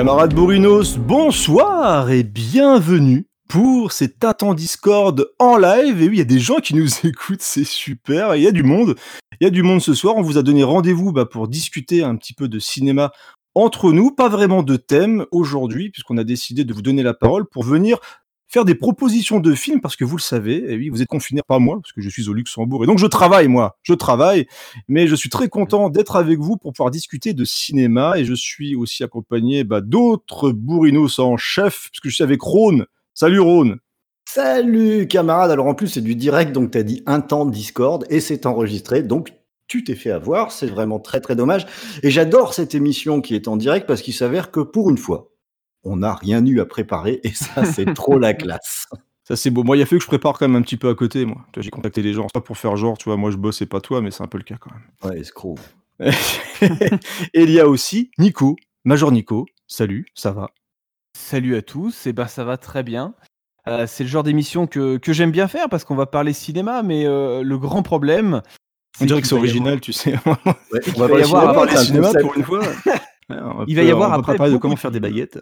Camarades Bourinos, bonsoir et bienvenue pour cet Tintin Discord en live. Et oui, il y a des gens qui nous écoutent, c'est super. Il y a du monde. Il y a du monde ce soir. On vous a donné rendez-vous bah, pour discuter un petit peu de cinéma entre nous. Pas vraiment de thème aujourd'hui, puisqu'on a décidé de vous donner la parole pour venir faire des propositions de films parce que vous le savez, et oui, vous êtes confinés, pas moi, parce que je suis au Luxembourg, et donc je travaille, moi, je travaille, mais je suis très content d'être avec vous pour pouvoir discuter de cinéma, et je suis aussi accompagné bah, d'autres bourrinos en chef, puisque je suis avec Rhône. Salut Rhône. Salut camarade, alors en plus c'est du direct, donc tu as dit un temps de Discord, et c'est enregistré, donc tu t'es fait avoir, c'est vraiment très très dommage, et j'adore cette émission qui est en direct, parce qu'il s'avère que pour une fois, on n'a rien eu à préparer et ça, c'est trop la classe. Ça, c'est beau. Moi, il a fallu que je prépare quand même un petit peu à côté, moi. J'ai contacté les gens, c'est pas pour faire genre, tu vois, moi je bosse et pas toi, mais c'est un peu le cas quand même. Ouais, escroc. et il y a aussi Nico, Major Nico. Salut, ça va? Salut à tous, et ben ça va très bien. Euh, c'est le genre d'émission que, que j'aime bien faire parce qu'on va parler cinéma, mais euh, le grand problème. On dirait que c'est original, tu sais. Ouais, on va y avoir parler cinéma pour une fois. Il va y avoir on après parler de comment de faire des films. baguettes.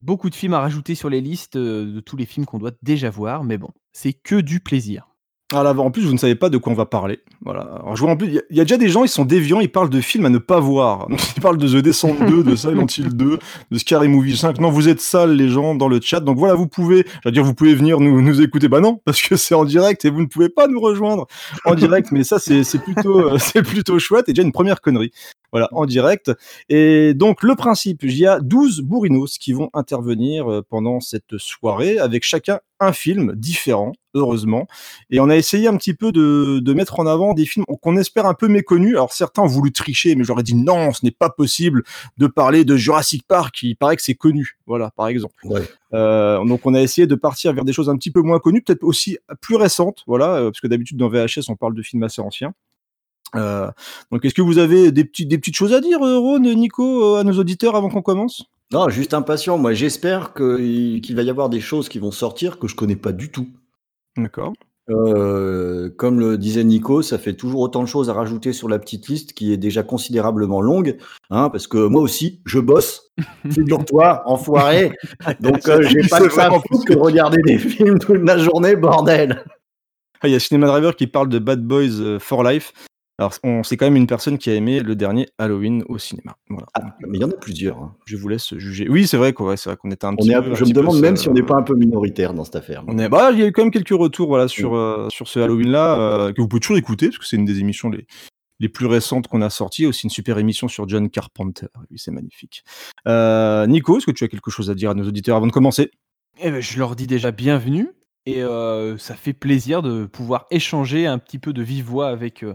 Beaucoup de films à rajouter sur les listes euh, de tous les films qu'on doit déjà voir, mais bon, c'est que du plaisir. Ah là, en plus, vous ne savez pas de quoi on va parler. Voilà. Alors, je vois en plus, il y a- déjà des gens, ils sont déviants, ils parlent de films à ne pas voir. Ils parlent de The Descent 2, de Silent Hill 2, de Scary Movie 5. Non, vous êtes sales, les gens, dans le chat. Donc voilà, vous pouvez, j'allais dire, vous pouvez venir nous, nous écouter. Bah non, parce que c'est en direct et vous ne pouvez pas nous rejoindre en direct. Mais ça, c'est c'est plutôt, euh, c'est plutôt chouette. Et déjà une première connerie. Voilà, en direct. Et donc, le principe, il y a 12 bourrinos qui vont intervenir euh, pendant cette soirée avec chacun un film différent, heureusement. Et on a essayé un petit peu de, de mettre en avant des films qu'on espère un peu méconnus. Alors certains ont voulu tricher, mais j'aurais dit non, ce n'est pas possible de parler de Jurassic Park, qui paraît que c'est connu. Voilà, par exemple. Ouais. Euh, donc on a essayé de partir vers des choses un petit peu moins connues, peut-être aussi plus récentes, voilà, euh, parce que d'habitude dans VHS on parle de films assez anciens. Euh, donc est-ce que vous avez des, petits, des petites choses à dire, Ron, Nico, à nos auditeurs avant qu'on commence? Non, juste impatient. Moi, j'espère qu'il va y avoir des choses qui vont sortir que je connais pas du tout. D'accord. Euh, comme le disait Nico, ça fait toujours autant de choses à rajouter sur la petite liste qui est déjà considérablement longue, hein, parce que moi aussi, je bosse. Figure-toi, enfoiré. Donc, euh, j'ai pas de ça que de regarder des films toute la journée, bordel. Ah, il y a Cinema Driver qui parle de Bad Boys euh, for Life. Alors, on, c'est quand même une personne qui a aimé le dernier Halloween au cinéma. Voilà. Ah, mais il y en a plusieurs. hein. Je vous laisse juger. Oui, c'est vrai quoi. ouais, c'est vrai qu'on était un On petit. est un- peu- je me demande même si on n'est pas un peu minoritaire dans cette affaire. On est, bah, il y a eu quand même quelques retours voilà, sur, euh, sur ce Halloween-là, euh, que vous pouvez toujours écouter, parce que c'est une des émissions les, les plus récentes qu'on a sorties. Aussi une super émission sur John Carpenter. Oui, c'est magnifique. Euh, Nico, est-ce que tu as quelque chose à dire à nos auditeurs avant de commencer? Eh ben, je leur dis déjà bienvenue et euh, ça fait plaisir de pouvoir échanger un petit peu de vive voix avec, euh,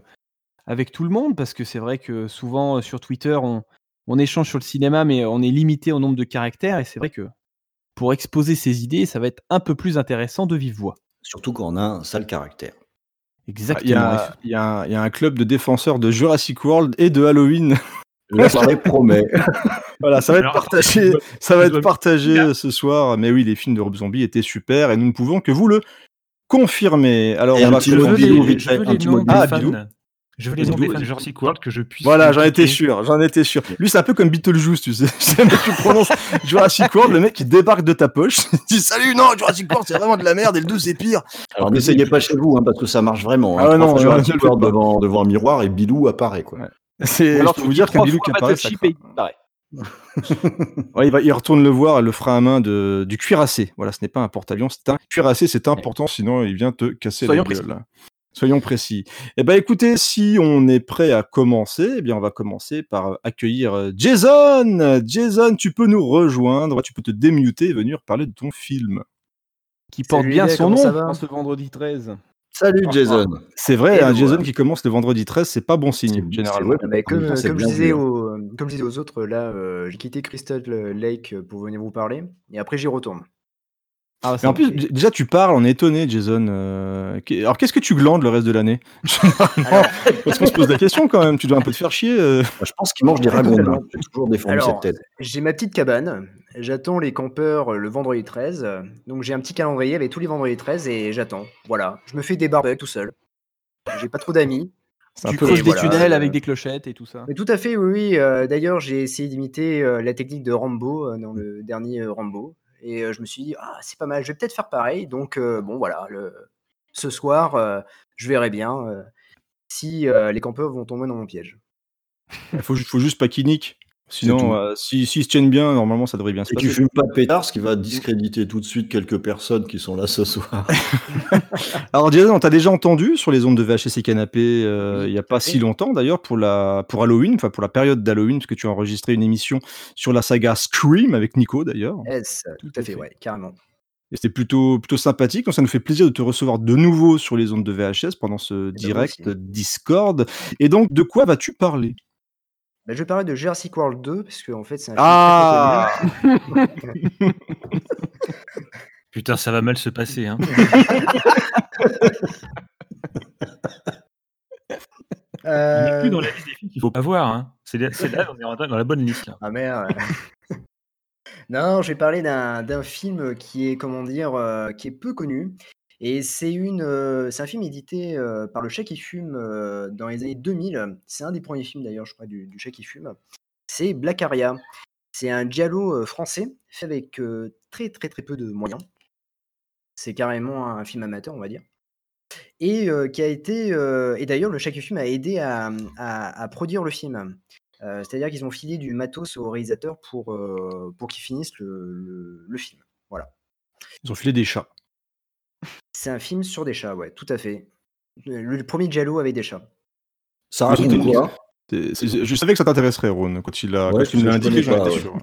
avec tout le monde parce que c'est vrai que souvent euh, sur Twitter on, on échange sur le cinéma mais on est limité au nombre de caractères et c'est vrai que pour exposer ses idées ça va être un peu plus intéressant de vive voix. Surtout quand on a un sale caractère. Exactement. il y, a, y un, il y a un club de défenseurs de Jurassic World et de Halloween. La soirée promet. Voilà, ça va être partagé, ça va être partagé Bien. ce soir. Mais oui, les films de Rob Zombie étaient super et nous ne pouvons que vous le confirmer. Alors, Et on un va petit mot Bilou, vite fait, un petit mot Ah. Bilou. Je veux les noms des fans de Jurassic World que je puisse. Voilà, j'en étais sûr, j'en étais sûr. Lui, c'est un peu comme Beetlejuice, tu sais. C'est le mec qui prononce Jurassic World, le mec qui débarque de ta poche, il dit Salut, non, Jurassic World, c'est vraiment de la merde et le 2 c'est pire. Alors n'essayez pas chez vous, hein, parce que ça marche vraiment. Ah ouais, Trois non, Jurassic World devant, devant un miroir et Bilou apparaît. Quoi. C'est, Alors je peux vous dire qu'un Bilou qui apparaît, ça craint. Ouais, il, va, il retourne le voir, elle le fera à main de, du cuirassé. Voilà, ce n'est pas un porte-avions, c'est un cuirassé, c'est important, sinon il vient te casser Soyons la gueule. Soyons précis. Eh ben, écoutez, si on est prêt à commencer, eh bien, on va commencer par accueillir euh, Jason. Jason, tu peux nous rejoindre, tu peux te démuter et venir parler de ton film. Qui porte Salut bien son comment nom ça va ce vendredi 13. Salut Jason. C'est vrai, un Jason qui commence le vendredi 13, c'est pas bon signe, généralement. ouais, en comme, même temps, c'est comme je bien disais vu, hein. aux, comme je disais aux autres, là, euh, j'ai quitté Crystal Lake pour venir vous parler, et après j'y retourne. Ah, Mais en plus, déjà, tu parles, on est étonné, Jason. euh, Alors, qu'est-ce que tu glandes le reste de l'année? Généralement, Parce qu'on se pose la question quand même, tu dois un peu te faire chier. euh. Je pense qu'il mange des ragondins. J'ai toujours défendu Alors, cette tête. J'ai ma petite cabane, j'attends les campeurs le vendredi 13, donc j'ai un petit calendrier avec tous les vendredis 13 et j'attends. Voilà, je me fais des barbecues tout seul. J'ai pas trop d'amis. C'est un tu creuses des voilà, tunnels euh, avec des clochettes et tout ça. Mais tout à fait, oui, oui. euh, D'ailleurs, j'ai essayé d'imiter euh, la technique de Rambo euh, dans le dernier euh, Rambo. Et je me suis dit, ah, c'est pas mal, je vais peut-être faire pareil. Donc, bon, voilà, le... ce soir, je verrai bien si les campeurs vont tomber dans mon piège. Il faut, faut juste pas qu'il nique. Sinon, euh, si- s'ils se tiennent bien, normalement, ça devrait bien se Et passer. tu fumes pas pétard, ce qui va discréditer tout de suite quelques personnes qui sont là ce soir. Alors, Jason, on t'a déjà entendu sur les ondes de VHS et Canapé euh, il y a tout pas si longtemps d'ailleurs pour la pour Halloween, enfin pour la période d'Halloween, parce que tu as enregistré une émission sur la saga Scream avec Nico d'ailleurs. Est-ce tout à à fait, fait. ouais, carrément. Et c'était plutôt, plutôt sympathique. Donc, ça nous fait plaisir de te recevoir de nouveau sur les ondes de VHS pendant ce direct. Discord. Et donc, de quoi vas-tu parler? Bah, je vais parler de Jurassic World 2, parce qu'en fait, c'est un film Ah. Putain, ça va mal se passer. Hein. On n'est Euh, plus dans la liste des films qu'il faut pas voir. Hein. C'est là, c'est là, on est rentré dans la bonne liste. Là. Ah merde. non, je vais parler d'un d'un film qui est, comment dire, euh, qui est peu connu. Et c'est une, un film édité par le Chat qui fume dans les années 2000. C'est un des premiers films d'ailleurs, je crois, du, du Chat qui fume. C'est Black Aria. C'est un giallo français fait avec très très très peu de moyens. C'est carrément un film amateur, on va dire. Et qui a été. et d'ailleurs, le Chat qui fume a aidé à, à produire le film. C'est-à-dire qu'ils ont filé du matos au réalisateur pour, pour qu'il finisse le, le- le film. Voilà. Ils ont filé des chats. C'est un film sur des chats, ouais, tout à fait. Le, le premier Giallo avec des chats. Ça raconte quoi Je savais que ça t'intéresserait, Ron, quand il a, Ouais, quand il me l'a je indiqué, j'en étais sûr.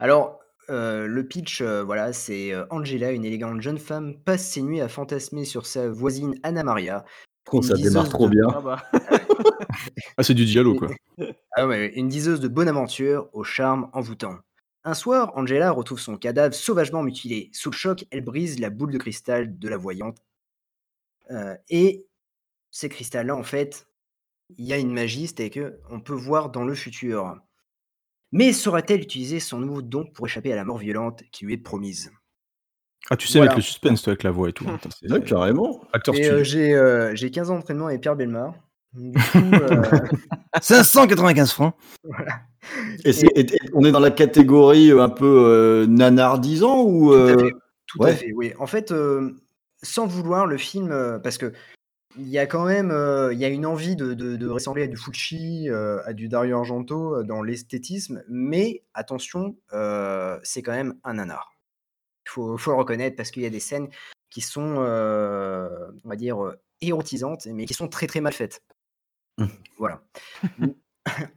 Alors, euh, le pitch, euh, voilà, c'est euh, Angela, une élégante jeune femme, passe ses nuits à fantasmer sur sa voisine Anna Maria. Oh, Ça démarre trop de- bien. Ah bah. Ah, c'est du dialogue, quoi. Ah ouais, une diseuse de bonne aventure au charme envoûtant. Un soir, Angela retrouve son cadavre sauvagement mutilé. Sous le choc, elle brise la boule de cristal de la voyante. Euh, et ces cristals-là, en fait, il y a une magie, c'est-à-dire qu'on peut voir dans le futur. Mais saura-t-elle utiliser son nouveau don pour échapper à la mort violente qui lui est promise? Ah, tu sais, Voilà. avec le suspense, toi, avec la voix et tout. Attends, c'est- Ouais, carrément. Acteur Et euh, j'ai euh, j'ai 15 ans d'entraînement avec Pierre Belmar. Du coup, euh, 595 francs. Et, c'est- et- et on est dans la catégorie euh, un peu euh, nanardisant ou Tout à euh, fait. Tout ouais. à fait, oui. En fait, euh, sans vouloir, le film, euh, parce que il y a quand même, euh, il y a une envie de, de- de ressembler à du Fucci, euh, à du Dario Argento euh, dans l'esthétisme, mais attention, euh, c'est quand même un nanar. Il faut, faut le reconnaître parce qu'il y a des scènes qui sont, euh, on va dire, euh, érotisantes, mais qui sont très très mal faites. Voilà.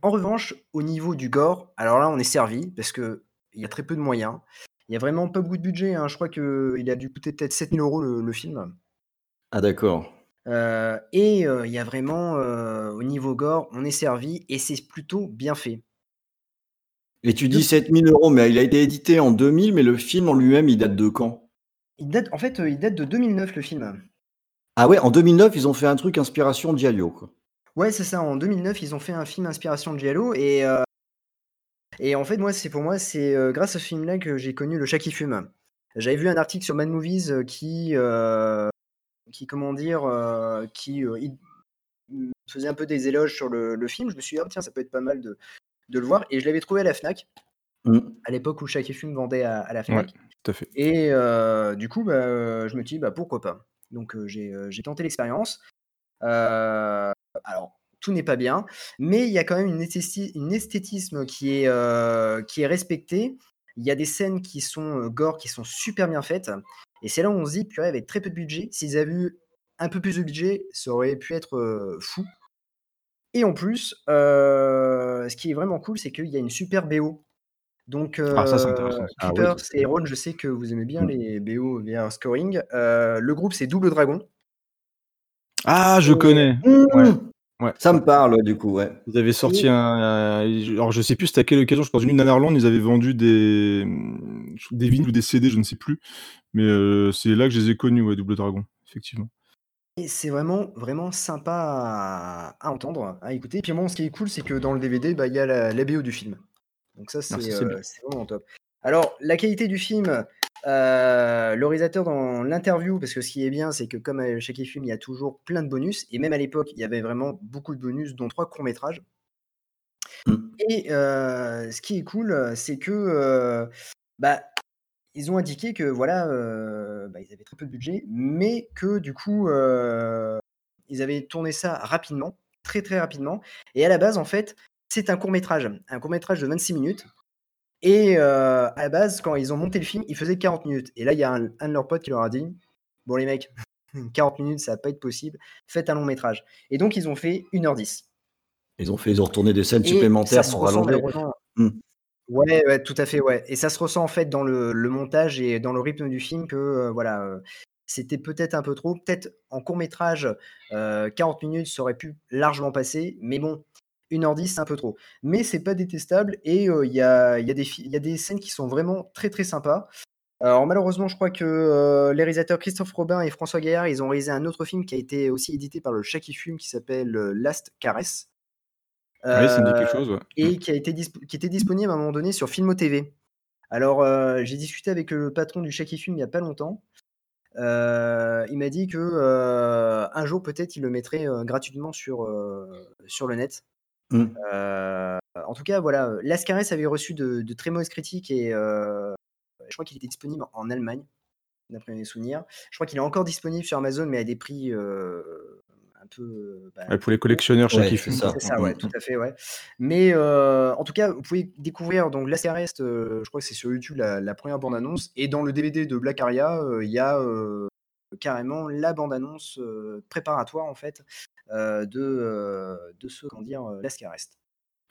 en revanche, au niveau du gore, alors là, on est servi parce que il y a très peu de moyens. Il y a vraiment pas beaucoup de budget. hein. Je crois qu'il a dû coûter peut-être 7000 euros le, le film. Ah d'accord. Euh, et euh, il y a vraiment, euh, au niveau gore, on est servi et c'est plutôt bien fait. Et tu dis 7000 euros, mais il a été édité en 2000, mais le film en lui-même, il date de quand? Il date, en fait, il date de 2009 le film. Ah ouais, en 2009, ils ont fait un truc inspiration Diallo. Quoi. Ouais, c'est ça. En 2009, ils ont fait un film inspiration de Giallo et euh, et en fait, moi, c'est pour moi, c'est euh, grâce à ce film-là que j'ai connu le chat qui fume. J'avais vu un article sur Mad Movies euh, qui qui comment dire qui faisait un peu des éloges sur le, le film. Je me suis dit ah, tiens, ça peut être pas mal de, de le voir et je l'avais trouvé à la Fnac Mm. à l'époque où Chat qui fume vendait à, à la Fnac. Tout à fait. Et euh, du coup, bah, je me dis, bah, pourquoi pas Donc, j'ai euh, j'ai tenté l'expérience. Euh, alors, tout n'est pas bien, mais il y a quand même une, esthéti- une esthétisme qui est, euh, qui est respectée. Il y a des scènes qui sont euh, gore, qui sont super bien faites. Et c'est là où on se dit, purée, avec très peu de budget, s'ils avaient eu un peu plus de budget, ça aurait pu être euh, fou. Et en plus, euh, ce qui est vraiment cool, c'est qu'il y a une super BO. Donc, Ah, ça, c'est intéressant. Ah oui, et Ron, je sais que vous aimez bien Mm. les BO via scoring. Le groupe, c'est Double Dragon. Ah, je connais. Mmh. Ouais. Ouais. Ça me parle, du coup, ouais. Ils avaient sorti un. euh, Alors, je sais plus c'était à quelle occasion. Je pense une Nanarland, ils avaient vendu des. des vinyles ou des CD, je ne sais plus. Mais euh, c'est là que je les ai connus, ouais, Double Dragon, effectivement. Et c'est vraiment, vraiment sympa à, à entendre, à écouter. Puis bon, ce qui est cool, c'est que dans le DVD, bah, il y a la, la BO du film. Donc ça, c'est Ah, euh, c'est vraiment top. Alors, la qualité du film, euh, le réalisateur dans l'interview, parce que ce qui est bien, c'est que comme à chaque film, il y a toujours plein de bonus. Et même à l'époque, il y avait vraiment beaucoup de bonus, dont trois courts-métrages. Mm. Et euh, ce qui est cool, c'est que euh, bah, ils ont indiqué que voilà, bah, ils avaient très peu de budget, mais que du coup, ils avaient tourné ça rapidement, très très rapidement. Et à la base, en fait, c'est un court métrage, un court métrage de 26 minutes. Et euh, à la base, quand ils ont monté le film, il faisait 40 minutes. Et là, il y a un, un de leurs potes qui leur a dit Bon, les mecs, 40 minutes, ça va pas être possible, faites un long métrage. Et donc, ils ont fait 1h10. Ils ont fait, ils ont retourné des scènes Et supplémentaires pour rallonger. Hmm. Ouais, ouais, tout à fait, ouais. Et ça se ressent en fait dans le, le montage et dans le rythme du film que euh, voilà, euh, c'était peut-être un peu trop. Peut-être en court métrage, 40 minutes, ça aurait pu largement passer, mais bon, 1h10, c'est un peu trop. Mais c'est pas détestable et euh, il y, a, il y, a des fi- il y a des scènes qui sont vraiment très très sympas. Alors malheureusement, je crois que euh, les réalisateurs Christophe Robin et François Gaillard, ils ont réalisé un autre film qui a été aussi édité par le Chucky Fume qui s'appelle euh, Last Caress. Oui, ça me dit quelque chose, ouais. et qui, a été disp- qui était disponible à un moment donné sur Filmo TV. Alors, j'ai discuté avec le patron du Shaky Film il n'y a pas longtemps. Euh, il m'a dit que euh, un jour, peut-être, il le mettrait euh, gratuitement sur, sur le net. Mm. Euh, en tout cas, voilà, euh, Lascaris avait reçu de, de très mauvaises critiques et euh, je crois qu'il était disponible en Allemagne, d'après mes souvenirs. Je crois qu'il est encore disponible sur Amazon, mais à des prix euh, un peu. bah, Ouais, pour les collectionneurs, chaque Ouais, qui c'est ça. c'est ça, ouais, Mm. tout à fait, ouais. Mais euh, en tout cas, vous pouvez découvrir donc Lascarest, euh, je crois que c'est sur YouTube la, la première bande-annonce, et dans le DVD de Black Aria, euh, il y a euh, carrément la bande-annonce euh, préparatoire en fait de, euh, de ce comment dire euh, Lascarest.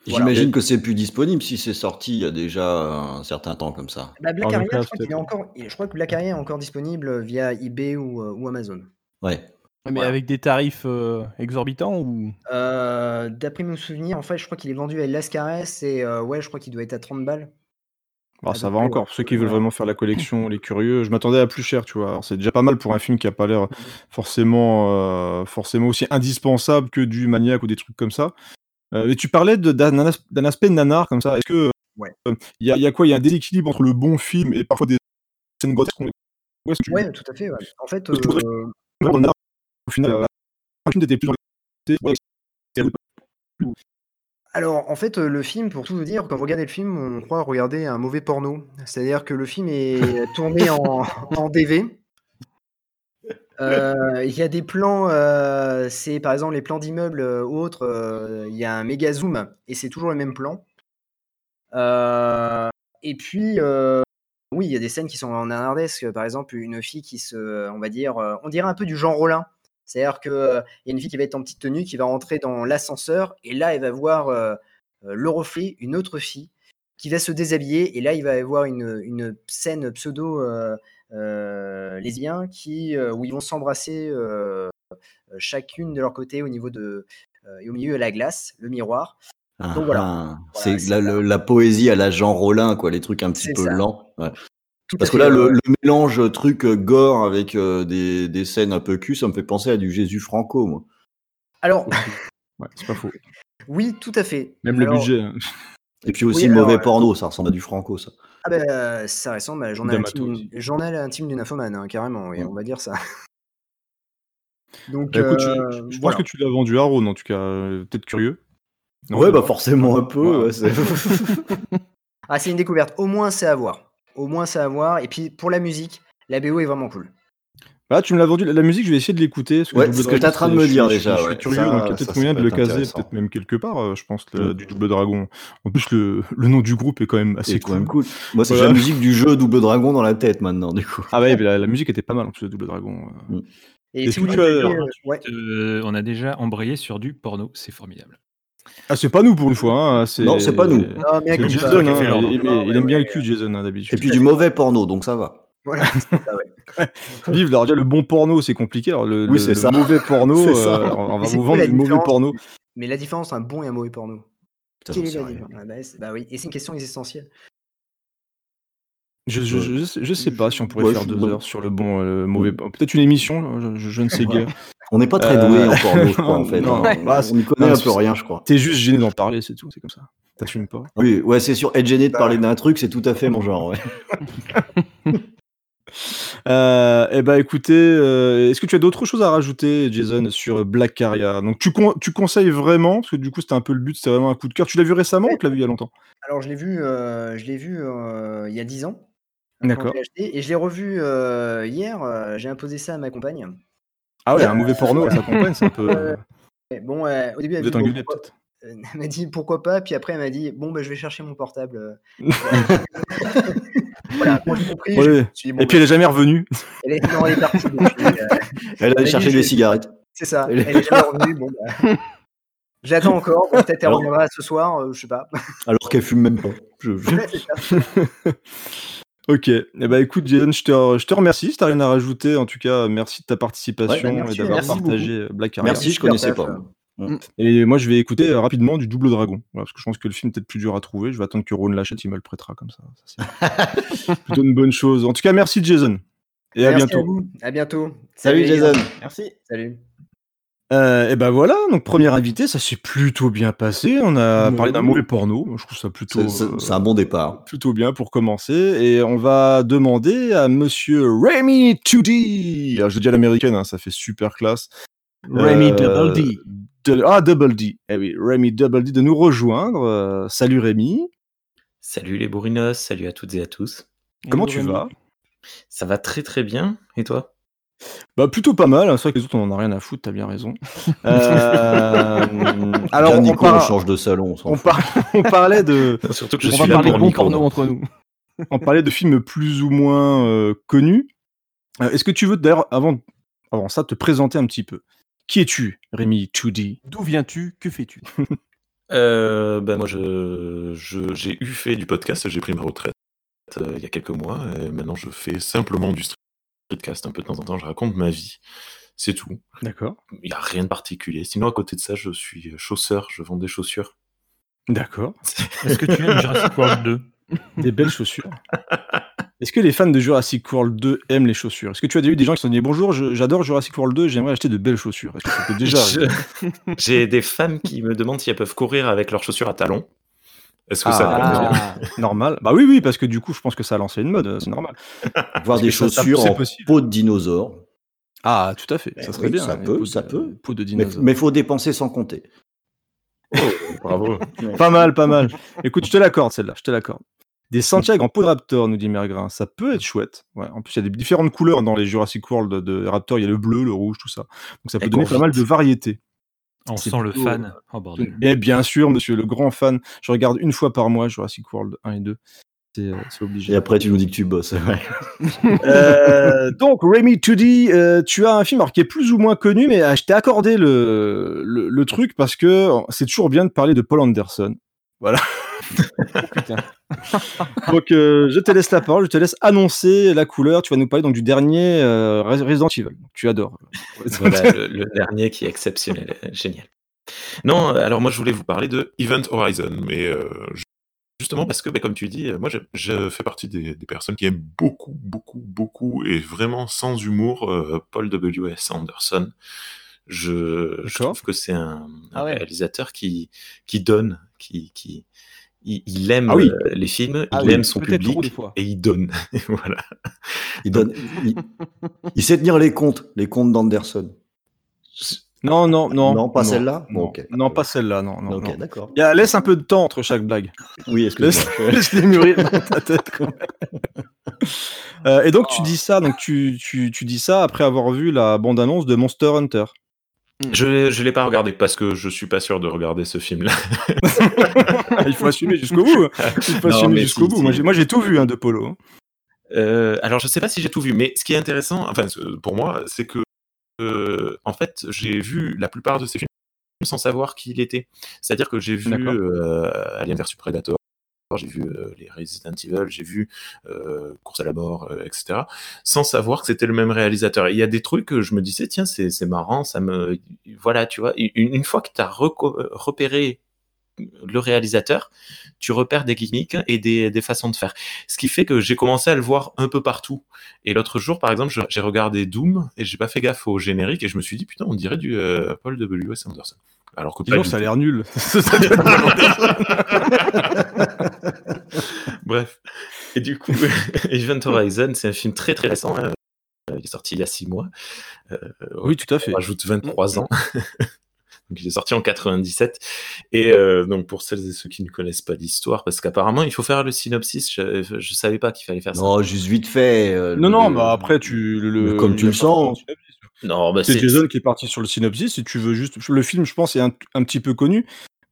Voilà. J'imagine que c'est plus disponible si c'est sorti il y a déjà un certain temps comme ça. Bah, Black je crois qu'il est peut-être. encore, je crois que Black Aria est encore disponible via eBay ou, euh, ou Amazon. Ouais. Mais Voilà. avec des tarifs euh, exorbitants ou? Euh, D'après mes souvenirs, en fait, je crois qu'il est vendu à Lascarest et euh, ouais, je crois qu'il doit être à 30 balles. Bah, à ça va près, encore. ouais. Pour ceux qui veulent Ouais. vraiment faire la collection, les curieux, je m'attendais à plus cher, tu vois. Alors, C'est déjà pas mal pour un film qui a pas l'air forcément, euh, forcément aussi indispensable que du maniaque ou des trucs comme ça. Euh, mais tu parlais d'un as- d'un aspect nanar comme ça. Est-ce que Ouais. euh, il y, a, il y a quoi? Il y a un déséquilibre entre le bon film et parfois des scènes grotesques que tu Ouais, tout à fait. ouais. En fait, euh, au final, euh, un film t'étais plus dans les- ouais, c'est- alors, en fait, euh, le film, pour tout vous dire, quand vous regardez le film, on croit regarder un mauvais porno. C'est-à-dire que le film est tourné en, en DV. Euh, Il y a des plans, euh, c'est par exemple les plans d'immeubles ou autres, il y a un méga zoom et c'est toujours le même plan. Et puis, oui, il y a des scènes qui sont en nanardesque. Par exemple, une fille qui se, on va dire, on dirait un peu du Jean Rollin. C'est-à-dire qu'il y a une fille qui va être en petite tenue, qui va rentrer dans l'ascenseur, et là, elle va voir euh, euh, le reflet, une autre fille, qui va se déshabiller, et là, il va y avoir une, une scène pseudo euh, euh, lesbien qui, euh, où ils vont s'embrasser euh, euh, chacune de leur côté au niveau de euh, et au milieu de la glace, le miroir. Ah, Donc voilà. ah. Voilà, c'est la, poésie à la Jean Rollin, quoi, les trucs un petit peu ça. lents. ouais. Tout Parce que là, le, mélange truc euh, gore avec euh, des, des scènes un peu cul, ça me fait penser à du Jésus Franco, moi. Alors, Ouais, c'est pas faux. oui, tout à fait. Même le budget. hein. Et puis aussi Oui, le mauvais euh, porno, ça ressemble à du Franco, ça. Ah ben, ça ressemble à un journal intime, journal intime d'une infomane, hein, carrément, oui, Ouais. on va dire ça. Donc, Bah, écoute, je- euh, je, je voilà. pense que tu l'as vendu à Rhône, en tout cas. euh, Peut-être curieux. Non, ouais, bah forcément un peu. Ouais. ouais, c'est- Ah, c'est une découverte. Au moins, c'est à voir. Au moins, c'est à voir. Et puis, pour la musique, la BO est vraiment cool. Bah, tu me l'as vendu. La, musique, je vais essayer de l'écouter. Ouais, c'est ce que Dragon, t'es en train de me dire déjà, Je suis ouais. curieux, Ça, donc il y a ça, peut-être ça moyen peut de le caser, peut-être même quelque part, euh, je pense, le- Mm. du Double Dragon. En plus, le, le nom du groupe est quand même assez cool. même cool. Moi, c'est Voilà. la musique du jeu Double Dragon dans la tête maintenant, du coup. Ah ouais, mais la, la musique était pas mal en plus de Double Dragon. euh. Et Est-ce si que vous tu voulez, as- euh, ouais. Euh, on a déjà embrayé sur du porno, c'est formidable. Ah, c'est pas nous pour une fois. Hein. Non, c'est pas nous. Non, mais Jason, hein. il, aime bien le cul, Jason, hein, d'habitude. Et puis du mauvais porno, donc ça va. Voilà, ouais. Vive, alors déjà le bon porno, c'est compliqué. Alors, le, Oui, le- c'est le ça. mauvais porno, euh, on va vous vendre du mauvais porno. Mais la différence entre un bon et un mauvais porno? Putain, Quelle est la différence? Ah bah, c'est- bah oui, et c'est une question existentielle. Je, je, je, sais- je sais pas si on pourrait Ouais, faire deux bon. heures sur le bon, euh, le mauvais. Peut-être une émission, je, je- je ne sais guère. On n'est pas très Euh, doué en porno, je crois, en fait. non, hein. bah, on n'y connaît non, un peu c'est- rien, je crois. T'es juste gêné d'en parler, c'est tout, c'est comme ça. T'assumes pas. Oui, ouais, c'est sûr. Être gêné de parler d'un truc, c'est tout à fait mon genre. Ouais. Euh, eh ben écoutez, euh, est-ce que tu as d'autres choses à rajouter, Jason, sur Black Caria Donc tu, con- tu conseilles vraiment, parce que du coup c'était un peu le but, c'était vraiment un coup de cœur. Tu l'as vu récemment ou tu l'as vu il y a longtemps? Alors je l'ai vu, euh, je l'ai vu euh, il y a 10 ans. D'accord. et je l'ai revu euh, hier. euh, j'ai imposé ça à ma compagne. Ah ouais, un mauvais porno, ça compagne, c'est un peu. Euh, bon, euh, au début, elle Vous êtes engueulé peut-être. euh, elle m'a dit pourquoi pas, puis après elle m'a dit bon bah je vais chercher mon portable. voilà, moi j'ai compris. Ouais. je me suis dit, bon, Et puis elle est jamais revenue. bah, elle est, non, elle est partie. euh, Elle allait chercher des cigarettes. c'est ça. Elle Elle est- jamais revenue. Bon, bah, J'attends encore. bon, Peut-être elle reviendra ce soir. euh, je sais pas. Alors qu'elle fume même pas. Je- Ok. Eh ben écoute, Jason, je te, je te remercie. Si t'as rien à rajouter, en tout cas, merci de ta participation Ouais, bah, merci, et d'avoir partagé Black Caria. Merci, je connaissais pas. euh. Et moi, je vais écouter euh, rapidement du Double Dragon. Voilà, parce que je pense que le film est peut-être plus dur à trouver. Je vais attendre que Ron l'achète, il me le prêtera comme ça. Ça, c'est plutôt une bonne chose. En tout cas, merci Jason. Et à Merci bientôt. vous. À bientôt. Salut. Jason. Merci. Salut. Euh, et ben voilà, donc premier invité, ça s'est plutôt bien passé. On a parlé d'un mauvais porno. Moi, Je trouve ça plutôt, C'est- euh, un bon départ. plutôt bien pour commencer. Et on va demander à monsieur Remy 2D. Alors, je le dis à l'américaine, hein, ça fait super classe. Remy Euh, Double D. de- ah, Double D. Eh oui, Remy Double D de nous rejoindre. Euh, salut Rémi. Salut les bourrinos, salut à toutes et à tous. Comment Hello, tu Rémi. vas? Ça va très très bien, et toi? Bah plutôt pas mal. C'est vrai que les autres on en a rien à foutre. T'as bien raison. Euh, alors on, Nico, par- on change de salon. on s'en on fout. par- on parlait de Surtout que je On suis va parler bon porno entre nous. on parlait de films plus ou moins euh, connus. Euh, Est-ce que tu veux d'ailleurs, avant, avant ça, te présenter un petit peu? Qui es-tu, Rémi 2D D'où viens-tu? Que fais-tu? Euh, bah, moi, je, je- j'ai eu fait du podcast, j'ai pris ma retraite euh, il y a quelques mois, et maintenant je fais simplement du streetcast un peu de temps en temps, je raconte ma vie. C'est tout. D'accord. Il n'y a rien de particulier. Sinon, à côté de ça, je suis chausseur, je vends des chaussures. D'accord. Est-ce que tu aimes Jurassic World 2 Des belles chaussures. Est-ce que les fans de Jurassic World 2 aiment les chaussures? Est-ce que tu as déjà eu des gens qui se sont dit bonjour, j'adore Jurassic World 2, j'aimerais acheter de belles chaussures? Est-ce que ça peut déjà J'ai des fans qui me demandent si elles peuvent courir avec leurs chaussures à talons. Est-ce que ça va Ah, normal. Bah oui, oui, parce que du coup, je pense que ça a lancé une mode, euh, c'est normal. Voir des ça- ça- chaussures en possible. peau de dinosaure. Ah, tout à fait. Ça Eh serait oui, bien. ça une peut, peau ça de- peut. Peau de Mais dinosaure. il faut dépenser sans compter. Bravo. Pas mal, pas mal. Écoute, je te l'accorde celle-là, je te l'accorde. Des Santiago en peau de raptor, nous dit Mergrin. Ça peut être chouette. Ouais. En plus, il y a des différentes couleurs dans les Jurassic World de Raptor. Il y a le bleu, le rouge, tout ça. Donc ça peut Et donner pas mal de variété. On sent le fan. Oh bordel. Et bien sûr, monsieur, le grand fan. Je regarde une fois par mois Jurassic World 1 et 2. C'est euh, c'est obligé. Et après, tu nous dis que tu bosses. ouais. Euh, donc, Rémi 2D, euh, tu as un film alors, qui est plus ou moins connu, mais euh, je t'ai accordé le, le, le truc parce que c'est toujours bien de parler de Paul Anderson. Voilà. Donc, euh, je te laisse la parole, je te laisse annoncer la couleur. Tu vas nous parler donc, du dernier euh, Res- Resident Evil. Tu adores. Voilà, le, le dernier qui est exceptionnel, génial. Non, alors moi je voulais vous parler de Event Horizon, mais euh, ju- justement parce que, bah, comme tu dis, moi je, je fais partie des, des personnes qui aiment beaucoup, beaucoup, beaucoup, et vraiment sans humour, euh, Paul W.S. Anderson. Je, trouve que c'est un, un Ah ouais. réalisateur qui, qui donne, qui, qui il, il aime Ah oui. euh, les films, Ah il oui, aime son public des fois. et il donne. voilà. Il, donne, il, il sait tenir les comptes, les comptes d'Anderson. Non, non, non. Non, pas celle-là Non, Bon, ok. non, pas celle-là. Non, non, d'accord. Il y a- laisse un peu de temps entre chaque blague. Oui, est-ce que Laisse, laisse les mûrir dans ta tête. quoi. Euh, et donc tu dis ça, donc tu, tu, tu dis ça après avoir vu la bande-annonce de Monster Hunter. Je ne l'ai pas regardé parce que je suis pas sûr de regarder ce film-là. Il faut assumer jusqu'au bout. Il faut Non, assumer mais jusqu'au si, bout. si. Moi, j'ai, tout vu hein, de Polo. hein. Euh, alors, je sais pas si j'ai tout vu, mais ce qui est intéressant, enfin, pour moi, c'est que, euh, en fait, j'ai vu la plupart de ces films sans savoir qui il était. C'est-à-dire que j'ai vu euh, Alien vs Predator, j'ai vu euh, les Resident Evil, j'ai vu euh, Course à la mort, euh, etc. Sans savoir que c'était le même réalisateur. Il y a des trucs que je me disais, tiens, c'est marrant, ça me, voilà, tu vois. Une, fois que tu as repéré le réalisateur, tu repères des gimmicks et des, façons de faire. Ce qui fait que j'ai commencé à le voir un peu partout. Et l'autre jour, par exemple, j'ai regardé Doom et j'ai pas fait gaffe au générique et je me suis dit, putain, on dirait du euh, Paul W.S. Anderson. Alors que ça a l'air nul. Bref. Et du coup, Event Horizon, c'est un film très très récent. hein. Euh, Il est sorti il y a 6 mois. Euh, oui, tout à fait. on rajoute 23 ans. donc il est sorti en 97. Et euh, donc pour celles et ceux qui ne connaissent pas l'histoire, parce qu'apparemment il faut faire le synopsis. Je, je savais pas qu'il fallait faire ça. Non, juste vite fait. euh, Non, non, le- bah après, tu le. comme tu le sens. Non, bah C'est Jason qui est parti sur le synopsis. Si tu veux juste. Le film, je pense, est un, un petit peu connu.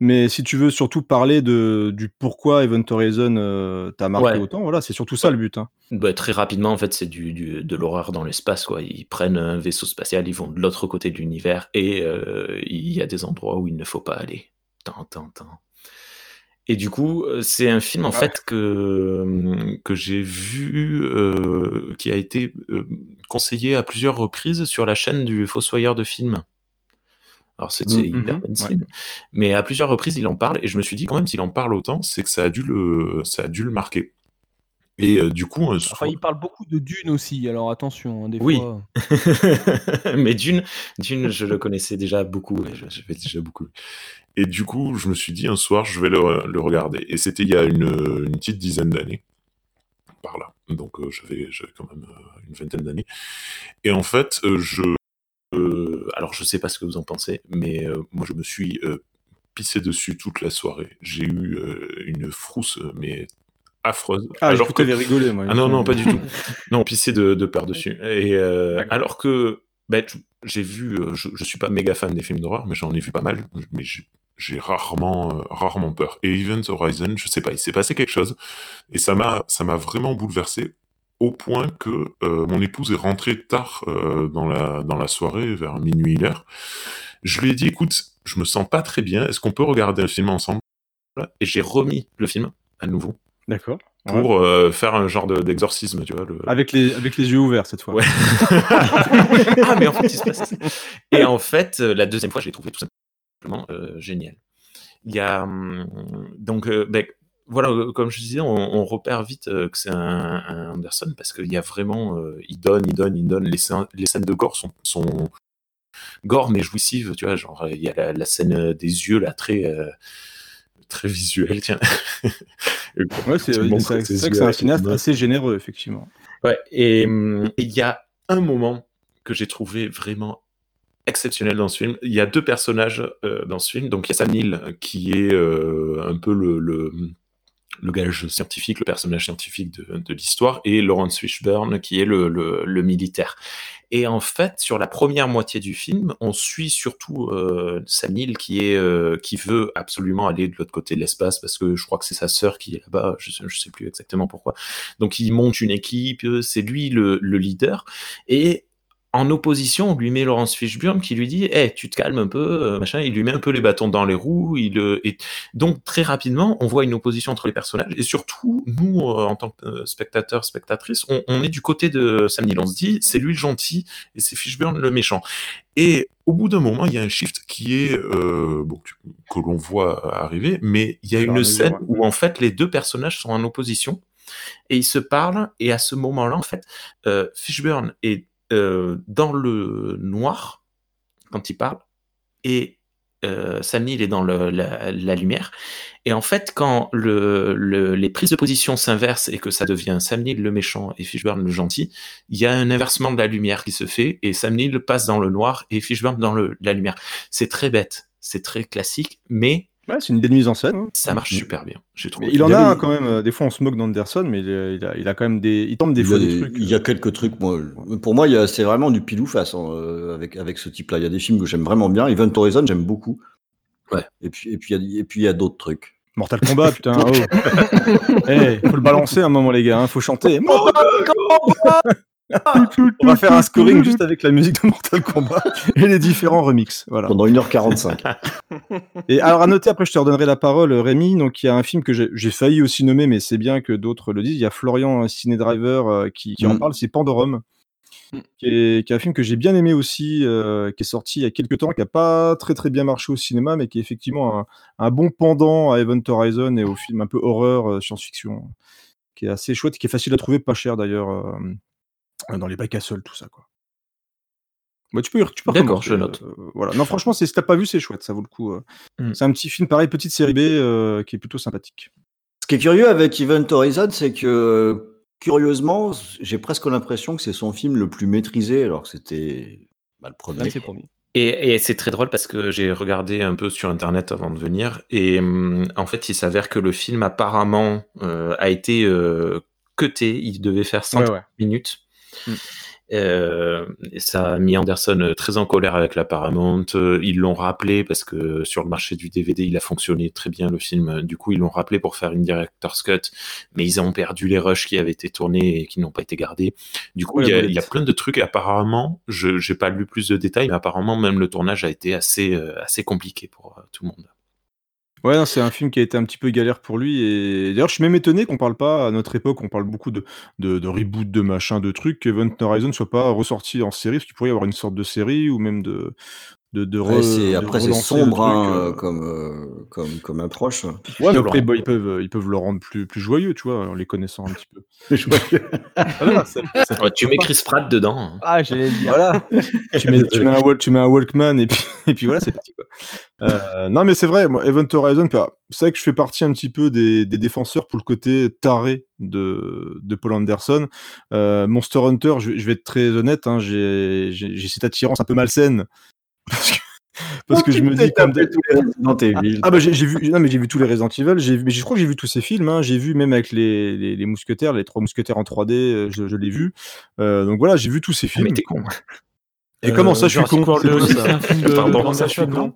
Mais si tu veux surtout parler de, du pourquoi Event Horizon euh, t'a marqué Ouais. autant, voilà, c'est surtout ça le but. hein. bah, très rapidement en fait c'est du, du- de l'horreur dans l'espace quoi. Ils prennent un vaisseau spatial, ils vont de l'autre côté de l'univers et euh, il y a des endroits où il ne faut pas aller. Tant, tant, tant. Et du coup, euh, c'est un film en Ouais. fait que, que j'ai vu, euh, qui a été euh, conseillé à plusieurs reprises sur la chaîne du Fossoyeur de films. Alors c'est c'est Mhm, hyper ouais. mainstream, mais à plusieurs reprises il en parle et je me suis dit quand même s'il en parle autant, c'est que ça a dû le, ça a dû le marquer. Et euh, du coup, un Enfin, il parle beaucoup de Dune aussi, alors attention, hein, des Oui. fois. mais Dune, Dune, je le connaissais déjà beaucoup. et je- J'avais déjà beaucoup. Et du coup, je me suis dit un soir, je vais le, le regarder. Et c'était il y a une, une petite dizaine d'années, par là. Donc euh, j'avais j'avais quand même euh, une vingtaine d'années. Et en fait, euh, je, euh, alors je sais pas ce que vous en pensez, mais euh, moi je me suis euh, pissé dessus toute la soirée. J'ai eu euh, une frousse, mais affreuse. Ah, Alors je que- rigolé, moi. ah non, non, pas du tout. Non, pisser de, de peur dessus. Et euh, alors que ben, j'ai vu, euh, je, je suis pas méga fan des films d'horreur, mais j'en ai vu pas mal. Mais j'ai- rarement, euh, rarement peur. Et Event Horizon, je sais pas, il s'est passé quelque chose et ça m'a, ça m'a vraiment bouleversé au point que euh, mon épouse est rentrée tard dans la dans la soirée, vers minuit une heure. Je lui ai dit, écoute, je me sens pas très bien. Est-ce qu'on peut regarder un film ensemble? Et j'ai remis le film à nouveau D'accord. Ouais. pour euh, faire un genre de- d'exorcisme, tu vois. Le... Avec les, avec les yeux ouverts cette fois. Ouais. ah, mais en fait, il se passe ça. Et en fait, euh, la deuxième fois, je l'ai trouvé tout simplement euh, génial. Il y a. hum, donc, euh, ben, voilà, comme je disais, on, on repère vite euh, que c'est un, un Anderson parce qu'il y a vraiment. euh, il donne, il donne, il donne. Les, scènes- les scènes de gore sont, sont gore mais jouissives, tu vois. Genre, il y a la, la scène des yeux, là, très. euh, très visuelle, tiens. Ouais, c'est ses vrai que c'est un cinéaste assez généreux, effectivement. Ouais, et hum, et il y a un moment que j'ai trouvé vraiment exceptionnel dans ce film. Il y a deux personnages euh, dans ce film. Donc il y a Sam Neill qui est euh, un peu le, le, le gage scientifique, le personnage scientifique de, de l'histoire, et Lawrence Fishburne qui est le, le, le militaire. Et en fait, sur la première moitié du film, on suit surtout euh, Sam Neill qui est euh, qui veut absolument aller de l'autre côté de l'espace parce que je crois que c'est sa sœur qui est là-bas. Je je sais plus exactement pourquoi. Donc il monte une équipe, euh, c'est lui le, le leader. Et en opposition, on lui met Laurence Fishburne qui lui dit Eh, tu te calmes un peu, euh, machin. Il lui met un peu les bâtons dans les roues. Il, euh, et donc, très rapidement, on voit une opposition entre les personnages. Et surtout, nous, euh, en tant que spectateurs, spectatrices, on, on est du côté de Sam Neill. On se dit C'est lui le gentil et c'est Fishburne le méchant. Et au bout d'un moment, il y a un shift qui est euh, bon, que, l'on voit arriver, mais il y a une scène ouais. où en fait les deux personnages sont en opposition et ils se parlent. Et à ce moment-là, en fait, euh, Fishburne est dans le noir quand il parle et euh, Neill est dans le- la, la lumière. Et en fait, quand le, le- les prises de position s'inversent et que ça devient Sam Neill le méchant et Fishburne le gentil, il y a un inversement de la lumière qui se fait et Sam Neill passe dans le noir et Fishburne dans le, la lumière. C'est très bête, c'est très classique, mais Ouais, c'est une de mise en scène. hein. ça marche super bien. J'ai trouvé. Mais il en a quand même. euh, Des fois, on se moque d'Anderson, mais il a, il a, il a quand même des. Il tente des il, fois a des des- trucs. il y a quelques trucs, moi. Pour moi, il y a- c'est vraiment du pile ou face hein, euh, avec, avec ce type-là. Il y a des films que j'aime vraiment bien. Event Horizon, j'aime beaucoup. Ouais. Et puis, et puis, il y a- et puis, il y a d'autres trucs. Mortal Kombat, putain. Oh. Eh, faut le balancer un moment, les gars. Hein, faut chanter. Mortal Kombat On va faire un scoring juste avec la musique de Mortal Kombat et les différents remixes. Voilà. Pendant 1h45. Et alors à noter, après je te redonnerai la parole, euh, Rémi. Donc il y a un film que j'ai failli aussi nommer, mais c'est bien que d'autres le disent. Il y a Florian euh, Ciné Driver euh, qui, qui en Mm. parle, c'est Pandorum, Mm. qui est, qui est un film que j'ai bien aimé aussi, euh, qui est sorti il y a quelques temps, qui a pas très très bien marché au cinéma, mais qui est effectivement un, un bon pendant à Event Horizon et au film un peu horreur euh, science-fiction, qui est assez chouette, qui est facile à trouver, pas cher d'ailleurs, euh, dans les bacs à sol, tout ça quoi. Bah, tu peux, y- tu peux D'accord, je note. euh, voilà. Non, franchement, c'est- si t'as pas vu, c'est chouette, ça vaut le coup. euh. Mm. C'est un petit film, pareil, petite série B, euh, qui est plutôt sympathique. Ce qui est curieux avec Event Horizon, c'est que curieusement, j'ai presque l'impression que c'est son film le plus maîtrisé, alors que c'était bah, le premier. c'est promis. Et, et c'est très drôle parce que j'ai regardé un peu sur internet avant de venir et hum, en fait il s'avère que le film apparemment euh, a été euh, cuté, il devait faire 100 ouais. minutes. Mm. Euh, et ça a mis Anderson euh, très en colère avec la Paramount. Euh, Ils l'ont rappelé parce que sur le marché du DVD, il a fonctionné très bien le film. Du coup, ils l'ont rappelé pour faire une director's cut, mais ils ont perdu les rushs qui avaient été tournés et qui n'ont pas été gardés. Du coup, Ouais, il y, a- y plein de trucs. Et apparemment, je j'ai pas lu plus de détails, mais apparemment même le tournage a été assez assez compliqué pour tout le monde. Ouais, non, c'est un film qui a été un petit peu galère pour lui. Et d'ailleurs, je suis même étonné qu'on parle pas, à notre époque, on parle beaucoup de, de, de reboot, de machin, de trucs, que Event Horizon soit pas ressorti en série, parce qu'il pourrait y avoir une sorte de série ou même de. De, de Ouais, re- de après, c'est sombre truc, hein, euh. comme, euh, comme, comme approche. Ouais, mais violent. après, bah, ils, peuvent, ils peuvent le rendre plus, plus joyeux, tu vois, en les connaissant un petit peu. Ouais, tu mets Chris Pratt dedans. hein. Ah, j'allais le dire. Voilà. tu, mets, tu, mets un, Wal- tu mets un Walkman et puis, et puis voilà, c'est parti. Quoi. Euh, non, mais c'est vrai, moi, Event Horizon, bah, c'est vrai que je fais partie un petit peu des, des défenseurs pour le côté taré de, de Paul Anderson. Euh, Monster Hunter, je, je vais être très honnête, hein, j'ai j'ai- j'ai cette attirance un peu malsaine. Parce que, parce que je me dis comme. tous les Resident Evil. Ah bah j'ai vu non mais j'ai vu tous les Resident Evil, j'ai vu mais je crois que j'ai vu tous ces films hein, j'ai vu même avec les, les, les mousquetaires, les trois mousquetaires en 3D, euh, je, je l'ai vu. Euh, donc voilà, j'ai vu tous ces Ah, films. mais t'es con. Et comment ça, je suis Jurassic con?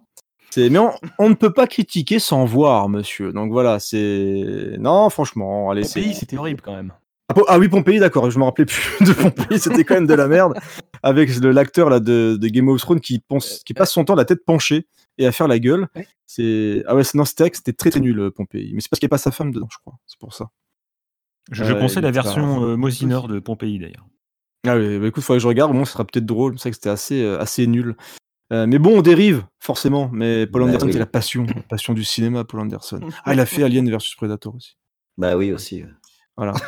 C'est mais on, on ne peut pas critiquer sans voir, monsieur. Donc voilà, c'est non, franchement, allez, c'est pays, c'était horrible quand même. Ah, ah oui, Pompéi, d'accord, je me rappelais plus de Pompéi, c'était quand même de la merde. Avec le- l'acteur là de, de Game of Thrones qui, pense, qui passe son temps la tête penchée et à faire la gueule. C'est ah ouais, non, c'était c'était très très nul euh, Pompéi. Mais c'est parce qu'il n'y a pas sa femme dedans, je crois. C'est pour ça. Je, je Euh, conseille la est version euh, Mosinor de Pompéi d'ailleurs. Ah oui, bah écoute, faudrait que je regarde, au moins ça sera peut-être drôle. C'est vrai que c'était assez, euh, assez nul. Euh, mais bon, on dérive, forcément. Mais Paul Bah Anderson, oui. c'est la passion, la passion du cinéma, Paul Anderson. Ah, il a fait Alien versus Predator aussi. Bah oui, aussi. Voilà.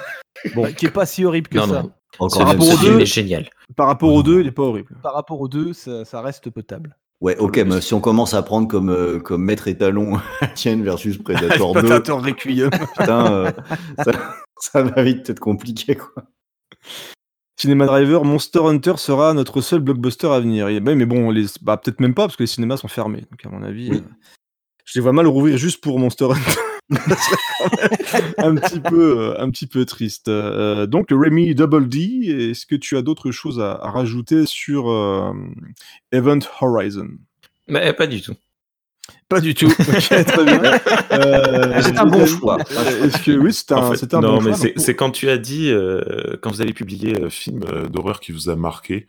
Bon. Qui est pas si horrible que Non, ça. non. Encore Par un rapport deux- est génial. Par rapport aux deux, il est pas horrible. Par rapport aux deux, ça, ça reste potable. Ouais, ok, mais si on commence à prendre comme, euh, comme maître étalon Alien versus Predator 2, Predator Requiem. putain, euh, ça, ça va vite être compliqué, quoi. Cinéma Driver, Monster Hunter sera notre seul blockbuster à venir. Et, bah, mais bon, les, bah, peut-être même pas parce que les cinémas sont fermés. Donc à mon avis, Oui. euh, je les vois mal rouvrir juste pour Monster Hunter. Un petit peu, euh, un petit peu triste. Euh, donc Remy Double D, est-ce que tu as d'autres choses à, à rajouter sur euh, Event Horizon? Mais pas du tout. Pas du tout. Ok, très bien. Euh, C'est un bon choix. Est-ce que oui, c'est un, En fait, c'était un non, bon mais choix, c'est quand tu as dit, euh, quand vous avez publié un film d'horreur qui vous a marqué,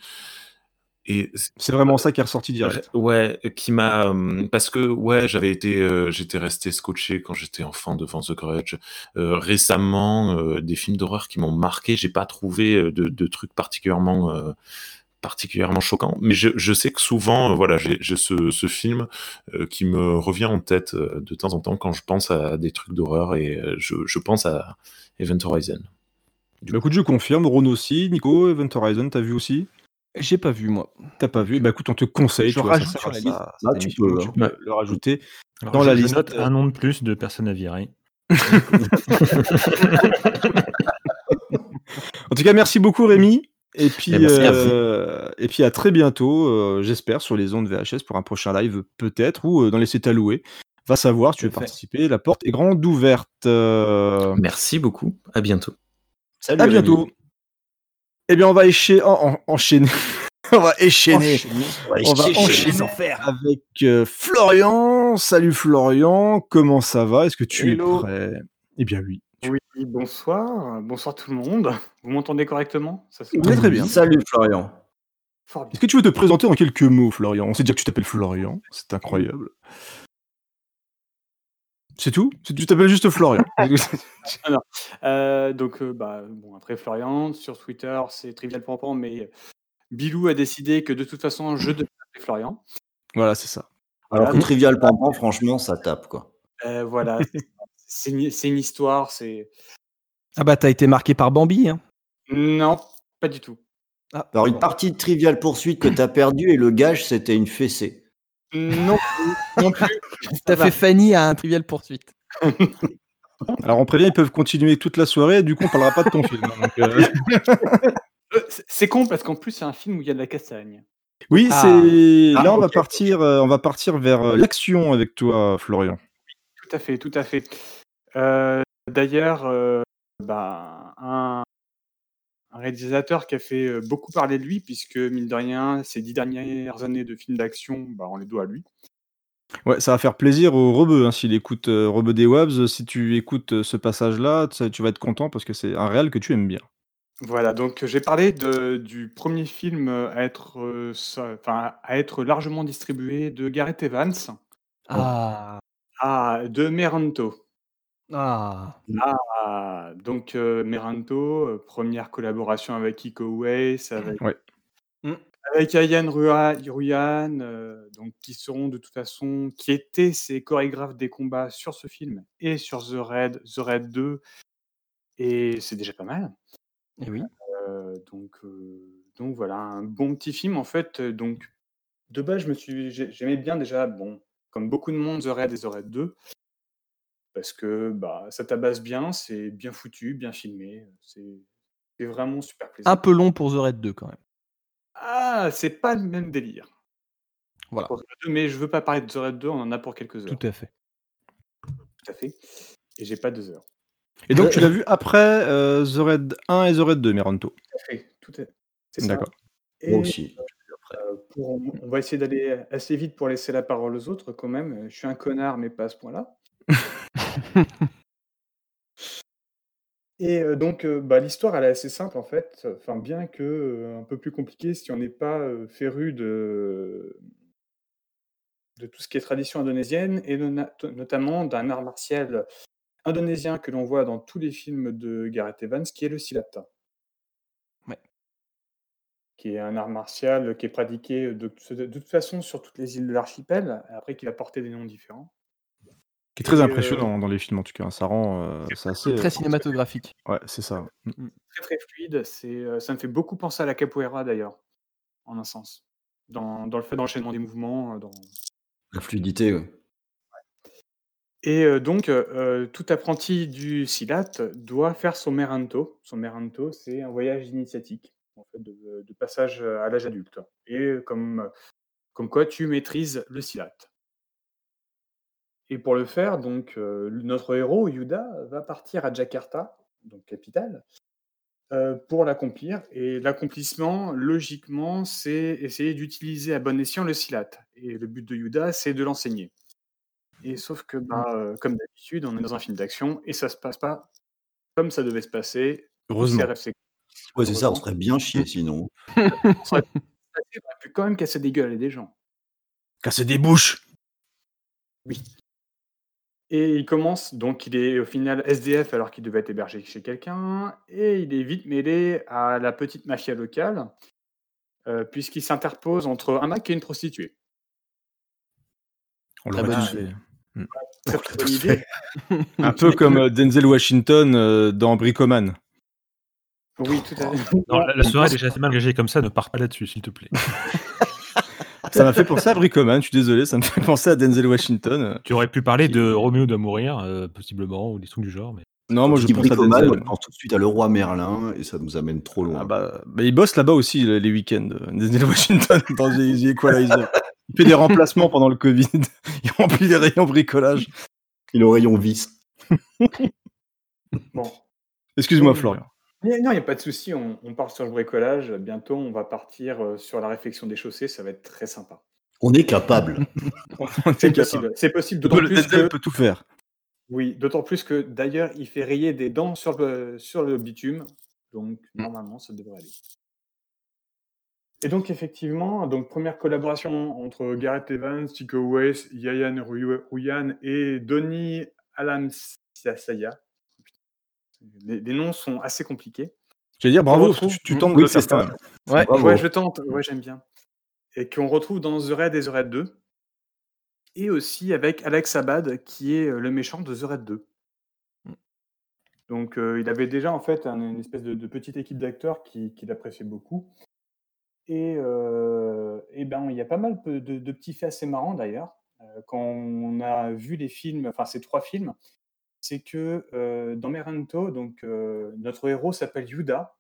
et c'est- vraiment ça qui est ressorti direct. ouais, qui m'a, hum, parce que ouais, j'avais été, euh, j'étais resté scotché quand j'étais enfant devant The Grudge. Euh, récemment, euh, des films d'horreur qui m'ont marqué, j'ai pas trouvé euh, de, de trucs particulièrement euh, particulièrement choquants, mais je, je sais que souvent, euh, voilà, j'ai ce, ce film euh, qui me revient en tête euh, de temps en temps quand je pense à des trucs d'horreur et euh, je, je pense à Event Horizon. Bah, écoute, je confirme. Ron aussi. Nico, Event Horizon, t'as vu aussi? J'ai pas vu, moi. T'as pas vu? Bah écoute, on te conseille. Je tu vois, ça rajoute sur la liste. cette Ah, tu peux, tu hein. le rajouter. Alors, Dans la liste, note un nom de plus de personnes à virer. En tout cas, merci beaucoup Rémi. Et puis, merci à euh, et puis à très bientôt, euh, j'espère, sur les ondes VHS pour un prochain live, peut-être, ou euh, dans les sites alloués. Va savoir, tu veux participer. La porte est grande ouverte. Euh, Merci beaucoup, à bientôt. Salut, à Rémi. Eh bien, on va écher- en- en- enchaîner. on va échaîner. On va enchaîner avec euh, Florian. Salut Florian, comment ça va? Est-ce que tu Hello. es prêt? Eh bien oui. Oui, bonsoir. Bonsoir tout le monde. Vous m'entendez correctement? Ça se- Très très bien. Salut, Florian. Est-ce que tu veux te présenter en quelques mots, Florian? On sait déjà que tu t'appelles Florian, c'est incroyable. C'est tout? C'est- Tu t'appelles juste Florian. Euh, donc, euh, bah, bon, après Florian, sur Twitter, c'est Trivial Pampan, mais Bilou a décidé que de toute façon, je devais m'appeler Florian. voilà, c'est ça. Alors Voilà, que Trivial Pampan, franchement, ça tape, quoi. euh, voilà, c'est une, histoire, c'est... Ah bah t'as été marqué par Bambi. Hein. Non, pas du tout. Ah, Alors, une partie de Trivial Poursuite que t'as perdu et le gage, c'était une fessée. Non plus, non plus. T'as fait Fanny à un trivial poursuite. Alors on prévient, ils peuvent continuer toute la soirée, du coup on parlera pas de ton film. hein, donc, euh, Euh, c'est- con parce qu'en plus, c'est un film où il y a de la castagne. Oui, Ah. c'est. Ah, Là, on va partir, euh, on va partir vers euh, l'action avec toi, Florian. Tout à fait, tout à fait. Euh, D'ailleurs, euh, bah, un, un réalisateur qui a fait euh, beaucoup parler de lui, puisque mine de rien, ces dix dernières années de films d'action, bah, on les doit à lui. Ouais, ça va faire plaisir au Rebeu, hein, s'il écoute euh, Rebeu des Wabs. Si tu écoutes euh, ce passage-là, tu vas être content parce que c'est un réel que tu aimes bien. Voilà, donc j'ai parlé de, du premier film euh, à être, euh, ça- enfin, à être largement distribué de Gareth Evans, Ah. à, de Meranto. Ah. Ah, donc euh, Meranto, euh, première collaboration avec Iko Uwais, avec, Ouais. avec Ayan Rua- Ruyan, euh, donc qui seront de toute façon, qui étaient ces chorégraphes des combats sur ce film et sur The Raid, The Raid 2, et c'est déjà pas mal. Et oui. Euh, donc, euh, donc voilà, un bon petit film en fait. euh, Donc de base, je me suis, j'ai- j'aimais bien déjà, bon, comme beaucoup de monde, The Raid et The Raid 2, parce que bah ça tabasse bien, c'est bien foutu, bien filmé, c'est vraiment super plaisant. Un peu long pour The Raid 2 quand même. Ah, c'est pas le même délire. Voilà. Pour The Raid 2, mais je veux pas parler de The Raid 2, on en a pour quelques heures. Tout à fait. Tout à fait. Et j'ai pas deux heures. Et donc, tu l'as vu après euh, The Red 1 et The Red 2, Meranto. Tout à fait. Tout à... C'est. D'accord. Moi aussi. euh, pour- on va essayer d'aller assez vite pour laisser la parole aux autres quand même. Je suis un connard, mais pas à ce point-là. Et euh, donc, euh, bah, l'histoire, elle est assez simple en fait. Enfin, bien que euh, un peu plus compliquée si on n'est pas euh, féru de, de tout ce qui est tradition indonésienne et notamment d'un art martial indonésien que l'on voit dans tous les films de Gareth Evans, qui est le silat. Ouais. Qui est un art martial qui est pratiqué de, de toute façon sur toutes les îles de l'archipel, après qui va porter des noms différents. Qui est très Et, euh, impressionnant dans les films, en tout cas. Ça rend. euh, c'est assez. Très cinématographique. Ouais, c'est ça. Mm. très très fluide. C'est, euh, ça me fait beaucoup penser à la capoeira d'ailleurs, en un sens. Dans, dans le fait d'enchaînement des mouvements. Dans... La fluidité, ouais. Et euh, donc, tout apprenti du Silat doit faire son meranto. Son meranto, c'est un voyage initiatique, en fait, de, de passage à l'âge adulte. Et comme, comme quoi tu maîtrises le Silat. Et pour le faire, donc, euh, notre héros, Yuda, va partir à Jakarta, donc capitale, euh, pour l'accomplir. Et l'accomplissement, logiquement, c'est essayer d'utiliser à bon escient le silat. Et le but de Yuda, c'est de l'enseigner. Et sauf que, bah, euh, comme d'habitude, on est dans un film d'action et ça se passe pas comme ça devait se passer. Heureusement. Ouais, c'est ça, on serait bien chié sinon. Ça aurait pu quand même casser des gueules et des gens. Casser des bouches Oui. Et il commence, donc il est au final SDF alors qu'il devait être hébergé chez quelqu'un, et il est vite mêlé à la petite mafia locale, euh, puisqu'il s'interpose entre un mec et une prostituée. On Très l'aurait bonne tous idée. fait. Très, très bonne idée. Un peu comme euh, Denzel Washington euh, dans Bricoman. Oui, tout à fait. Non, la, la soirée est déjà assez mal engagée comme ça, ne pars pas là-dessus, s'il te plaît. Ça m'a fait penser à Bricoman, je suis désolé, ça me fait penser à Denzel Washington. Tu aurais pu parler de Roméo doit mourir, euh, possiblement, ou des trucs du genre, mais Non, moi je pense à Denzel. je pense tout de suite à Leroy Merlin et ça nous amène trop loin. Ah bah, bah, il bosse là-bas aussi le- les week-ends. euh, Denzel Washington dans The Equalizer. Il fait des remplacements pendant le Covid. Il remplit les rayons bricolage. Il au rayon vis. Bon. Excuse-moi. Florian. Mais non, il n'y a pas de souci, on, on part sur le bricolage. Bientôt, on va partir euh, sur la réflexion des chaussées, ça va être très sympa. On est capable. C'est possible, c'est possible, d'autant plus Denzel que... peut tout faire. Oui, d'autant plus que d'ailleurs, il fait rayer des dents sur le, sur le bitume. Donc, Mm. normalement, ça devrait aller. Et donc, effectivement, donc, première collaboration entre Gareth Evans, Chico Weiss, Yayan Ruy- Ruyan et Donny Alam Saya. Les, les noms sont assez compliqués. Je veux dire, bravo, retrouve- tu, tu tentes Oui, de faire ça. Ouais. Je tente. Ouais, j'aime bien. Et qu'on retrouve dans The Raid et The Raid 2. Et aussi avec Alex Abad, qui est euh, le méchant de The Raid 2. Donc, euh, il avait déjà en fait un- une espèce de, de petite équipe d'acteurs qui, qui l'appréciait beaucoup. Et, euh, et ben, il y a pas mal de, de- de petits faits assez marrants d'ailleurs. Euh, quand on a vu les films, enfin ces trois films, c'est que euh, dans Merento, donc euh, notre héros s'appelle Yuda.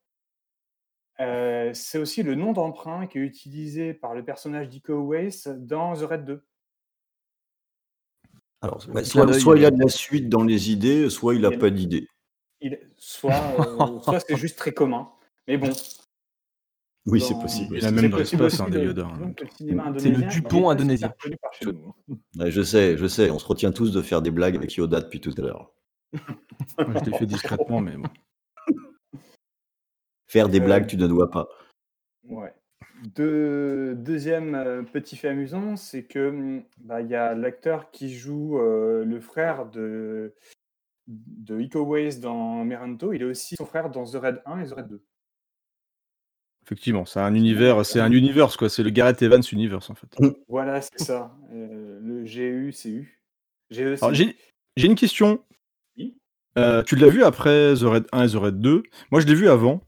Euh, c'est aussi le nom d'emprunt qui est utilisé par le personnage d'Iko Uwais dans The Red 2. Alors, ouais, soit, d'œil, soit il a de la suite dans les idées, soit il a Il y a- pas d'idée. Il, soit soit c'est juste très commun. Mais bon. Oui, c'est possible. Il y a même dans l'espace, hein, C'est le Dupont indonésien. Ouais, je sais, je sais. On se retient tous de faire des blagues avec Yoda depuis tout à l'heure. Je l'ai fait discrètement, mais bon. Faire des Euh, blagues, tu ne dois pas. Ouais. Deux- deuxième euh, petit fait amusant, c'est que hum, bah, il y a l'acteur qui joue euh, le frère de, de Iko Uwais dans Merento. Il est aussi son frère dans The Red 1 et The Red 2. Effectivement, c'est un univers, c'est un univers, quoi. C'est le Gareth Evans universe, en fait. Voilà, c'est ça. Euh, le GU-CU. Alors, j'ai j'ai une question. Oui. Euh, tu l'as vu après The Red 1 et The Red 2. Moi, je l'ai vu avant.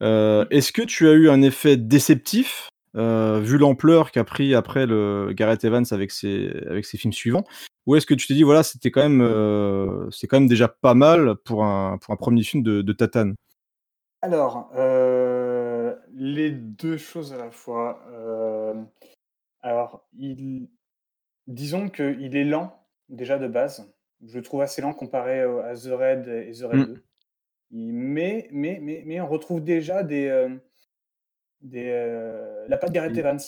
Euh, Est-ce que tu as eu un effet déceptif, euh, vu l'ampleur qu'a pris après le Gareth Evans avec ses, avec ses films suivants? Ou est-ce que tu t'es dit, voilà, c'était quand, même, euh, c'est quand même déjà pas mal pour un, pour un premier film de, de Tatane? Alors, euh, les deux choses à la fois. Euh, alors, il, disons qu'il est lent, déjà de base. Je le trouve assez lent comparé à The Red et The Red Mm. 2. Il- mais, mais, mais, mais on retrouve déjà des, euh, des, euh, la patte Gareth Il- Evans.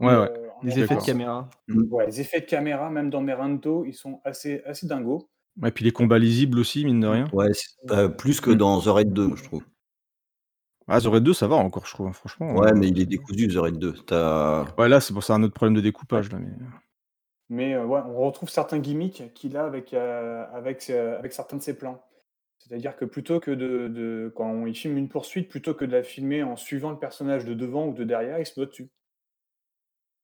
Ouais, ouais. Euh, en Les effets de caméra. Ouais, les effets de caméra, même dans Merento, ils sont assez, assez dingos. Et puis les combats lisibles aussi, mine de rien. Ouais, euh, plus que Mm. dans The Raid 2, je trouve. Ah, The Red 2, ça va encore, je trouve, hein, franchement. Ouais, euh, mais il est décousu, The Raid 2. T'as... Ouais, là, c'est pour ça un autre problème de découpage. Là, mais... Mais euh, ouais, on retrouve certains gimmicks qu'il a avec, euh, avec, euh, avec certains de ses plans. C'est-à-dire que plutôt que de, de- Quand il filme une poursuite, plutôt que de la filmer en suivant le personnage de devant ou de derrière, il se met dessus.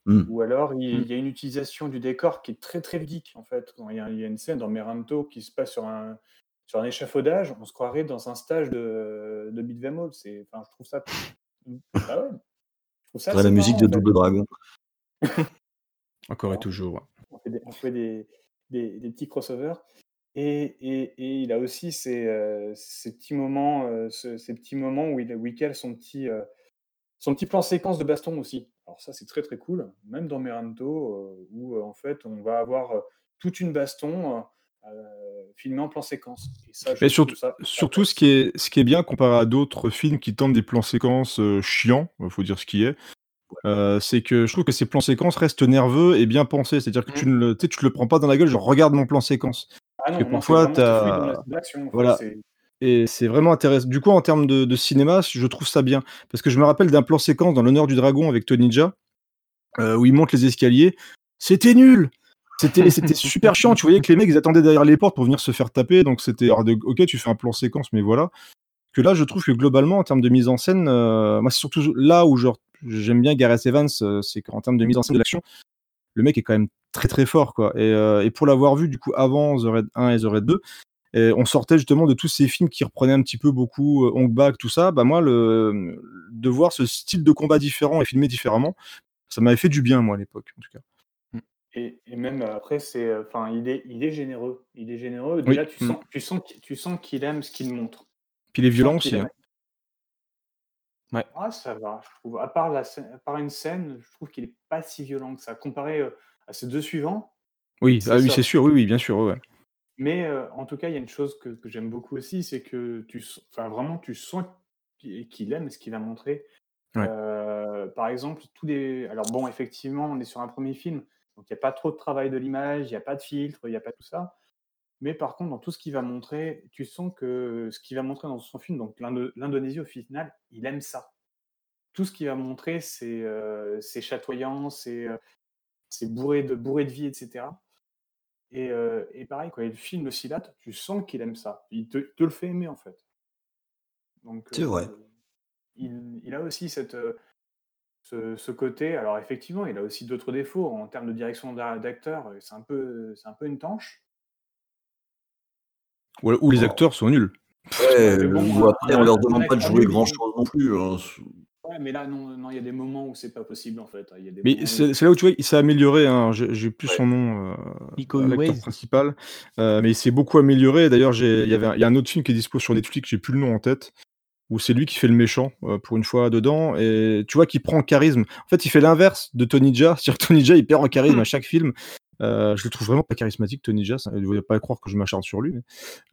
Hmm. Ou alors, il, Mm. il y a une utilisation du décor qui est très très ludique, en fait. Quand il y a, il y a une scène dans Merento qui se passe sur un, sur un échafaudage, on se croirait dans un stage de, de Beat Them All. C'est- Enfin, je trouve ça... Ah ouais. Je trouve ça la musique marrant, de. Double Dragon. Encore et toujours. ouais. on fait des, on fait des, des- des petits crossovers. Et, et- et il a aussi ces, euh, ces petits moments, euh, ce- ces petits moments où il, où il cale son petit, euh, son petit plan séquence de baston aussi. Alors ça, c'est très très cool. Même dans Merento, euh, où euh, en fait, on va avoir euh, toute une baston euh, filmée en plan séquence. Et ça, je surtout, ça surtout ce, qui est, ce qui est bien comparé à d'autres films qui tentent des plans séquences euh, chiants, il faut dire ce qui est, euh, c'est que je trouve que ces plans séquences restent nerveux et bien pensés. C'est-à-dire que tu, ne le, tu tu te le prends pas dans la gueule, genre regarde mon plan séquence. Ah non, Parce que non, c'est parfois, en fait, Voilà. Et c'est vraiment intéressant. Du coup, en termes de, de cinéma, je trouve ça bien. Parce que je me rappelle d'un plan séquence dans L'honneur du dragon avec Tony Jaa, euh, où il monte les escaliers. C'était nul C'était super chiant. Tu voyais que les mecs, ils attendaient derrière les portes pour venir se faire taper. Donc c'était, ok, tu fais un plan séquence, mais voilà. Que là, je trouve que globalement, en termes de mise en scène, euh, moi, c'est surtout là où genre, j'aime bien Gareth Evans, euh, c'est qu'en termes de mise en scène de l'action, le mec est quand même très très fort, quoi. Et, euh, et pour l'avoir vu, du coup, avant The Red 1 et The Red 2, et on sortait justement de tous ces films qui reprenaient un petit peu beaucoup euh, Hong Bak, tout ça. Bah moi, le, de voir ce style de combat différent et filmé différemment, ça m'avait fait du bien, moi, à l'époque, en tout cas. Et, et même euh, après, c'est, euh, enfin, il est, il est généreux. Il est généreux. Oui. Déjà, tu Mm. sens, tu sens, qu'il- tu sens qu'il aime ce qu'il montre. Puis sens violents qu'il aussi. hein. Ouais. Ah, ça va, je trouve. À part, la à part une scène, je trouve qu'il est pas si violent que ça. Comparé euh, à ces deux suivants, Oui, C'est ah oui, c'est sûr, oui, oui, bien sûr, ouais, mais euh, en tout cas, il y a une chose que, que j'aime beaucoup aussi, c'est que tu, enfin, vraiment, tu sens qu'il qu'il aime ce qu'il a montré. Ouais. Euh, par exemple, tous les. Alors, bon, effectivement, on est sur un premier film, donc il n'y a pas trop de travail de l'image, il n'y a pas de filtre, il n'y a pas tout ça. Mais par contre, dans tout ce qu'il va montrer, tu sens que ce qu'il va montrer dans son film, donc l'Indo- l'Indonésie au final, il aime ça. Tout ce qu'il va montrer, c'est euh, chatoyant, c'est euh, bourré de, bourré de vie, etc. Et, euh, et pareil, quand il filme le Silat, tu sens qu'il aime ça. Il te, te le fait aimer, en fait. C'est vrai. euh, il, il a aussi cette, euh, ce, ce côté. Alors, effectivement, il a aussi d'autres défauts en termes de direction d'a- d'acteur. C'est un, peu- c'est un peu une tanche. Ou, ou les acteurs sont nuls. Ouais, bon, ou après, on leur demande pas de jouer grand chose non plus. hein. Ouais, mais là, non, non, il y a des moments où c'est pas possible, en fait. Il y a des Mais où- c'est là où tu vois, il s'est amélioré. Hein. J'ai j'ai plus son nom, euh, l'acteur principal, euh, mais il s'est beaucoup amélioré. D'ailleurs, j'ai- il y avait un, il y a un autre film qui est dispo sur Netflix, j'ai plus le nom en tête, où c'est lui qui fait le méchant euh, pour une fois dedans, et tu vois qu'il prend en charisme. En fait, il fait l'inverse de Tony Jaa, c'est-à-dire que Tony Jaa il perd en charisme à chaque film. Euh, je le trouve vraiment pas charismatique, Tony Jaa. Vous ne pas croire que je m'acharne sur lui. mais,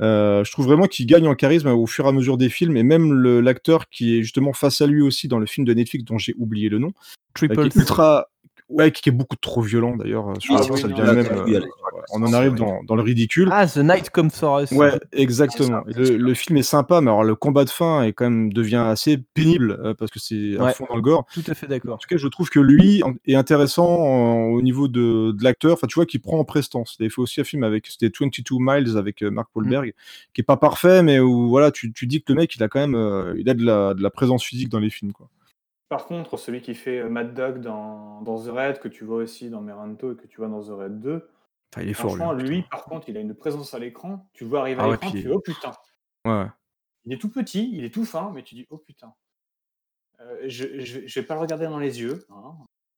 euh, je trouve vraiment qu'il gagne en charisme au fur et à mesure des films, et même l'acteur qui est justement face à lui aussi dans le film de Netflix dont j'ai oublié le nom, Triple ultra, ouais, qui est beaucoup trop violent d'ailleurs. euh, Sur Ah la fin, oui, ça non, devient là, même, oui, euh, elle est- ouais, on en arrive dans, dans le ridicule. Ah, The Night Comes for Us. Ouais, exactement. Le, le film est sympa, mais alors le combat de fin est quand même devient assez pénible euh, parce que c'est à Ouais. fond dans le gore. Tout à fait En d'accord. tout cas, je trouve que lui en- est intéressant euh, au niveau de, de l'acteur. Enfin, tu vois qu'il prend en prestance. Il fait aussi un film avec c'était 22 Miles avec euh, Mark Wahlberg, qui est pas parfait, mais où voilà, tu, tu dis que le mec, il a quand même, euh, il a de la, de la présence physique dans les films, quoi. Par contre, celui qui fait euh, Mad Dog dans, dans The Raid, que tu vois aussi dans Meranto et que tu vois dans The Raid 2, Enfin, il est fort, lui. franchement, lui, putain. par contre, il a une présence à l'écran. Tu vois arriver Ah à ouais, l'écran, tu fais oh putain. Ouais. Il est tout petit, il est tout fin, mais tu dis oh putain. Euh, je, je, je vais pas le regarder dans les yeux. hein.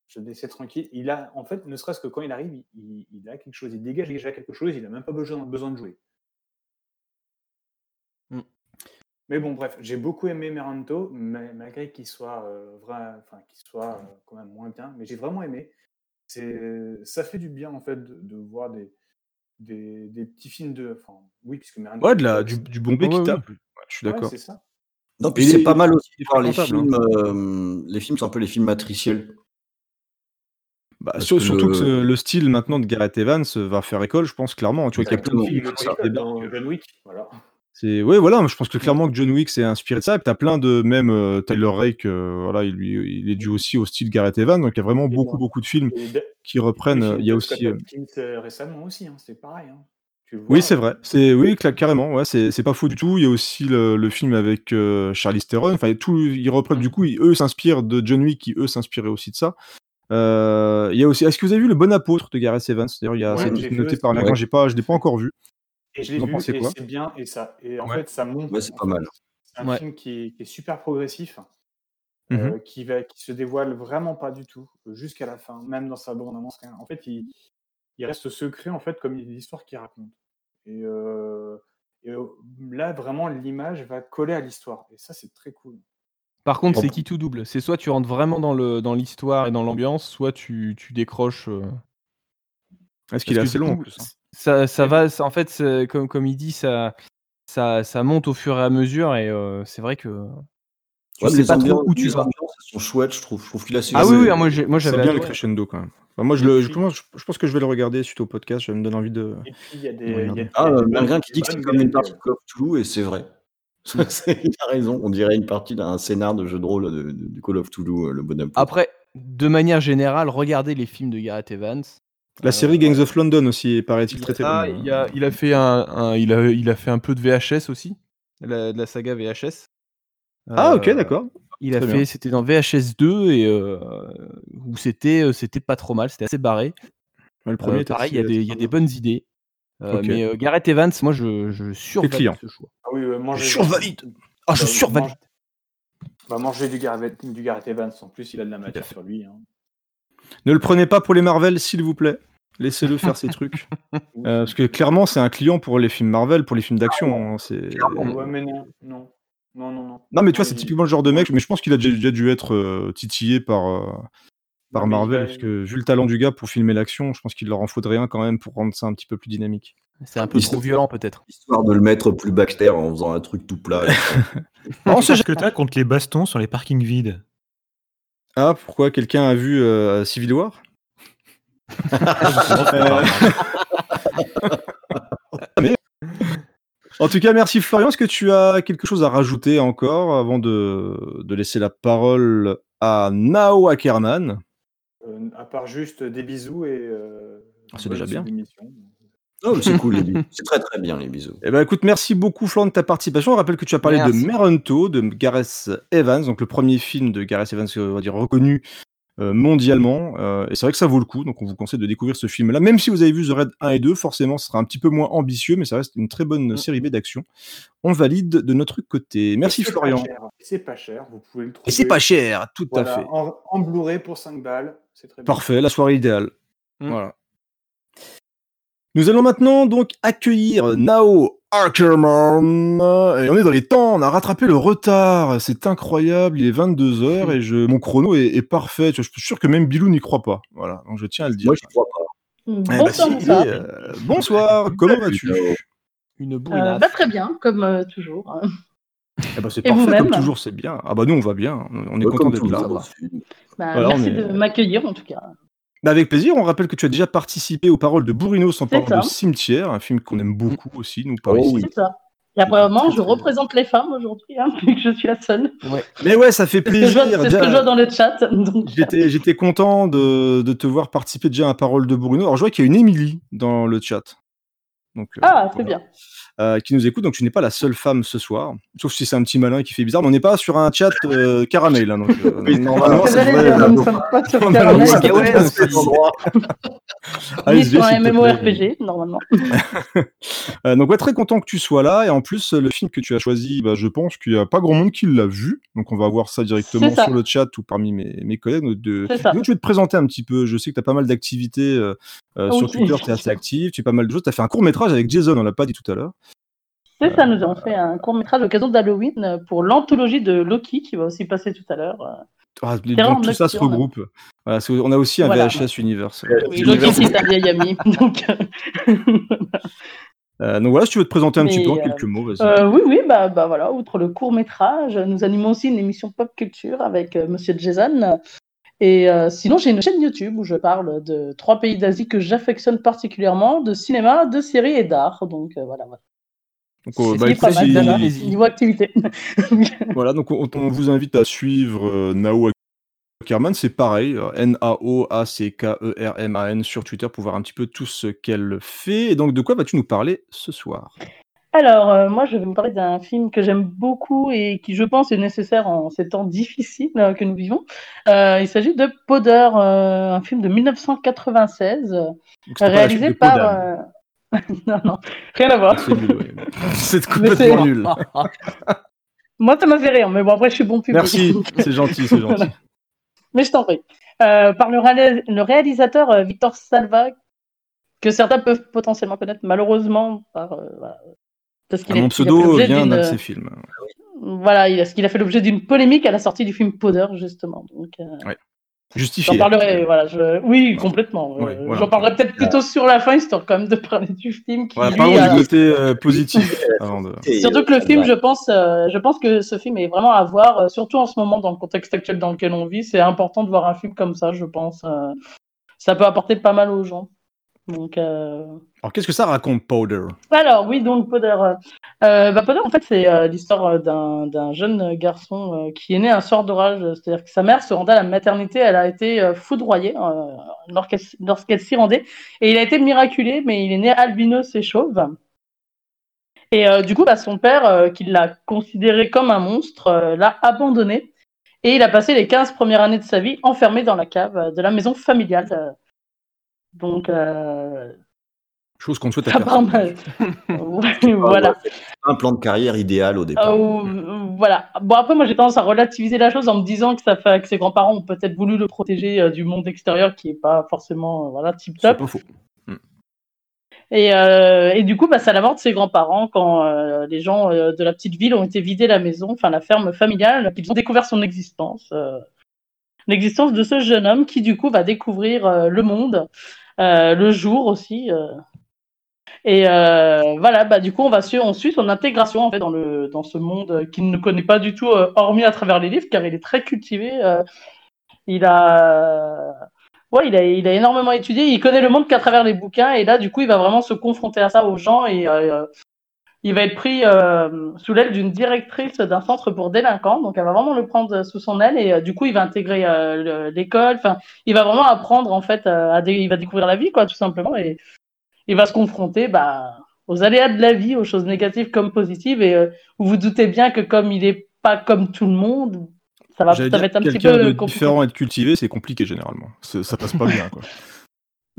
Je vais laisser tranquille. Il a, en fait, ne serait-ce que quand il arrive, il, il- il a quelque chose, il dégage déjà quelque chose, il a même pas besoin, besoin de jouer. Mm. Mais bon, bref, j'ai beaucoup aimé Meranto, ma- malgré qu'il soit, euh, vrai, enfin, qu'il soit euh, quand même moins bien, mais j'ai vraiment aimé. C'est, ça fait du bien en fait de, de voir des, des, des petits films de, enfin, oui, puisque Meranto. Ouais, de la, du, du bombé Ouais, qui tape. Ouais, je suis d'accord. c'est ça. Non, puis c'est pas mal aussi les de voir les films. euh, les films, c'est un peu les films matriciels. Bah, Parce sur- que surtout le- que le style maintenant de Gareth Evans va faire école, je pense clairement. Tu vois qu'il y C'est ouais voilà, je pense que clairement que John Wick s'est inspiré de ça. Et t'as plein de même euh, Tyler Rake, euh, voilà, il, lui, il est dû aussi au style Gareth Evans. Donc il y a vraiment beaucoup beaucoup de films Et qui reprennent. euh, films Il y a aussi. Euh, récemment aussi, hein, c'est pareil. hein. Oui, c'est vrai. C'est oui, carrément. Ouais, c'est pas faux du tout. Il y a aussi le, le film avec euh, Charlize Theron. Enfin, tout, ils reprennent. Du coup, ils- eux s'inspirent de John Wick, qui eux s'inspiraient aussi de ça. Euh, il y a aussi. Est-ce que vous avez vu le Bon Apôtre de Gareth Evans? D'ailleurs, il y a Ouais, vu noté par l'écran. Ouais. J'ai pas, je l'ai pas encore vu. Et je l'ai vu, et c'est bien, et ça, et en Ouais. fait, ça monte. Ouais, c'est pas mal. C'est un Ouais. film qui est, qui est super progressif, euh, qui va, qui se dévoile vraiment pas du tout euh, jusqu'à la fin, même dans sa bande annonce. rien. En fait, il, il reste secret en fait comme l'histoire qu'il raconte. Et, euh, et, là, vraiment, l'image va coller à l'histoire, et ça, c'est très cool. Par contre, c'est qui tout double? C'est soit tu rentres vraiment dans le dans l'histoire et dans l'ambiance, soit tu, tu décroches. euh, Est-ce qu'il est parce assez long en plus hein? Ça, ça va, ça- en fait, comme, comme il dit, ça, ça, ça monte au fur et à mesure et euh, c'est vrai que tu Ouais, sais pas trop ambiances- où tu les vas. sont chouettes, je trouve. Je trouve qu'il a Ah oui, oui, moi j'ai- moi C'est j'avais bien le crescendo quand même. Enfin, moi, je, le, je, je pense que je vais le regarder suite au podcast. Ça me donne envie de. Et puis, y a des. Ouais, y a- y a Ah, des Malgrun qui dit que c'est comme une partie de Call of Toulouse, et c'est vrai. Il a raison, on dirait une partie d'un scénar de jeu de rôle de, de- du Call of Toulouse, euh, le bonhomme. Après, de manière générale, regardez les films de Gareth Evans. La Euh, série Gangs of London aussi, paraît-il, Il très a, très bonne. il, a, il a fait un, un- il a, il a fait un peu de VHS aussi, la- de la saga VHS. Ah, ok, Euh, d'accord. Il a fait, c'était dans VHS 2 et euh, où c'était, c'était pas trop mal, c'était assez barré. Ouais, le premier était pareil, il y a des, il y a des bonnes idées. Euh. Mais euh, Gareth Evans, moi je, je survalide client. ce choix. Ah oui, ouais, manger- survalide. Ah, je Bah, survalide. mange- Bah, manger du Gareth, du Gareth Evans, en plus, il a de la matière sur lui. hein. Ne le prenez pas pour les Marvel, s'il vous plaît. Laissez-le faire ses trucs. Euh, parce que clairement, c'est un client pour les films Marvel, pour les films d'action. hein, c'est... Ouais, mais non, non. Non, non, non. Non, mais tu vois, c'est typiquement le genre de mec, mais je pense qu'il a déjà, déjà dû être euh, titillé par, euh, par Non, Marvel, parce que vu le talent du gars pour filmer l'action, je pense qu'il leur en faudrait un quand même pour rendre ça un petit peu plus dynamique. C'est un peu Il trop violent peut-être. Histoire de le mettre plus Baxter en faisant un truc tout plat. On sait ce que t'as contre les bastons sur les parkings vides Ah, pourquoi quelqu'un a vu euh, Civil War? Mais- En tout cas, merci Florian. Est-ce que tu as quelque chose à rajouter encore avant de, de laisser la parole à Nao Ackerman? Euh, à part juste des bisous et. euh, Ah, c'est déjà bien. Oh, mais c'est cool, les bisous. C'est très très bien, les bisous. Eh ben, écoute, merci beaucoup, Flan, de ta participation. On rappelle que tu as parlé Merci. de Merento, de Gareth Evans, donc le premier film de Gareth Evans, euh, on va dire, reconnu euh, mondialement. euh, et c'est vrai que ça vaut le coup, donc on vous conseille de découvrir ce film-là. Même si vous avez vu The Red 1 et 2, forcément, ce sera un petit peu moins ambitieux, mais ça reste une très bonne série B d'action. On valide de notre côté. Merci, c'est Florian. pas C'est pas cher, vous pouvez le trouver. Et c'est pas cher, tout Voilà, à fait. En, en Blu-ray pour 5 balles, c'est très bien. Parfait, la soirée idéale. Mm. Voilà. Nous allons maintenant donc accueillir Nao Ackerman. Et on est dans les temps, on a rattrapé le retard. C'est incroyable, il est 22h et je, mon chrono est, est parfait. Je suis sûr que même Bilou n'y croit pas. Voilà, donc je tiens à le dire. Moi, je crois pas. Eh bah, si, bonsoir. euh, bonsoir, comment vas-tu? Une Euh, bah, très bien, comme euh, toujours. Eh ben, C'est Et parfait, vous-même? comme toujours, c'est bien. Ah bah nous, on va bien, on est Ouais, content d'être tout là. Bah, Voilà, merci est- de m'accueillir en tout cas. Bah, avec plaisir, on rappelle que tu as déjà participé aux paroles de Bourrinos en C'est parlant de. Cimetière, un film qu'on aime beaucoup aussi, nous, par Oh ici. oui. C'est ça. Et apparemment, je représente les femmes aujourd'hui, hein, vu que je suis la seule. Mais ouais, ça fait C'est ce que je plaisir. vois, c'est ce que je vois dans le chat. J'étais, j'étais content de, de te voir participer déjà à Parole de Bruno. Alors, je vois qu'il y a une Émilie dans le chat. Donc, euh, Ah, c'est voilà. bien. Euh, qui nous écoute. Donc, tu n'es pas la seule femme ce soir. Sauf si c'est un petit malin qui fait bizarre. Mais on n'est pas sur un chat euh, caramel. hein, donc, euh, Oui, normalement, C'est dire, nous ne sommes pas sur Caramel, on est sur un. MMORPG, normalement. Euh, donc ouais, très content que tu sois là. Et en plus, le film que tu as choisi, bah, je pense qu'il n'y a pas grand monde qui l'a vu. Donc on va voir ça directement ça. sur le chat ou parmi mes, mes collègues. De... C'est ça. Donc, je vais te présenter un petit peu. Je sais que tu as pas mal d'activités euh, euh, sur. Twitter, tu es assez actif, tu fais pas mal de choses. Tu as fait un court métrage avec Jason, on l'a pas dit tout à l'heure. C'est ça, nous avons fait un court métrage à l'occasion d'Halloween euh, pour l'anthologie de Loki qui va aussi passer tout à l'heure. euh. Ah, donc tout ça se regroupe. Voilà, on a aussi un Voilà. VHS Universe. Oui, Loki, c'est un vieil ami. Donc, euh, Euh, donc voilà, si tu veux te présenter un petit peu en euh, quelques mots, vas-y. Euh, oui, oui, bah, bah voilà, outre le court métrage, nous animons aussi une émission pop culture avec euh, Monsieur Jason. Et euh, sinon, j'ai une chaîne YouTube où je parle de trois pays d'Asie que j'affectionne particulièrement, de cinéma, de séries et d'art. Donc euh, voilà, voilà. Donc, euh, bah, écoute, mal, si- niveau activité. Voilà, donc on, on vous invite à suivre euh, Nao Ackerman, c'est pareil, euh, N-A-O-A-C-K-E-R-M-A-N sur Twitter pour voir un petit peu tout ce qu'elle fait. Et donc, de quoi vas-tu nous parler ce soir? Alors, euh, moi, je vais vous parler d'un film que j'aime beaucoup et qui, je pense, est nécessaire en ces temps difficiles euh, que nous vivons. Euh, il s'agit de Powder, euh, un film de 1996, euh, Donc, c'était pas la réalisé par... Euh, non, non, rien à voir. C'est nul, ouais. C'est complètement nul. Moi, ça m'a fait rire, mais bon, après, je suis bon public. Merci, c'est gentil, c'est gentil. Voilà. Mais je t'en prie. Euh, par le, réalis- le réalisateur euh, Victor Salva, que certains peuvent potentiellement connaître, malheureusement, par, euh, voilà, parce Ah, qu'il est- mon il a fait pseudo l'objet vient d'une- d'un de ses films. Voilà, il a- parce qu'il a fait l'objet d'une polémique à la sortie du film Powder, justement. Donc, euh, Justifié. j'en parlerai, voilà, je... oui, complètement. Ouais, Euh, voilà. J'en parlerai peut-être plutôt sur la fin, histoire quand même de parler du film. Qui, Voilà, lui, parlons a- du côté euh, positif avant de. Surtout que le euh, film, je pense, euh, je pense que ce film est vraiment à voir, euh, surtout en ce moment dans le contexte actuel dans lequel on vit. C'est important de voir un film comme ça, je pense. euh, ça peut apporter pas mal aux gens. Donc, euh, Alors, qu'est-ce que ça raconte, Powder alors oui, donc Poder. euh, euh, bah, Poder, en fait, c'est euh, l'histoire d'un d'un jeune garçon qui est né un soir d'orage. C'est-à-dire que sa mère se rendait à la maternité, elle a été foudroyée lorsqu'elle s'y rendait, et il a été miraculé, mais il est né albinos et chauve. Et du coup, bah, son père, qui l'a considéré comme un monstre, l'a abandonné. Et il a passé les 15 premières années de sa vie enfermé dans la cave de la maison familiale. Donc, euh, Chose qu'on ne souhaite à ça personne. Ouais, voilà. Un plan de carrière idéal au départ. Euh, voilà. Bon, après, moi, j'ai tendance à relativiser la chose en me disant que, ça fait, que ses grands-parents ont peut-être voulu le protéger euh, du monde extérieur qui est pas forcément euh, voilà, C'est tip-top. pas faux. Et, euh, et du coup, bah, c'est à la mort de ses grands-parents quand euh, les gens euh, de la petite ville ont été vidés la maison, enfin la ferme familiale, qu'ils ont découvert son existence. euh, L'existence de ce jeune homme qui, du coup, va découvrir euh, le monde, le jour aussi. euh. Et euh, voilà, bah, du coup, on va suivre, on suit son intégration en fait, dans, le, dans ce monde qu'il ne connaît pas du tout, euh, hormis à travers les livres, car il est très cultivé. euh, il a. Ouais, il a, il a énormément étudié, il connaît le monde qu'à travers les bouquins, et là, du coup, il va vraiment se confronter à ça aux gens, et euh, il va être pris euh, sous l'aile d'une directrice d'un centre pour délinquants, donc elle va vraiment le prendre sous son aile, et euh, du coup, il va intégrer euh, le- l'école, enfin, il va vraiment apprendre, en fait, euh, à il va découvrir la vie, quoi, tout simplement, et, il va se confronter bah, aux aléas de la vie, aux choses négatives comme positives. Et euh, vous vous doutez bien que comme il est pas comme tout le monde, ça va, ça va être un petit peu de compliqué. différent et de cultivé, c'est compliqué généralement. Ça passe pas bien. Quoi.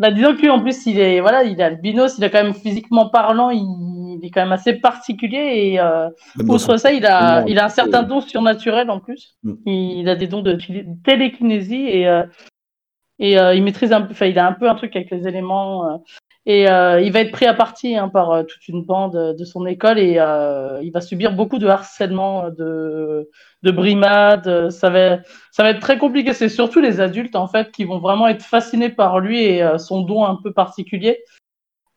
Bah, disons que lui, en plus, il est, voilà, il est albinos, il est quand même physiquement parlant, il, il est quand même assez particulier et euh, outre ça, il a, il a un euh, certain don surnaturel en plus. Mm. Il a des dons de télé- télékinésie et, euh, et euh, il maîtrise un peu, enfin, il a un peu un truc avec les éléments. Euh, et euh, il va être pris à partie hein, par euh, toute une bande euh, de son école et euh, il va subir beaucoup de harcèlement, de, de brimades. euh, Ça va, ça va être très compliqué. C'est surtout les adultes en fait qui vont vraiment être fascinés par lui et euh, son don un peu particulier.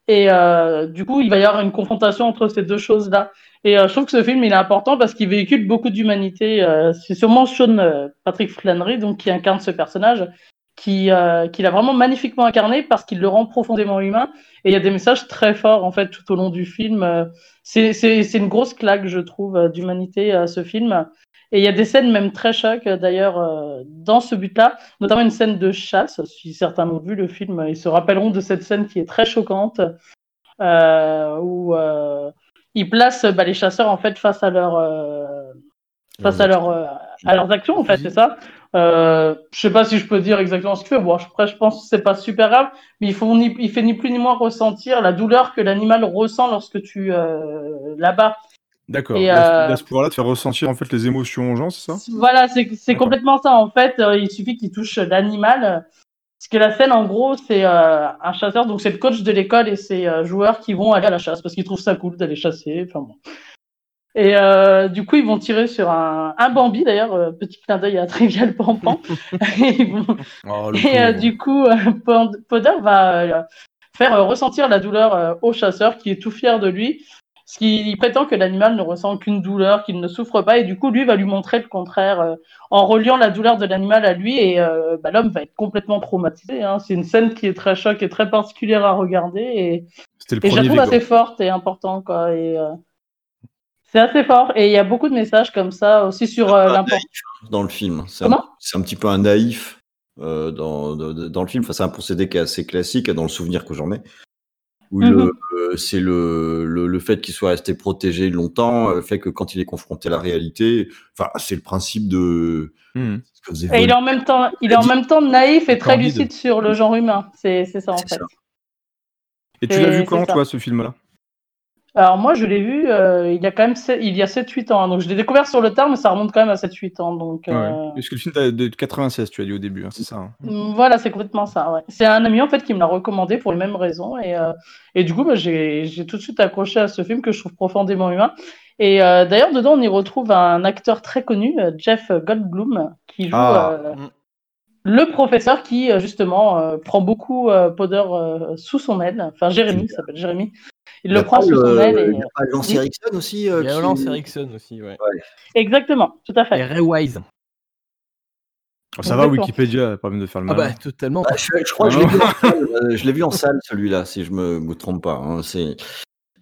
Et euh, du coup, il va y avoir une confrontation entre ces deux choses-là. Et euh, je trouve que ce film, il est important parce qu'il véhicule beaucoup d'humanité. Euh, c'est sûrement Sean euh, Patrick Flannery, donc qui incarne ce personnage, qui, euh, qui l'a vraiment magnifiquement incarné parce qu'il le rend profondément humain. Et il y a des messages très forts en fait tout au long du film. Euh, c'est c'est c'est une grosse claque, je trouve, euh, d'humanité à ce film. Et il y a des scènes même très chocs euh, d'ailleurs euh, dans ce but-là, notamment une scène de chasse. Si certains ont vu le film, ils se rappelleront de cette scène qui est très choquante, euh, où euh, ils placent bah, les chasseurs en fait face à leur euh, face à, leur, euh, à leurs actions en fait, c'est ça. Euh, je sais pas si je peux dire exactement ce qu'il fait. Bon, après, je pense que c'est pas super grave, mais il, faut ni, il fait ni plus ni moins ressentir la douleur que l'animal ressent lorsque tu euh, l'abats. D'accord. Et, Il a- euh, il a ce pouvoir-là de faire ressentir en fait les émotions aux gens, c'est ça? Voilà, c'est complètement ça en fait. Euh, il suffit qu'il touche l'animal. Parce que la scène, en gros, c'est euh, un chasseur, donc c'est le coach de l'école et ses joueurs qui vont aller à la chasse parce qu'ils trouvent ça cool d'aller chasser. Enfin bon. Et euh, du coup, ils vont tirer sur un, un Bambi d'ailleurs, euh, petit clin d'œil à Trivial Pampan. Et ils vont- Oh, et euh, du coup, euh, Pod- Podder va euh, faire euh, ressentir la douleur euh, au chasseur qui est tout fier de lui. Parce qu'il il prétend que l'animal ne ressent aucune douleur, qu'il ne souffre pas, et du coup, lui va lui montrer le contraire euh, en reliant la douleur de l'animal à lui, et euh, bah, l'homme va être complètement traumatisé. hein. C'est une scène qui est très choc et très particulière à regarder, et, C'était le et je la premier trouve assez forte et importante. Quoi, et, euh, c'est assez fort, et il y a beaucoup de messages comme ça aussi sur euh, l'importance. naïf dans le film. C'est un, Comment? c'est un petit peu un naïf euh, dans, dans, dans le film. Enfin, c'est un procédé qui est assez classique dans le souvenir que j'en ai. Où Mhm. le, euh, c'est le, le, le fait qu'il soit resté protégé longtemps euh, fait que quand il est confronté à la réalité, enfin, c'est le principe de ce que faisait Et il est en même temps, il est en même temps naïf et très Candide. lucide sur le genre humain. C'est c'est ça en fait. ça. Et tu l'as vu quand, toi, ce film-là? Alors moi, je l'ai vu euh, il y a quand même sept- il y a 7-8 ans. hein. Donc je l'ai découvert sur le tard, mais ça remonte quand même à 7-8 ans. Donc euh, Ouais. Parce que le film de 96, tu as dit au début, hein, c'est ça. hein. mm, voilà, c'est complètement ça. Ouais. C'est un ami en fait qui me l'a recommandé pour les mêmes raisons. Et, euh, et du coup, bah, j'ai tout de suite accroché à ce film que je trouve profondément humain. Et d'ailleurs, dedans, on y retrouve un acteur très connu, Jeff Goldblum, qui joue Ah. le professeur qui, justement, prend beaucoup euh, sous son aile. Enfin, Jérémy, il s'appelle Jérémy. Il le prend sous son le- aile. il y Et... a pas Lance Oui. Erickson aussi euh, Il y a qui- Lance Erickson aussi, ouais. Exactement, tout à Et fait. Ray Wise. Oh, ça va. Wikipédia, pas besoin de faire le Ah malin. bah, totalement. Ah, je, je crois que je l'ai vu en salle, euh, je l'ai vu en salle celui-là, si je me, me trompe pas. hein. C'est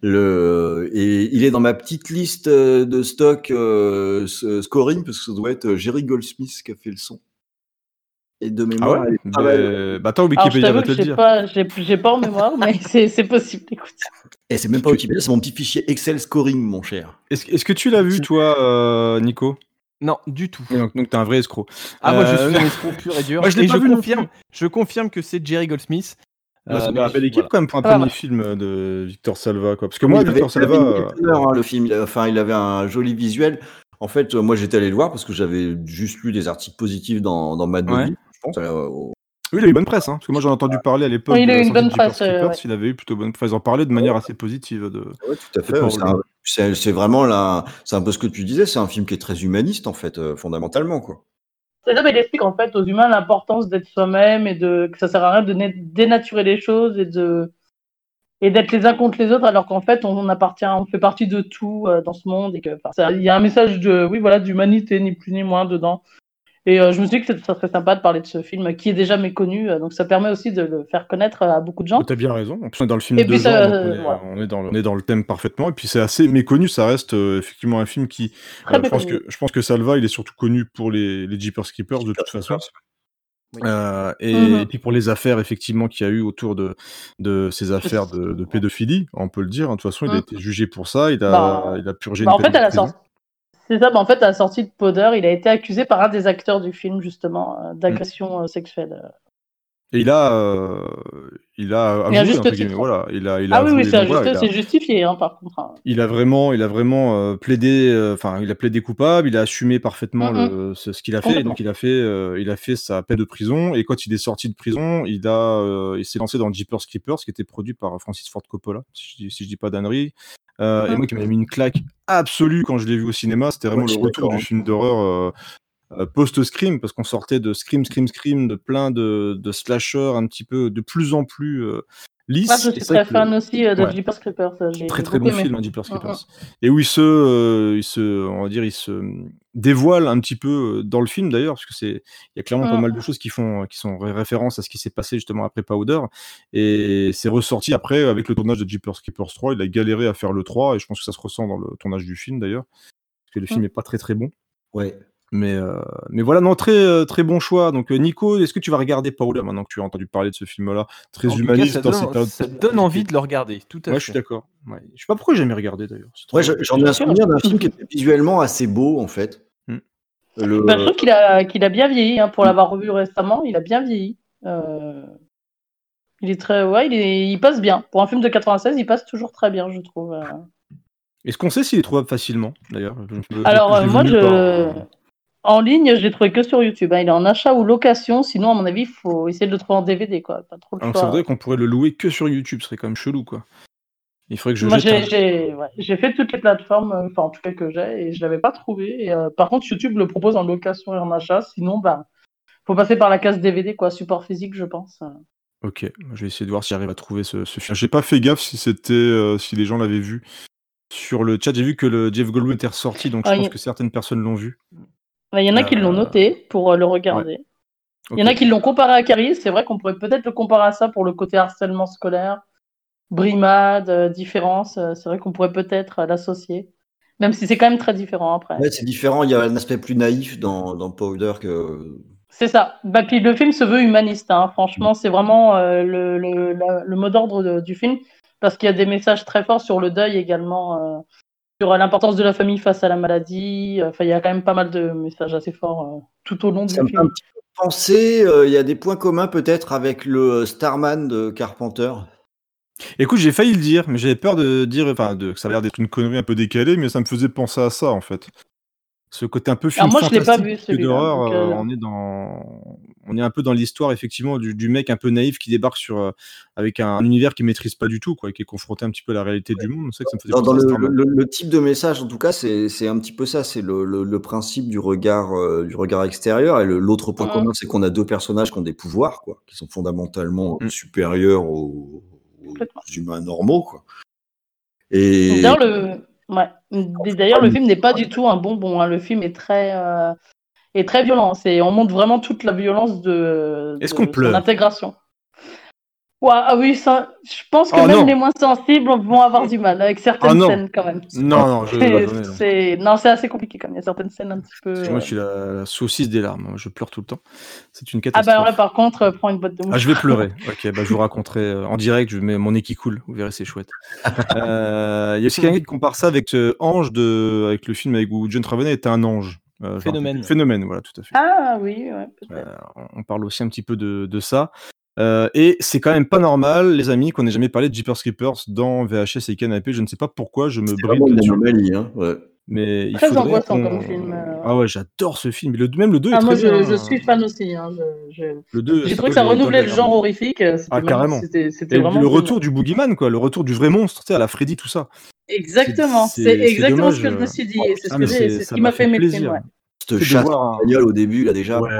le et il est dans ma petite liste euh, de stock euh, scoring parce que ça doit être Jerry Goldsmith qui a fait le son. Et de Ah mémoire, ouais elle est pas mal. bah, bah attends, je Wikipédia va te le j'ai dire. pas, j'ai, j'ai pas en mémoire, mais c'est, c'est possible. Écoute. Et c'est même pas Wikipédia, c'est mon petit fichier Excel scoring, mon cher. Est-ce est-ce que tu l'as vu, toi, euh, Nico? Non, du tout. Et Donc, donc t'es un vrai escroc. Ah, moi, je Euh, suis un escroc pur et dur. Moi, je l'ai et pas je vu non confirme, je confirme que c'est Jerry Goldsmith. Bah, c'est Euh, une belle équipe voilà. quand même pour un Ah, premier ouais. film de Victor Salva, quoi. Parce que moi, il avait, Victor il avait Salva, une euh, hein, le film. Enfin, il avait un joli visuel. En fait, euh, moi, j'étais allé le voir parce que j'avais juste lu des articles positifs dans, dans Mad Ouais. Movie, je pense. euh, au- oui, il a eu bonne presse, hein. Parce que moi, j'en ai entendu parler à l'époque. Oui, il a eu une bonne presse, euh, ouais. Il avait eu plutôt bonne presse. Ils en parlaient de manière assez positive. De... Ouais, tout à fait. C'est vraiment là, c'est un peu ce que tu disais. C'est un film qui est très humaniste en fait, euh, fondamentalement quoi. C'est ça, mais il explique en fait aux humains l'importance d'être soi-même et de, que ça sert à rien de dénaturer les choses et de, et d'être les uns contre les autres alors qu'en fait on, appartient, on fait partie de tout euh, dans ce monde et que, il y a un message de, oui, voilà, d'humanité, ni plus ni moins dedans. Et euh, je me suis dit que ça serait sympa de parler de ce film qui est déjà méconnu, euh, donc ça permet aussi de le faire connaître à beaucoup de gens. T'as bien raison. En plus, on est dans le film Et de genre, on, est, on est dans le, on est dans le thème parfaitement. Et puis, c'est assez méconnu. Ça reste euh, effectivement un film qui. Euh, je, pense que, je pense que Salva, il est surtout connu pour les, les Jeepers Creepers de toute façon. Oui. Euh, et, et puis pour les affaires effectivement qu'il y a eu autour de, de ces affaires de, de pédophilie, on peut le dire. hein. De toute façon, il a Mhm. été jugé pour ça. Il a, Bah, il a purgé Bah, une en fait, à la sortie. C'est ça, bah, en fait, à la sortie de Powder, il a été accusé par un des acteurs du film, justement, euh, d'agression euh, sexuelle. Et il a, euh, il a avoué, juste titre. voilà, il a, il a Ah oui, oui, c'est voilà, a- c'est justifié, hein, par contre. hein. il a vraiment, il a vraiment euh, plaidé, euh, enfin, il a plaidé coupable, il a assumé parfaitement le, ce, ce qu'il a fait, et donc il a fait, euh, il a fait sa peine de prison, et quand il est sorti de prison, il a, il s'est lancé dans Jeepers Creepers, qui était produit par Francis Ford Coppola, si je dis, si je dis pas d'ânerie, euh, et moi qui m'avait mis une claque absolue quand je l'ai vu au cinéma, c'était vraiment Ouais, le retour du hein. film d'horreur. Euh, post-Scream, parce qu'on sortait de Scream, Scream, Scream, de plein de, de slashers un petit peu de plus en plus euh, lisses. Moi, je Et suis très le- fan aussi euh, de Ouais. Jeepers Creepers. euh, Très très bon aimé. film, hein, Jeepers Mm, Creepers. Et où il se, euh, il se, on va dire, il se dévoile un petit peu dans le film d'ailleurs, parce que c'est, il y a clairement pas Mm. mal de choses qui font, qui sont ré- référence à ce qui s'est passé justement après Powder, et c'est ressorti après avec le tournage de Jeepers Creepers 3. Il a galéré à faire le 3, et je pense que ça se ressent dans le tournage du film d'ailleurs, parce que le film Mm. est pas très très bon. Ouais. Mais, euh, mais voilà, non, très, euh, très bon choix. Donc, euh, Nico, est-ce que tu vas regarder Powder maintenant que tu as entendu parler de ce film-là? Très En tout cas, humaniste. ça donne, ça donne envie de le regarder, tout à Ouais, fait. je suis d'accord. Ouais. Je sais pas pourquoi j'ai jamais regardé d'ailleurs. Ouais, j'en ai un souvenir d'un film qui était visuellement assez beau, en fait. Hmm. Le... Bah, je trouve qu'il a, qu'il a bien vieilli, hein, pour l'avoir revu récemment, il a bien vieilli. Euh, Il est très, ouais, il, est... il passe bien. Pour un film de 96, il passe toujours très bien, je trouve. euh. Est-ce qu'on sait s'il est trouvable facilement d'ailleurs? Alors, euh, moi, je... en ligne, je l'ai trouvé que sur YouTube. hein. Il est en achat ou location. Sinon, à mon avis, il faut essayer de le trouver en DVD, quoi. Pas trop le Alors, choix. voudrait qu'on pourrait le louer que sur YouTube, ce serait quand même chelou quoi. Il faudrait que je Moi, j'ai un- j'ai- ouais, j'ai fait toutes les plateformes, euh, enfin, en tout cas que j'ai, et je l'avais pas trouvé. Et, euh, par contre, YouTube le propose en location et en achat. Sinon, bah, faut passer par la case DVD, quoi, support physique, je pense. Ok, je vais essayer de voir si j'arrive à trouver ce, ce film. J'ai pas fait gaffe si c'était, euh, si les gens l'avaient vu sur le chat. J'ai vu que le Jeff Goldblum était ressorti, donc je Ah, pense il- que certaines personnes l'ont vu. Bah, Il y en a qui l'ont Euh, noté pour euh, le regarder. Il y en a qui l'ont comparé à Carrie. C'est vrai qu'on pourrait peut-être le comparer à ça pour le côté harcèlement scolaire, brimade, euh, différence. euh, C'est vrai qu'on pourrait peut-être euh, l'associer. Même si c'est quand même très différent après. Ouais, c'est différent. Il y a un aspect plus naïf dans, dans Powder que. C'est ça. Bah, puis le film se veut humaniste. hein. Franchement, c'est vraiment euh, le, le, la- le mot d'ordre du film parce qu'il y a des messages très forts sur le deuil également, euh, sur l'importance de la famille face à la maladie. Enfin, il y a quand même pas mal de messages assez forts euh, tout au long du film. petit peu penser. euh, Il y a des points communs peut-être avec le Starman de Carpenter. Écoute, j'ai failli le dire, mais j'avais peur de dire, enfin, de, que ça a l'air d'être une connerie un peu décalée, mais ça me faisait penser à ça en fait. Ce côté un peu film Alors moi, je l'ai pas vu, que celui-là, d'horreur. donc, euh, euh, on est dans, on est un peu dans l'histoire effectivement du, du mec un peu naïf qui débarque sur euh, avec un, un univers qu'il maîtrise pas du tout, quoi, et qui est confronté un petit peu à la réalité du monde. Ça que ça me faisait Dans, dans penser à le, Starman. le- le type de message, en tout cas, c'est un petit peu ça. C'est le, le- le principe du regard, euh, du regard extérieur. Et l'autre point Mhm. commun, c'est qu'on a deux personnages qui ont des pouvoirs, quoi, qui sont fondamentalement Mm. supérieurs aux, humains normaux, quoi. Et D'ailleurs, le... Ouais. Le film n'est pas du tout un bonbon. hein. Le film est très, euh, est très violent. C'est... On montre vraiment toute la violence de, Est-ce de qu'on son pleure? intégration. Ouais, ah oui, ça... je pense que Oh même non. les moins sensibles vont avoir du mal avec certaines Ah non. scènes quand même. Non, non, je, C'est- bah, non, c'est... Assez compliqué quand même. Il y a certaines scènes un petit peu. Parce que moi, euh, je suis la, la saucisse des larmes. Je pleure tout le temps. C'est une Ah catastrophe. bah alors là, par contre, euh, prends une boîte de Ah, je vais pleurer. Ok, bah, je vous raconterai euh, en direct. Je mets mon nez qui coule. Vous verrez, c'est chouette. Euh, Il y a aussi quelqu'un qui compare ça avec euh, Ange de, avec le film avec où John Travolta était un ange. Euh, Phénomène. Phénomène, voilà, tout à fait. Ah oui, ouais. Euh, on parle aussi un petit peu de, de ça. Euh, et c'est quand même pas normal, les amis, qu'on ait jamais parlé de Jeepers Creepers dans VHS et Canapé. Je ne sais pas pourquoi, je me c'est bride vraiment une anomalie. Hein, ouais. Mais il Très faudrait angoissant comme film, euh. Ah ouais, j'adore ce film. Le, même le 2 est Ah, très moi, je, bien. je suis fan aussi. hein. Je- je- Le 2, J'ai trouvé que ça renouvelait le genre horrifique. euh, Ah, carrément. C'était, c'était Et vraiment le retour du boogeyman, quoi, le retour du vrai monstre, tu sais, à la Freddy, tout ça. Exactement, C'est- c'est, c'est- c'est exactement dommage, ce que je euh. me suis dit. c'est ce, Ah, que mais j'ai- c'est- c'est ce qui m'a fait aimer le plaisir. film. Ouais. Cette chasse au début, là, déjà, Ouais,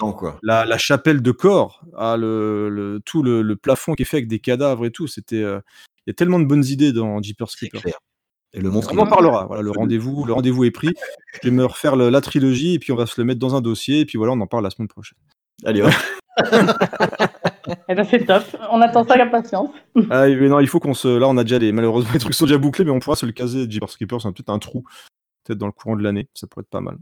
oh, quoi. La, la chapelle de corps, ah, le, le- tout le, le plafond qui est fait avec des cadavres et tout, c'était. euh, Il y a tellement de bonnes idées dans Jeepers C'est Creepers. Et le monstre. On en parlera. Voilà, le rendez-vous, le rendez-vous est pris. Je vais me refaire le- la trilogie et puis on va se le mettre dans un dossier et puis voilà, on en parle la semaine prochaine. Allez, hop. Et ben, c'est top. On attend ça avec impatience. Ah, mais non, il faut qu'on se. Là, on a déjà les. Malheureusement, les trucs sont déjà bouclés, mais on pourra se le caser. Jeepers Creepers, c'est peut-être un trou, peut-être dans le courant de l'année. Ça pourrait être pas mal.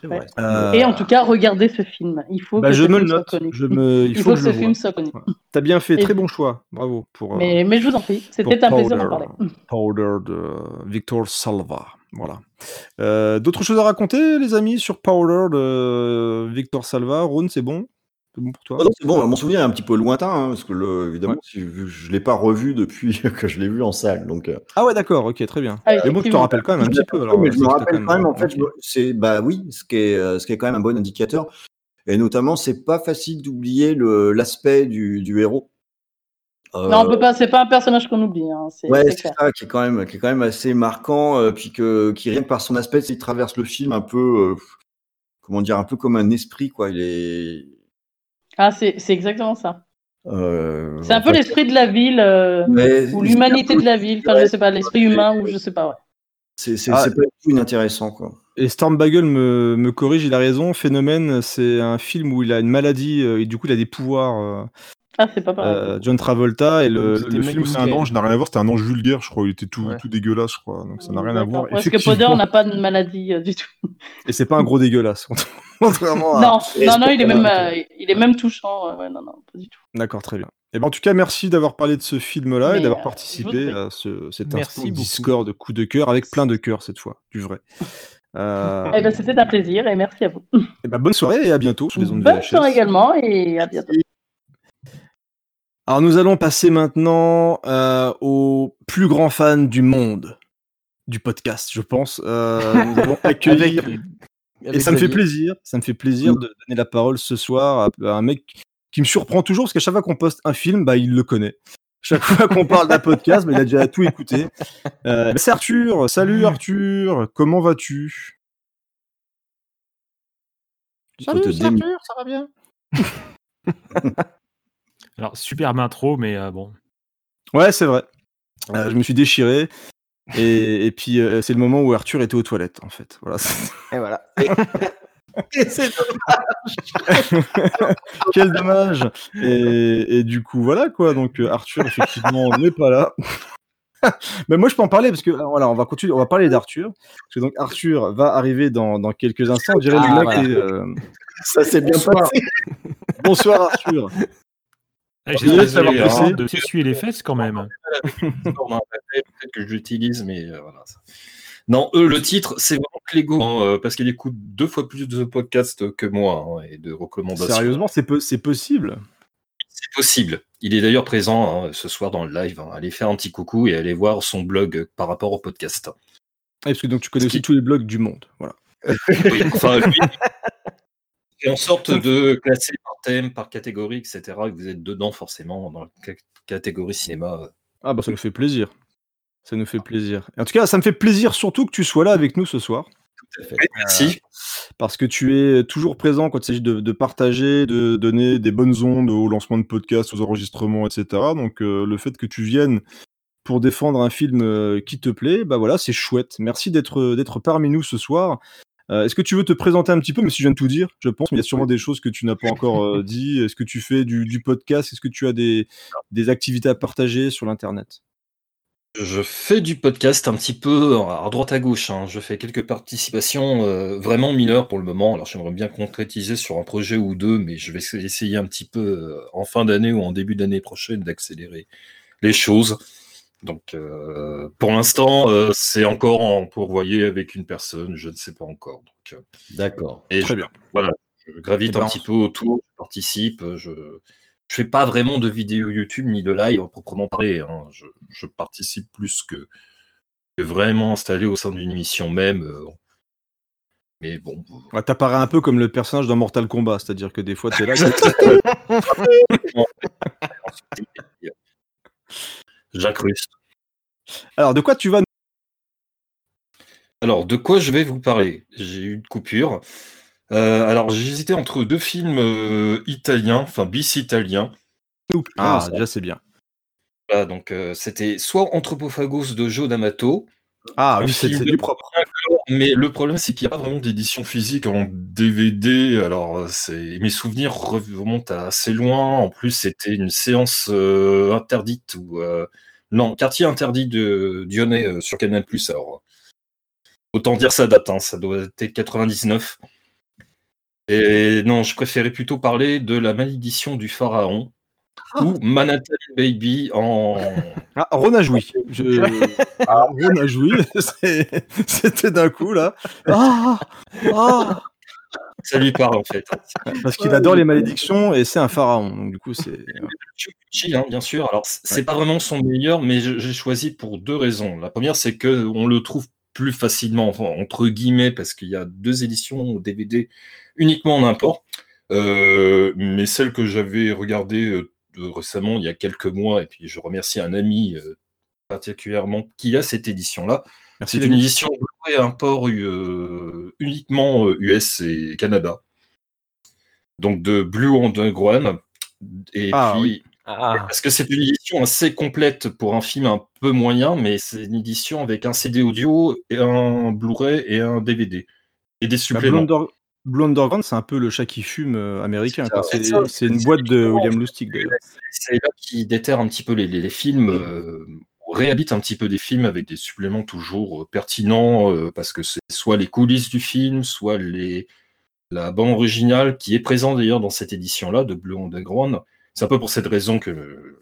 C'est vrai. Euh, Et en tout cas, regardez ce film. Il faut bah, que je ce me le film soit note. connu. Je me, il, Il faut que je ce film soit connu. T'as bien fait, Et- très bon choix. Bravo pour. euh, Mais, mais je vous en prie, c'était un plaisir d'en parler. Powder de Victor Salva. Voilà. Euh, D'autres choses à raconter, les amis, sur Powder de Victor Salva? Ron, c'est bon? C'est bon pour toi Ah non, c'est bon, mon souvenir est un petit peu lointain, hein, parce que le, évidemment, Ouais. si- je ne l'ai pas revu depuis que je l'ai vu en salle. Donc, euh, Ah ouais, d'accord, ok, très bien. Ah, Mais bon, tu te effectivement. rappelles quand même un petit peu. Alors, mais je me rappelle quand même, en fait, je c'est bah oui, ce qui est euh, ce qui est quand même un bon indicateur. Et notamment, c'est pas facile d'oublier le l'aspect du, du héros. Euh, Non, on peut pas, c'est pas un personnage qu'on oublie, hein, c'est Ouais, c'est ça qui est quand même qui est quand même assez marquant, euh, puis que qui rien que par son aspect, il traverse le film un peu, euh, comment dire, un peu comme un esprit quoi. Il est. Ah, c'est c'est exactement ça. euh, C'est un peu fait, l'esprit de la ville, euh, ou l'humanité de la ville, enfin, je sais pas, l'esprit humain, ou je sais pas, ouais. C'est c'est Ah. c'est pas du tout inintéressant quoi. Et Stormbagel me, me corrige, il a raison. Phénomène, c'est un film où il a une maladie euh, et du coup il a des pouvoirs. Ah, c'est pas pareil. euh, John Travolta et le, le film C'est un ange, n'a rien à voir, c'était un ange vulgaire, je crois. Il était tout, Ouais. tout dégueulasse, je crois. Donc ça n'a rien à voir. D'accord. Parce que Poder n'a pas de maladie euh, du tout. Et c'est pas un gros dégueulasse. Contrairement à. Non, non, non, il est même, euh, il est même touchant. euh, ouais, non, non, pas du tout. D'accord, très bien. Et ben, en tout cas, merci d'avoir parlé de ce film-là et d'avoir euh, participé à ce, cet Merci instant beaucoup. Discord de coup de cœur avec plein de cœur cette fois, du vrai. Euh, Eh ben, c'était un plaisir et merci à vous. et ben, bonne soirée et à bientôt sur les ondes Bonne VHS. soirée également et à bientôt. Alors nous allons passer maintenant euh, aux plus grands fans du monde du podcast, je pense. Euh, nous allons accueillir et ça me fait plaisir, ça me fait plaisir de donner la parole ce soir à, à un mec qui me surprend toujours parce qu'à chaque fois qu'on poste un film, bah il le connaît. Chaque fois qu'on parle d'un podcast, bah, il a déjà tout écouté. Euh, c'est Arthur. Salut Arthur, comment vas-tu? Salut, Arthur, ça va bien? Alors, superbe intro, mais euh, bon. Ouais, c'est vrai. Euh, je me suis déchiré. Et, et puis euh, c'est le moment où Arthur était aux toilettes en fait. Voilà. Et voilà. Quel dommage. Et, et du coup voilà quoi. Donc Arthur effectivement n'est pas là. Mais moi je peux en parler parce que voilà on va continuer, on va parler d'Arthur. Parce que donc Arthur va arriver dans, dans quelques instants. On dirait Ah, le mec voilà. est, euh, Ça s'est bien Bonsoir. passé. Bonsoir Arthur. Ah, J'ai de hein, de s'essuyer les fesses quand même. Peut-être que je l'utilise, mais euh, voilà. Non, eux, le titre, c'est vraiment Clégo, hein, euh, parce qu'il écoute deux fois plus de podcasts que moi hein, et de recommandations. Sérieusement c'est po- c'est possible? C'est possible. Il est d'ailleurs présent hein, ce soir dans le live. hein. Allez faire un petit coucou et allez voir son blog par rapport au podcast. Ah, parce que donc tu connais aussi qui- tous les blogs du monde. Voilà. Oui, enfin, lui, fait en sorte de classer par thème, par catégorie, etc. Et vous êtes dedans forcément dans la ca- catégorie cinéma. euh. Ah bah ça nous fait plaisir. Ça nous fait plaisir. Et en tout cas, ça me fait plaisir surtout que tu sois là avec nous ce soir. Tout à fait. Merci. Parce que tu es toujours présent quand il s'agit de, de partager, de donner des bonnes ondes au lancement de podcasts, aux enregistrements, etc. Donc euh, le fait que tu viennes pour défendre un film euh, qui te plaît, bah voilà, c'est chouette. Merci d'être d'être parmi nous ce soir. Euh, Est-ce que tu veux te présenter un petit peu, même si je viens de tout dire, je pense, mais il y a sûrement des choses que tu n'as pas encore euh, dit. Est-ce que tu fais du, du podcast? Est-ce que tu as des, des activités à partager sur l'Internet? Je fais du podcast un petit peu à droite à gauche. hein. Je fais quelques participations euh, vraiment mineures pour le moment. Alors j'aimerais bien concrétiser sur un projet ou deux, mais je vais essayer un petit peu euh, en fin d'année ou en début d'année prochaine d'accélérer les choses. Donc euh, pour l'instant, euh, c'est encore en pourvoyer avec une personne, je ne sais pas encore. Donc, euh, D'accord. Très je, bien. voilà, je gravite Eh ben, un petit peu autour, je participe, je je fais pas vraiment de vidéo YouTube ni de live proprement parler. hein. Je, je participe plus que, que vraiment installé au sein d'une émission même. euh. Mais bon, Ouais, T'apparais un peu comme le personnage dans Mortal Kombat, c'est-à-dire que des fois tu es là. j'incruste. Alors, de quoi tu vas Alors, de quoi je vais vous parler? J'ai eu une coupure. Euh, alors, j'ai hésité entre deux films euh, italiens, enfin bis italiens. nous Ah, déjà c'est bien. Voilà, donc euh, c'était soit Anthropophagos de Joe D'Amato, Ah oui, c'est du propre. mais le problème c'est qu'il n'y a pas vraiment d'édition physique en DVD. Alors, euh, mes souvenirs remontent à assez loin. En plus, c'était une séance euh, interdite ou euh, non, quartier interdit de Dionnet euh, sur Canal+. Alors, autant dire ça date, hein, ça doit être 99. Et non, je préférais plutôt parler de la malédiction du pharaon ou Manhattan Baby en. Ah, Ron a joui. Je... Ah, Ron a joui. C'est- C'était d'un coup là. Ah, ah. Ça lui parle en fait. Parce qu'il adore les malédictions et c'est un pharaon. Donc du coup, c'est. Hein, bien sûr. Alors, c'est pas vraiment son meilleur, mais j'ai choisi pour deux raisons. La première, c'est que on le trouve plus facilement, enfin, entre guillemets, parce qu'il y a deux éditions au DVD uniquement en import. Euh, mais celle que j'avais regardée euh, de- récemment, il y a quelques mois, et puis je remercie un ami euh, particulièrement qui a cette édition-là. C'est une édition Blu-ray import euh, uniquement euh, US et Canada. Donc de Blue Underground. Et Ah, puis, oui. parce que c'est une édition assez complète pour un film un peu moyen, mais c'est une édition avec un CD audio et un Blu-ray et un DVD. Et des Bah, Blue, suppléments. Under- Blue Underground, c'est un peu le chat qui fume euh, américain. C'est une boîte de. William Lustig d'ailleurs. C'est là qui déterre un petit peu les, les- les films, euh, on réhabite un petit peu des films avec des suppléments toujours euh, pertinents, euh, parce que c'est soit les coulisses du film, soit les, la bande originale qui est présente d'ailleurs dans cette édition-là de Blue Underground. C'est un peu pour cette raison que euh,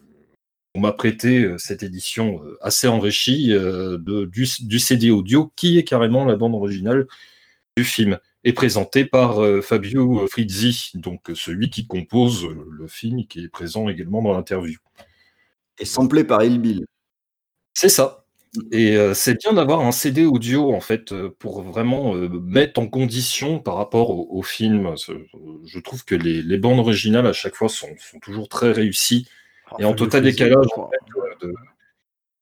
on m'a prêté cette édition assez enrichie de, du, du CD audio qui est carrément la bande originale du film est présenté par euh, Fabio Frizzi, donc euh, celui qui compose euh, le film, qui est présent également dans l'interview. Et samplé par Il Bill. C'est ça. Et euh, c'est bien d'avoir un CD audio en fait pour vraiment euh, mettre en condition par rapport au, au film. Je trouve que les, les bandes originales à chaque fois sont, sont toujours très réussies et en total décalage. en fait, de-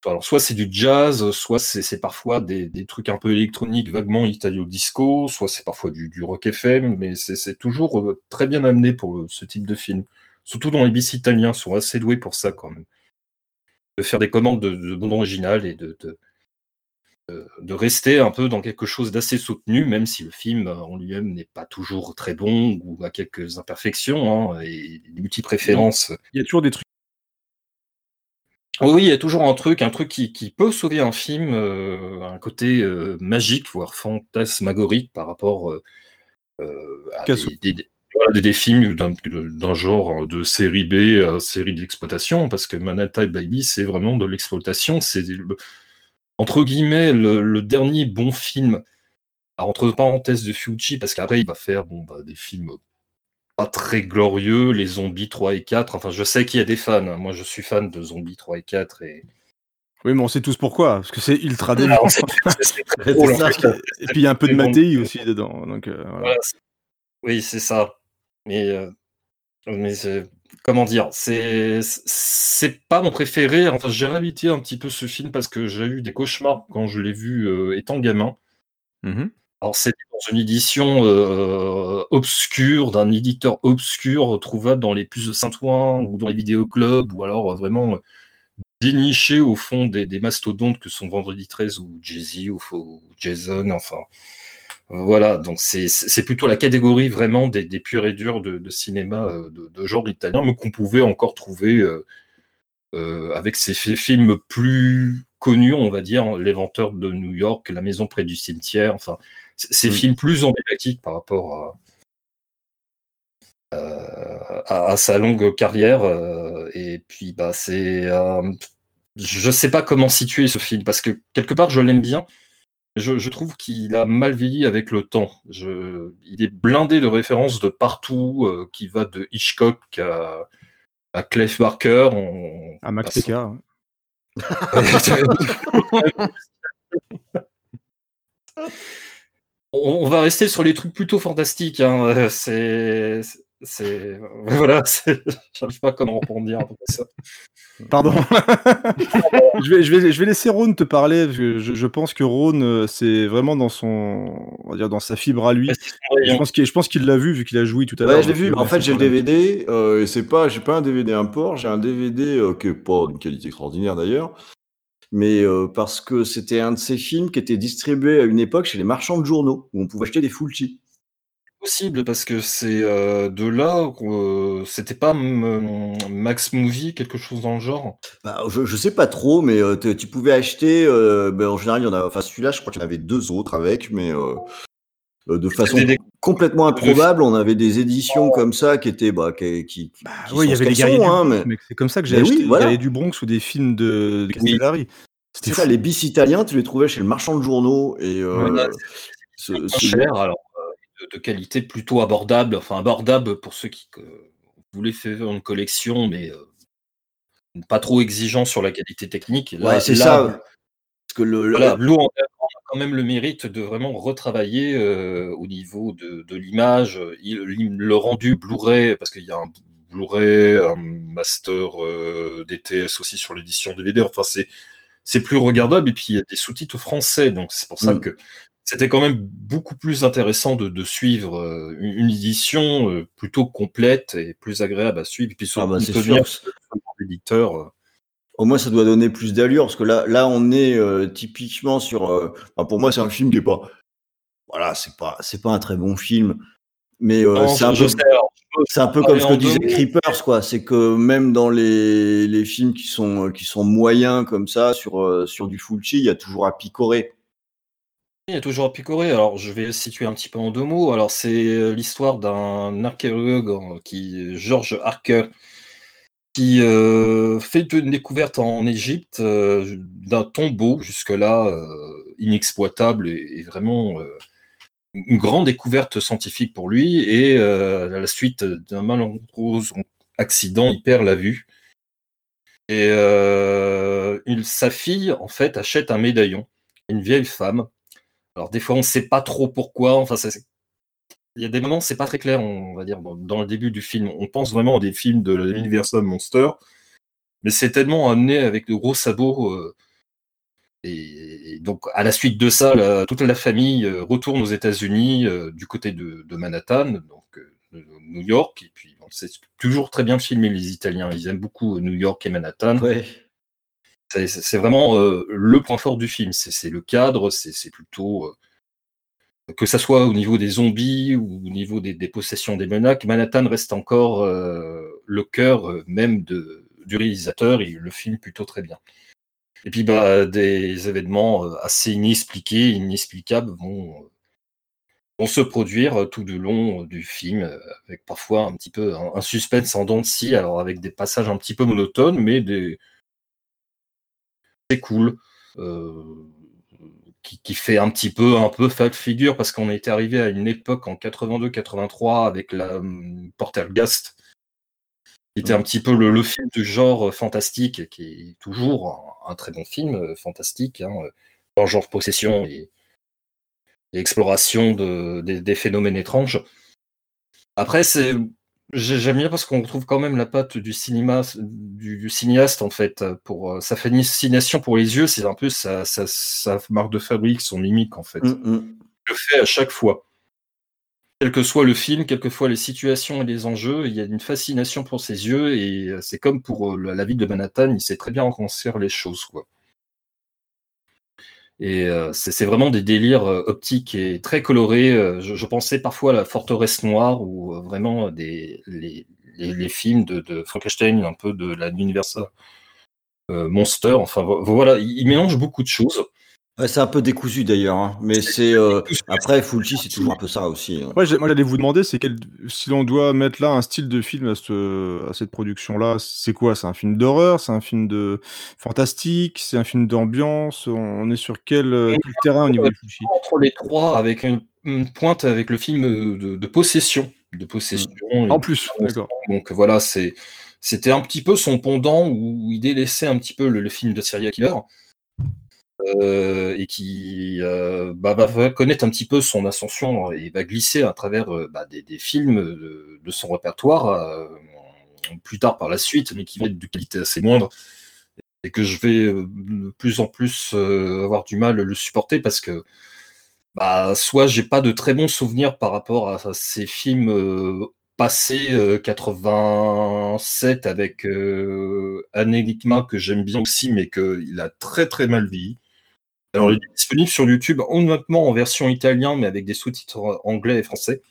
alors, soit c'est du jazz, soit c'est parfois des, des trucs un peu électroniques, vaguement italo-disco, soit c'est parfois du, du rock FM, mais c'est toujours euh, très bien amené pour euh, ce type de film. Surtout dans les bis italiens, sont assez doués pour ça quand même. De faire des commandes de, de bande originale et de, de, rester un peu dans quelque chose d'assez soutenu, même si le film euh, en lui-même n'est pas toujours très bon ou a quelques imperfections hein, et des multi-préférences. Il y a toujours des trucs. Oui, il y a toujours un truc, un truc qui, qui peut sauver un film, euh, un côté euh, magique, voire fantasmagorique par rapport euh, à des, des- des- voilà, des- des films d'un genre de série B à série d'exploitation, parce que Manhattan Baby, c'est vraiment de l'exploitation, c'est le- entre guillemets le, le dernier bon film, alors, entre parenthèses de Fuji, parce qu'après il va faire bon, bah, des films très glorieux, les zombies 3 et 4. Enfin, je sais qu'il y a des fans. hein. Moi, je suis fan de zombies 3 et 4. Et... Oui, mais on sait tous pourquoi. Parce que c'est ultra que- Et puis il y a un peu de. Mattei aussi dedans. Donc, euh, voilà. Voilà, c'est- oui, c'est ça. Mais, euh, mais comment dire, c'est c'est pas mon préféré. Enfin, j'ai réhabité un petit peu ce film parce que j'ai eu des cauchemars quand je l'ai vu euh, étant gamin. Mhm. Alors, c'était dans une édition euh, obscure, d'un éditeur obscur, trouvable dans les puces de Saint-Ouen ou dans les vidéoclubs, ou alors euh, vraiment euh, déniché au fond des, mastodontes que sont Vendredi 13 ou Jay-Z ou, ou Jason, enfin. Euh, Voilà, donc c'est plutôt la catégorie vraiment des, des purs et durs de, cinéma euh, de, genre italien, mais qu'on pouvait encore trouver euh, euh, avec ces fi- films plus connus, on va dire, Les Venteurs de New York, La Maison près du cimetière, enfin, ces Mm. films plus emblématiques par rapport à, euh, à, à sa longue carrière. euh, et puis, bah, c'est. euh, je sais pas comment situer ce film, parce que quelque part, je l'aime bien. Je, je trouve qu'il a mal vieilli avec le temps. Je, il est blindé de références de partout, euh, qui va de Hitchcock à, à Clive Barker. On, À Max hein. on, on va rester sur les trucs plutôt fantastiques. hein. Euh, C'est, c'est, voilà, c'est- j'arrive pas à comment rebondir après ça. Pardon. je, vais, je, vais, je vais laisser Ron te parler. parce que Je, je pense que Ron, euh, c'est vraiment dans son, on va dire dans sa fibre à lui. Je pense qu'il, je pense qu'il l'a vu vu qu'il a joué tout à l'heure. Ouais, je l'ai vu. euh, mais En fait, c'est j'ai le DVD. Euh, et c'est pas, j'ai pas un DVD import. J'ai un DVD euh, qui est pas d'une qualité extraordinaire d'ailleurs, mais euh, parce que c'était un de ces films qui était distribué à une époque chez les marchands de journaux où on pouvait acheter des Fulci. possible parce que c'est euh, de là, euh, c'était pas mm, Max Movie, quelque chose dans le genre? Bah, je, je sais pas trop, mais euh, tu pouvais acheter. ben, en général, il y en a. Enfin, celui-là, je crois qu'il y en avait deux autres avec, mais de façon des- complètement improbable. On avait des éditions comme ça qui étaient, bah, qui, qui, qui sont oui, il y avait les guerriers sont, du hein, mais-. C'est comme ça que j'ai oui, acheté les voilà. du Bronx ou des films de, de Castellari. C'était ça, les bis italiens, tu les trouvais chez le marchand de journaux et euh, ce- ce- cher, alors euh, de, de qualité plutôt abordable, enfin abordable pour ceux qui euh, voulaient faire une collection, mais euh, pas trop exigeant sur la qualité technique. Là- Ouais, c'est ça. Parce que le, le- Voilà, quand même le mérite de vraiment retravailler euh, au niveau de, de l'image, le rendu Blu-ray, parce qu'il y a un Blu-ray, un master euh, DTS aussi sur l'édition DVD, enfin c'est c'est plus regardable, et puis il y a des sous-titres français, donc c'est pour ça Mm. que c'était quand même beaucoup plus intéressant de, de suivre euh, une, une édition plutôt complète et plus agréable à suivre, et puis Ah bah, surtout sûr. ce l'éditeur. Au moins, ça doit donner plus d'allure, parce que là, là, on est euh, typiquement sur. euh, enfin, pour moi, c'est un film qui est pas. Voilà, c'est pas, c'est pas un très bon film, mais euh, c'est un peu. C'est un comme ce que disait. Creepers, quoi. C'est que même dans les, les films qui sont, qui sont moyens comme ça, sur, sur du Fulci, il y a toujours à picorer. Il y a toujours à picorer. Alors, je vais situer un petit peu en deux mots. Alors, c'est l'histoire d'un archéologue qui, George Harker, qui euh, fait une découverte en Égypte euh, d'un tombeau jusque-là euh, inexploitable et, vraiment une grande découverte scientifique pour lui. Et à la suite d'un malheureux accident, il perd la vue. Et sa fille, en fait, achète un médaillon, une vieille femme. Alors des fois, on ne sait pas trop pourquoi. Enfin, c'est- il y a des moments, c'est pas très clair, on va dire, dans, dans le début du film. On pense vraiment à des films de l'Universal Monster, mais c'est tellement amené avec de gros sabots. euh, et, et donc, à la suite de ça, la- toute la famille euh, retourne aux États-Unis, euh, du côté de, de Manhattan, donc euh, New York. Et puis, bon, c'est toujours très bien filmé, les Italiens. Ils aiment beaucoup New York et Manhattan. Ouais. C'est- vraiment le point fort du film. C'est le cadre, c'est plutôt. Que ça soit au niveau des zombies ou au niveau des, des possessions démoniaques, Manhattan reste encore euh, le cœur euh, même du réalisateur. Il le filme plutôt très bien. Et puis, bah, des événements euh, assez inexpliqués, inexplicables vont, se produire tout du long du film, avec parfois un petit peu un, suspense en dents de scie, alors avec des passages un petit peu monotones, mais des, c'est cool, qui, fait un petit peu un peu fat figure parce qu'on était arrivé à une époque en 82-83 avec la hum, Portergast, qui était un petit peu le, le film du genre fantastique, qui est toujours un, très bon film euh, fantastique, hein, euh, dans genre possession et, exploration de, des, phénomènes étranges. Après, c'est J'aime bien parce qu'on retrouve quand même la patte du cinéma, du, du cinéaste en fait. Pour euh, sa fascination pour les yeux, c'est un peu sa, sa, sa marque de fabrique, son mimique en fait. Mm, mm. Il le fait à chaque fois. Quel que soit le film, quelles que soient les situations et les enjeux, il y a une fascination pour ses yeux et euh, c'est comme pour euh, la la ville de Manhattan, il sait très bien reconstruire les choses quoi. Et euh, c'est vraiment des délires euh, optiques et très colorés. Euh, Je, pensais parfois à la forteresse noire ou euh, vraiment des, les, films de, de Frankenstein, un peu de la Universal euh, Monster. Enfin vo- voilà, il, il mélange beaucoup de choses. Ouais, c'est un peu décousu d'ailleurs, hein. mais c'est euh, après Fulci, c'est toujours un peu ça aussi. hein. Ouais, moi, j'allais vous demander, c'est quel, si l'on doit mettre là un style de film à, ce, à cette production-là, c'est quoi? C'est un film d'horreur? C'est un film de fantastique? C'est un film d'ambiance? On, est sur quel, euh, quel terrain au niveau du Fulci? Entre les trois, avec une, une pointe avec le film euh, de, de possession, de possession. En plus, d'accord. Donc voilà, c'est c'était un petit peu son pendant où il délaissait un petit peu le, le film de serial killer. Euh, et qui euh, bah, va- va connaître un petit peu son ascension et va glisser à travers euh, bah, des, films de, son répertoire plus tard par la suite, mais qui vont être de qualité assez moindre et que je vais de plus en plus avoir du mal à le supporter parce que bah, soit j'ai pas de très bons souvenirs par rapport à ces films passés euh, 87 avec euh, Enigma que j'aime bien aussi mais qu'il a très très mal vieilli. Alors il est disponible sur YouTube honnêtement en version italienne mais avec des sous-titres anglais et français.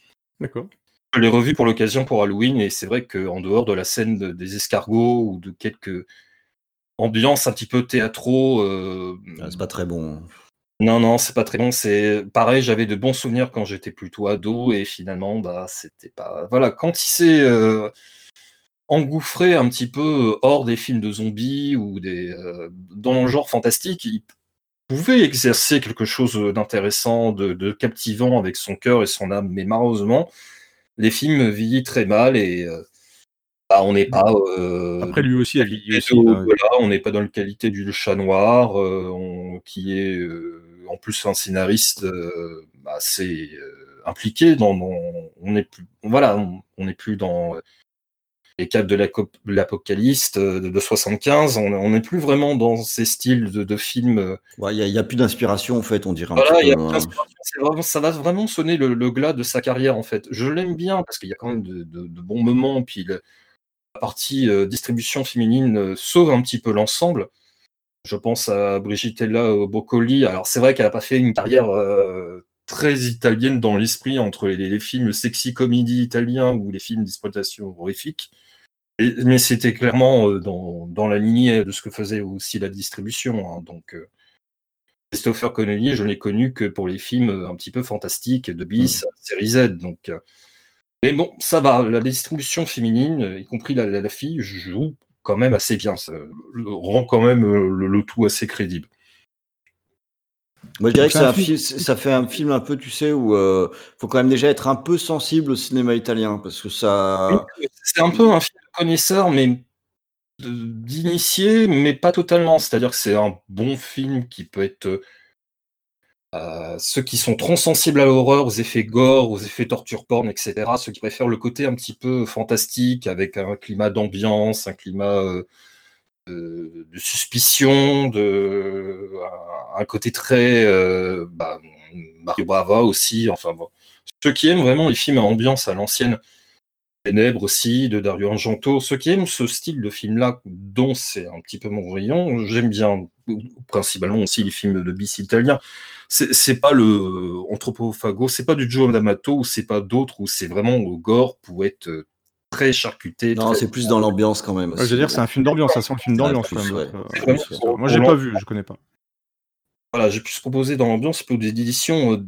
D'accord. Je l'ai revu pour l'occasion pour Halloween et c'est vrai qu'en dehors de la scène de- des escargots ou de quelques ambiances un petit peu théâtraux, euh, Ah, c'est pas très bon. hein. Non, non, c'est pas très bon. C'est pareil, j'avais de bons souvenirs quand j'étais plutôt ado et finalement, bah, c'était pas. Voilà, quand il s'est euh, engouffré un petit peu hors des films de zombies ou des euh, dans le genre fantastique, il pouvait exercer quelque chose d'intéressant, de, de captivant avec son cœur et son âme. Mais malheureusement, les films vieillissent très mal et euh, bah, on n'est pas. euh, Après, lui aussi a vieilli hein. on n'est pas dans la qualité du chat noir, euh, on- qui est euh, en plus un scénariste euh, assez euh, impliqué dans, dans- on n'est plus, voilà, on on n'est plus dans les cadres de l'apocalypse euh, de, de 75, on n'est plus vraiment dans ces styles de, de films. euh, Ouais, Il n'y a, plus d'inspiration, en fait, on dirait voilà, y a plus hein. vraiment- ça va vraiment sonner le, le glas de sa carrière en fait. Je l'aime bien parce qu'il y a quand même de, bons moments, puis le- la partie euh, distribution féminine euh, sauve un petit peu l'ensemble. Je pense à Brigittella Boccoli. Alors c'est vrai qu'elle n'a pas fait une carrière euh, très italienne dans l'esprit entre les, les films sexy comédie italiens ou les films d'exploitation horrifique. Et- mais c'était clairement euh, dans, dans la lignée de ce que faisait aussi la distribution. hein. Donc euh, Christopher Connelly, je l'ai connu que pour les films euh, un petit peu fantastiques de bis, série Z. Donc, mais bon, ça va. La distribution féminine, y compris la, la- la fille, joue quand même assez bien. Ça rend quand même le, le tout assez crédible. Moi, je dirais que ça fait un film un peu, tu sais, où euh, faut quand même déjà être un peu sensible au cinéma italien, parce que ça. C'est un peu un film connaisseur, mais d'initié, mais pas totalement. C'est-à-dire que c'est un bon film qui peut être. euh, euh, ceux qui sont trop sensibles à l'horreur, aux effets gore, aux effets torture porn, etc., ceux qui préfèrent le côté un petit peu fantastique, avec un climat d'ambiance, un climat euh, de suspicion, de, un, côté très euh, bah, Mario Brava aussi, enfin bon. Ceux qui aiment vraiment les films à ambiance à l'ancienne, Ténèbres aussi, de Dario Argento. Ceux qui aiment ce style de film-là, dont c'est un petit peu mon rayon, j'aime bien principalement aussi les films de bis italiens. C'est pas le Anthropophago, c'est pas du Joe D'Amato, ou c'est pas d'autres, où c'est vraiment au gore pour très charcuté. Non, très- c'est plus dans l'ambiance quand même. Ouais, je veux dire, c'est un film d'ambiance, ça sent le film d'ambiance quand même. ouais. euh, pour- Moi, j'ai pas vu, je connais pas. Voilà, j'ai pu se proposer dans l'ambiance pour des éditions euh,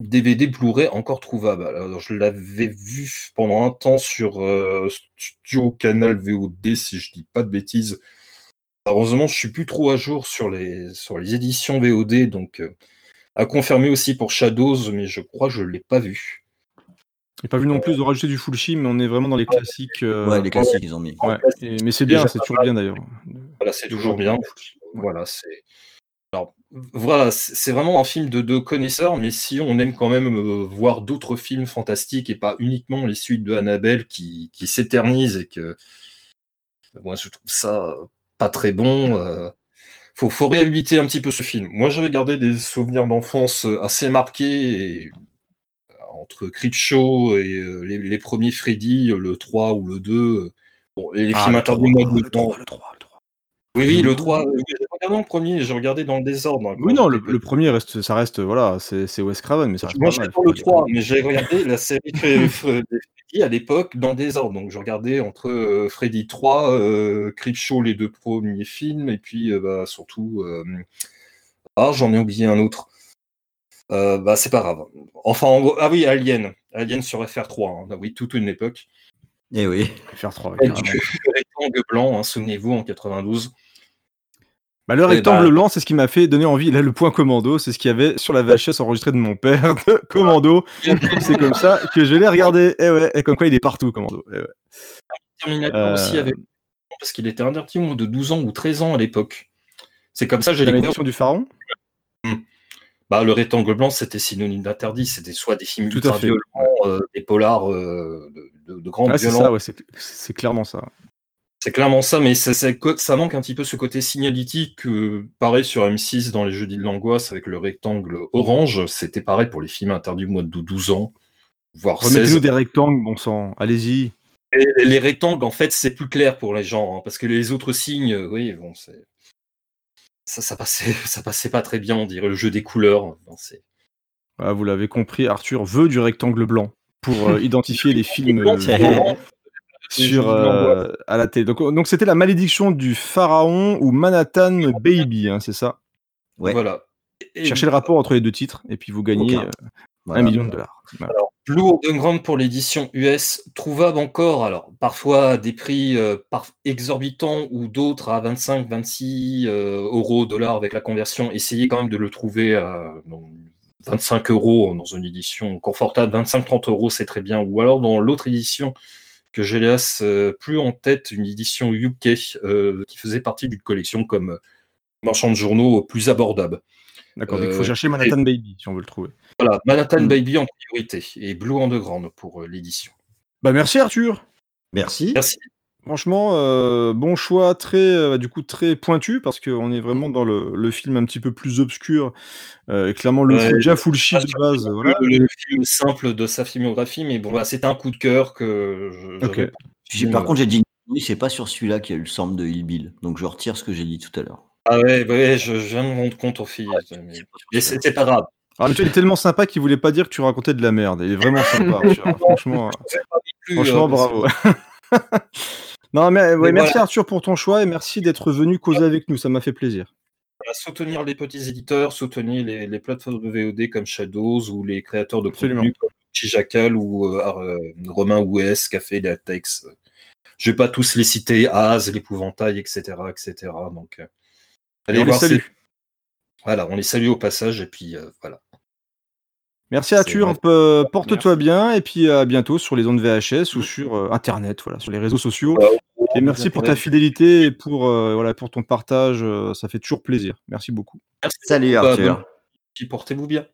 DVD Blu-ray encore trouvables. Alors, je l'avais vu pendant un temps sur euh, Studio Canal VOD, si je dis pas de bêtises. Heureusement, je suis plus trop à jour sur les, sur les éditions VOD, donc euh, à confirmer aussi pour Shadows, mais je crois que je l'ai pas vu. J'ai pas vu non plus de rajouter du full chim, mais on est vraiment dans les classiques. euh, Ouais, les classiques, ils ont mis. Ouais, et- mais c'est bien, c'est toujours bien d'ailleurs. Voilà, c'est toujours bien. Voilà, c'est. Alors, voilà, c'est vraiment un film de, de connaisseurs, mais si on aime quand même euh, voir d'autres films fantastiques et pas uniquement les suites de Annabelle qui, qui s'éternisent et que moi je trouve ça pas très bon. euh, faut, faut réhabiliter un petit peu ce film. Moi j'avais gardé des souvenirs d'enfance assez marqués et, entre Creepshow et euh, les, les premiers Freddy, euh, le 3 ou le 2. euh, Bon, les Ah, films le interdits 3, au mois de le 3, temps. le 3, le 3. Oui, oui, le 3. euh, J'ai regardé en premier, j'ai regardé dans le désordre. hein, Oui, non, le, le premier reste, ça reste, voilà, c'est Wes Craven, mais ça reste Moi, j'adore le 3, mais j'ai regardé la série Freddy à l'époque dans le désordre. Donc, je regardais entre euh, Freddy 3, euh, Creepshow, les deux premiers films, et puis euh, bah, surtout. Ah, j'en ai oublié un autre. Euh, bah, c'est pas grave. Enfin, en gros- ah oui, Alien. Alien sur FR3. hein. Ah oui, toute une époque. Eh oui. FR3, Et carrément. du rectangle blanc, hein, souvenez-vous, en 92. Bah, le Eh rectangle bah- blanc, c'est ce qui m'a fait donner envie. Là, le point commando, c'est ce qu'il y avait sur la VHS enregistrée de mon père. de commando. c'est comme ça que je l'ai regardé. Et ouais, et comme quoi il est partout, commando. Eh ouais. Terminator aussi Euh, avec. Parce qu'il était interdit au moins de 12 ans ou 13 ans à l'époque. C'est comme ça que j'ai La découvert. du pharaon? Bah, le rectangle blanc, c'était synonyme d'interdit. C'était soit des films Tout à ultra fait. violents, euh, des polars euh, de, de- de grande Ah, c'est violence. ouais, clairement ça. C'est clairement ça, mais ça, ça- ça manque un petit peu ce côté signalétique. euh, pareil sur M6 dans les Jeudis de l'angoisse avec le rectangle orange. C'était pareil pour les films interdits au moins de 12 ans, voire 16. Remettez-nous des rectangles, bon sang. Allez-y. Les rectangles, en fait, c'est plus clair pour les gens, hein, parce que les autres signes, euh, oui, bon, c'est. Ça, ça passait, ça passait pas très bien, on dirait le jeu des couleurs. Ah, vous l'avez compris, Arthur veut du rectangle blanc pour euh, identifier les films euh, sur, euh, à la télé. Donc, donc c'était la malédiction du pharaon ou Manhattan Baby, hein, c'est ça? Ouais. Voilà. Et- Cherchez le rapport entre les deux titres et puis vous gagnez Aucun. Euh, Voilà. un million de dollars. Voilà. Alors, Blue Underground pour l'édition US, trouvable encore, alors parfois à des prix euh, par- exorbitants ou d'autres à 25, 26 euh, euros, dollars avec la conversion. Essayez quand même de le trouver à donc, 25 euros dans une édition confortable, 25-30 euros, c'est très bien. Ou alors dans l'autre édition que j'ai hélas euh, plus en tête, une édition UK euh, qui faisait partie d'une collection comme euh, marchand de journaux plus abordable. D'accord, donc il Euh, faut chercher Manhattan Baby si on veut le trouver. Voilà, Manhattan Mm. Baby en priorité et Blue Underground pour euh, l'édition. Bah merci Arthur. Merci. Merci. Franchement, euh, bon choix, très euh, du coup très pointu parce qu'on est vraiment dans le, le film un petit peu plus obscur. Euh, et clairement le Ouais, full, déjà full shit de base. le, Voilà. le- le film simple de sa filmographie, mais bon, voilà, c'était un coup de cœur que je. Par contre, j'ai dit oui, c'est pas sur celui-là qu'il y a eu le sample de Hill Bill. Donc je retire ce que j'ai dit tout à l'heure. Ah ouais, ouais, je, je viens de me rendre compte aux filles. mais mais c'était pas grave. Le fait, il est tellement sympa qu'il voulait pas dire que tu racontais de la merde. Il est vraiment sympa. Arthur. Franchement, plus, franchement euh, bravo. non mais ouais, Mais merci voilà. Arthur pour ton choix et merci d'être venu causer avec nous. Ça m'a fait plaisir. Soutenir les petits éditeurs, soutenir les, les plateformes de VOD comme Shadows ou les créateurs de Absolument. contenu comme Chijacal ou euh, euh, Romain Ouest, Café, Latex. Je vais pas tous les citer, Az, l'épouvantail, etc., etc. Donc, euh, Et on les voir salue. Voilà, on les salue au passage et puis euh, voilà. Merci Arthur, euh, porte-toi bien et puis à bientôt sur les ondes VHS ou sur euh, internet, voilà, sur les réseaux sociaux. Et merci pour ta fidélité et pour euh, voilà pour ton partage, euh, ça fait toujours plaisir. Merci beaucoup. Salut Bah, Arthur. portez-vous bien.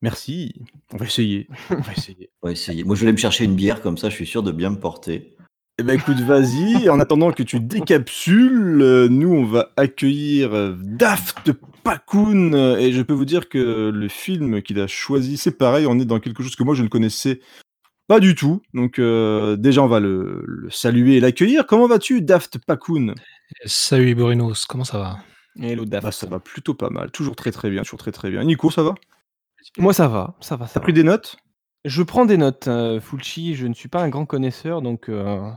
Merci. On va essayer. On va essayer. On va essayer. Moi, je vais aller me chercher une bière comme ça, je suis sûr de bien me porter. Eh ben écoute, vas-y. En attendant que tu décapsules, euh, nous on va accueillir euh, Daft Pakun euh, et je peux vous dire que le film qu'il a choisi, c'est pareil. On est dans quelque chose que moi je ne connaissais pas du tout. Donc euh, déjà on va le, le saluer et l'accueillir. Comment vas-tu, Daft Pakun Salut Borinos, comment ça va? Hello Daft. Bah, ça va plutôt pas mal. Toujours très très bien. Toujours très très bien. Nico, ça va? Moi ça va, ça va. ça T'as va. pris des notes? Je prends des notes, euh, Fulci, je ne suis pas un grand connaisseur, donc euh,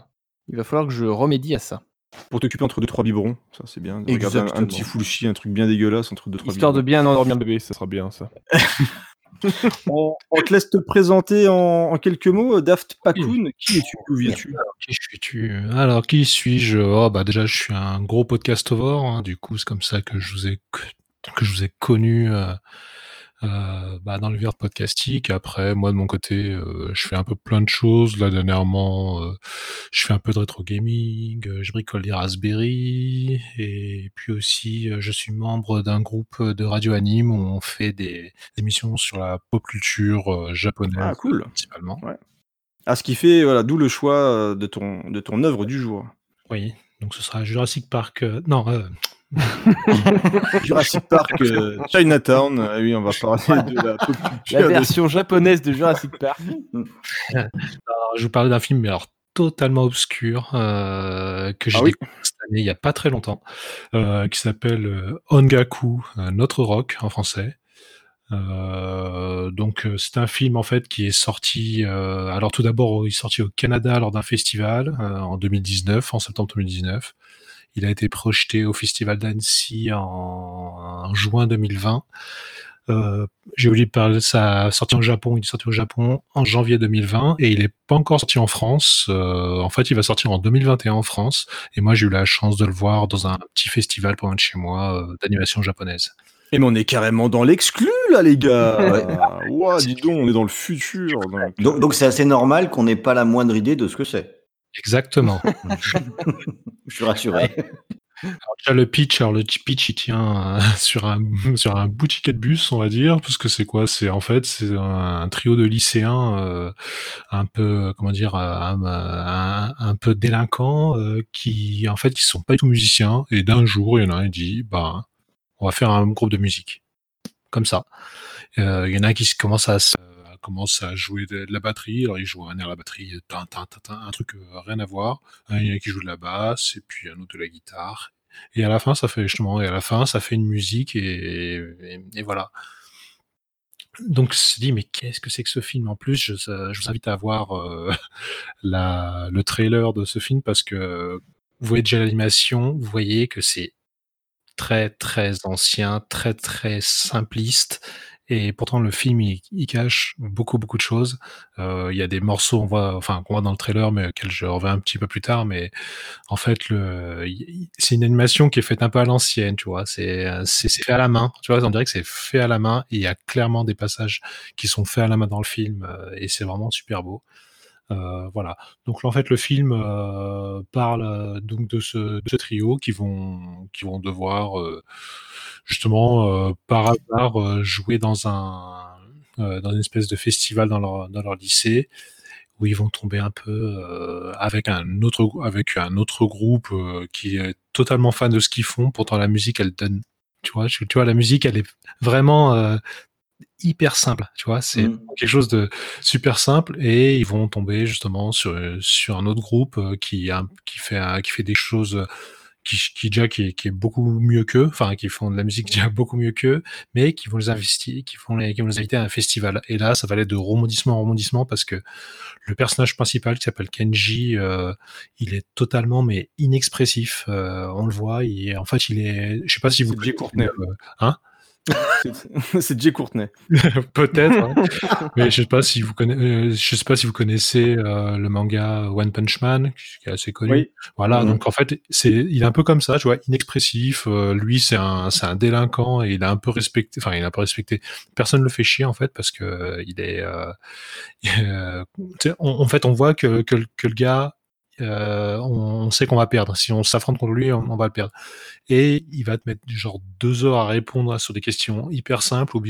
il va falloir que je remédie à ça. pour t'occuper entre deux trois biberons. Ça c'est bien. De regarder un, un petit full chi, un truc bien dégueulasse entre deux trois Histoire de biberons. bien endormir le bébé, ça sera bien ça. On, on te laisse te présenter en, en quelques mots. Daft Pakun, qui es-tu D'où viens-tu? Qui suis-tu? Alors, qui suis-je? Oh, bah Déjà, je suis un gros podcastovore. hein, du coup, c'est comme ça que je vous ai, que je vous ai connu euh, euh, bah, dans l'univers podcastique. Après, moi, de mon côté, euh, je fais un peu plein de choses. Là, dernièrement, euh, je fais un peu de rétro gaming, je bricole des Raspberry. Et puis aussi, je suis membre d'un groupe de radio anime où on fait des, des émissions sur la pop culture japonaise, Ah cool. principalement. Ouais. Ah, ce qui fait, voilà, d'où le choix de ton, de ton œuvre du jour. Oui, donc ce sera Jurassic Park. non, euh, Jurassic Park, euh, Chinatown. Ah oui, on va parler de la pop culture. La de- version japonaise de Jurassic Park. alors, je vous parlais d'un film, mais alors totalement obscur, euh, que j'ai Ah oui. découvert cette année, il n'y a pas très longtemps, euh, qui s'appelle Ongaku, euh, Notre Rock en français. Euh, donc euh, c'est un film en fait qui est sorti. euh, alors tout d'abord, il est sorti au Canada lors d'un festival euh, en 2019, en septembre 2019. Il a été projeté au Festival d'Annecy en, en juin 2020. Euh, J'ai oublié de parler de sa sortie au Japon. Il est sorti au Japon en janvier 2020 et il n'est pas encore sorti en France. Euh, en fait, il va sortir en 2021 en France. Et moi, j'ai eu la chance de le voir dans un petit festival pas loin de chez moi euh, d'animation japonaise. Et mais on est carrément dans l'exclu, là, les gars. Ouais. Ouah, dis donc, on est dans le futur. donc. Donc donc c'est assez normal qu'on n'ait pas la moindre idée de ce que c'est. Exactement. Je suis rassuré. Alors, déjà, le pitch, alors le pitch, il tient euh, sur un sur un bout de ticket de bus, on va dire, parce que c'est quoi? C'est en fait c'est un, un trio de lycéens euh, un peu comment dire euh, un, un, un peu délinquants euh, qui en fait ils sont pas du tout musiciens et d'un jour il y en a un qui dit bah on va faire un groupe de musique comme ça. Il y en a qui se- commence à se- commence à jouer de, la batterie. Alors il joue un air à la batterie, tin, tin, un truc euh, rien à voir. Il y en a qui joue de la basse et puis un autre de la guitare. Et à la fin, ça fait justement, et à la fin, ça fait une musique et, et, voilà. Donc, je me suis dit, mais qu'est-ce que c'est que ce film? En plus, je, je vous invite à voir euh, la, le trailer de ce film parce que vous voyez déjà l'animation, vous voyez que c'est très très ancien, très très simpliste. Et pourtant le film il, il cache beaucoup beaucoup de choses. Euh, Il y a des morceaux on voit, enfin qu'on voit dans le trailer, mais auxquels je reviens un petit peu plus tard. Mais en fait c'est une animation qui est faite un peu à l'ancienne, tu vois. C'est c'est c'est fait à la main, tu vois. On dirait que c'est fait à la main. Et il y a clairement des passages qui sont faits à la main dans le film, euh, et c'est vraiment super beau. Euh, voilà. Donc en fait, le film euh, parle euh, donc de ce, de ce trio qui vont qui vont devoir justement par hasard jouer dans un dans une espèce de festival dans leur dans leur lycée où ils vont tomber un peu euh, avec un autre avec un autre groupe euh, qui est totalement fan de ce qu'ils font. Pourtant la musique elle donne tu vois tu vois la musique elle est vraiment euh, hyper simple, tu vois, c'est Mm. quelque chose de super simple et ils vont tomber justement sur sur un autre groupe euh, qui a, qui fait qui fait des choses euh, qui, qui déjà qui est, qui est beaucoup mieux qu'eux, enfin qui font de la musique déjà beaucoup mieux qu'eux, mais qui vont les investir, qui font les, qui vont les inviter à un festival. Et là, ça va aller de rebondissement en rebondissement parce que le personnage principal qui s'appelle Kenji, euh, il est totalement mais inexpressif. Euh, on le voit, il, en fait, il est, je sais pas si vous Courtney. euh, hein? C'est- Jay Courtney. Peut-être, hein. mais je sais pas si vous connaissez, euh, je sais pas si vous connaissez euh, le manga One Punch Man, qui est assez connu. Oui. Voilà, Mhm. donc en fait, c'est, il est un peu comme ça, tu vois, inexpressif. euh, lui, c'est un, c'est un délinquant et il est un peu respecté. Enfin, il est un peu respecté. Personne le fait chier en fait parce que euh, il est. euh, euh, en fait, on voit que que, que le gars. Euh, on, sait qu'on va perdre. Si on s'affronte contre lui, on, va le perdre. Et il va te mettre genre deux heures à répondre sur des questions hyper simples, ou,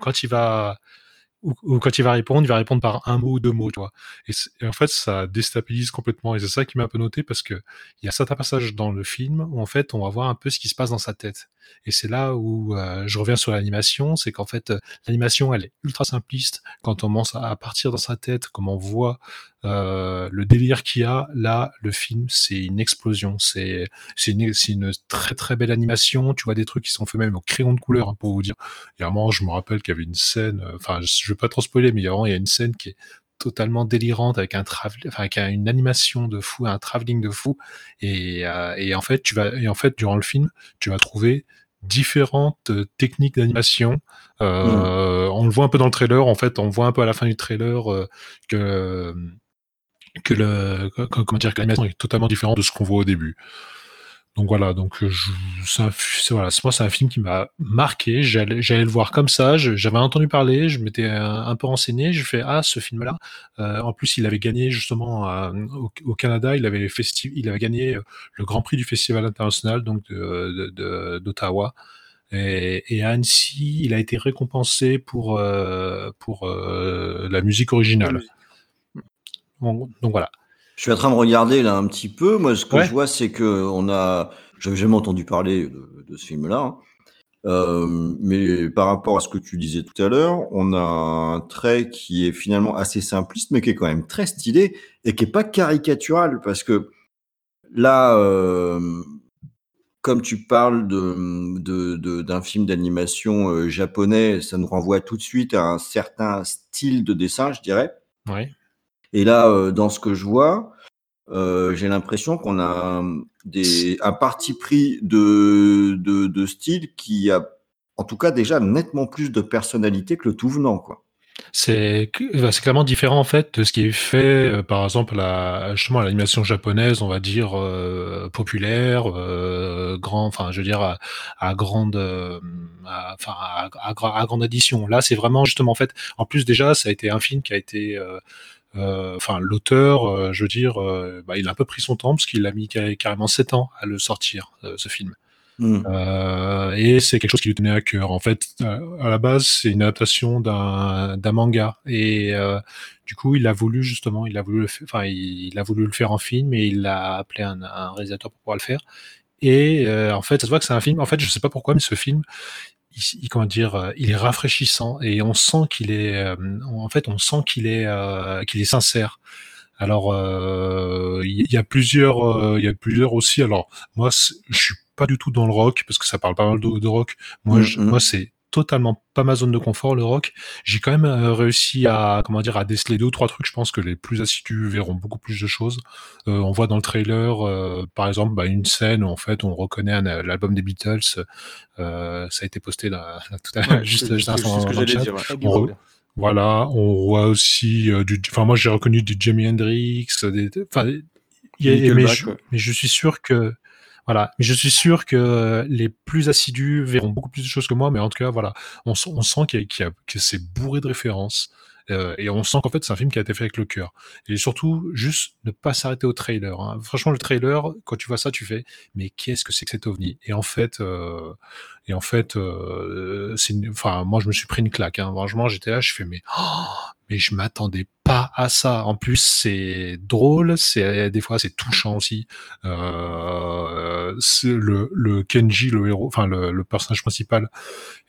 quand il va ou, quand il va répondre, il va répondre par un mot ou deux mots, tu vois. Et en fait, ça déstabilise complètement. Et c'est ça qui m'a un peu noté parce que il y a certains passages dans le film où en fait, on va voir un peu ce qui se passe dans sa tête. Et c'est là où euh, je reviens sur l'animation, c'est qu'en fait, l'animation, elle est ultra simpliste. Quand on commence à partir dans sa tête, comme on voit euh, le délire qu'il y a, là, le film, c'est une explosion. C'est une, une très très belle animation. Tu vois des trucs qui sont faits même au crayon de couleur, hein, pour vous dire. Il y a un moment, je me rappelle qu'il y avait une scène, euh, enfin, je, je vais pas trop spoiler, mais il y a une scène qui est totalement délirante avec un travel, enfin, avec un- une animation de fou, un travelling de fou. Et, euh, et en fait, tu vas, et en fait, durant le film, tu vas trouver différentes euh, techniques d'animation. Euh, On le voit un peu dans le trailer. En fait, on voit un peu à la fin du trailer euh, que que le que- comment dire que l'animation est totalement différente de ce qu'on voit au début. Donc voilà, donc euh, je, un, voilà, moi c'est un film qui m'a marqué. J'allais, le voir comme ça. j'avais entendu parler, je m'étais un, un peu renseigné. Je fais ah ce film-là. Euh, en plus, il avait gagné justement euh, au, au Canada. Il avait il gagné euh, le Grand Prix du Festival international donc de, de- de- d'Ottawa. Et, et à Annecy, il a été récompensé pour euh, pour euh, la musique originale. Bon, donc voilà. Je suis en train de regarder là un petit peu. Moi, ce que Ouais. je vois, c'est que on a. J'avais jamais entendu parler de, de ce film-là. hein. Euh, mais par rapport à ce que tu disais tout à l'heure, on a un trait qui est finalement assez simpliste, mais qui est quand même très stylé et qui est pas caricatural parce que là, euh, comme tu parles de, de, de- d'un film d'animation euh, japonais, ça nous renvoie tout de suite à un certain style de dessin, je dirais. Ouais. Et là, euh, dans ce que je vois, euh, j'ai l'impression qu'on a un- des, un parti pris de, de, style qui a, en tout cas, déjà nettement plus de personnalité que le tout venant, quoi. C'est bah, clairement différent en fait de ce qui est fait euh, par exemple à justement à l'animation japonaise, on va dire populaire, grand, enfin je veux dire à, à grande, euh, à- à, à gra- à grande addition. Là, c'est vraiment justement en fait. En plus déjà, ça a été un film qui a été enfin l'auteur, euh, je veux dire, euh, bah, il a un peu pris son temps parce qu'il a mis carré- carrément sept ans à le sortir euh, ce film. Mm. Euh, et c'est quelque chose qui lui tenait à cœur. En fait, euh, à la base, c'est une adaptation d'un manga. Et euh, du coup, il a voulu justement, il a voulu, enfin, il, il a voulu le faire en film et il a appelé un, un réalisateur pour pouvoir le faire. Et euh, en fait, ça se voit que c'est un film. En fait, je sais pas pourquoi, mais ce film, il, comment dire, euh, il est rafraîchissant et on sent qu'il est, euh, en fait, on sent qu'il est, euh, qu'il est sincère. Alors, euh, il y, a plusieurs, euh, il y a plusieurs aussi. Alors, moi, je suis pas du tout dans le rock parce que ça parle pas mal de, de rock. Moi, Mm, je- mm. moi, c'est totalement pas ma zone de confort, le rock. J'ai quand même euh, réussi à, comment dire, à déceler deux ou trois trucs. Je pense que les plus assidus verront beaucoup plus de choses. Euh, on voit dans le trailer, euh, par exemple, bah, une scène où en fait on reconnaît un- l'album des Beatles. Euh, ça a été posté là, tout à l'heure, Ouais, juste, juste ce que j'allais dire, ouais. Voilà, on voit aussi du, enfin moi j'ai reconnu du Jimi Hendrix, des, enfin a- mais, je, mais je suis sûr que voilà, mais je suis sûr que les plus assidus verront beaucoup plus de choses que moi, mais en tout cas voilà, on, sent- qu'il a- que c'est bourré de références. euh, et on sent qu'en fait c'est un film qui a été fait avec le cœur. Et surtout, juste ne pas s'arrêter au trailer. hein. Franchement, le trailer, quand tu vois ça, tu fais mais qu'est-ce que c'est que cet ovni? Et en fait, euh, et en fait, euh, moi je me suis pris une claque. Hein. Franchement, j'étais là, je fais mais oh, mais je m'attendais à ça. En plus, c'est drôle, c'est des fois c'est touchant aussi. Euh, le, le Kenji, le héros, enfin le, le personnage principal,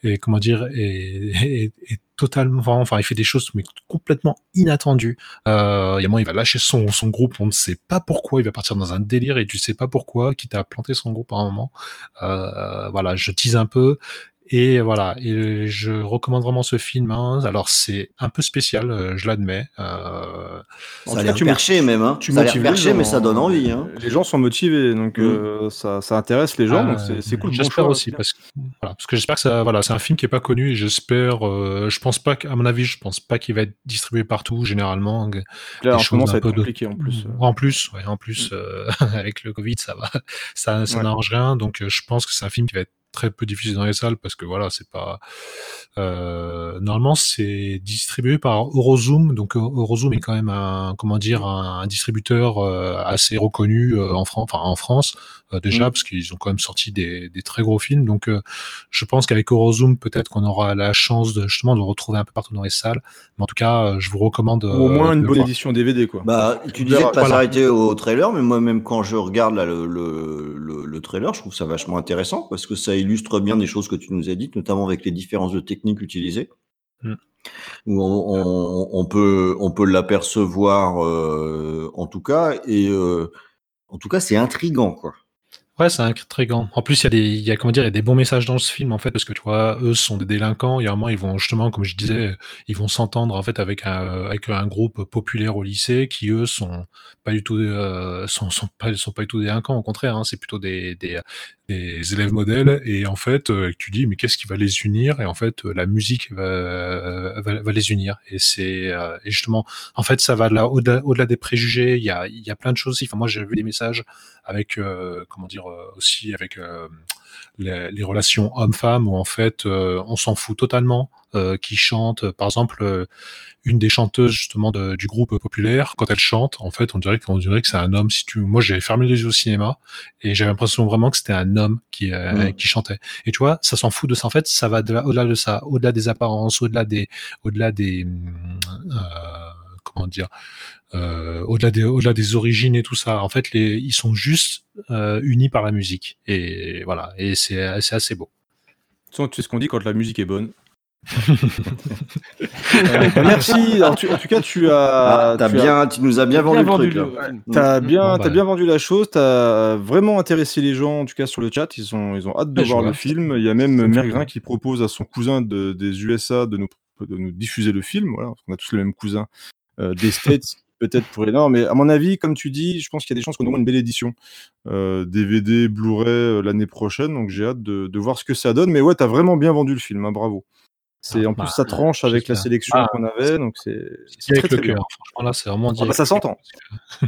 et comment dire, est, est, est totalement, enfin il fait des choses mais complètement inattendues. Euh, il y a un il va lâcher son, son groupe, on ne sait pas pourquoi, il va partir dans un délire et tu sais pas pourquoi, quitte à planter son groupe à un moment. Euh, voilà, je tease un peu. Et voilà, et je recommande vraiment ce film. hein. Alors c'est un peu spécial, euh, je l'admets. Euh, Ça a l'air perché même, hein. Ça a l'air perché, gens, mais ça donne envie, hein. Les gens sont motivés, donc Mm. euh, ça, ça intéresse les gens, donc c'est c'est cool. bon J'espère choix, aussi parce que voilà, parce que j'espère que ça voilà, c'est un film qui est pas connu et j'espère euh, je pense pas qu'à mon avis, je pense pas qu'il va être distribué partout généralement. Là, en ce choses moment, ça va être de- compliqué, en plus. En plus, ouais, en plus euh, avec le Covid, ça va ça ça Ouais. n'arrange rien donc euh, je pense que c'est un film qui va être très peu diffusé dans les salles parce que voilà, c'est pas euh, normalement c'est distribué par Eurozoom. Donc euh, Eurozoom est quand même un comment dire un, distributeur euh, assez reconnu euh, en France enfin en France déjà Mm. parce qu'ils ont quand même sorti des, des très gros films donc euh, je pense qu'avec Eurozoom peut-être qu'on aura la chance de justement de le retrouver un peu partout dans les salles mais en tout cas euh, je vous recommande Ou au moins euh, une bonne voir. édition DVD, quoi. Bah, tu disais de pas Voilà. s'arrêter au trailer, mais moi, même quand je regarde là, le, le, le, le trailer, je trouve ça vachement intéressant parce que ça illustre bien des choses que tu nous as dites, notamment avec les différences de techniques utilisées. Mm. Où on, on, on peut, on peut l'apercevoir euh, en tout cas, et euh, en tout cas, c'est intrigant, quoi. Ouais, c'est intriguant. En plus, il y a des, y a comment dire, il y a des bons messages dans ce film en fait, parce que tu vois, eux sont des délinquants. Il y a un moment, ils vont justement, comme je disais, ils vont s'entendre en fait avec un, avec un groupe populaire au lycée qui eux sont pas du tout, euh, sont, pas, sont pas du tout délinquants. Au contraire, hein, c'est plutôt des, des, des élèves modèles. Et en fait, euh, tu dis, mais qu'est-ce qui va les unir Et en fait, euh, la musique va, va, va les unir. Et c'est, euh, et justement, en fait, ça va là au-delà, des préjugés. Il y a, il y a plein de choses. Enfin, moi, j'ai vu des messages avec, euh, comment dire, aussi avec euh, les, les relations hommes-femmes où en fait, euh, on s'en fout totalement. Euh, qui chante, par exemple, euh, une des chanteuses justement de- du groupe populaire, quand elle chante, en fait, on dirait qu'on dirait que c'est un homme. Si tu, moi, j'ai fermé les yeux au cinéma et j'avais l'impression vraiment que c'était un homme qui euh, qui chantait. Et tu vois, ça s'en fout de ça. En fait, ça va de là- au-delà de ça, au-delà des apparences, au-delà des, au-delà des, euh, comment dire, euh, au-delà des, au-delà des origines et tout ça. En fait, les, ils sont juste euh, unis par la musique. Et voilà. Et c'est, c'est assez beau. Tu sais ce qu'on dit quand la musique est bonne. Euh, merci. Alors, tu- en tout cas, tu as. Ah, tu as- bien, tu nous as bien vendu le truc. là. T'as Mm. bien, Bon, t'as bah. bien vendu la chose. T'as vraiment intéressé les gens, en tout cas sur le chat. Ils ont, ils ont hâte de voir le film. Il y a même Mergrin qui propose à son cousin de- des USA de nous, de nous diffuser le film. Voilà, qu'on a tous le même cousin euh, des States. Peut-être pour les Nord, mais à mon avis, comme tu dis, je pense qu'il y a des chances qu'on aura une belle édition euh, DVD, Blu-ray euh, l'année prochaine. Donc j'ai hâte de, de voir ce que ça donne. Mais ouais, t'as vraiment bien vendu le film. hein, bravo. C'est Ah, en plus bah, ça tranche avec la sélection Ah, qu'on avait, donc c'est avec très le cœur. Franchement, là, c'est vraiment dit Ah bah, ça s'entend.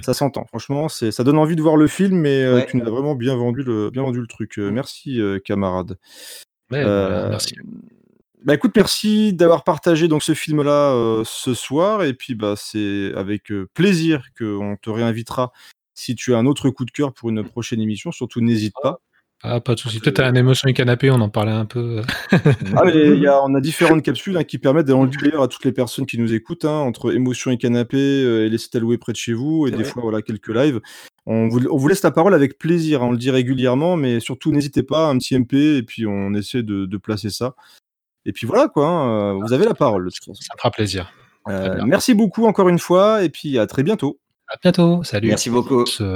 ça s'entend. Franchement, c'est ça donne envie de voir le film, mais euh, Ouais. tu nous as vraiment bien vendu le bien vendu le truc. Euh, merci euh, camarade. Ouais, Euh, bah, merci. Bah écoute, merci d'avoir partagé donc ce film-là euh, ce soir, et puis bah c'est avec euh, plaisir qu'on te réinvitera si tu as un autre coup de cœur pour une prochaine émission. Surtout n'hésite pas. Ah, pas de souci. Peut-être à un émotion et canapé, on en parlait un peu. Ah, mais y a, on a différentes capsules hein, qui permettent, d'ailleurs à toutes les personnes qui nous écoutent, hein, entre émotion et canapé, euh, et laissez louer près de chez vous, et des vrai. fois voilà quelques lives. On vous, on vous laisse la parole avec plaisir, hein, on le dit régulièrement, mais surtout n'hésitez pas, un petit MP, et puis on essaie de, de placer ça. Et puis voilà quoi, hein, euh, vous avez la parole. Ça fera plaisir. Euh, merci beaucoup encore une fois, et puis à très bientôt. À bientôt. Salut. Merci beaucoup. Euh,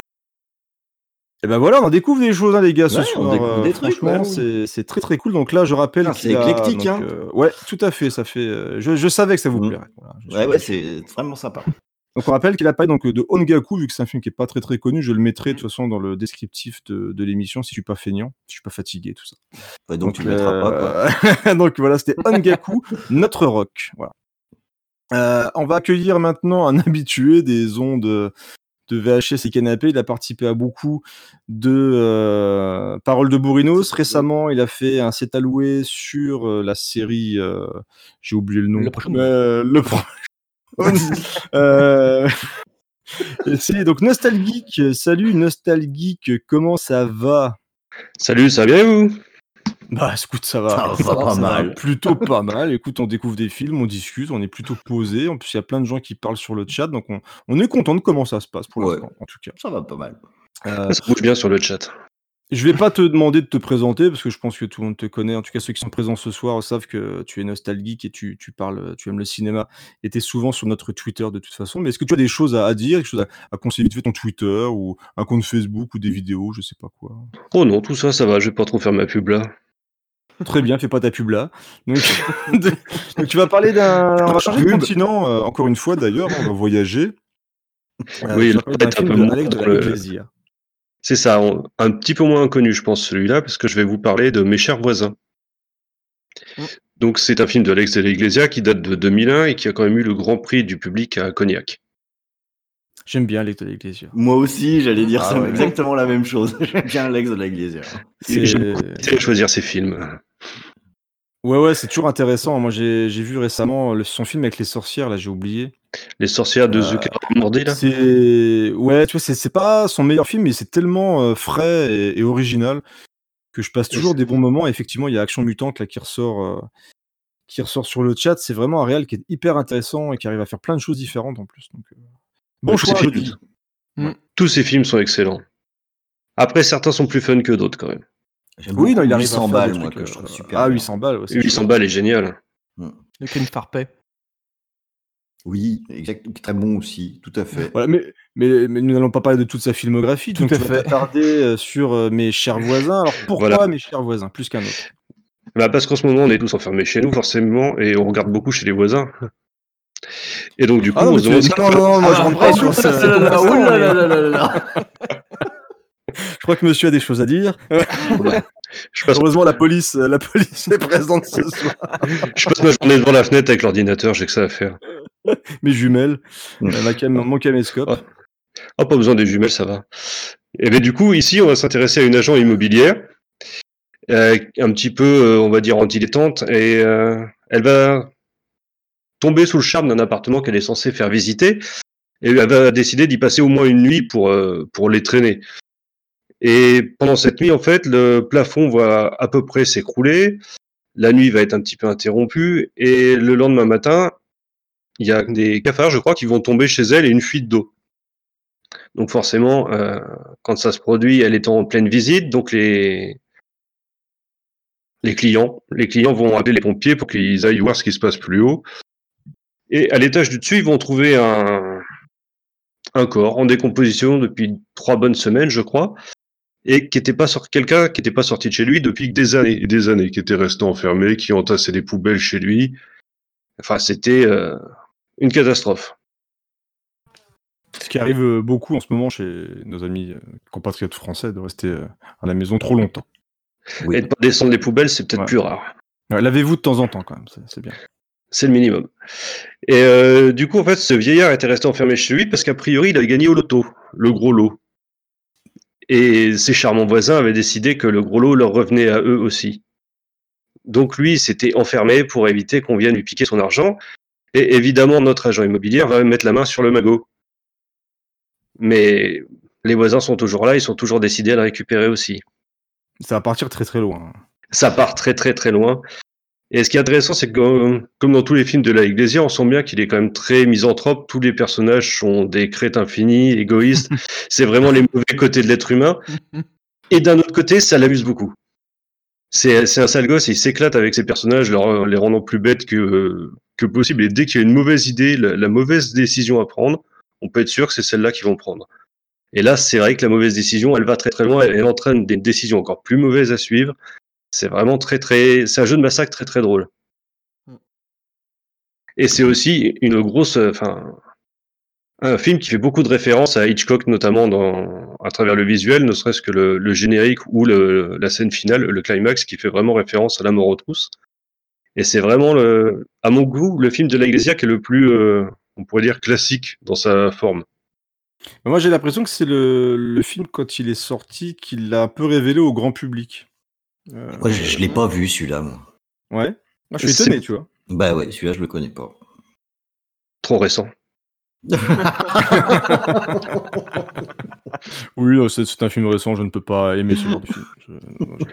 Et ben voilà, on découvre des choses, hein, les gars, ce Ouais, on soir. découvre des trucs, franchement, ouais. c'est c'est très très cool. Donc là, je rappelle Ah, qu'il c'est a- éclectique, donc, hein. euh, ouais, tout à fait. Ça fait. euh, je, je savais que ça vous Mhm. plairait. Voilà, Ouais, ouais, c'est vraiment sympa. Donc on rappelle qu'il a parlé donc de Ongaku, vu que c'est un film qui est pas très très connu. Je le mettrai de toute façon dans le descriptif de, de l'émission si je suis pas feignant, si je suis pas fatigué, tout ça. Ouais, donc, tu le mettras pas, quoi. donc voilà, c'était Ongaku, notre rock. Voilà. Euh, on va accueillir maintenant un habitué des ondes de VHS et canapé. Il a participé à beaucoup de euh, Paroles de Bourrinos. Récemment, il a fait un set alloué sur euh, la série. euh, J'ai oublié le nom. Le. Euh, le premier. Euh, c'est donc Nostalgeek. Salut Nostalgeek, comment ça va? Salut, ça va bien vous? Bah écoute, ça va. Ça va pas mal. Plutôt pas mal. Écoute, on découvre des films, on discute, on est plutôt posé. En plus, il y a plein de gens qui parlent sur le chat, donc on, on est content de comment ça se passe pour Ouais. l'instant, en tout cas. Ça va pas mal. Euh, Ça bouge bien sur le chat. Je vais pas te demander de te présenter parce que je pense que tout le monde te connaît. En tout cas, ceux qui sont présents ce soir savent que tu es nostalgique et tu, tu parles, tu aimes le cinéma et tu es souvent sur notre Twitter de toute façon. Mais est-ce que tu as des choses à, à dire, quelque chose à, à conseiller vite fait ton Twitter ou un compte Facebook ou des vidéos, je sais pas quoi? Oh non, tout ça, ça va, je vais pas trop faire ma pub là. Très bien, fais pas ta pub là. Donc, donc tu vas parler d'un. On va changer de Pub. continent, euh, encore une fois d'ailleurs, on va voyager. Euh, Oui, un film peu de Alex de la le- Ecclésia. C'est ça, on- un petit peu moins connu, je pense, celui-là, parce que je vais vous parler de Mes chers voisins. Mm. Donc, c'est un film de Alex de l'Iglesia qui date de 2001 et qui a quand même eu le grand prix du public à Cognac. J'aime bien Alex de la Ecclésia. Moi aussi, j'allais dire Ah ça, ouais. exactement la même chose. J'aime bien Alex de la Glacière. C'est- J'ai essayé de choisir ces films. Ouais, ouais, c'est toujours intéressant. Moi, j'ai j'ai vu récemment le- son film avec les sorcières, là, j'ai oublié. Les sorcières de Euh, Zucker Mordi, là C'est. Ouais, tu vois, c'est- c'est pas son meilleur film, mais c'est tellement euh, frais et, et original que je passe toujours des bons moments. Et effectivement, il y a Action Mutante là qui ressort, euh, qui ressort sur le chat. C'est vraiment un réel qui est hyper intéressant et qui arrive à faire plein de choses différentes en plus. Donc, euh, bon Tous ces choix, films- dis. Tous ces films sont excellents. Après, certains sont plus fun que d'autres quand même. J'aime Oui, non, il arrive à 800 faire balles, moi, que je euh, trouve super. Ah, bien. 800 balles, c'est 800 chouette. balles est génial. Le Clint Farpet. Oui, exact. Très bon aussi, tout à fait. Voilà, mais, mais, mais nous n'allons pas parler de toute sa filmographie, Tout donc à tu fait. t'attarder euh, sur euh, mes chers voisins. Alors pourquoi Voilà. mes chers voisins, plus qu'un autre? Bah, parce qu'en ce moment, on est tous enfermés chez nous, forcément, et on regarde beaucoup chez les voisins. Et donc, du coup, Ah non, on se demande non, non, moi je Ah, rentre pas oh, sur ça. Je crois que monsieur a des choses à dire. je, passe, Heureusement, la police, euh, la police est présente ce soir. je passe ma journée devant la fenêtre avec l'ordinateur, j'ai que ça à faire. Mes jumelles, ma cam- mon caméscope. Ah. Oh, pas besoin des jumelles, ça va. Et bien, du coup, ici, on va s'intéresser à une agent immobilière, euh, un petit peu, euh, on va dire, en dilettante, et euh, elle va tomber sous le charme d'un appartement qu'elle est censée faire visiter, et elle va décider d'y passer au moins une nuit pour, euh, pour les traîner. Et pendant cette nuit, en fait, le plafond va à peu près s'écrouler, la nuit va être un petit peu interrompue, et le lendemain matin, il y a des cafards, je crois, qui vont tomber chez elle et une fuite d'eau. Donc forcément, euh, quand ça se produit, elle est en pleine visite, donc les les clients, les clients vont appeler les pompiers pour qu'ils aillent voir ce qui se passe plus haut. Et à l'étage du dessus, ils vont trouver un un corps en décomposition depuis trois bonnes semaines, je crois, et qui était pas sorti quelqu'un qui n'était pas sorti de chez lui depuis des années et des années, qui était resté enfermé, qui entassait des poubelles chez lui. Enfin, c'était euh, une catastrophe. Ce qui arrive euh, beaucoup en ce moment chez nos amis euh, compatriotes français de rester à la maison trop longtemps. Et de pas descendre les poubelles, c'est peut-être Ouais. plus rare. Ouais, Lavez-vous de temps en temps quand même, c'est c'est bien. C'est le minimum. Et euh, du coup, en fait, ce vieillard était resté enfermé chez lui parce qu'a priori, il avait gagné au loto, le gros lot. Et ses charmants voisins avaient décidé que le gros lot leur revenait à eux aussi. Donc lui, il s'était enfermé pour éviter qu'on vienne lui piquer son argent. Et évidemment, notre agent immobilier va mettre la main sur le magot. Mais les voisins sont toujours là, ils sont toujours décidés à le récupérer aussi. Ça va partir très très loin. Ça part très très très loin. Et ce qui est intéressant, c'est que comme dans tous les films de la Iglesia, on sent bien qu'il est quand même très misanthrope. Tous les personnages sont des crétins finis, égoïstes. c'est vraiment les mauvais côtés de l'être humain. Et d'un autre côté, ça l'amuse beaucoup. C'est un sale gosse, il s'éclate avec ses personnages, leur, les rendant plus bêtes que, que possible. Et dès qu'il y a une mauvaise idée, la, la mauvaise décision à prendre, on peut être sûr que c'est celle-là qu'ils vont prendre. Et là, c'est vrai que la mauvaise décision, elle va très très loin, elle entraîne des décisions encore plus mauvaises à suivre. C'est vraiment très très, c'est un jeu de massacre très très drôle. Et c'est aussi une grosse, euh, enfin, un film qui fait beaucoup de références à Hitchcock, notamment dans, à travers le visuel, ne serait-ce que le, le générique ou le, la scène finale, le climax, qui fait vraiment référence à la mort aux trousses. Et c'est vraiment, le, à mon goût, le film de la Iglesia qui est le plus, euh, on pourrait dire, classique dans sa forme. Moi, j'ai l'impression que c'est le, le film, quand il est sorti, qui l'a un peu révélé au grand public. Euh, Moi, je, je l'ai pas vu celui-là. moi. Ouais. Moi, je suis étonné, tu vois. Bah ouais, celui-là, je le connais pas. Trop récent. Oui, euh, c'est un film récent, je ne peux pas aimer ce genre de film. Je- non, je-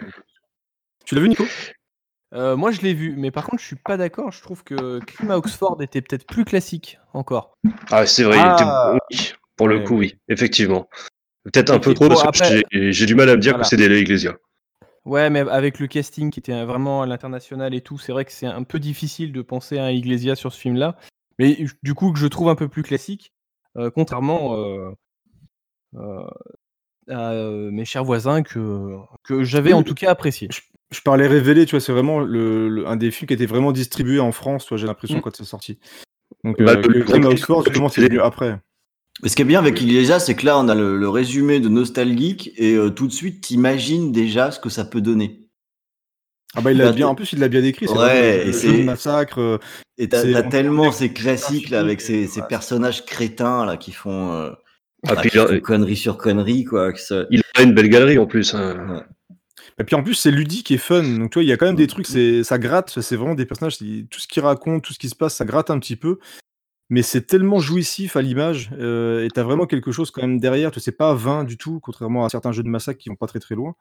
Tu l'as vu, Nico? Euh, moi, je l'ai vu, mais par contre, je suis pas d'accord. Je trouve que Crime à Oxford était peut-être plus classique encore. Ah, c'est vrai, il Ah. était oui, pour le Ouais, coup, oui, effectivement. Peut-être un peu trop, bon, parce que après- j'ai- j'ai du mal à me dire Voilà. que c'est des Iglesia. Ouais, mais avec le casting qui était vraiment à l'international et tout, c'est vrai que c'est un peu difficile de penser à un Iglesia sur ce film-là. Mais du coup, que je trouve un peu plus classique, euh, contrairement euh, euh, à euh, mes chers voisins que, que j'avais en tout cas apprécié. Je parlais révélé, tu vois, c'est vraiment le, le- un des films qui était vraiment distribué en France, tu vois, j'ai l'impression, Mm. quand c'est sorti. Donc, Bah, euh, le Grand Crime à Oxford, justement, c'est c'est- venu après. Mais ce qui est bien avec Iglesia, c'est que là, on a le, le résumé de Nostalgeek et euh, tout de suite, t'imagines déjà ce que ça peut donner. Ah bah, il l'a Bah, bien, en plus, il l'a bien décrit, c'est Ouais, c'est- massacre. euh, Et t'as tellement ces classiques là, avec ces, ces Ouais. personnages crétins là qui font, euh, Ah, bah, puis font connerie sur connerie quoi. que ça- Il a une belle galerie en plus. hein. Ouais. Et puis en plus, c'est ludique et fun. Donc, tu vois, il y a quand même des trucs, ça gratte. C'est vraiment des personnages, tout ce qu'ils racontent, tout ce qui se passe, ça gratte un petit peu. Mais c'est tellement jouissif à l'image. euh, et t'as vraiment quelque chose quand même derrière. Tu sais, pas vain du tout, contrairement à certains jeux de massacre qui vont pas très très loin.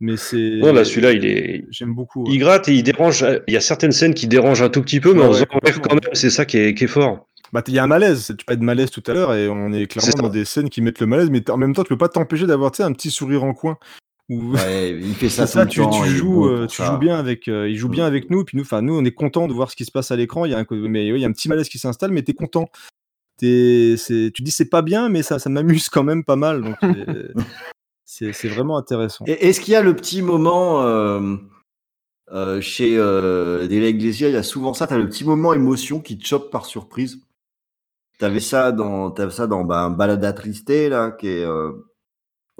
Mais c'est. Non, là, celui-là, il est. J'aime beaucoup. ouais. Il gratte et il dérange. Il y a certaines scènes qui dérangent un tout petit peu, mais Ouais, complètement. quand même. C'est ça qui est, qui est fort. Bah, il y a un malaise. Tu parlais de malaise tout à l'heure et on est C'est clairement ça. dans des scènes qui mettent le malaise, mais t- en même temps, tu peux pas t'empêcher d'avoir tu sais, un petit sourire en coin. Où... Ouais, il fait ça C'est tout ça, le tu, temps. tu joues, bon euh, tu ça. joues bien avec, euh, il joue bien Mm. avec nous, puis nous, enfin nous, on est content de voir ce qui se passe à l'écran. Il y a un, mais il y a un petit malaise qui s'installe, mais t'es content. C'est, tu dis c'est pas bien, mais ça, ça m'amuse quand même pas mal. Donc c'est- vraiment intéressant. Est-ce qu'il y a le petit moment euh, euh, chez Della Iglesia, il y a souvent ça, t'as le petit moment émotion qui te chope par surprise? T'avais ça dans, t'avais ça dans bah, Balada Triste là, qui est,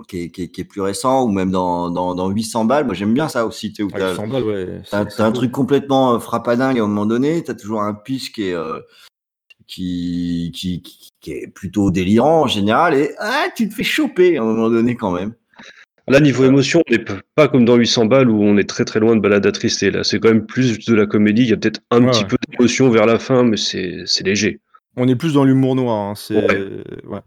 qui est, qui est, qui est plus récent, ou même dans, dans, dans 800 balles. Moi j'aime bien ça aussi, tu Ah, t'as, 100 balles, ouais. c'est t'as un truc complètement euh, frappadingue à un moment donné. T'as toujours un pitch qui est euh, qui, qui, qui, qui est plutôt délirant en général, et ah, tu te fais choper à un moment donné quand même. Là, niveau émotion, on n'est pas comme dans 800 balles où on est très très loin de balade attristée. Là, c'est quand même plus de la comédie. Il y a peut-être un Ouais, petit peu d'émotion vers la fin, mais c'est c'est léger. On est plus dans l'humour noir. hein, C'est Ouais. ouais.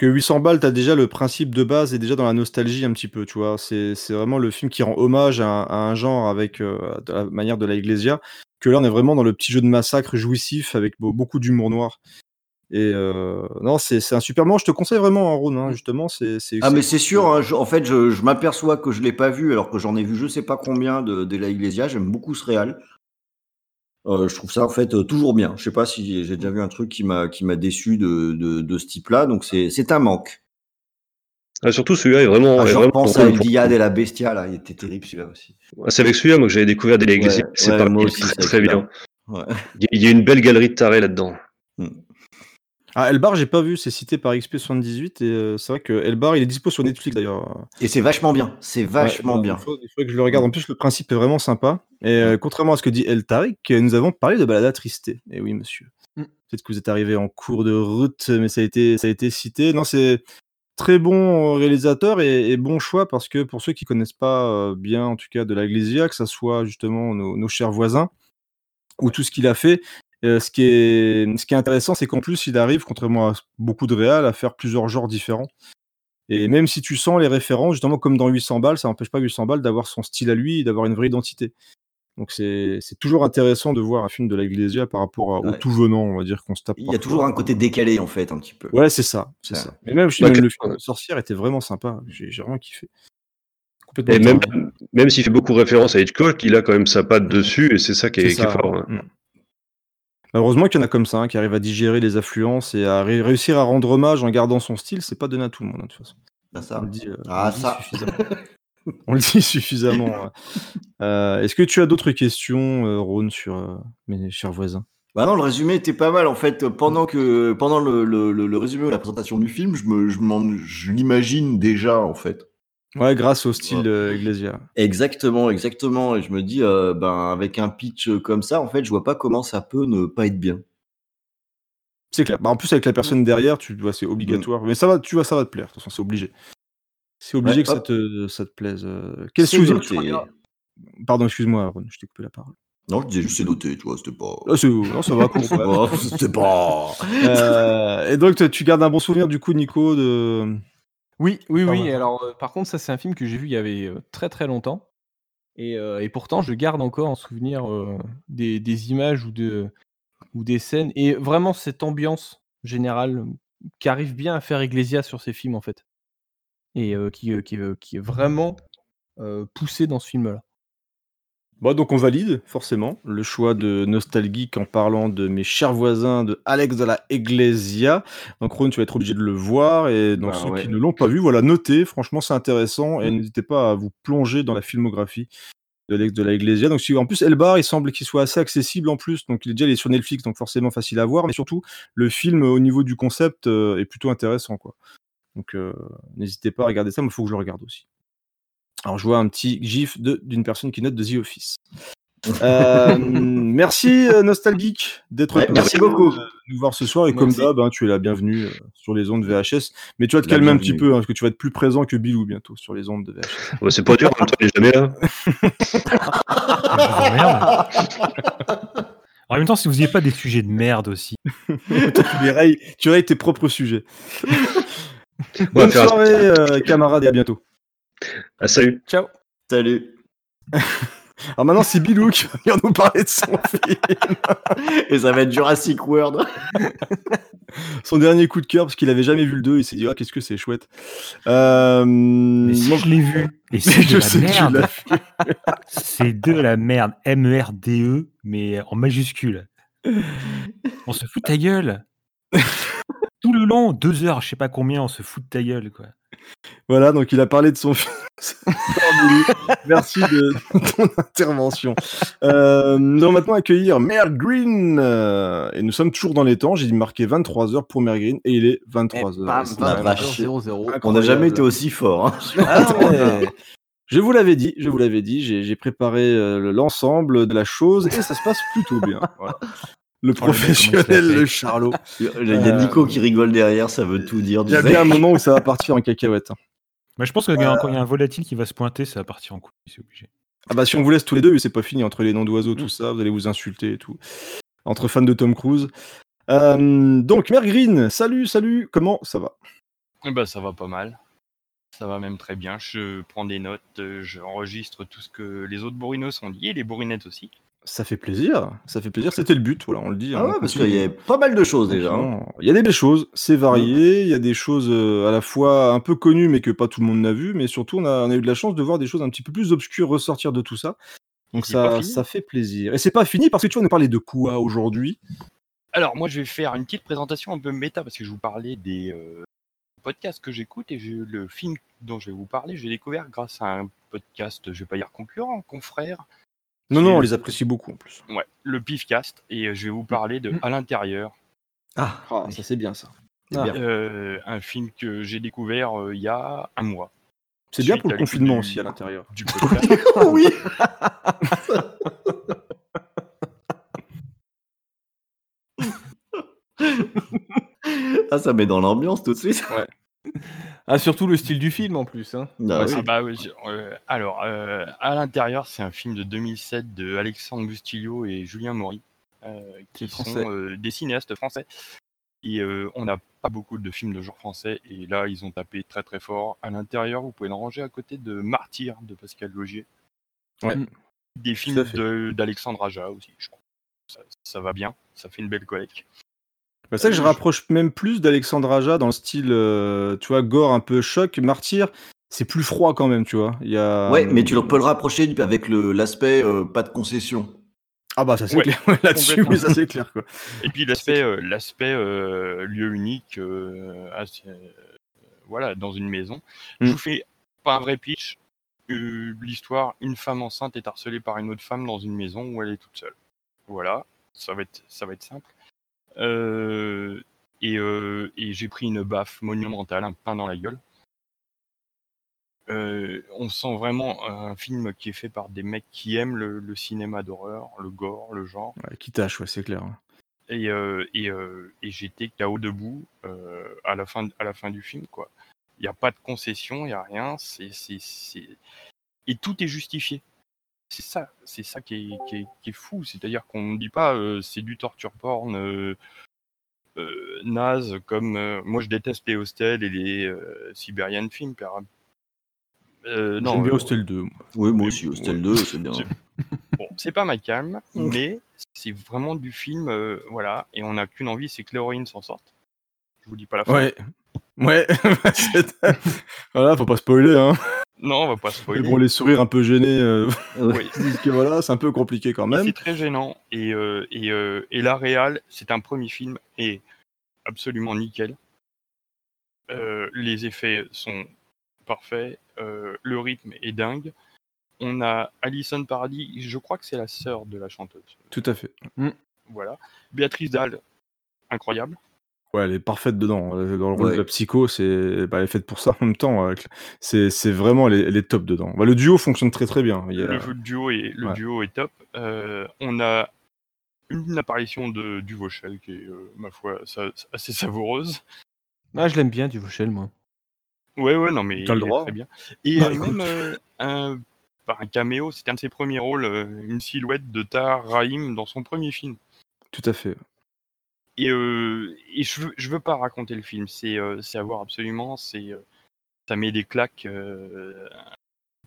Que 800 balles, t'as déjà le principe de base et déjà dans la nostalgie un petit peu, tu vois. C'est c'est vraiment le film qui rend hommage à un, à un genre avec euh, de la manière de la Iglesia. Que là, on est vraiment dans le petit jeu de massacre jouissif avec beau- beaucoup d'humour noir. Et euh, non, c'est c'est un super moment. Je te conseille vraiment, hein, Ron, hein, justement. C'est Ah mais c'est- c'est sûr, hein, je- en fait je, je m'aperçois que je l'ai pas vu alors que j'en ai vu je sais pas combien de, de la Iglesia, j'aime beaucoup ce réal. Euh, je trouve ça en fait euh, toujours bien. Je sais pas si j'ai déjà vu un truc qui m'a qui m'a déçu de, de, de ce type-là, donc c'est c'est un manque. Ah, surtout, celui-là est vraiment. Ah, je repense drôle à El pour- Diad et la Bestia là, il était terrible celui-là aussi. C'est avec celui-là moi, que j'avais découvert des. Ouais, c'est ouais, pas moi il est aussi, très c'est très bien. Ouais. Il y a- il y a une belle galerie de tarés là-dedans. Ah, Elbar, j'ai pas vu. C'est cité par XP78 et euh, c'est vrai que Elbar, il est dispo sur Netflix d'ailleurs. Et c'est vachement bien, c'est vachement Ouais, bien. Il faut, il que je le regarde. En plus, le principe est vraiment sympa. Et euh, contrairement à ce que dit El Tariq, euh, nous avons parlé de Balada Triste. Et oui, monsieur. Mm. Peut-être que vous êtes arrivé en cours de route, mais ça a été, ça a été cité. Non, c'est très bon réalisateur et, et bon choix parce que pour ceux qui connaissent pas euh, bien, en tout cas, de la Iglesia, que ça soit justement nos, nos chers voisins ou tout ce qu'il a fait. Euh, ce, qui est, ce qui est intéressant, c'est qu'en plus, il arrive, contrairement à beaucoup de réals, à faire plusieurs genres différents. Et même si tu sens les références, justement comme dans 800 balles, ça n'empêche pas 800 balles d'avoir son style à lui et d'avoir une vraie identité. Donc c'est c'est toujours intéressant de voir un film de la Iglesia par rapport à- au tout venant, on va dire, qu'on se tape. Il y a parfois. toujours un côté décalé en fait un petit peu. Ouais, c'est ça, c'est Ouais. ça. Mais même, je Bah, même que- le film Sorcière était vraiment sympa. J'ai j'ai vraiment kiffé. Complètement Et même, même s'il fait beaucoup référence à Hitchcock, il a quand même sa patte dessus et c'est ça qui est, C'est qui est ça. fort. hein. Mm. Heureusement qu'il y en a comme ça, hein, qui arrivent à digérer les affluences et à ré- réussir à rendre hommage en gardant son style. C'est pas donné à tout le monde, hein, de toute façon. Ça. On le dit, euh, on suffisamment. on le dit suffisamment. ouais. Euh, Est-ce que tu as d'autres questions, euh, Rhône, sur euh, mes chers voisins? Bah non, le résumé était pas mal en fait. Pendant que pendant le, le, le- le résumé ou la présentation du film, je me je, m'en- je l'imagine déjà en fait. Ouais, grâce au style euh, Iglesia. Exactement, exactement. Et je me dis, euh, ben avec un pitch comme ça, en fait, je vois pas comment ça peut ne pas être bien. C'est clair. Bah, en plus, avec la personne derrière, tu vois, c'est obligatoire. Mais ça va, tu vois, ça va te plaire. De toute façon, c'est obligé. C'est obligé Ouais, que ça te, ça te plaise. Euh, Quel souvenir noté. tu Pardon, excuse-moi, Aaron, je t'ai coupé la parole. Non, je disais juste c'est noté, tu vois, c'était pas. Ah, non, ça va. C'était pas. Euh, et donc, tu gardes un bon souvenir du coup, Nico, de. Oui, oui, oui. Alors, euh, par contre, ça, c'est un film que j'ai vu il y avait euh, très très longtemps. Et, euh, et pourtant, je garde encore en souvenir euh, des, des images ou, de, ou des scènes. Et vraiment, cette ambiance générale qui arrive bien à faire Iglesias sur ses films, en fait. Et euh, qui, euh, qui, euh, qui est vraiment euh, poussée dans ce film-là. Bon, donc on valide forcément le choix de nostalgique en parlant de mes chers voisins de Alex de la Iglesia. Donc Ron, tu vas être obligé de le voir et donc Bah ceux ouais. qui ne l'ont pas vu, voilà, notez. Franchement, c'est intéressant et n'hésitez pas à vous plonger dans la filmographie de Alex de la Iglesia. Donc si en plus Elbar, il semble qu'il soit assez accessible en plus. Donc il est déjà il est sur Netflix, donc forcément facile à voir. Mais surtout, le film au niveau du concept euh, est plutôt intéressant, quoi. Donc euh, n'hésitez pas à regarder ça, mais il faut que je le regarde aussi. Alors, je vois un petit gif de- d'une personne qui note de The Office. Euh, merci euh, Nostalgeek d'être Ouais, merci beaucoup. euh, nous voir ce soir et comme d'hab hein, tu es la bienvenue euh, sur les ondes VHS mais tu vas te La calmer un petit peu hein, parce que tu vas être plus présent que Bilou bientôt sur les ondes de VHS Ouais, c'est pas dur, en même temps, il est jamais là. En même temps, si vous n'ayez pas des sujets de merde aussi. tu, rayes, tu rayes tes propres sujets bonne soirée euh, camarades et à bientôt Ah, salut. Ciao Salut. alors maintenant c'est Bilou qui va venir nous parler de son film Et ça va être Jurassic World. son dernier coup de cœur parce qu'il avait jamais vu le 2 il s'est dit ah qu'est-ce que c'est chouette euh, Mais si moi, je l'ai vu. Et Mais c'est de je la merde. C'est de la merde. M-E-R-D-E, mais en majuscule. On se fout de ta gueule. Tout le long, deux heures, je sais pas combien, on se fout de ta gueule, quoi. Voilà, donc il a parlé de son film. Merci de ton intervention. Euh, nous allons maintenant accueillir Mère Green. euh, et nous sommes toujours dans les temps. J'ai marqué 23h pour Mère Green et il est 23h. bam, C'est La bam, vache. 0-0. On n'a jamais été aussi fort. hein. Ah ouais. Je vous l'avais dit, je vous l'avais dit, j'ai j'ai préparé euh, l'ensemble de la chose et ça se passe plutôt bien. Voilà. Le Oh, professionnel, le Charlot. Il y a Nico qui rigole derrière, ça veut tout dire. Il y a bien un moment où ça va partir en cacahuète. hein. Mais je pense que quand il y a un volatile qui va se pointer, ça va partir en couille, c'est obligé. Ah bah si on vous laisse tous les deux, c'est pas fini entre les noms d'oiseaux, tout ça, vous allez vous insulter et tout. Entre fans de Tom Cruise. Euh, donc, Mère Green, salut, salut, comment ça va? Eh ben, ça va pas mal. Ça va même très bien. Je prends des notes, euh, j'enregistre tout ce que les autres bourrinos ont dit et les bourrinettes aussi. Ça fait plaisir, ça fait plaisir, c'était le but, voilà, on le dit. Ah hein, ouais, parce qu'il y a pas mal de choses déjà. hein. Il y a des belles choses, c'est varié, il y a des choses euh, à la fois un peu connues mais que pas tout le monde n'a vu, mais surtout on a, on a eu de la chance de voir des choses un petit peu plus obscures ressortir de tout ça. Donc C'est pas ça, fini. ça fait plaisir. Et c'est pas fini parce que tu vas nous parler de quoi aujourd'hui? Alors, moi, je vais faire une petite présentation un peu méta parce que je vais vous parler des euh, podcasts que j'écoute et je- le film dont je vais vous parler, je l'ai découvert grâce à un podcast, je vais pas dire concurrent, confrère. Non, non, on le- les apprécie beaucoup en plus. Ouais, le Pifcast et euh, je vais vous parler de À l'intérieur. Ah, ça c'est bien ça. Bien. Euh, un film que j'ai découvert euh, il y a un mois. C'est bien pour le confinement du- aussi à l'intérieur. Du oui. ah, ça met dans l'ambiance tout de suite. Ah, surtout le style du film en plus. Hein. Ah oui. Ah bah oui, je- euh, alors, euh, à l'intérieur, c'est un film de 2007 de Alexandre Bustillo et Julien Maury, euh, qui français. sont euh, des cinéastes français. Et euh, on n'a pas beaucoup de films de genre français, et là, ils ont tapé très très fort. À l'intérieur, vous pouvez le ranger à côté de Martyr de Pascal Logier. Ouais. Des films de- d'Alexandre Aja aussi, je crois. Ça, ça va bien, ça fait une belle collecte. C'est ça que je Euh, rapproche même plus d'Alexandre Aja dans le style, euh, tu vois, gore un peu choc, martyr. C'est plus froid quand même, tu vois. Il y a... Ouais, mais tu le- peux le rapprocher avec le- l'aspect euh, pas de concession. Ah bah ça c'est Ouais, clair. Là-dessus, oui, ça c'est clair quoi. Et puis l'aspect, euh, l'aspect euh, lieu unique, euh, assez- euh, voilà, dans une maison. Je Mm. vous fais pas un vrai pitch. Euh, L'histoire, une femme enceinte est harcelée par une autre femme dans une maison où elle est toute seule. Voilà, ça va être, ça va être simple. Euh, et euh, et j'ai pris une baffe monumentale, un pain dans la gueule. Euh, on sent vraiment un film qui est fait par des mecs qui aiment le, le cinéma d'horreur, le gore, le genre. Ouais, qui tâche, ouais, c'est clair. Et, euh, et, euh, et j'étais KO debout à, la fin, à la fin du film. quoi. Il n'y a pas de concession, il n'y a rien. c'est- Et tout est justifié. C'est ça, c'est ça qui est, qui est, qui est fou. C'est-à-dire qu'on ne dit pas euh, c'est du torture porn euh, euh, naze comme. euh, moi je déteste les hostels et les euh, Siberian films. par- Euh, non, J'aime bien euh, Hostel 2. moi. Oui, moi aussi, Hostel 2, c'est bien. Bon, c'est pas ma calme, mais c'est vraiment du film, euh, voilà, et on n'a qu'une envie, c'est que l'héroïne s'en sorte. Je vous dis pas la fin. Ouais. Ouais. Voilà, faut pas spoiler. Hein. Non, on va pas Mais spoiler. bon, les sourires un peu gênés, euh, Oui. disent que voilà, c'est un peu compliqué quand Mais même. C'est très gênant, et, euh, et, euh, et la réal, c'est un premier film, et absolument nickel. Euh, les effets sont parfaits, euh, le rythme est dingue. On a Alison Paradis, je crois que c'est la sœur de la chanteuse. Tout à fait. Voilà. Béatrice Dalle, incroyable. Ouais, elle est parfaite dedans. Euh, Dans le rôle Ouais. de la psycho, c'est, bah, elle est faite pour ça en même temps. euh, C'est, c'est vraiment, elle est, elle est top dedans. Bah, le duo fonctionne très très bien. Il y a- Le duo est, le Ouais. duo est top. Euh, on a une apparition de Duvauchel qui est, euh, ma foi, assez savoureuse. Ah, je l'aime bien, du Vauchel, moi. Ouais, ouais, non, mais T'as le il est droit. très bien. Et Bah, euh, écoute. même euh, un, par un caméo, c'était un de ses premiers rôles, euh, une silhouette de Tahar Rahim dans son premier film. Tout à fait. Et, euh, et je, veux, je veux pas raconter le film, c'est euh, à voir absolument. C'est euh, ça met des claques euh,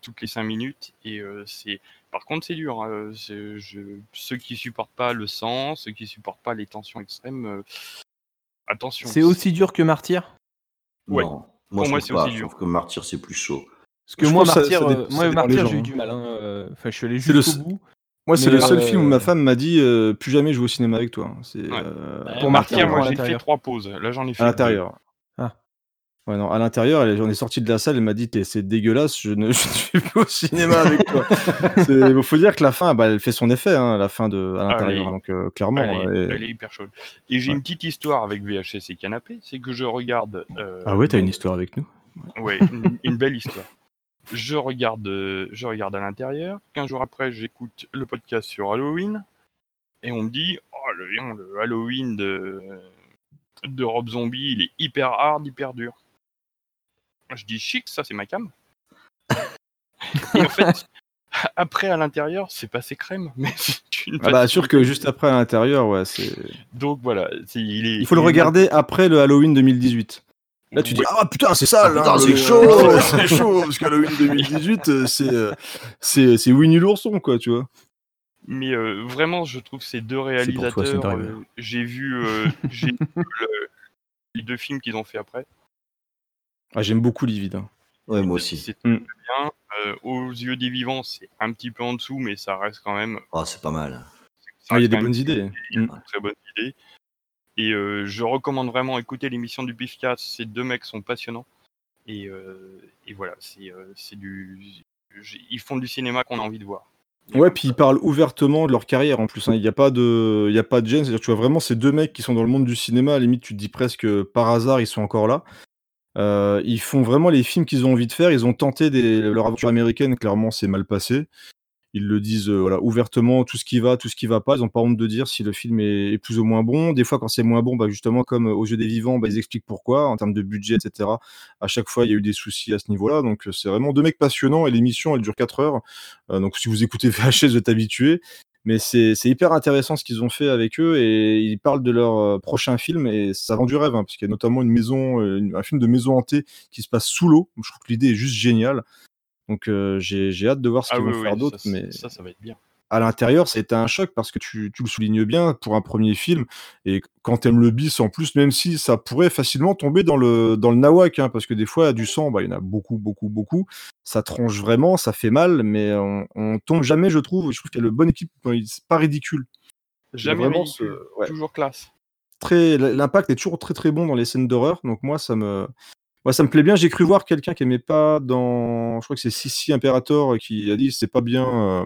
toutes les cinq minutes. Et euh, c'est par contre c'est dur. hein, je- ceux qui supportent pas le sang, ceux qui supportent pas les tensions extrêmes, euh, attention. C'est aussi dur que Martyr? Ouais. Non. Pour Moi, je moi, trouve c'est aussi dur. que Martyr, c'est plus chaud. Parce que Je moi, ça- Martyr, ça dé- euh, ça moi, Martyr, j'ai eu hein. du mal. hein, euh, Enfin, je suis allé le jusqu'au bout. Moi, c'est le seul euh, film où ma femme m'a dit euh, plus jamais je vais au cinéma avec toi. C'est Ouais. euh, Euh, Pour Martyr, Martyr, moi j'ai fait l'intérieur. trois pauses. Là j'en ai fait à l'intérieur. Ah. Ouais, non, à l'intérieur, j'en ai sorti de la salle, elle m'a dit c'est dégueulasse, je ne, je ne vais plus au cinéma avec toi. Il faut dire que la fin, bah, elle fait son effet, hein, la fin de, à l'intérieur. elle est- Donc, euh, clairement. Elle est, ouais. elle est hyper chaude. Et j'ai Ouais. une petite histoire avec VHS et Canapé, c'est que je regarde. euh, Ah ouais, t'as une histoire avec nous Ouais, une, une belle histoire. Je regarde, euh, je regarde à l'intérieur. Quinze jours après, j'écoute le podcast sur Halloween. Et on me dit, oh, le, le Halloween de, de Rob Zombie, il est hyper hard, hyper dur. Je dis, chic, ça c'est ma cam. Et en fait, après à l'intérieur, c'est passé crème. Mais c'est une Ah bah, sûr que juste après à l'intérieur, ouais, c'est. Donc voilà, c'est- il est. Il faut le est- regarder après le Halloween 2018. Là, tu dis. Ah putain, c'est ça, Ah, le- c'est chaud. c'est chaud, parce qu'Halloween 2018, euh, c'est euh, c'est c'est Winnie l'ourson, quoi, tu vois. Mais euh, vraiment, je trouve ces deux réalisateurs. Euh, j'ai vu, euh, j'ai vu le- les deux films qu'ils ont fait après. Ah, j'aime beaucoup Livid. hein. Ouais, moi aussi. C'est Mm. très bien. Euh, aux yeux des vivants, c'est un petit peu en dessous, mais ça reste quand même. Ah, c'est pas mal. Ah, il y a des bonnes idées. Mm. très bonne idée. Et euh, je recommande vraiment écouter l'émission du Pifcast. Ces deux mecs sont passionnants. Et, euh, et voilà, c'est euh, c'est du. Ils font du cinéma qu'on a envie de voir. Ouais, puis ils parlent ouvertement de leur carrière en plus. hein. Il n'y a pas de, il y a pas de gêne. C'est-à-dire, tu vois vraiment ces deux mecs qui sont dans le monde du cinéma. À la limite, tu te dis presque par hasard, ils sont encore là. Euh, ils font vraiment les films qu'ils ont envie de faire. Ils ont tenté des, leur aventure américaine. Clairement, c'est mal passé. Ils le disent euh, ouvertement, tout ce qui va, tout ce qui va pas. Ils n'ont pas honte de dire si le film est, plus ou moins bon. Des fois, quand c'est moins bon, bah, justement, comme euh, aux yeux des vivants, bah, ils expliquent pourquoi, en termes de budget, etc. À chaque fois, il y a eu des soucis à ce niveau-là. Donc, euh, c'est vraiment deux mecs passionnants et l'émission, elle dure 4 heures. Donc, si vous écoutez VHS, vous êtes habitué. Mais c'est hyper intéressant ce qu'ils ont fait avec eux et ils parlent de leur prochain film et ça vend du rêve hein, parce qu'il y a notamment une maison, un film de maison hantée qui se passe sous l'eau. Je trouve que l'idée est juste géniale. Donc euh, j'ai j'ai hâte de voir ce Ah qu'ils oui, vont oui, faire ça- Mais ça, ça va être bien. à l'intérieur, c'était un choc parce que tu, tu le soulignes bien pour un premier film. Et quand t'aimes le bis, en plus, même si ça pourrait facilement tomber dans le, dans le nawak, hein, parce que des fois, du sang, bah, il y en a beaucoup, beaucoup, beaucoup. Ça tranche vraiment, ça fait mal, mais on, on tombe jamais, je trouve. Je trouve qu'il y a le bon équipe, c'est pas ridicule. Jamais vraiment ridicule, ce- ouais. toujours classe. très l'impact est toujours très très bon dans les scènes d'horreur donc moi ça me moi ça me plaît bien j'ai cru voir quelqu'un qui aimait pas dans je crois que c'est Sissi Imperator qui a dit c'est pas bien euh,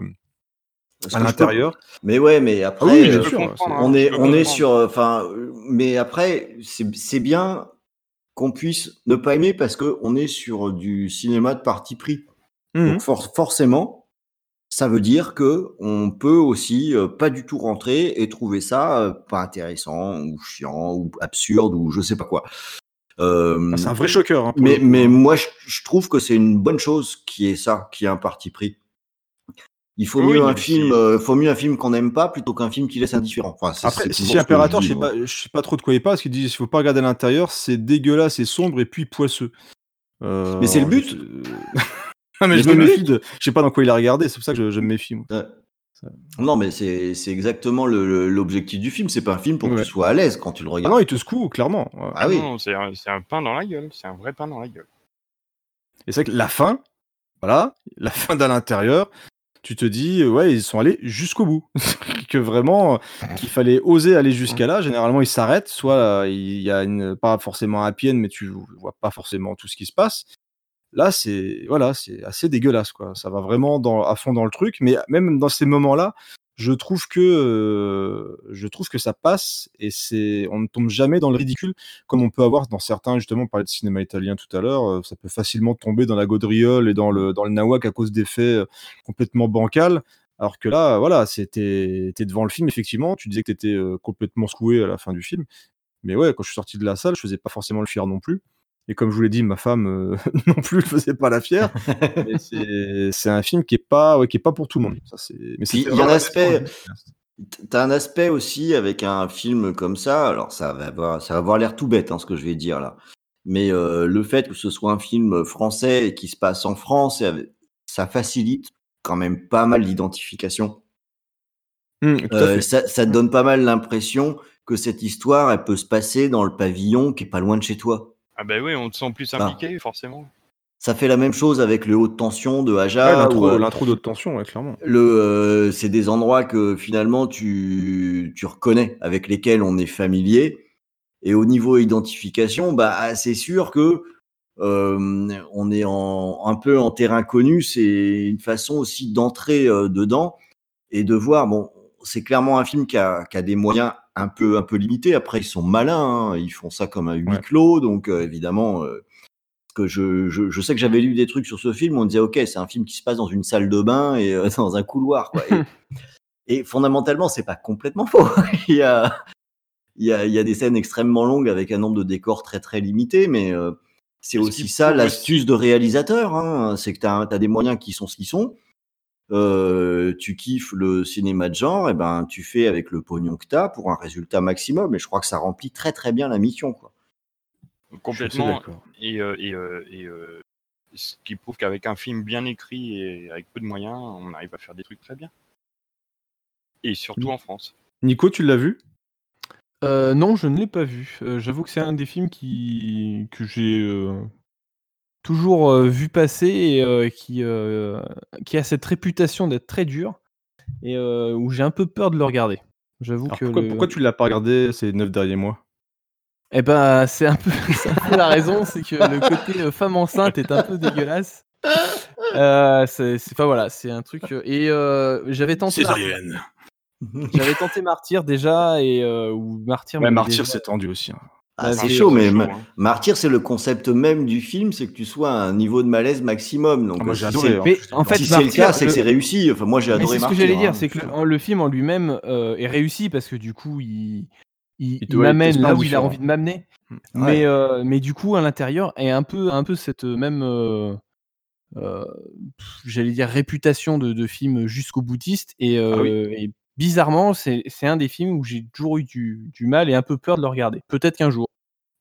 à l'intérieur peux- Mais ouais, mais Ah après, oui, euh, hein. on est, on est sur, enfin, euh, mais après, c'est c'est bien qu'on puisse ne pas aimer parce que on est sur du cinéma de parti pris. Mhm. Donc for- forcément, ça veut dire que on peut aussi euh, pas du tout rentrer et trouver ça euh, pas intéressant ou chiant ou absurde ou je sais pas quoi. Euh, c'est un vrai choqueur hein, mais, hein. moi, je, je trouve que c'est une bonne chose qui est ça, qui est un parti pris. Il faut Oui, mieux un film, c'est- euh, faut mieux un film qu'on n'aime pas plutôt qu'un film qui laisse indifférent. Enfin, c'est- après c'est que Imperator je sais pas je sais pas trop de quoi il parle parce qu'il dit il faut pas regarder à l'intérieur c'est dégueulasse et sombre et puis poisseux Euh, Mais c'est le but. je sais- ah mais, Mais je c'est me méfie de je sais pas dans quoi il a regardé c'est pour ça que je, je me méfie moi. Non, mais c'est c'est exactement l'objectif du film. C'est pas un film pour que tu sois à l'aise quand tu le ah regardes. non il te secoue clairement. Ah oui. C'est un, pain dans la gueule, c'est un vrai pain dans la gueule. Et c'est vrai que la fin, voilà, la fin d'à l'intérieur, tu te dis, ouais, ils sont allés jusqu'au bout. que vraiment, qu'il fallait oser aller jusqu'à là. Généralement, ils s'arrêtent, soit euh, il y a une, pas forcément un happy end, mais tu vois pas forcément tout ce qui se passe. Là, c'est voilà, c'est assez dégueulasse, quoi. Ça va vraiment à fond dans le truc, mais même dans ces moments-là, je trouve que je trouve que ça passe et c'est on ne tombe jamais dans le ridicule comme on peut avoir dans certains justement on parlait de cinéma italien tout à l'heure ça peut facilement tomber dans la gaudriole et dans le dans nawak à cause d'effets complètement bancals. Alors que là voilà c'était t'es devant le film effectivement tu disais que t'étais euh, complètement secoué à la fin du film. Mais ouais quand je suis sorti de la salle je faisais pas forcément le fier non plus et comme je vous l'ai dit ma femme euh, non plus ne faisait pas la fière c'est un film qui est pas ouais, qui est pas pour tout le monde ça mais il y a un aspect, t'as un aspect aussi avec un film comme ça. Alors ça va avoir, ça va avoir l'air tout bête, hein, ce que je vais dire là. Mais euh, le fait que ce soit un film français et qui se passe en France, ça facilite quand même pas mal l'identification. À Euh, ça, ça te donne pas mal l'impression que cette histoire, elle peut se passer dans le pavillon qui est pas loin de chez toi. Ah bah oui, on te sent plus Ah. impliqué, forcément. Ça fait la même chose avec le haute tension de Ouais, Aja. où, l'intro euh, d'haute tension ouais, clairement le, euh, c'est des endroits que finalement tu, tu reconnais, avec lesquels on est familier. Et au niveau identification, bah, c'est sûr que euh, on est en, un peu en terrain connu. C'est une façon aussi d'entrer euh, dedans et de voir. Bon, c'est clairement un film qui a, qui a des moyens un peu, un peu limités. Après, ils sont malins. hein. Ils font ça comme un huis Ouais. clos. Donc, euh, évidemment, euh, que je, je, je sais que j'avais lu des trucs sur ce film. On disait, OK, c'est un film qui se passe dans une salle de bain et euh, dans un couloir. Quoi. Et, et fondamentalement, c'est pas complètement faux. il, y a, il, y a, il y a des scènes extrêmement longues avec un nombre de décors très très limité, mais c'est aussi ça l'astuce de réalisateur. Hein, c'est que tu as, des moyens qui sont ce qu'ils sont. Euh, tu kiffes le cinéma de genre, et ben tu fais avec le pognon que tu as pour un résultat maximum. Et je crois que ça remplit très très bien la mission. Quoi. Complètement. Et, euh, et, euh, et euh, ce qui prouve qu'avec un film bien écrit et avec peu de moyens, on arrive à faire des trucs très bien. Et surtout en France. Nico tu l'as vu? Euh, non, je ne l'ai pas vu. Euh, J'avoue que c'est un des films qui que j'ai euh, toujours euh, vu passer et euh, qui euh, qui a cette réputation d'être très dur et euh, où j'ai un peu peur de le regarder. J'avoue que pourquoi, le- pourquoi tu l'as pas regardé ces neuf derniers mois? Eh ben, c'est un peu, c'est un peu la raison, c'est que le côté femme enceinte est un peu dégueulasse. Euh, c'est, enfin voilà, c'est un truc. et euh, j'avais tenté. J'avais tenté Martyr déjà et euh, ou Martyr. Ouais, Martyr, déjà- c'est tendu aussi. hein. Ah, Bah, c'est chaud, mais chaud, hein. Martyr, c'est le concept même du film, c'est que tu sois à un niveau de malaise maximum. Donc, Ah, moi, euh, si adoré, hein. Mais en fait, si c'est le cas, c'est que c'est réussi. Enfin, moi, j'ai adoré c'est ce que j'allais dire, hein. c'est que le, le film en lui-même euh, est réussi parce que du coup, il, m'amène là où il a envie de m'amener. Ouais. Mais, euh, mais du coup, à l'intérieur, est un peu, un peu cette même, euh, euh, j'allais dire, réputation de, de film jusqu'au boutiste. Et, euh, Ah oui. et bizarrement, c'est c'est un des films où j'ai toujours eu du, du mal et un peu peur de le regarder. Peut-être qu'un jour.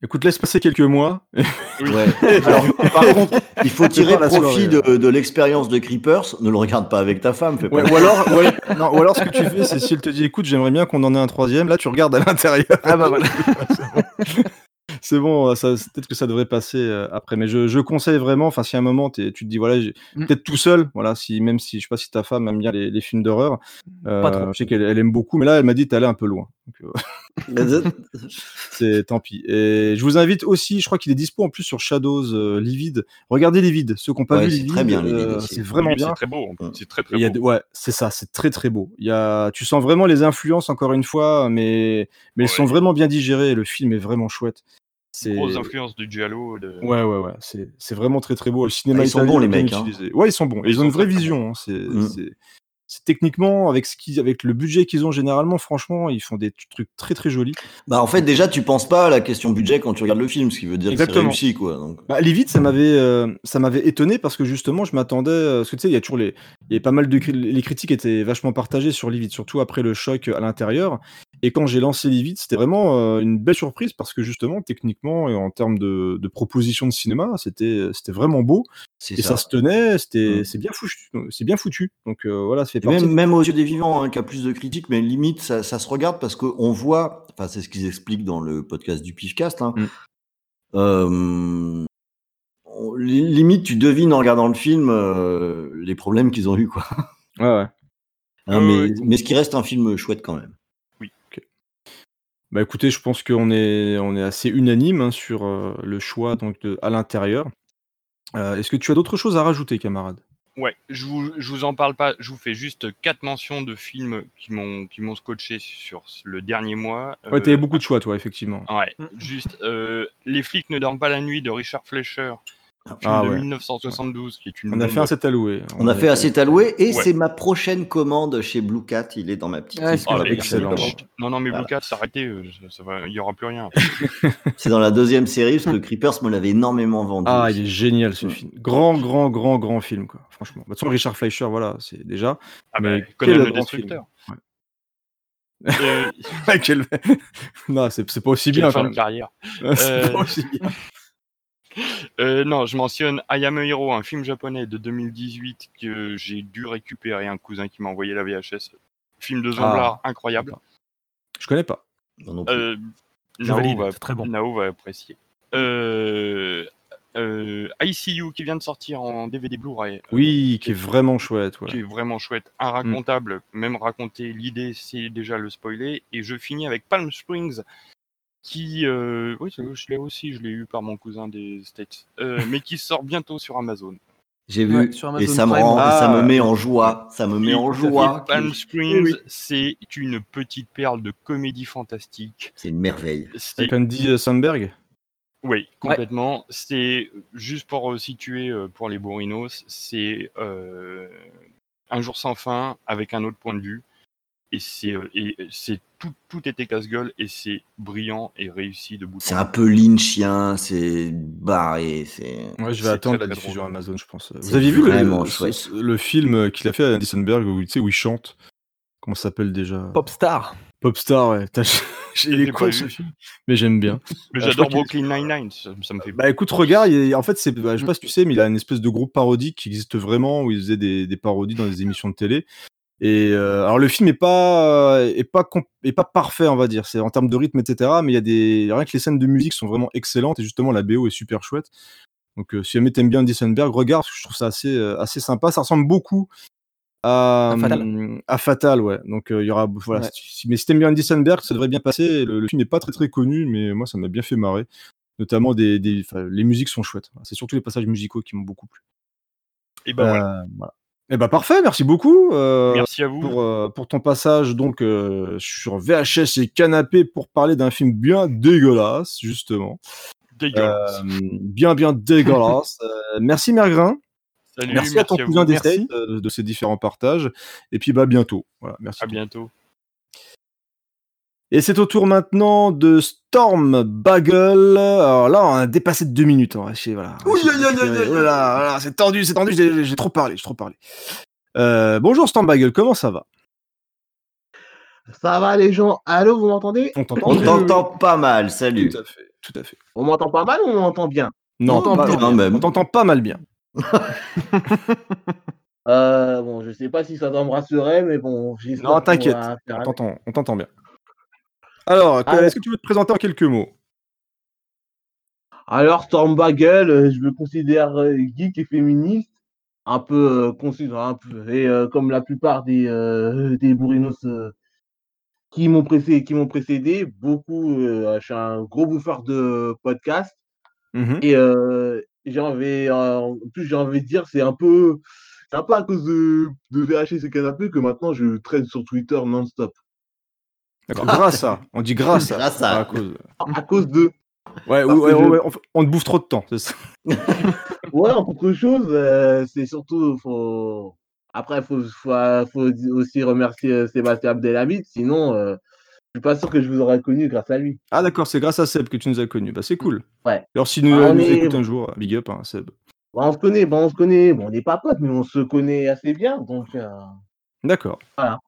Écoute, laisse passer quelques mois. Ouais. Alors, par contre, il faut tirer profit soirée, de, de l'expérience de Creepers. Ne le regarde pas avec ta femme. Fais pas Ouais, ou alors, ouais, non, ou alors ce que tu fais, c'est si elle te dit, écoute, j'aimerais bien qu'on en ait un troisième. Là, tu regardes à l'intérieur. Ah bah voilà. c'est bon, ça, peut-être que ça devrait passer euh, après. Mais je, je conseille vraiment, enfin, si à un moment t'es- tu te dis, voilà, j'ai- Mm. peut-être tout seul, voilà, si même si je sais pas si ta femme aime bien les, les films d'horreur, euh, Pas trop. je sais qu'elle elle aime beaucoup, mais là, elle m'a dit, t'es allé un peu loin. Donc, euh, c'est tant pis. Et je vous invite aussi, je crois qu'il est dispo en plus sur Shadows, euh, Livid. Regardez Livid, ceux qui n'ont pas Ouais, vu c'est Livid, très bien, euh, Livid aussi. c'est vraiment Lui, bien. C'est très beau. C'est très très il y a beau. de- ouais, c'est ça, c'est très très beau. Il y a, tu sens vraiment les influences encore une fois, mais mais elles sont vraiment bien digérées. Le film est vraiment chouette. C'est Grosse influence du Giallo. De... ouais ouais ouais, c'est c'est vraiment très très beau. Le cinéma Ah, ils sont bons, les mecs, hein. Ouais, ils sont bons. Ils Ils ont une vraie très, très vision. hein. C'est Mm. c'est c'est techniquement avec ce qu'ils avec le budget qu'ils ont généralement, franchement, ils font des trucs très très jolis. Bah, en fait, déjà, tu penses pas à la question budget quand tu regardes le film, ce qui veut dire que c'est réussi, quoi. Donc. Bah, Livid, ça m'avait, euh, ça m'avait étonné parce que justement, je m'attendais, euh, parce que tu sais, il y a toujours les, il y a pas mal de, les critiques étaient vachement partagées sur Livid, surtout après le choc à l'intérieur. Et quand j'ai lancé Livid, c'était vraiment euh, une belle surprise parce que justement, techniquement et en termes de, de proposition de cinéma, c'était, c'était vraiment beau. C'est Et ça. ça. se tenait, c'était, Mm. c'est bien foutu, c'est bien foutu. Donc euh, voilà, partie. Même, même aux yeux des vivants, hein, qui a plus de critiques, mais limite, ça, ça se regarde parce qu'on voit, enfin, c'est ce qu'ils expliquent dans le podcast du Pifcast, hein, Mm. euh, on- limite, tu devines en regardant le film euh, les problèmes qu'ils ont eu, quoi. Ouais, ouais. Hein, mais, ce qui reste un film chouette quand même. Bah écoutez, je pense qu'on est, on est assez unanime hein, sur euh, le choix donc de, à l'intérieur. Euh, Est-ce que tu as d'autres choses à rajouter, camarade Ouais, je vous, je vous en parle pas, je vous fais juste quatre mentions de films qui m'ont qui m'ont scotché sur le dernier mois. Ouais, Euh, t'avais beaucoup de choix, toi, effectivement. Ouais, juste euh, Les flics ne dorment pas la nuit de Richard Fleischer, film Ah de ouais. 1972 qui est une On a fait un set alloué. On a fait assez alloué et Ouais. c'est ma prochaine commande chez Blue Cat. Il est dans ma petite Ah, liste. Oh, commande. Non, non, mais Voilà. Blue Cat, s'arrêtez, euh, ça, ça va, il y aura plus rien. C'est dans la deuxième série parce que Creepers me l'avait énormément vendu. Ah, aussi. il est génial ce Mm. film. Grand, grand, grand, grand film, quoi. Franchement. Bah, de toute façon, Richard Fleischer, voilà, c'est déjà. Ah Mais bah, quel le grand Destructeur. Euh, Ouais. Quel- non, c'est c'est pas aussi quelle bien fin de carrière. C'est Euh, pas aussi bien. Euh, non, je mentionne I Am a Hero, un film japonais de 2018 que j'ai dû récupérer, un cousin qui m'a envoyé la VHS. Film de Zomblard incroyable. Je connais pas. Non, non plus. Euh, Je Nao, valide, va, très bon. Nao va apprécier. Euh, euh, ICU qui vient de sortir en DVD Blu-ray. Oui, qui est vraiment chouette. ouais. qui est vraiment chouette, inracontable, même raconter l'idée, c'est déjà le spoiler. Et je finis avec Palm Springs, qui, euh, oui, c'est- je l'ai aussi, je l'ai eu par mon cousin des States, euh, mais qui sort bientôt sur Amazon. J'ai vu Ouais, sur et Amazon ça me rend, et ça me met en joie. Ça me met en Et- et joie. Palm Springs, Oui, c'est une petite perle de comédie fantastique. C'est une merveille. C'est Andy euh, Samberg. Oui, complètement. C'est juste pour euh, situer euh, pour les bourrinos, c'est euh, un jour sans fin avec un autre point de vue. Et c'est euh, tout, tout était casse-gueule et c'est brillant et réussi de bout en C'est un peu lynchien, c'est barré, c'est. Ouais, je vais C'est attendre la diffusion drôle. Amazon, je pense. C'est Vous avez vu le, le, film qu'il a fait à Andy Samberg où, tu sais, où il chante? Comment ça s'appelle déjà? Popstar. Popstar, ouais. Il est con ce film, mais j'aime bien. Mais Euh, je j'adore Brooklyn Nine-Nine, ça, ça me fait Bah écoute, regarde, il en fait, c'est, bah, je sais pas si tu sais, mais il a une espèce de groupe parodique qui existe vraiment où il faisait des, des parodies dans des émissions de télé. Et euh, alors le film est pas est pas comp- est pas parfait, on va dire. C'est en termes de rythme, etc. Mais il y a des rien que les scènes de musique sont vraiment excellentes et justement la BO est super chouette. Donc euh, si jamais t'aimes bien Samberg, regarde, je trouve ça assez euh, assez sympa. Ça ressemble beaucoup à À Fatal. à Fatal, ouais. Donc euh, il y aura voilà. Ouais. si- mais si t'aimes bien Andy Samberg, ça devrait bien passer. Le, le film n'est pas très très connu, mais moi ça m'a bien fait marrer. Notamment des, les musiques sont chouettes. C'est surtout les passages musicaux qui m'ont beaucoup plu. Et ben voilà. Euh, voilà. Eh ben parfait, merci beaucoup. euh, Merci à vous. pour, euh, pour ton passage donc euh, sur VHS et canapé pour parler d'un film bien dégueulasse justement. Dégueulasse. Euh, bien bien dégueulasse. Euh, merci Mergrin. Salut, merci, à ton cousin des. States, euh, de ces différents partages. Et puis bah bientôt. Voilà, merci. À bientôt. Et c'est au tour maintenant de Storm Bagel. Alors là, on a dépassé de deux minutes. On va essayer, voilà. Oui, oui, oui, oui, oui. Là là, voilà, c'est tendu, c'est tendu. J'ai trop parlé, j'ai trop parlé. Euh, bonjour Storm Bagel, comment ça va? Ça va les gens Allô, vous m'entendez? On t'entend On très t'entend pas mal, salut. Tout à fait. tout à fait. On m'entend pas mal ou on m'entend bien? Non, pas- on même. t'entend pas mal bien. Euh, bon, je sais pas si ça doit me rassurer, mais bon, Non, t'inquiète, faire on on t'entend bien. Alors, Ah, est-ce que tu veux te présenter en quelques mots? Alors, Stormbagel, euh, je me considère euh, geek et féministe, un peu, euh, peu, et euh, comme la plupart des, euh, des bourrinos euh, qui m'ont précédé, qui m'ont précédé, beaucoup, euh, je suis un gros bouffeur de podcasts, Mhm. et euh, j'ai envie, euh, en plus j'ai envie de dire, c'est un peu, c'est un peu à cause de, de VHS et Canapé que maintenant je traîne sur Twitter non-stop. D'accord, grâce à, on dit grâce à, Grâce à. pas à cause. À cause de, Ouais, ouais, ouais, je- ouais, on, on te bouffe trop de temps, c'est ça. Ouais, en autre chose, euh, c'est surtout, faut... après, il faut, faut, faut aussi remercier euh, Sébastien Abdelhamid, sinon, euh, suis pas sûr que je vous aurais connu grâce à lui. Ah d'accord, c'est grâce à Seb que tu nous as connus. Bah c'est cool. Ouais. Alors si nous, Ah, on nous est- écoute un jour, big up, hein, Seb. Bon, on se connaît, bon, on se connaît, bon, on n'est pas potes, mais on se connaît assez bien, donc euh, D'accord. voilà.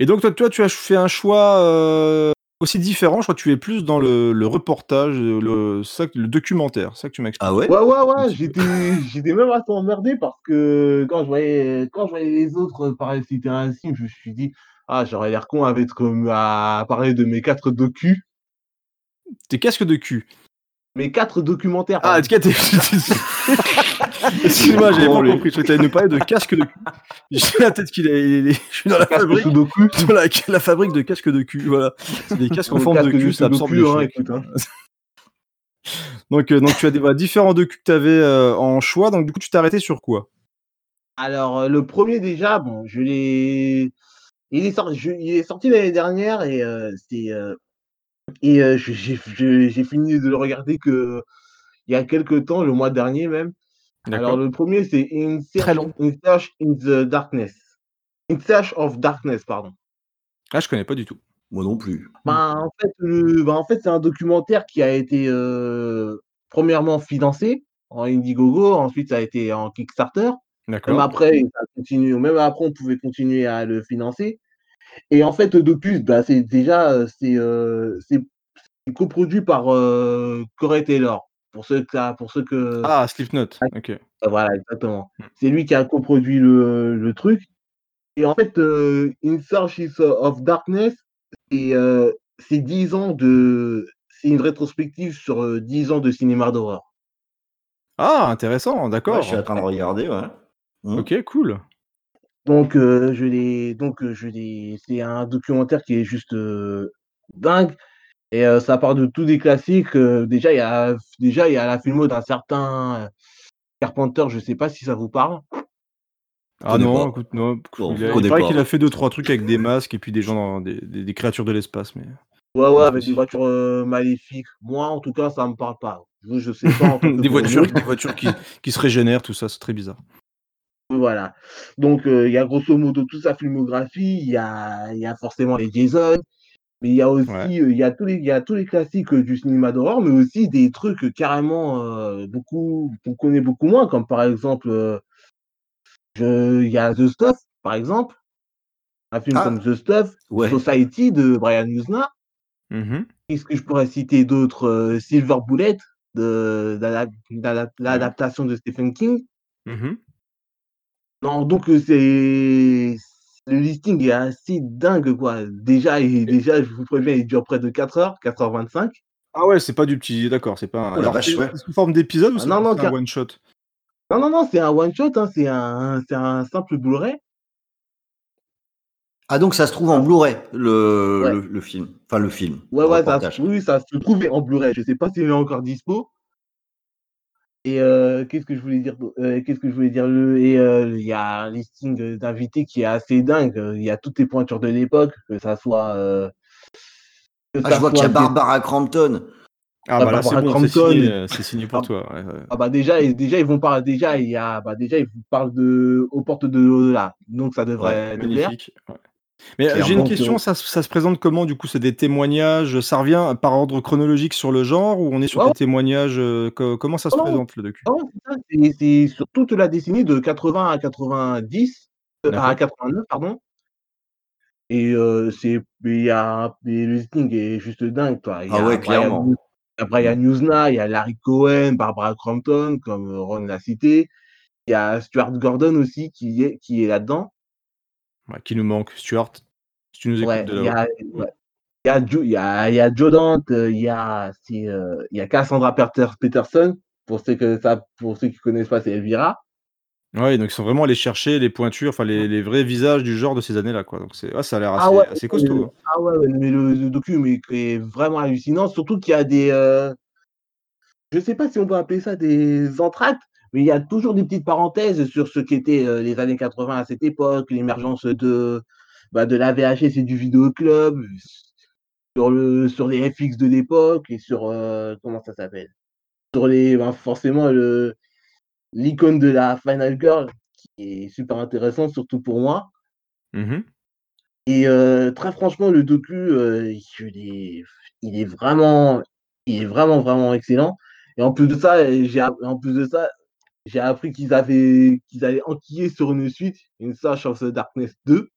Et donc toi, toi, tu as fait un choix euh, aussi différent. Je crois que tu es plus dans le, le reportage, le, ça, le documentaire. C'est ça que tu m'as expliqué. Ah ouais? Ouais, ouais, ouais, j'étais, j'étais même assez emmerdé parce que quand je voyais, quand je voyais les autres parler de je me suis dit, ah, j'aurais l'air con avec comme à parler de mes quatre docus, Tes casques de cul. mes quatre documentaires. Ah, en tout cas, t'es... Excuse-moi, j'avais pas compris. Je t'allais nous parler de casques de cul. J'ai la tête qu'il est... Je suis dans la Casque fabrique. Sudoku. Dans la, la fabrique de casques de cul. Voilà. Des casques en forme de casque cul, ça absorbe Sudoku, hein, écoute, hein. Donc, euh, donc tu as des voilà, différents de cul que tu avais en choix. Donc du coup, tu t'es arrêté sur quoi? Alors, euh, le premier déjà, bon, je l'ai. Il est sorti, je- il est sorti l'année dernière et euh, c'est. euh, Et euh, j'ai fini de le regarder que il y a quelques temps, le mois dernier même. Alors, le premier, c'est In Search, long. In Search in the Darkness. In Search of Darkness, pardon. Ah, je connais pas du tout. Moi non plus. Ben, en fait, le- ben, en fait, c'est un documentaire qui a été euh, premièrement financé en Indiegogo, ensuite ça a été en Kickstarter. Même après, ça continue, même après, on pouvait continuer à le financer. Et en fait, Docus, bah, c'est déjà euh, c'est euh, c'est c'est coproduit par euh, Corey Taylor. Pour ceux que ça- pour ceux que Ah, Slipknot. Ok. voilà, exactement. C'est lui qui a coproduit le, le truc. Et en fait, euh, In Search of Darkness, c'est euh, c'est 10 ans de. C'est une rétrospective sur euh, 10 ans de cinéma d'horreur. Ah, intéressant. D'accord. Ouais, je suis en train de regarder, ouais. Hmm. Ok, cool. Donc, euh, je l'ai. Donc, euh, je l'ai. C'est un documentaire qui est juste euh, dingue. Et ça part de tous des classiques. déjà, il y a, déjà, il y a la filmo d'un certain Carpenter, je sais pas si ça vous parle. Ah non, pas. écoute, non. Bon, il je a- il paraît qu'il a fait deux trois trucs avec des masques et puis des gens dans des, des- des créatures de l'espace, mais Ouais, ouais, avec des voitures maléfiques. Moi, en tout cas, ça me parle pas. Vous, je sais pas. en des voitures, des voitures qui, qui se régénèrent, tout ça, c'est très bizarre. Voilà. Donc, euh, il y a grosso modo toute sa filmographie. Il y a, il y a forcément les Jason, mais il y a aussi Ouais. il y a tous les, il y a tous les classiques euh, du cinéma d'horreur, mais aussi des trucs carrément euh, beaucoup, qu'on connaît beaucoup moins, comme par exemple, euh, il y a The Stuff, par exemple, un film Ah. comme The Stuff, Ouais. Society de Brian Usna. Mhm. Qu'est-ce que je pourrais citer d'autres Silver Bullet, de, l'adaptation de Stephen King. Mhm. Non, donc euh, c'est le listing est assez dingue quoi. Déjà, il- déjà je vous préviens, il dure près de 4 heures, 4h25. Ah ouais, c'est pas du petit, d'accord, c'est pas un. Alors, sous forme d'épisode ou Ah, c'est non, non, c'est un one shot Non, non, non, c'est un one shot, hein, c'est un, c'est un simple Blu-ray. Ah, donc ça se trouve en Blu-ray, le, Ouais. le, le film. Enfin, le film. Ouais, le ouais, ça, oui, ça se trouvait en Blu-ray. Je sais pas s'il est encore dispo. Et euh, qu'est-ce que je voulais dire euh, Qu'est-ce que je voulais dire le- Et euh, il y a un listing euh, d'invités qui est assez dingue. Il y a toutes les pointures de l'époque, que ça soit. euh, que Ah, ça je vois qu'il y a Barbara Crampton. Ah Ah, bah là, c'est Barbara bon, signé, euh, c'est signé pour Ah. toi. ouais, ouais. Ah bah déjà, et- déjà ils vont parler. Déjà il y a, bah déjà ils vous parlent de aux portes de l'au-delà. Donc ça devrait plaire. Magnifique. ouais. Mais euh, j'ai une question, que- ça, se- ça se présente comment du coup C'est des témoignages, ça revient par ordre chronologique sur le genre ou on est sur des témoignages euh, co- Comment ça se Non, présente le docu? Non, c'est sur toute la décennie de 80 à 90, euh, à D'accord. 89 pardon. Et euh, c'est il y a et le listing est juste dingue. Il y Ah a ouais, Brian clairement. Après, il y a Newsna, il y a Larry Cohen, Barbara Crampton, comme euh, Ron l'a cité. Il y a Stuart Gordon aussi qui est, qui est là-dedans. Ouais, qui nous manque, Stuart Si tu nous écoutes Ouais, de il y a, ouais. Il y a, Jo- il y a, il y a Joe Dante, euh, il y a, euh, y a Cassandra Peter- Peterson. Pour ceux, que ça, pour ceux qui connaissent pas, c'est Elvira. Ouais, donc ils sont vraiment allés chercher les pointures, enfin les, les vrais visages du genre de ces années-là, quoi. Donc c'est, ah, ça a l'air assez, Ah ouais, assez costaud. hein. ah ouais, ouais, mais le, le docu mais, est vraiment hallucinant. Surtout qu'il y a des. euh, je sais pas si on peut appeler ça des entractes, mais il y a toujours des petites parenthèses sur ce qu'étaient euh, les années 80 à cette époque, l'émergence de, bah, de la VHS et du vidéoclub, sur, le, sur les FX de l'époque et sur. euh, comment ça s'appelle? Sur les. bah, forcément, le, l'icône de la Final Girl, qui est super intéressant, surtout pour moi. Mhm. Et euh, très franchement, le docu, euh, je l'ai- il est vraiment, il est vraiment, vraiment excellent. Et en plus de ça, j'ai, en plus de ça, j'ai appris qu'ils avaient, qu'ils allaient enquiller sur une suite, une Search of the Darkness 2.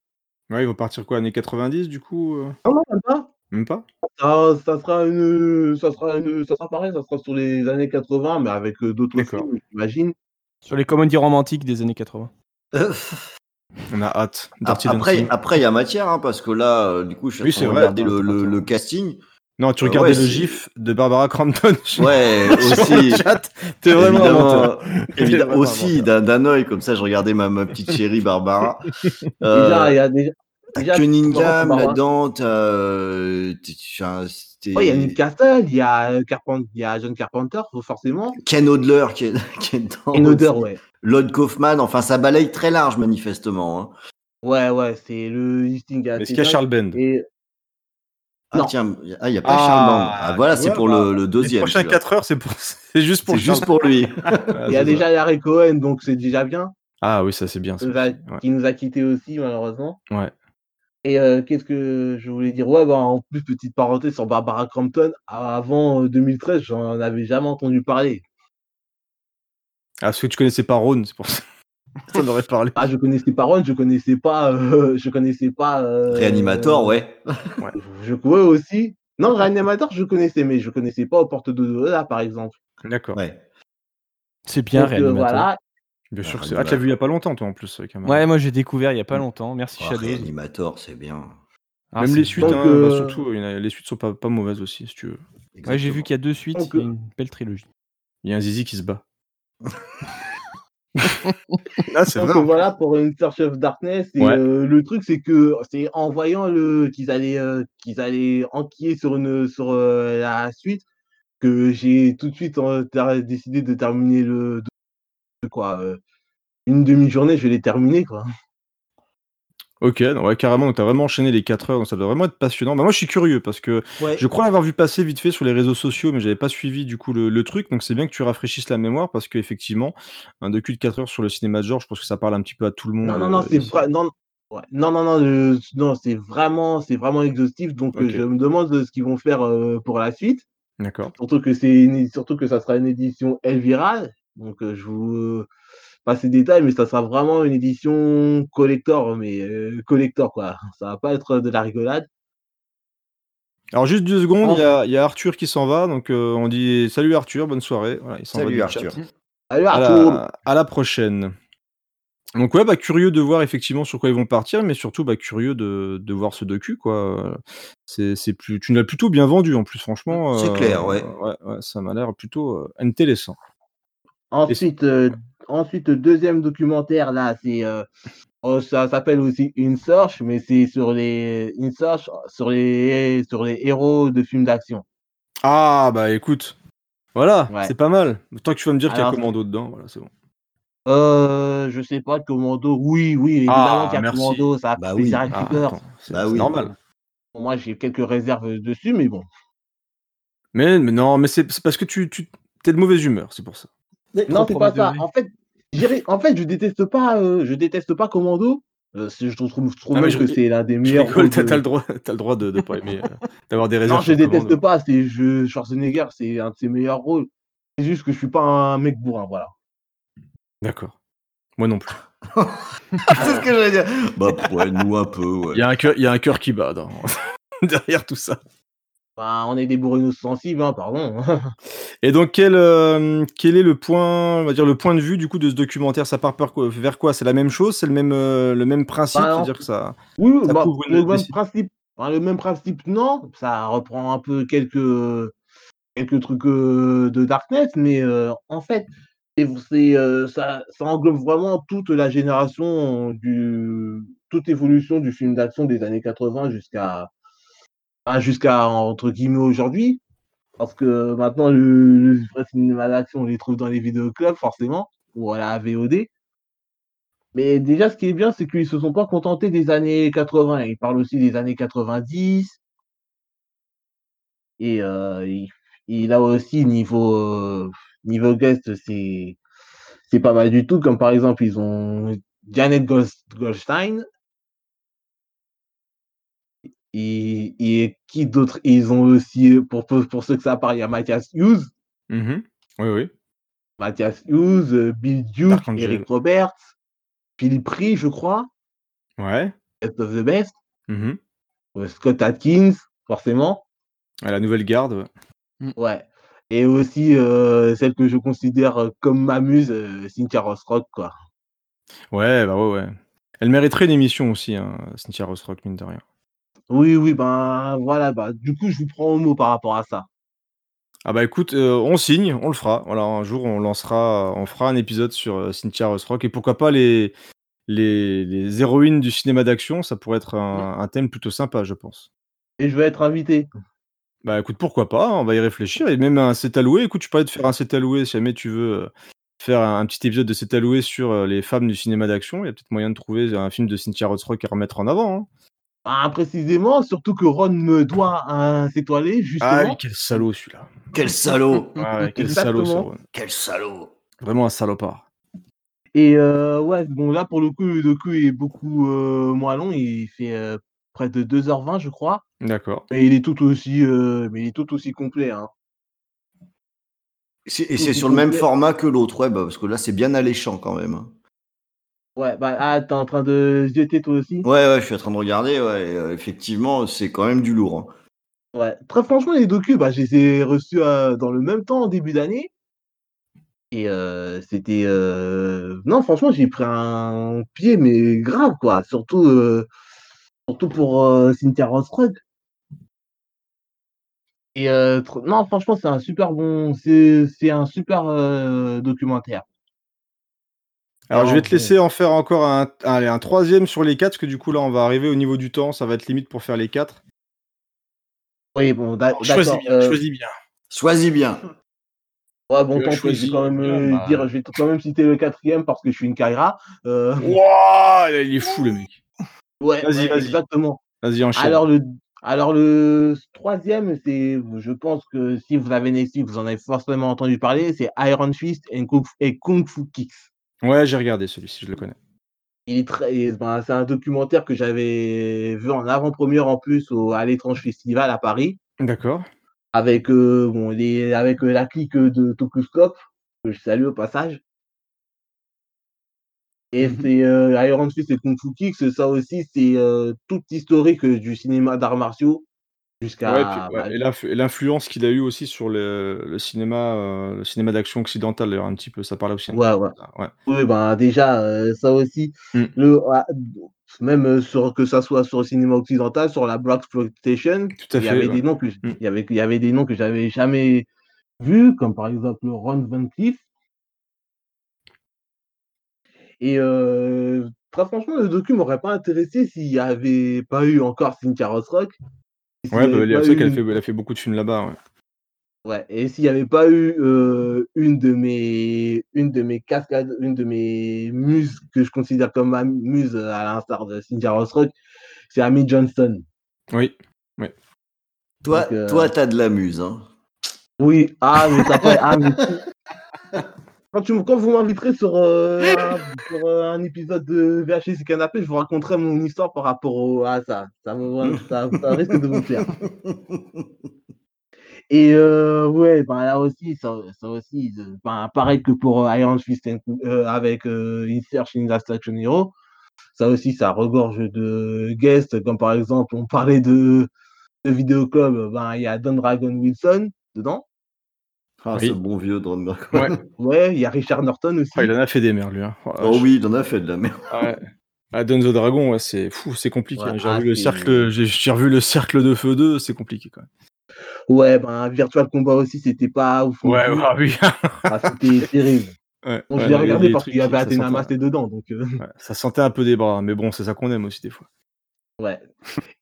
Ouais, ils vont partir quoi, années 90 du coup euh? Non, non, même pas. Même pas? Ça, ça sera une, ça sera une, ça sera pareil, ça sera sur les années 80, mais avec euh, d'autres films, j'imagine. Sur les comédies romantiques des années 80. On a hâte. Dirty Après, Dancing. après, il y a matière, hein, parce que là, euh, du coup, je suis en Oui, train de regarder le, le casting. Non, tu Euh, regardais ouais, le gif de Barbara Crampton. Ouais, Sur le aussi. chat. T'es vraiment Évidemment, évidemment, aussi, d'un d'un œil, comme ça, je regardais ma, ma petite chérie Barbara. Déjà, il y a déjà. Cunningham là-dedans, euh, Ouais, il y a Nick Castle, il y a, euh, Carpenter, il y a John Carpenter, forcément. Ken Hodler qui est, qui est dedans. Ken Hodler, aussi. ouais. Lloyd Kaufman, enfin, ça balaye très large, manifestement. hein. Ouais, ouais, c'est le listing. Est-ce qu'il y a Charles Bend? Et... Ah, Non. tiens, ah, il n'y a pas Charles Band. Ah, voilà, c'est pour bah, le, le deuxième. Les prochains celui-là. 4 heures, c'est pour... c'est juste pour C'est juste Charles. pour lui. Il y a déjà Larry Cohen, donc c'est déjà bien. Ah oui, ça c'est bien. Qui nous a, Ouais. qui nous a quittés aussi, malheureusement. Ouais. Et euh, qu'est-ce que je voulais dire? Ouais, bah, en plus, petite parenthèse sur Barbara Crampton, avant euh, 2013, j'en avais jamais entendu parler. Ah, parce que tu connaissais pas Ron, c'est pour ça. Ça m'aurait parlé. Ah, je connaissais pas Ron, je connaissais pas. euh, je connaissais pas. euh, Réanimator, ouais. Je ouais, aussi. Non, Réanimator, je connaissais, mais je connaissais pas aux portes de Lola, par exemple. D'accord. Ouais. C'est bien, Donc, euh, Réanimator. voilà. Bien sûr que Ah, c'est. Ah, tu l'as vu il y a pas longtemps, toi, en plus. Ouais, moi j'ai découvert il y a pas longtemps. Merci Oh, Shadows. Réanimator, c'est bien. Ah, Même les suites, hein, bah, surtout, les suites sont pas, pas mauvaises aussi, si tu veux. Ouais, j'ai vu qu'il y a deux suites, Donc, il y a une belle trilogie. Il y a un zizi qui se bat. ah, c'est Donc vrai. voilà pour une Search of Darkness. Et Ouais. euh, le truc, c'est que c'est en voyant le qu'ils allaient euh, qu'ils allaient enquiller sur une sur euh, la suite que j'ai tout de suite décidé de terminer le de, quoi une demi-journée, je l'ai terminé quoi. Ok, ouais, carrément, donc t'as vraiment enchaîné les 4 heures, donc ça doit vraiment être passionnant. Bah, moi, je suis curieux parce que Ouais. je crois l'avoir vu passer vite fait sur les réseaux sociaux, mais j'avais pas suivi du coup le, le truc, donc c'est bien que tu rafraîchisses la mémoire parce qu'effectivement, un docu de 4 heures sur le cinéma de genre, je pense que ça parle un petit peu à tout le monde. Non non non, euh, c'est vrai non ouais, non non non euh, non, c'est vraiment c'est vraiment exhaustif donc euh, je me demande euh, ce qu'ils vont faire euh, pour la suite. D'accord. Surtout que c'est une- surtout que ça sera une édition Elvira. Donc euh, je vous euh, passe les détails, mais ça sera vraiment une édition collector, mais euh, collector quoi. Ça va pas être de la rigolade. Alors, juste deux secondes, Oh. il y, a, il y a Arthur qui s'en va, donc euh, on dit salut Arthur, bonne soirée. Voilà, il s'en va Salut, du Arthur. Salut À Arthur. la, à la prochaine. Donc ouais, bah curieux de voir effectivement sur quoi ils vont partir, mais surtout bah curieux de, de voir ce docu quoi. C'est plus, tu nous l'as plutôt bien vendu en plus franchement. C'est euh, clair, ouais. ouais, ouais, ça m'a l'air plutôt euh, intéressant. Ensuite, euh, ensuite deuxième documentaire là, c'est euh, oh, ça s'appelle aussi une search, mais c'est sur les une search sur les sur les héros de films d'action. Ah bah écoute, voilà, Ouais. c'est pas mal. Tant que tu vas me dire qu'il y a Commando dedans, voilà, c'est bon. Euh, je sais pas, Commando, oui, oui, évidemment Ah, qu'il y a merci. Commando, ça a Bah oui. Ah, Cooper. attends, c'est Bah c'est oui. normal. Pour moi, j'ai quelques réserves dessus, mais bon. Mais, mais non, mais c'est c'est parce que tu, tu es de mauvaise humeur, c'est pour ça. Non, c'est pas ça. En fait, en fait, je déteste pas, euh, je déteste pas Commando. Euh, je trouve, trouve Ah, même je que c'est l'un des meilleurs. de- t'as le droit, t'as le droit de, de pas aimer, euh, d'avoir des réserves. Non, je Commando. déteste pas. C'est je, Schwarzenegger, c'est un de ses meilleurs rôles. C'est juste que je suis pas un mec bourrin, voilà. D'accord. Moi non plus. c'est ce que j'allais dire. Bah, ouais, nous un peu, ouais. Il y a un cœur, il y a un cœur qui bat dans- derrière tout ça. Bah, on est des bourrinos sensibles, hein, pardon. Et donc quel, euh, quel est le point, on va dire le point de vue du coup de ce documentaire? Ça part vers quoi? C'est la même chose? C'est le même, euh, le même principe Bah, C'est-à-dire que ça, Oui, ça bah, couvre le même principe, enfin, le même principe, non. Ça reprend un peu quelques, quelques trucs euh, de Darknet, mais en fait, c'est, c'est, ça, ça englobe vraiment toute la génération du, toute évolution du film d'action des années 80 jusqu'à, jusqu'à entre guillemets aujourd'hui. Parce que maintenant, le, le vrai on les trouve dans les vidéoclubs, forcément, ou à la VOD. Mais déjà, ce qui est bien, c'est qu'ils se sont pas contentés des années 80. Ils parlent aussi des années 90. Et, euh, il, et là aussi, niveau, euh, niveau guest, c'est, c'est pas mal du tout. Comme par exemple, ils ont Janet Gold- Goldstein. Et, et qui d'autre? Ils ont aussi, pour, pour, pour ceux que ça parle, il y a Mathias Hughes. Mhm. Oui, oui. Mathias Hughes, euh, Bill Duke, Dark Angel. Eric Roberts, Philippe Ree, je crois. Ouais. Best of the Best. Mhm. Euh, Scott Atkins, forcément. À la nouvelle garde. ouais. Ouais. Et aussi euh, celle que je considère euh, comme ma muse, euh, Cynthia Rothrock, quoi. Ouais, bah ouais, ouais. Elle mériterait une émission aussi, hein, Cynthia Rothrock, mine de rien. Oui, oui, ben voilà, bah du coup je vous prends au mot par rapport à ça. Ah bah écoute, euh, on signe, on le fera. Voilà, un jour on lancera, on fera un épisode sur euh, Cynthia Rothrock et pourquoi pas les, les, les héroïnes du cinéma d'action, ça pourrait être un, un thème plutôt sympa, je pense. Et je vais être invité. Bah écoute, pourquoi pas, on va y réfléchir. Et même un set alloué, écoute, tu parlais de faire un set alloué si jamais tu veux euh, faire un, un petit épisode de set alloué sur les femmes du cinéma d'action. Il y a peut-être moyen de trouver un film de Cynthia Rothrock à remettre en avant. hein. Ah, précisément, surtout que Ron me doit un s'étoiler, justement. Ah, quel salaud celui-là. Quel salaud Ouais, ouais, quel salaud ce. Ron. Quel salaud Vraiment un salopard. Et euh, ouais, bon là pour le coup, le docu est beaucoup euh, moins long, il fait euh, près de 2h20 je crois. D'accord. Et il est tout aussi, euh, mais il est tout aussi complet. Hein. Et c'est sur le même format que l'autre, ouais, bah, parce que là c'est bien alléchant quand même. Ouais, bah ah, t'es en train de jeter toi aussi? Ouais, ouais, je suis en train de regarder, ouais, et, euh, effectivement, c'est quand même du lourd. hein. Ouais, très franchement, les docus, bah, je les ai reçus euh, dans le même temps en début d'année. Et euh, c'était. euh, Non, franchement, j'ai pris un pied, mais grave, quoi. Surtout, euh, surtout pour euh, Cynthia. Et euh, tr- non, franchement, c'est un super bon. C'est c'est un super euh, documentaire. Alors, je vais Alors, te laisser en faire encore un, allez, un troisième sur les quatre, parce que du coup, là, on va arriver au niveau du temps. Ça va être limite pour faire les quatre. Oui, bon, d'a- Choisis d'accord. bien, euh, choisis bien. Choisis bien. Ouais, bon, tant pis, je vais quand même euh, bah. dire, je vais quand même citer le quatrième parce que je suis une Kaira. Euh, Wouah, il est fou, le mec. ouais, Vas-y, ouais, vas-y. exactement. Vas-y, enchaîne. Alors le, alors le troisième, c'est, je pense que si vous avez Netflix, vous en avez forcément entendu parler, c'est Iron Fist et Kung, et Kung Fu Kicks. Ouais, j'ai regardé celui-ci, je le connais. Il est très, ben, c'est un documentaire que j'avais vu en avant-première en plus au, à l'étrange festival à Paris D'accord. avec euh, bon, les, avec euh, la clique de Tokuscope que je salue au passage. Et Mhm. c'est euh, Iron Fist et Kung Fu Kicks, ça aussi, c'est euh, toute historique du cinéma d'arts martiaux jusqu'à. Ouais, puis- ouais, bah, et l'inf- et l'influence qu'il a eu aussi sur le, le cinéma, euh, le cinéma d'action occidental, d'ailleurs, un petit peu. Ça parlait aussi. un Ouais, petit peu ouais. ça, ouais. Oui, ben déjà, euh, ça aussi, Mm. le, ah, même euh, sur, que ça soit sur le cinéma occidental, sur la Black Exploitation, Tout à il y fait, avait ouais. des noms que j- Mm. il y avait, il y avait des noms que j'avais jamais vus, comme par exemple Ron Van Cleef. Et euh, très franchement, le docu m'aurait pas intéressé s'il n'y avait pas eu encore Cynthia Rothrock. Ouais, bah, il y a- pas c'est vrai eu qu'elle fait, elle a fait beaucoup de films là-bas. Ouais. Ouais, et s'il n'y avait pas eu euh, une de mes une de mes cascades, une de mes muses que je considère comme ma muse à l'instar de Cynthia Rothrock, c'est Amy Johnston. Oui. oui. Toi, Donc, euh, toi, t'as de la muse. Hein. Oui, ah mais ça fait ah mais quand, tu, m- quand vous m'inviterez sur, euh, sur euh, un épisode de VHS et Canapé, je vous raconterai mon histoire par rapport au, à ça. Ça, me- ça, ça risque de vous plaire. Et euh, ouais, ben là aussi, ça, ça aussi, ben, pareil que pour euh, Iron Fist and- euh, avec euh, Insertion in Last Action Hero, ça aussi, ça regorge de guests, comme par exemple, on parlait de, de Vidéoclub, ben, il y a Don Dragon Wilson dedans. Ah, Oui. ce bon vieux Drone Dragon. Ouais. Ouais, il y a Richard Norton aussi. Ah, il en a fait des merdes, lui. hein. Oh, Oh oui, il en a fait de la merde. Ah ouais. Ah, Don the Dragon, ouais, c'est fou, c'est compliqué. Ouais, hein. J'ai ah, revu le cercle, revu le cercle de feu 2, c'est compliqué quand même. Ouais, ben, Virtual Combat aussi, c'était pas ouf. non Ouais, plus. ah oui. Ah, c'était terrible. Ouais, Bon, ouais, je l'ai regardé parce qu'il y avait sentait- Masté dedans. Donc, euh, ouais, ça sentait un peu des bras, mais bon, c'est ça qu'on aime aussi des fois. ouais.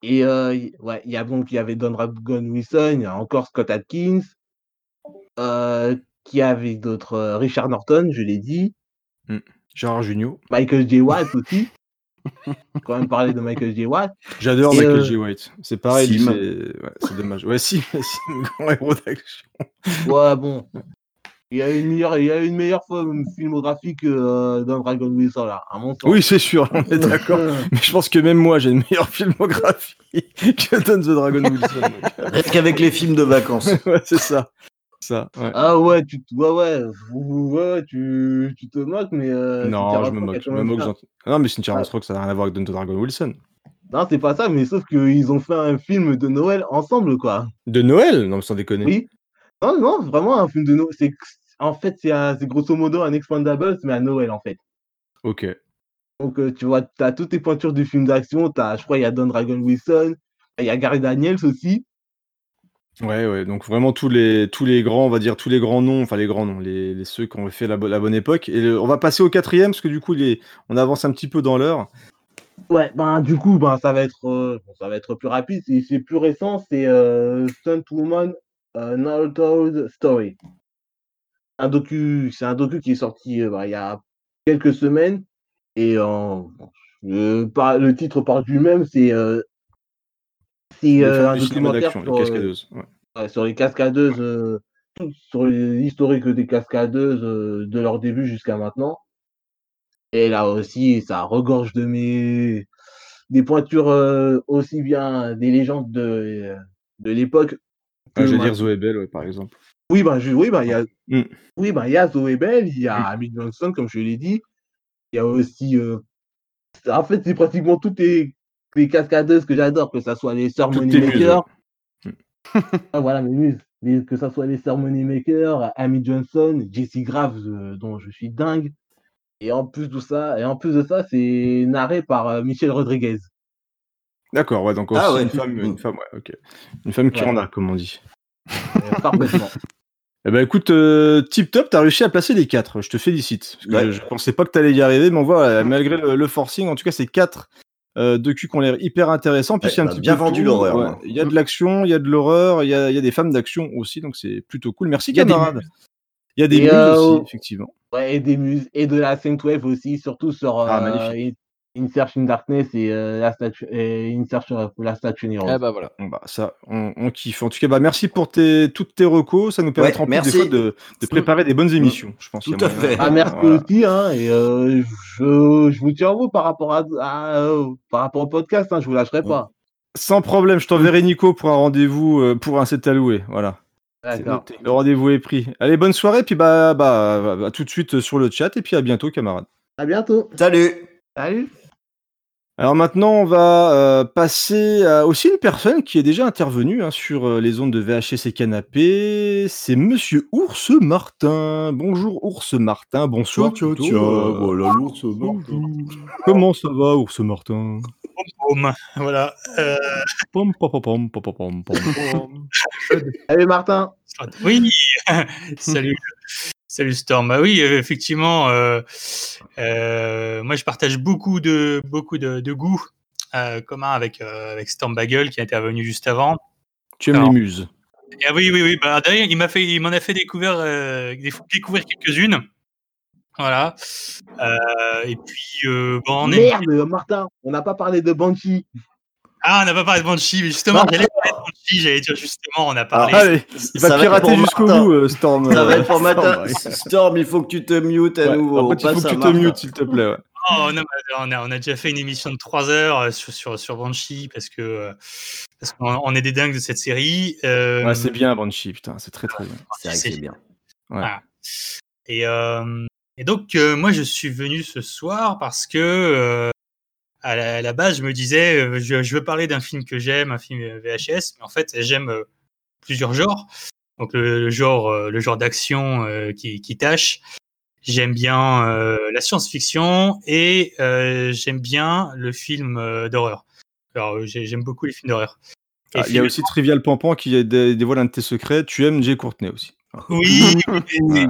Et euh, ouais, il y a donc il y avait Don Dragon Wilson, il y a encore Scott Atkins, euh, qui avait d'autres euh, Richard Norton, je l'ai dit, Gérard Junio. Michael J. White aussi. Quand même parler de Michael J. White. J'adore Michael euh, J. White. C'est pareil, c'est ouais, c'est dommage. Ouais, si, Sim, grand héros d'action. Ouais, bon. Il y a une meilleure, il y a une meilleure film- filmographie que euh, Don Dragon Wilson là, à mon sens. Oui, c'est sûr, on est d'accord. Mais je pense que même moi, j'ai une meilleure filmographie que Don the Dragon Wilson. donc. Rien qu'avec les films de vacances. ouais, c'est ça. Ça, ouais. Ah ouais, tu, te- ouais, ouais, ouais, tu, tu te moques, mais. Euh, non, je me moque. Je me moque gentil- Non, mais Cynthia Ouais. Rothrock, ça n'a rien à voir avec Don the Dragon Wilson. Non, c'est pas ça, mais sauf qu'ils ont fait un film de Noël ensemble, quoi. De Noël? Non, mais sans déconner. Oui. Non, non, vraiment un film de Noël. C'est, en fait, c'est, grosso modo un Expandables, mais à Noël, en fait. Ok. Donc, euh, tu vois, tu as toutes les pointures du film d'action. Je crois, il y a Don Dragon Wilson, il y a Gary Daniels aussi. Ouais, ouais, donc vraiment tous les, tous les grands, on va dire tous les grands noms, enfin les grands noms, les, les ceux qui ont fait la, bo- la bonne époque. Et on va passer au quatrième, parce que du coup, il est- on avance un petit peu dans l'heure. Ouais, ben, du coup, ben, ça va être, euh, ça va être plus rapide. C'est, plus récent, c'est euh, Stunt Woman, euh, Not Told Story. Un docu, c'est un docu qui est sorti euh, ben, il y a quelques semaines. Et euh, le, titre parle du même, c'est c'est Les euh, un documentaire d'action, les sur, euh, cascadeuses. ouais. ouais, sur les cascadeuses, euh, sur l'historique des cascadeuses euh, de leur début jusqu'à maintenant. Et là aussi, ça regorge de mes des pointures euh, aussi bien des légendes de, de l'époque. Ah, que je vais dire maintenant. Zoé Bell, ouais, par exemple. Oui, je- oui, ben, il y a, Mm. oui, ben, il y a Zoé Bell, il y a Amy Johnson, comme je l'ai dit. Il y a aussi, euh, en fait, c'est pratiquement toutes les, les cascadeuses que j'adore, que ce soit les sœurs Moneymaker. Ah, voilà, mes muses. Les- que ce soit les sœurs Moneymaker, Amy Johnson, Jessie Graves, euh, dont je suis dingue. Et en plus de ça, et en plus de ça, c'est narré par euh, Michel Rodriguez. D'accord, ouais, donc aussi Ah ouais. une femme, une femme, ouais, ok. Une femme qui Ouais. en a, comme on dit. Euh, parfaitement. Eh ben écoute, euh, tip top, t'as réussi à placer les quatre. Je te félicite. Parce que Ouais. je, je pensais pas que t'allais y arriver, mais on voit, euh, malgré le, le forcing, en tout cas, c'est quatre euh, docus qui ont l'air hyper intéressants. Puis Ouais, c'est un t'as petit bien peu vendu l'horreur, Ouais. Il y a de l'action, il y a de l'horreur, il y a, il y a des femmes d'action aussi, donc c'est plutôt cool. Merci Il y a des camarade. Il y a des muses euh, aussi, effectivement. Ouais, et des muses, et de la Synthwave aussi, surtout sur Ah, euh. In- Insertion in Darkness et, euh, Last Action, et Insertion Last Action Heroes. Ah bah voilà. Bah, ça, on, on kiffe. En tout cas, bah, merci pour tes, toutes tes recos. Ça nous permettra Ouais, en plus des merci. fois de, de préparer des bonnes émissions. Je pense. Tout qu'il y a à fait. Ah, merci Voilà. aussi, hein, et euh, je, je vous tiens en vous par rapport, à, à, euh, par rapport au podcast, hein, je vous lâcherai pas. Sans problème, je t'enverrai Nico pour un rendez-vous euh, pour un set alloué. Voilà. D'accord. Le rendez-vous est pris. Allez, bonne soirée, puis bah, bah, bah, bah, tout de suite sur le chat, et puis à bientôt, camarades. À bientôt. Salut Salut. Alors maintenant, on va euh, passer à aussi une personne qui est déjà intervenue hein, sur euh, les ondes de VHS et Canapé. C'est Monsieur Ours Martin. Bonjour Ours Martin, bonsoir. Tiens, euh, voilà l'ours Martin. Comment ça va, Ours Martin? Pom, voilà. Euh, Pom, pom, pom, pom, pom, pom, pom. Salut Martin. oui, salut, salut Storm. Bah oui, euh, effectivement, euh, euh, moi je partage beaucoup de beaucoup de, de goûts euh, communs avec euh, avec Storm Bagel qui est intervenu juste avant. Tu aimes Alors, les muses Et ah oui, oui, oui. Bah, d'ailleurs, il m'a fait, il m'en a fait découvrir, euh, dé- découvrir quelques-unes. Voilà. Euh, et puis, euh, bon, on est. Merde, Martin, on n'a pas parlé de Banshee. Ah, on n'a pas parlé de Banshee, mais justement, j'allais parler de Banshee, j'allais dire justement, on a parlé. Ah, allez, il va Ça va pirater jusqu'au bout, euh, Storm. Ça va euh, être pour matin. Storm, il faut que tu te mutes à Ouais, nouveau. en fait, il faut que tu te mutes, s'il te plaît. ouais. Oh, non, on, a, on a déjà fait une émission de 3 heures euh, sur, sur, sur Banshee parce que parce qu'on on est des dingues de cette série. Euh, Ouais, c'est bien, Banshee, putain, c'est très très bien. C'est vrai que c'est bien. Ouais. Voilà. Et, euh, et donc, euh, moi, je suis venu ce soir parce que euh, à la, à la base, je me disais, euh, je, je veux parler d'un film que j'aime, un film euh, VHS, mais en fait, j'aime euh, plusieurs genres. Donc le, le genre, le genre d'action euh, qui, qui tâche. J'aime bien euh, la science-fiction et euh, j'aime bien le film euh, d'horreur. Alors j'ai- j'aime beaucoup les films d'horreur. Ah, Il y a aussi Trivial Pampan qui dé- dévoile un de tes secrets. Tu aimes Jay Courtney aussi. Oui, mais-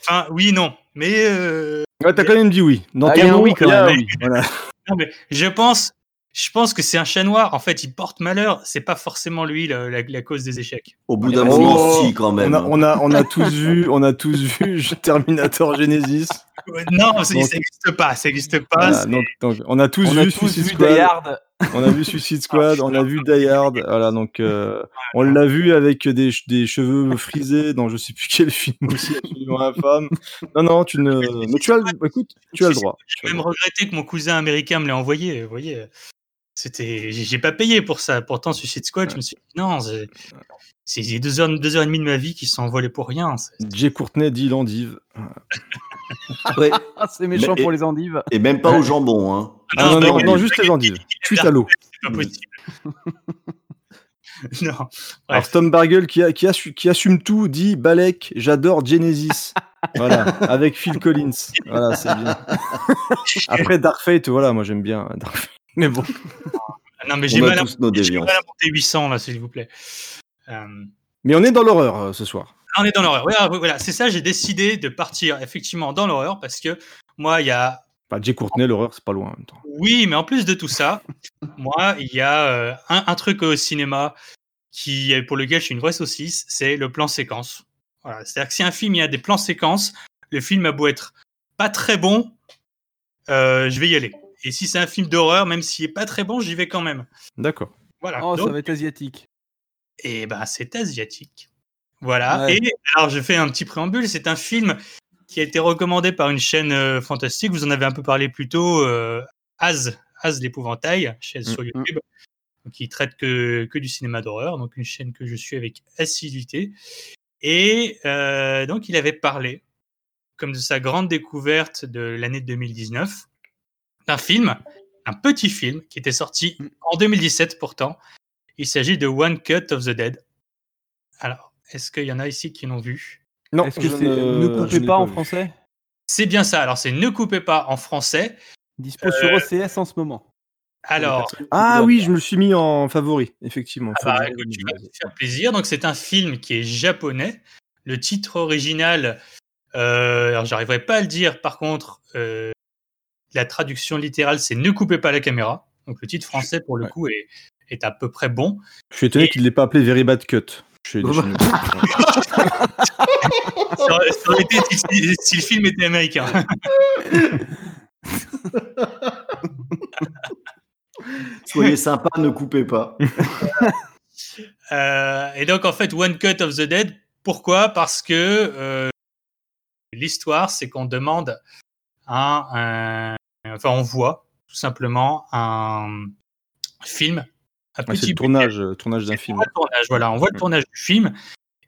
enfin oui, non, mais euh, Ouais, t'as quand même dit oui. Dans Ah, ton il y a un nom, oui quand même. oui. Voilà. Non, mais je pense, je pense que c'est un chat noir. En fait, il porte malheur. C'est pas forcément lui la, la- la cause des échecs. Au bout d'un Oh, moment, si, quand même. On a, on a, on a tous vu, on a tous vu Terminator Genesis. Ouais, Non, Donc- ça n'existe pas. Ça n'existe pas. Voilà, c'est- donc, donc, on a tous On a vu tous Suicide vu Squad. On a vu Suicide Squad, on a vu Die Hard. Voilà, donc euh, on l'a vu avec des, ch- des cheveux frisés dans je sais plus quel film aussi, absolument infâme. Non, non, tu ne. Mais tu as, le... écoute, tu as le droit. J'ai même regretté que mon cousin américain me l'ait envoyé. Vous voyez, c'était, j'ai pas payé pour ça. Pourtant, Suicide Squad, je me suis dit non, c'est- c'est deux heures, deux heures et demie de ma vie qui sont envolées pour rien. Jay Courtney dit l'endive. Ouais. Ah, c'est méchant Mais- pour les endives. Et même pas au jambon, hein. Ah, non, non, non, juste les endives. Cuite à l'eau. C'est pas possible. non. Alors. Tom Bargel qui, a- qui, assu- qui assume tout dit Balek, j'adore Genesis. voilà, avec Phil Collins. Voilà, c'est bien. Après Dark Fate, voilà, moi j'aime bien Dark Fate. Mais bon. Non, mais j'ai mal, à- mal à monter 800 là, s'il vous plaît. Euh, Mais on est dans l'horreur euh, ce soir. On est dans l'horreur. Voilà, voilà, c'est ça, j'ai décidé de partir effectivement dans l'horreur parce que moi, il y a. Bah, Jay Courtney, l'horreur, c'est pas loin en même temps. Oui, mais en plus de tout ça, moi, il y a euh, un, un truc au cinéma qui, pour lequel je suis une vraie saucisse, c'est le plan séquence. Voilà, c'est-à-dire que si un film, il y a des plans séquences, le film a beau être pas très bon, euh, je vais y aller. Et si c'est un film d'horreur, même s'il est pas très bon, j'y vais quand même. D'accord. Voilà. Oh, ça va être asiatique. et ben, c'est asiatique. Voilà. Ouais. Et alors, je fais un petit préambule. C'est un film qui a été recommandé par une chaîne euh, fantastique. Vous en avez un peu parlé plus tôt. Euh, Az, Az l'épouvantail, chaîne sur Mm, YouTube, qui traite que, que du cinéma d'horreur. Donc, une chaîne que je suis avec assiduité. Et euh, donc, il avait parlé, comme de sa grande découverte de l'année 2019, d'un film, un petit film qui était sorti en 2017 pourtant. Il s'agit de One Cut of the Dead. Alors, est-ce qu'il y en a ici qui l'ont vu? Non, Est-ce que c'est ne- Ne je coupez pas en français? C'est bien ça. Alors, c'est Ne coupez pas en français. Dispo sur Euh, OCS en ce moment. Alors, Ah oui, je me suis mis en favori, effectivement. Ah bah, que je- écoute, tu vas te faire plaisir. Donc, c'est un film qui est japonais. Le titre original, euh, alors j'arriverai pas à le dire. Par contre, euh, la traduction littérale, c'est Ne coupez pas la caméra. Donc, le titre français, pour le coup, est, est à peu près bon. Je suis étonné qu'il ne l'ait pas appelé Very Bad Cut. Chez nous. Ça aurait, été si, si- si le film était américain. Soyez sympa, ne coupez pas. Euh, et donc, en fait, One Cut of the Dead, pourquoi? Parce que euh, l'histoire, c'est qu'on demande un, un- Enfin, on voit tout simplement un film, un Ouais, petit le tournage, euh, tournage d'un film. on voit le tournage, voilà, on voit le tournage du film,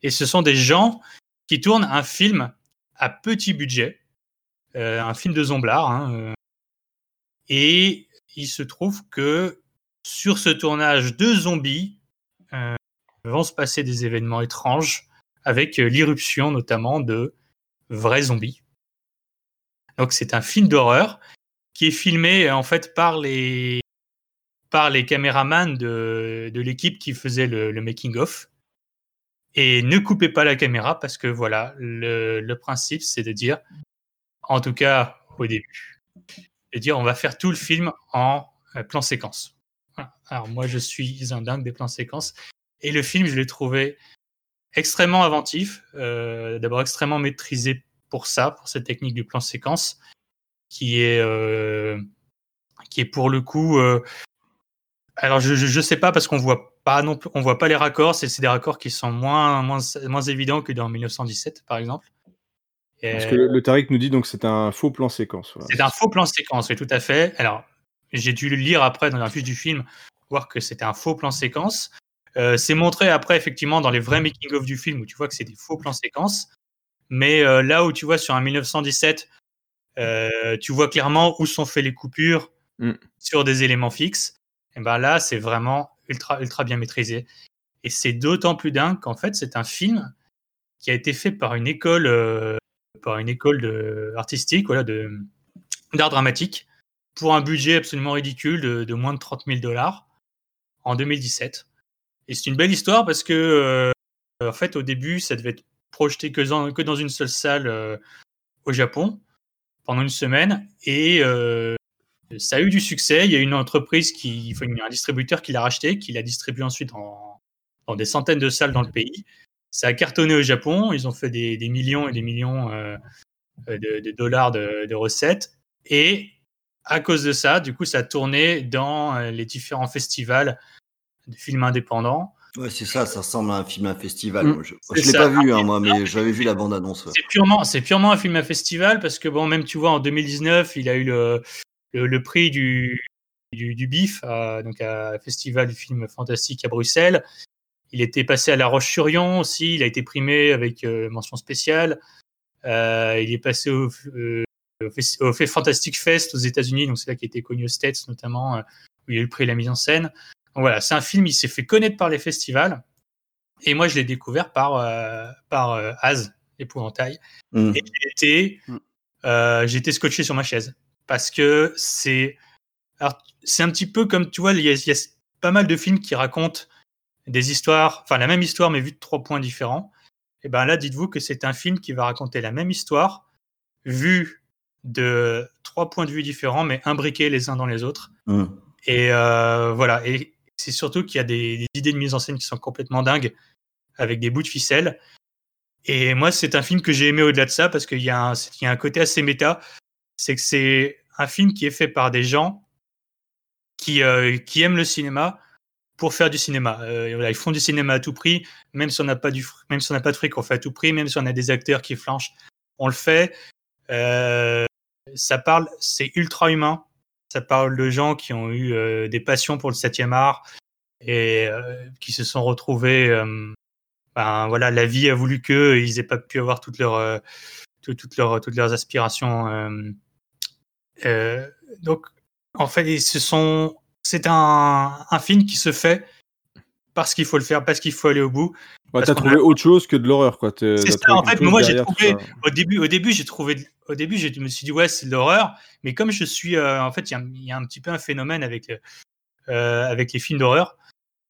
et ce sont des gens qui tournent un film à petit budget, euh, un film de Zomblard, hein, euh, et il se trouve que sur ce tournage de zombies euh, vont se passer des événements étranges, avec l'irruption notamment de vrais zombies. Donc c'est un film d'horreur qui est filmé en fait par les par les caméramans de, de l'équipe qui faisait le, le making-of. Et ne coupez pas la caméra parce que voilà, le, le principe c'est de dire, en tout cas au début, de dire on va faire tout le film en euh, plan séquence. Alors moi je suis un dingue des plans séquences et le film je l'ai trouvé extrêmement inventif, euh, d'abord extrêmement maîtrisé pour ça, pour cette technique du plan séquence, qui est euh, qui est pour le coup euh, alors je, je, je sais pas parce qu'on voit pas non plus- on voit pas les raccords, c'est des raccords qui sont moins moins moins évidents que dans 1917 par exemple. Parce que le, le Tariq nous dit donc c'est un faux plan séquence. voilà. c'est un faux plan séquence, oui, tout à fait. Alors, j'ai dû le lire après dans la fiche du film, voir que c'était un faux plan séquence. Euh, c'est montré après, effectivement, dans les vrais making-of du film, où tu vois que c'est des faux plans séquences. Mais euh, là où tu vois sur un 1917, euh, tu vois clairement où sont faites les coupures, Mm. sur des éléments fixes, et ben là, c'est vraiment ultra, ultra bien maîtrisé. Et c'est d'autant plus dingue qu'en fait, c'est un film qui a été fait par une école, euh, par une école de, artistique, voilà, de, d'art dramatique, pour un budget absolument ridicule de, de moins de 30 000 dollars en 2017. Et c'est une belle histoire parce que, euh, en fait, au début, ça devait être projeté que dans, que dans une seule salle au Japon pendant une semaine. Et euh, ça a eu du succès. Il y a une entreprise, qui, enfin, un distributeur qui l'a racheté, qui l'a distribué ensuite dans, des centaines de salles dans le pays. Ça a cartonné au Japon. Ils ont fait des, millions et des millions euh, de, dollars de, de recettes. Et à cause de ça, du coup, ça a tourné dans euh, les différents festivals de films indépendants. Ouais, c'est ça, ça ressemble à un film à festival. Mm. Je je l'ai pas vu, hein, mais moi, mais j'avais vu la bande-annonce. ouais. C'est purement, c'est purement un film à festival parce que bon, même tu vois, en 2019, il a eu le, le, le prix du, du, du BIF, donc à Festival du film fantastique à Bruxelles. Il était passé à La Roche-sur-Yon aussi. Il a été primé avec euh, mention spéciale. Euh, il est passé au, euh, au, Fantastic Fest aux États-Unis, donc c'est là qu'il était connu aux States notamment, euh, où il a eu le prix de la mise en scène. Donc voilà, c'est un film, il s'est fait connaître par les festivals. Et moi, je l'ai découvert par, euh, par euh, Az, l'épouvantail. Mm. Et j'ai été, euh, j'ai été scotché sur ma chaise. Parce que c'est. Alors, c'est un petit peu comme, tu vois, il y, a, il y a pas mal de films qui racontent des histoires, enfin la même histoire, mais vue de trois points différents. Et ben là, dites-vous que c'est un film qui va raconter la même histoire, vue de trois points de vue différents, mais imbriqués les uns dans les autres. Mm. Et euh, voilà. Et c'est surtout qu'il y a des, idées de mise en scène qui sont complètement dingues, avec des bouts de ficelle. Et moi, c'est un film que j'ai aimé au-delà de ça, parce qu'il y, a un- côté assez méta. C'est que c'est un film qui est fait par des gens qui, euh, aiment le cinéma pour faire du cinéma. Euh, ils font du cinéma à tout prix, même si on n'a pas, si pas de fric, on fait à tout prix, même si on a des acteurs qui flanchent, on le fait. Euh, ça parle, c'est ultra humain. Ça parle de gens qui ont eu euh, des passions pour le 7e art et euh, qui se sont retrouvés. euh, ben, voilà, la vie a voulu qu'ils n'aient pas pu avoir toutes leurs, tout- toutes leurs, toutes leurs aspirations. donc, en fait, ils se sont. C'est un, un film qui se fait parce qu'il faut le faire, parce qu'il faut aller au bout. Parce t'as trouvé a- autre chose que de l'horreur, quoi. C'est ça, en fait. Moi, j'ai trouvé au début, au début, j'ai trouvé, au début, je me suis dit ouais, c'est de l'horreur. Mais comme je suis, euh, en fait, il y, a- il y a un petit peu un phénomène avec le- euh, avec les films d'horreur,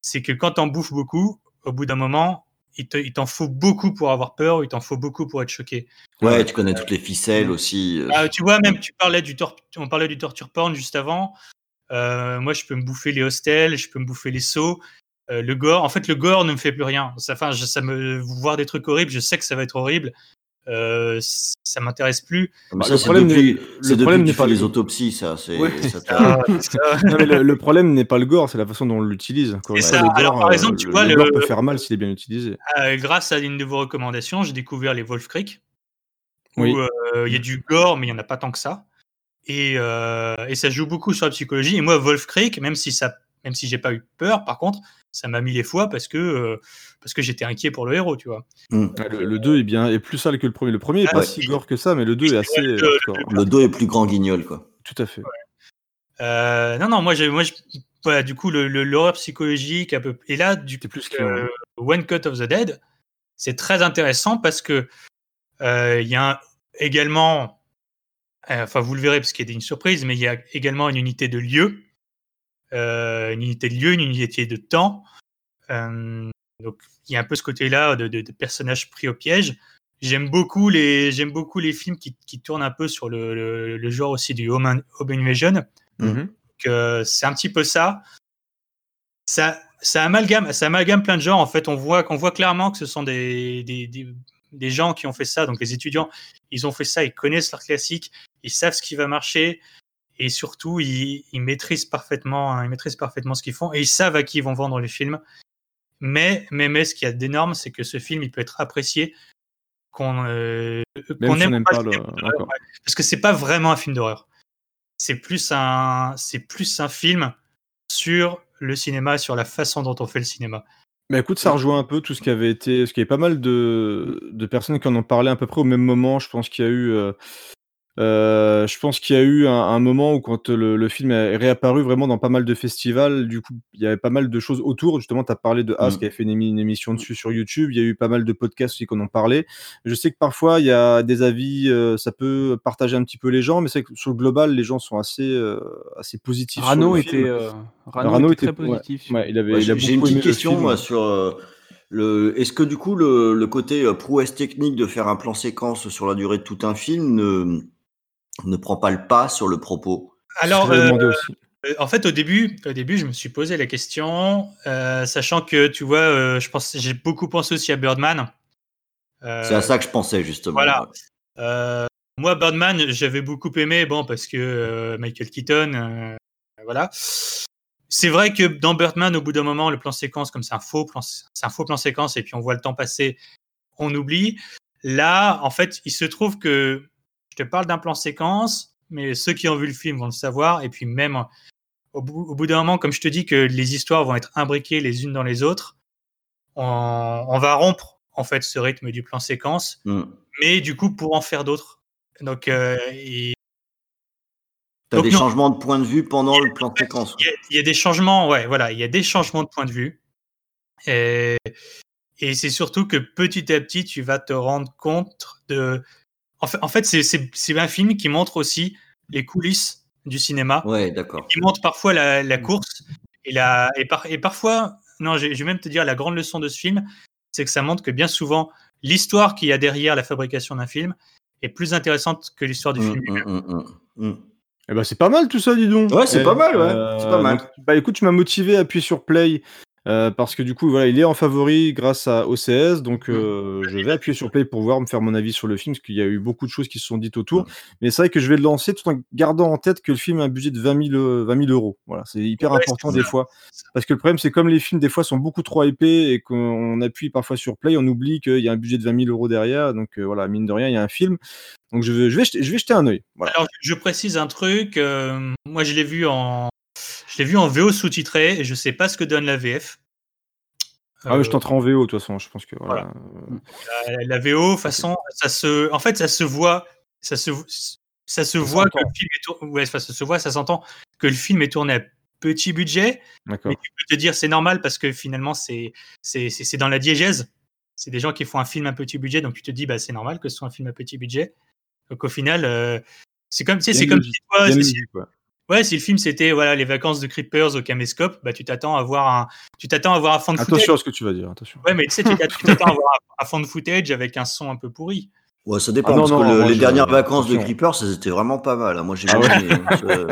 c'est que quand t'en bouffes beaucoup, au bout d'un moment, il te- il t'en faut beaucoup pour avoir peur, il t'en faut beaucoup pour être choqué. Ouais, tu connais toutes les ficelles aussi. euh. Ah, tu vois, même tu parlais du tor- on parlait du torture porn juste avant. Euh, moi, je peux me bouffer les hostels, je peux me bouffer les sauts, euh, le gore. En fait, le gore ne me fait plus rien. Ça, enfin, ça me voir des trucs horribles, je sais que ça va être horrible. Euh, ça m'intéresse plus. Bah, le problème depuis, n'est- c'est le depuis problème que n'est tu pas les autopsies, ça. C'est, Ouais, ça c'est t'a- ça, c'est ça. Non, mais le, le problème n'est pas le gore, c'est la façon dont on l'utilise. quoi. C'est Ouais, ça. le gore, Alors, par euh, exemple, tu le- vois, le le- gore peut faire mal s'il est bien utilisé. Euh, grâce à une de vos recommandations, j'ai découvert les Wolf Creek. Oui. Où euh, il y a du gore, mais il n'y en a pas tant que ça. Et, euh, et ça joue beaucoup sur la psychologie. Et moi, Wolf Creek, même si ça, même si j'ai pas eu peur, par contre, ça m'a mis les fois parce que euh, parce que j'étais inquiet pour le héros, tu vois. Mm. Ouais, le, le 2 est bien est plus sale que le premier. Le premier est Ah, pas ouais. si gore que ça, mais le 2 est assez le- hardcore. Le dos est plus grand guignol, quoi. Tout à fait. Euh, non, non, moi, moi, je- voilà, du coup, le, le- l'horreur psychologique, un peu. Et là, du plus euh, One Cut of the Dead, c'est très intéressant parce que euh, il y a un- également, euh, enfin, vous le verrez parce qu'il y a une surprise, mais il y a également une unité de lieu, euh, une unité de lieu, une unité de temps. Euh, donc, il y a un peu ce côté-là de, de- de personnages pris au piège. J'aime beaucoup les, j'aime beaucoup les films qui, qui tournent un peu sur le, le- le genre aussi du home, in- home invasion. Que c'est un petit peu ça. Ça, ça amalgame, ça amalgame plein de genres. En fait, on voit, qu'on voit clairement que ce sont des, des, des, des gens qui ont fait ça. Donc, les étudiants, ils ont fait ça, ils connaissent leur classique, ils savent ce qui va marcher, et surtout, ils, ils maîtrisent parfaitement, hein, ils maîtrisent parfaitement ce qu'ils font, et ils savent à qui ils vont vendre les films. Mais, mais, mais, ce qu'il y a d'énorme, c'est que ce film, il peut être apprécié qu'on euh, si aime pas le ouais. parce que c'est pas vraiment un film d'horreur. C'est plus un, c'est plus un film sur le cinéma, sur la façon dont on fait le cinéma. Bah écoute, ça rejoint un peu tout ce qui avait été. Parce qu'il y avait pas mal de, de personnes qui en ont parlé à peu près au même moment. Je pense qu'il y a eu. euh, Euh, je pense qu'il y a eu un, un moment où quand le, le film est réapparu vraiment dans pas mal de festivals, du coup, il y avait pas mal de choses autour. Justement, tu as parlé de As Mm. qui a fait une, émi- une émission dessus sur YouTube. Il y a eu pas mal de podcasts aussi qu'on en parlait. Je sais que parfois, il y a des avis, euh, ça peut partager un petit peu les gens, mais c'est que sur le global, les gens sont assez, euh, assez positifs. sur Rano le était, film. euh, Rano était très positif. ouais, il avait, Ouais, il a J'ai une petite question film. moi, sur euh, le. Est-ce que du coup le, le côté prouesse technique de faire un plan séquence sur la durée de tout un film ne, ne prend pas le pas sur le propos Alors, euh, euh, en fait, au début, au début, je me suis posé la question, euh, sachant que tu vois, euh, je pense, j'ai beaucoup pensé aussi à Birdman. Euh, C'est à ça que je pensais justement. Voilà. Euh, moi, Birdman, j'avais beaucoup aimé, bon, parce que euh, Michael Keaton, euh, voilà. C'est vrai que dans Birdman, au bout d'un moment, le plan séquence, comme c'est un faux plan, c'est un faux plan séquence, et puis on voit le temps passer, on oublie. Là, en fait, il se trouve que je te parle d'un plan séquence, mais ceux qui ont vu le film vont le savoir, et puis même au bout, d'un moment, comme je te dis que les histoires vont être imbriquées les unes dans les autres, on, on va rompre en fait ce rythme du plan séquence, Mm. mais du coup pour en faire d'autres. Donc, euh, et- T'as des non. changements de point de vue pendant le plan séquence. il y, a, il y a des changements, ouais, voilà, il y a des changements de point de vue. Et, et c'est surtout que petit à petit, tu vas te rendre compte de. En fait, en fait c'est- c'est c'est un film qui montre aussi les coulisses du cinéma. Ouais, d'accord. Qui montre parfois la, la course et, la, et, par- et parfois, non, je je vais même te dire la grande leçon de ce film, c'est que ça montre que bien souvent, l'histoire qu'il y a derrière la fabrication d'un film est plus intéressante que l'histoire du Mm, film. mm, mm, mm, mm. Eh ben, c'est pas mal tout ça, dis donc. Ouais, c'est Eh, pas mal, ouais. euh, C'est pas mal. donc, bah écoute, tu m'as motivé à appuyer sur play euh, parce que du coup, voilà, il est en favori grâce à OCS, donc euh, je vais appuyer sur play pour voir me faire mon avis sur le film parce qu'il y a eu beaucoup de choses qui se sont dites autour. Mais c'est vrai que je vais le lancer tout en gardant en tête que le film a un budget de 20 000, euh, 20 000 euros. Voilà, c'est hyper Ouais, important des fois parce que le problème, c'est comme les films des fois sont beaucoup trop hypés et qu'on appuie parfois sur play, on oublie qu'il y a un budget de 20 000 euros derrière. Donc euh, voilà, mine de rien, il y a un film. Donc je vais, je vais, jeter, je vais jeter un œil. Voilà. Alors, je précise un truc. moi, je l'ai vu en, je l'ai vu en VO sous-titré et je sais pas ce que donne la VF. Ah ouais, je Euh, tenterai en VO de toute façon, je pense que voilà. la, la VO, façon, ça se, en fait, ça se voit, ça se, ça se voit que le film est ouais, ça se voit, ça s'entend que le film est tourné à petit budget. D'accord. Mais tu peux te dire c'est normal parce que finalement c'est c'est c'est c'est dans la diégèse. C'est des gens qui font un film à petit budget, donc tu te dis bah c'est normal que ce soit un film à petit budget. Donc au final, euh, c'est comme tu sais, c'est comme logique. si toi, Ouais. Si le film c'était voilà les vacances de Creepers au caméscope, bah tu t'attends à voir un tu t'attends à voir un fond de Attention à footage. ce que tu vas dire, attention. Ouais, mais tu sais tu t'attends à voir un, fond de footage avec un son un peu pourri. Ouais, ça dépend, Ah non, parce non, que le- les dernières vacances de. Creepers, ça c'était vraiment pas mal. hein. Moi j'ai Ah ouais hein.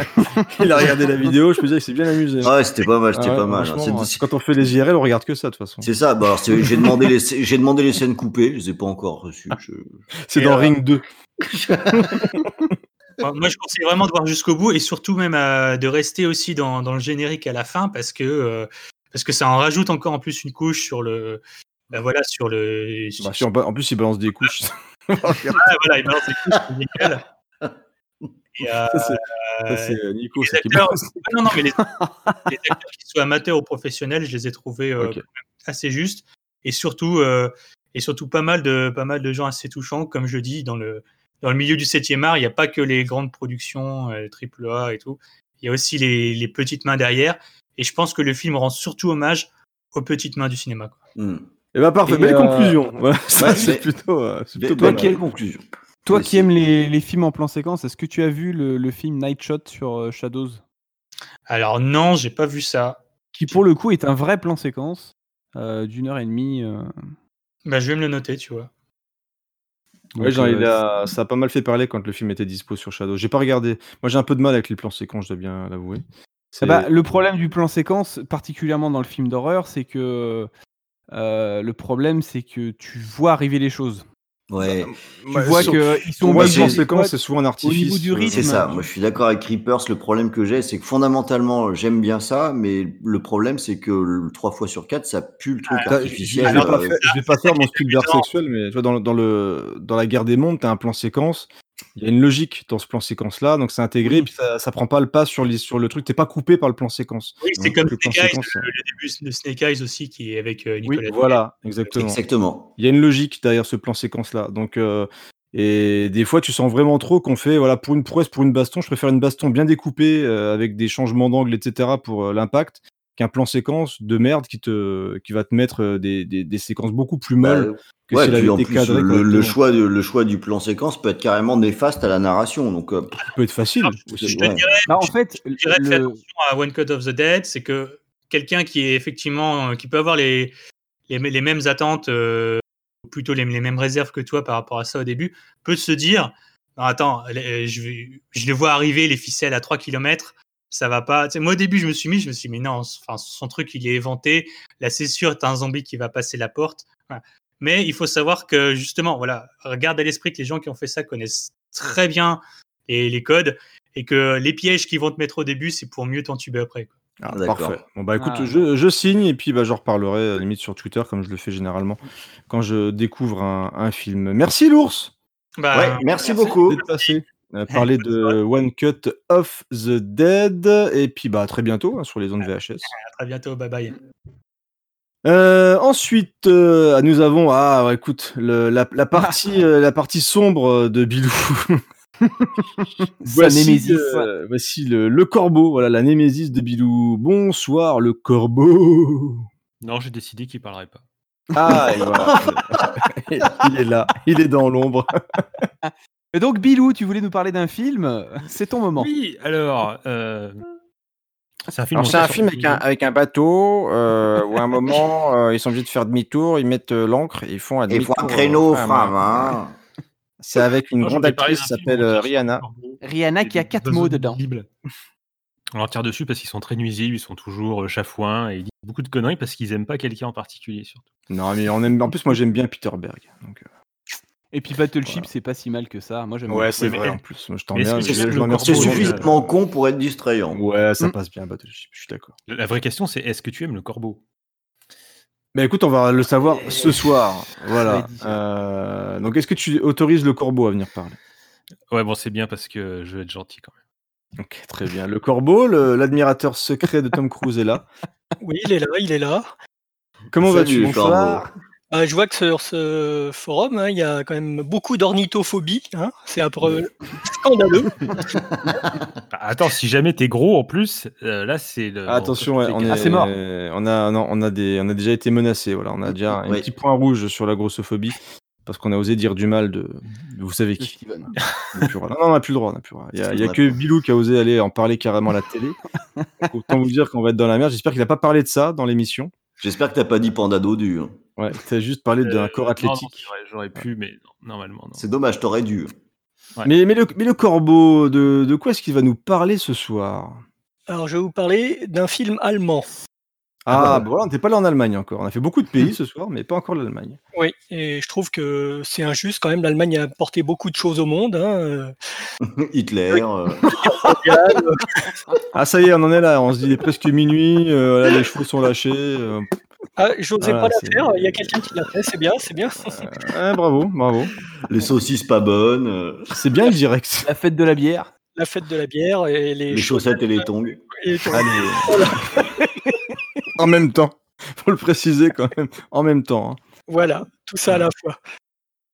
Il a regardé la vidéo, je peux dire qu'il s'est bien amusé. Ah ouais, c'était pas mal, c'était Ah ouais, pas mal. hein. C'est- Quand on fait les IRL, on regarde que ça de toute façon. C'est ça. Bah, c'est- j'ai demandé les, j'ai demandé les scènes coupées, je les ai pas encore reçues. Je- C'est dans euh, Ring 2. Moi, je conseille vraiment de voir jusqu'au bout et surtout même euh, de rester aussi dans, dans le générique à la fin parce que euh, parce que ça en rajoute encore en plus une couche sur le bah voilà sur le Bah, en, plus, il balance des couches. Ah, voilà il balance des couches c'est. Et, euh, Ça, ça, Nico, les qui non, non, mais les, les acteurs qui soient amateurs ou professionnels, je les ai trouvés euh, assez justes et surtout et surtout pas mal de pas mal de gens assez touchants comme je dis dans le dans le milieu du 7e art, il n'y a pas que les grandes productions euh, triple A et tout. Il y a aussi les, les petites mains derrière. Et je pense que le film rend surtout hommage aux petites mains du cinéma. quoi. Hmm. Eh ben parfait, Et, belle euh, conclusion. Voilà, ça, ouais, c'est plutôt, euh, plutôt mal. belle conclusion? Toi qui aimes les, les films en plan séquence, est-ce que tu as vu le, le film Night Shot sur euh, Shadows? Alors non, j'ai pas vu ça. Qui pour le coup est un vrai plan séquence euh, d'une heure et demie. euh. Bah, je vais me le noter, tu vois. Ouais, Donc, genre, il euh, a- ça a pas mal fait parler quand le film était dispo sur Shadow. J'ai pas regardé. Moi, j'ai un peu de mal avec les plans séquences, je dois bien l'avouer. Ah bah, le problème du plan séquence, particulièrement dans le film d'horreur, c'est que euh, le problème, c'est que tu vois arriver les choses. Ouais. Tu vois sur- qu'ils sont moi, c'est- séquence, c'est souvent un artifice. niveau du euh, rythme, C'est ça. Moi, je suis d'accord avec Creepers. Le problème que j'ai, c'est que fondamentalement, j'aime bien ça, mais le problème, c'est que le 3 fois sur 4, ça pue le truc T'as- je, je artificiel. vais pas euh, faire, je vais pas faire mon Spielberg sexuel, mais tu vois, dans, dans, le, dans la guerre des mondes, tu as un plan séquence. Il y a une logique dans ce plan séquence-là, donc c'est intégré, puis ça, ça prend pas le pas sur, les, sur le truc. T'es pas coupé par le plan séquence. Oui, c'est comme le plan Snake Eyes, séquence, le, le début de Snake Eyes aussi, qui est avec euh, Oui, Nicolas. voilà, exactement. Exactement. Il y a une logique derrière ce plan séquence-là. Donc, euh, Et des fois, tu sens vraiment trop qu'on fait, voilà, pour une prouesse, pour une baston, je préfère une baston bien découpée euh, avec des changements d'angle, etc. pour euh, l'impact, qu'un plan séquence de merde qui te, qui va te mettre euh, des, des, des séquences beaucoup plus molles que Ouais, si elle avait en été plus, cadrée. le, le choix de- le choix du plan séquence peut être carrément néfaste à la narration. Donc, euh, Ça peut être facile. c'est- Je te ouais. dirais, Bah, en fait, je dirais le- attention à One Cut of the Dead, c'est que quelqu'un qui est effectivement, euh, qui peut avoir les, les, les mêmes attentes, euh, ou plutôt les, les mêmes réserves que toi par rapport à ça au début, peut se dire, non, attends, je, je les vois arriver les ficelles à 3 km, ça va pas. Tu sais, moi au début je me suis mis, je me suis dit, mais non, enfin, son truc il est éventé, là c'est sûr, t'as un zombie qui va passer la porte. Voilà. Mais il faut savoir que justement, voilà, regarde à l'esprit que les gens qui ont fait ça connaissent très bien les, les codes et que les pièges qu'ils vont te mettre au début, c'est pour mieux t'entuber après. quoi. Ah, D'accord. parfait. Bon bah écoute, Ah. je, je signe et puis bah, j'en reparlerai à la limite sur Twitter comme je le fais généralement quand je découvre un, un film. Merci l'ours Bah, Ouais, merci beaucoup. d'être passé. Euh, parler de One Cut of the Dead et puis bah à très bientôt hein, sur les ondes VHS. à très bientôt, bye bye. Euh, ensuite, euh, nous avons ah écoute le- la, la partie euh, la partie sombre de Bilou. voici némésis. euh, voici le, le corbeau, voilà la némésis de Bilou. Bonsoir le corbeau. Non, j'ai décidé qu'il parlerait pas. Ah, et voilà. il est là, il est dans l'ombre. Et donc, Bilou, tu voulais nous parler d'un film C'est ton moment. Oui, alors, euh, c'est un film. C'est un avec un, avec un bateau euh, où à un moment euh, ils sont obligés de faire demi-tour, ils mettent euh, l'encre, ils font un demi-tour. un créneau, euh, Fram. Hein. C'est avec une Non, grande actrice qui s'appelle Rihanna. Rihanna qui a quatre mots de dedans. Bible. On leur tire dessus parce qu'ils sont très nuisibles, ils sont toujours chafouins et ils disent beaucoup de conneries parce qu'ils aiment pas quelqu'un en particulier surtout. Non, mais on aime. En plus, moi, j'aime bien Peter Berg. Donc, euh, Et puis Battleship, c'est pas si mal que ça. Moi, j'aime ouais, c'est vrai. En plus, moi, je t'en c'est euh, suffisamment con pour être distrayant? Ouais, ça Mm. passe bien, Battleship. Je suis d'accord. La vraie question c'est est-ce que tu aimes le corbeau? Mais écoute, on va le savoir ce soir. Voilà. Euh, donc, est-ce que tu autorises le corbeau à venir parler? Ouais, bon, c'est bien parce que je veux être gentil quand même. Ok, très bien. Le corbeau, le- l'admirateur secret de Tom Cruise est là. Oui, il est là, il est là. Comment vas-tu? Bonsoir. Bah, je vois que sur ce forum, hein, il y a quand même beaucoup d'ornithophobie. Hein. C'est un peu scandaleux. Bah, attends, si jamais t'es gros en plus, euh, là c'est le. Attention, ouais, on, est, Ah, mort. on a, non, on a des, on a déjà été menacé. Voilà, on a déjà un petit point rouge sur la grossophobie parce qu'on a osé dire du mal de, de vous savez qui. Non, on n'a plus le droit. on n'a plus le droit. Il y a, il y a que Bilou qui a osé aller en parler carrément à la télé. Donc, Autant vous dire qu'on va être dans la merde. J'espère qu'il n'a pas parlé de ça dans l'émission. J'espère que t'as pas dit panda dodu. hein. Ouais, tu as juste parlé d'un Euh, corps non, non, athlétique. J'aurais pu, mais non, normalement non. C'est dommage, t'aurais dû. Ouais. mais, mais, le, mais le corbeau, de, de quoi est-ce qu'il va nous parler ce soir? Alors, je vais vous parler d'un film allemand. Ah, bah voilà, on n'était pas là en Allemagne encore. On a fait beaucoup de pays ce soir, mais pas encore l'Allemagne. Oui, et je trouve que c'est injuste quand même. L'Allemagne a apporté beaucoup de choses au monde. Hein. euh, Hitler. euh, Ah, ça y est, on en est là. On se dit, il est presque minuit. euh, là, les chevaux sont lâchés. euh, Ah, j'osais Voilà, pas la faire. Il y a quelqu'un qui l'a fait. C'est bien, c'est bien. ouais, bravo, bravo. les saucisses pas bonnes. C'est bien le direct. La fête de la bière. La fête de la bière et les, les chaussettes et les tongs. et- Allez. en même temps. Faut le préciser quand même. En même temps. hein. Voilà, tout ça à la fois.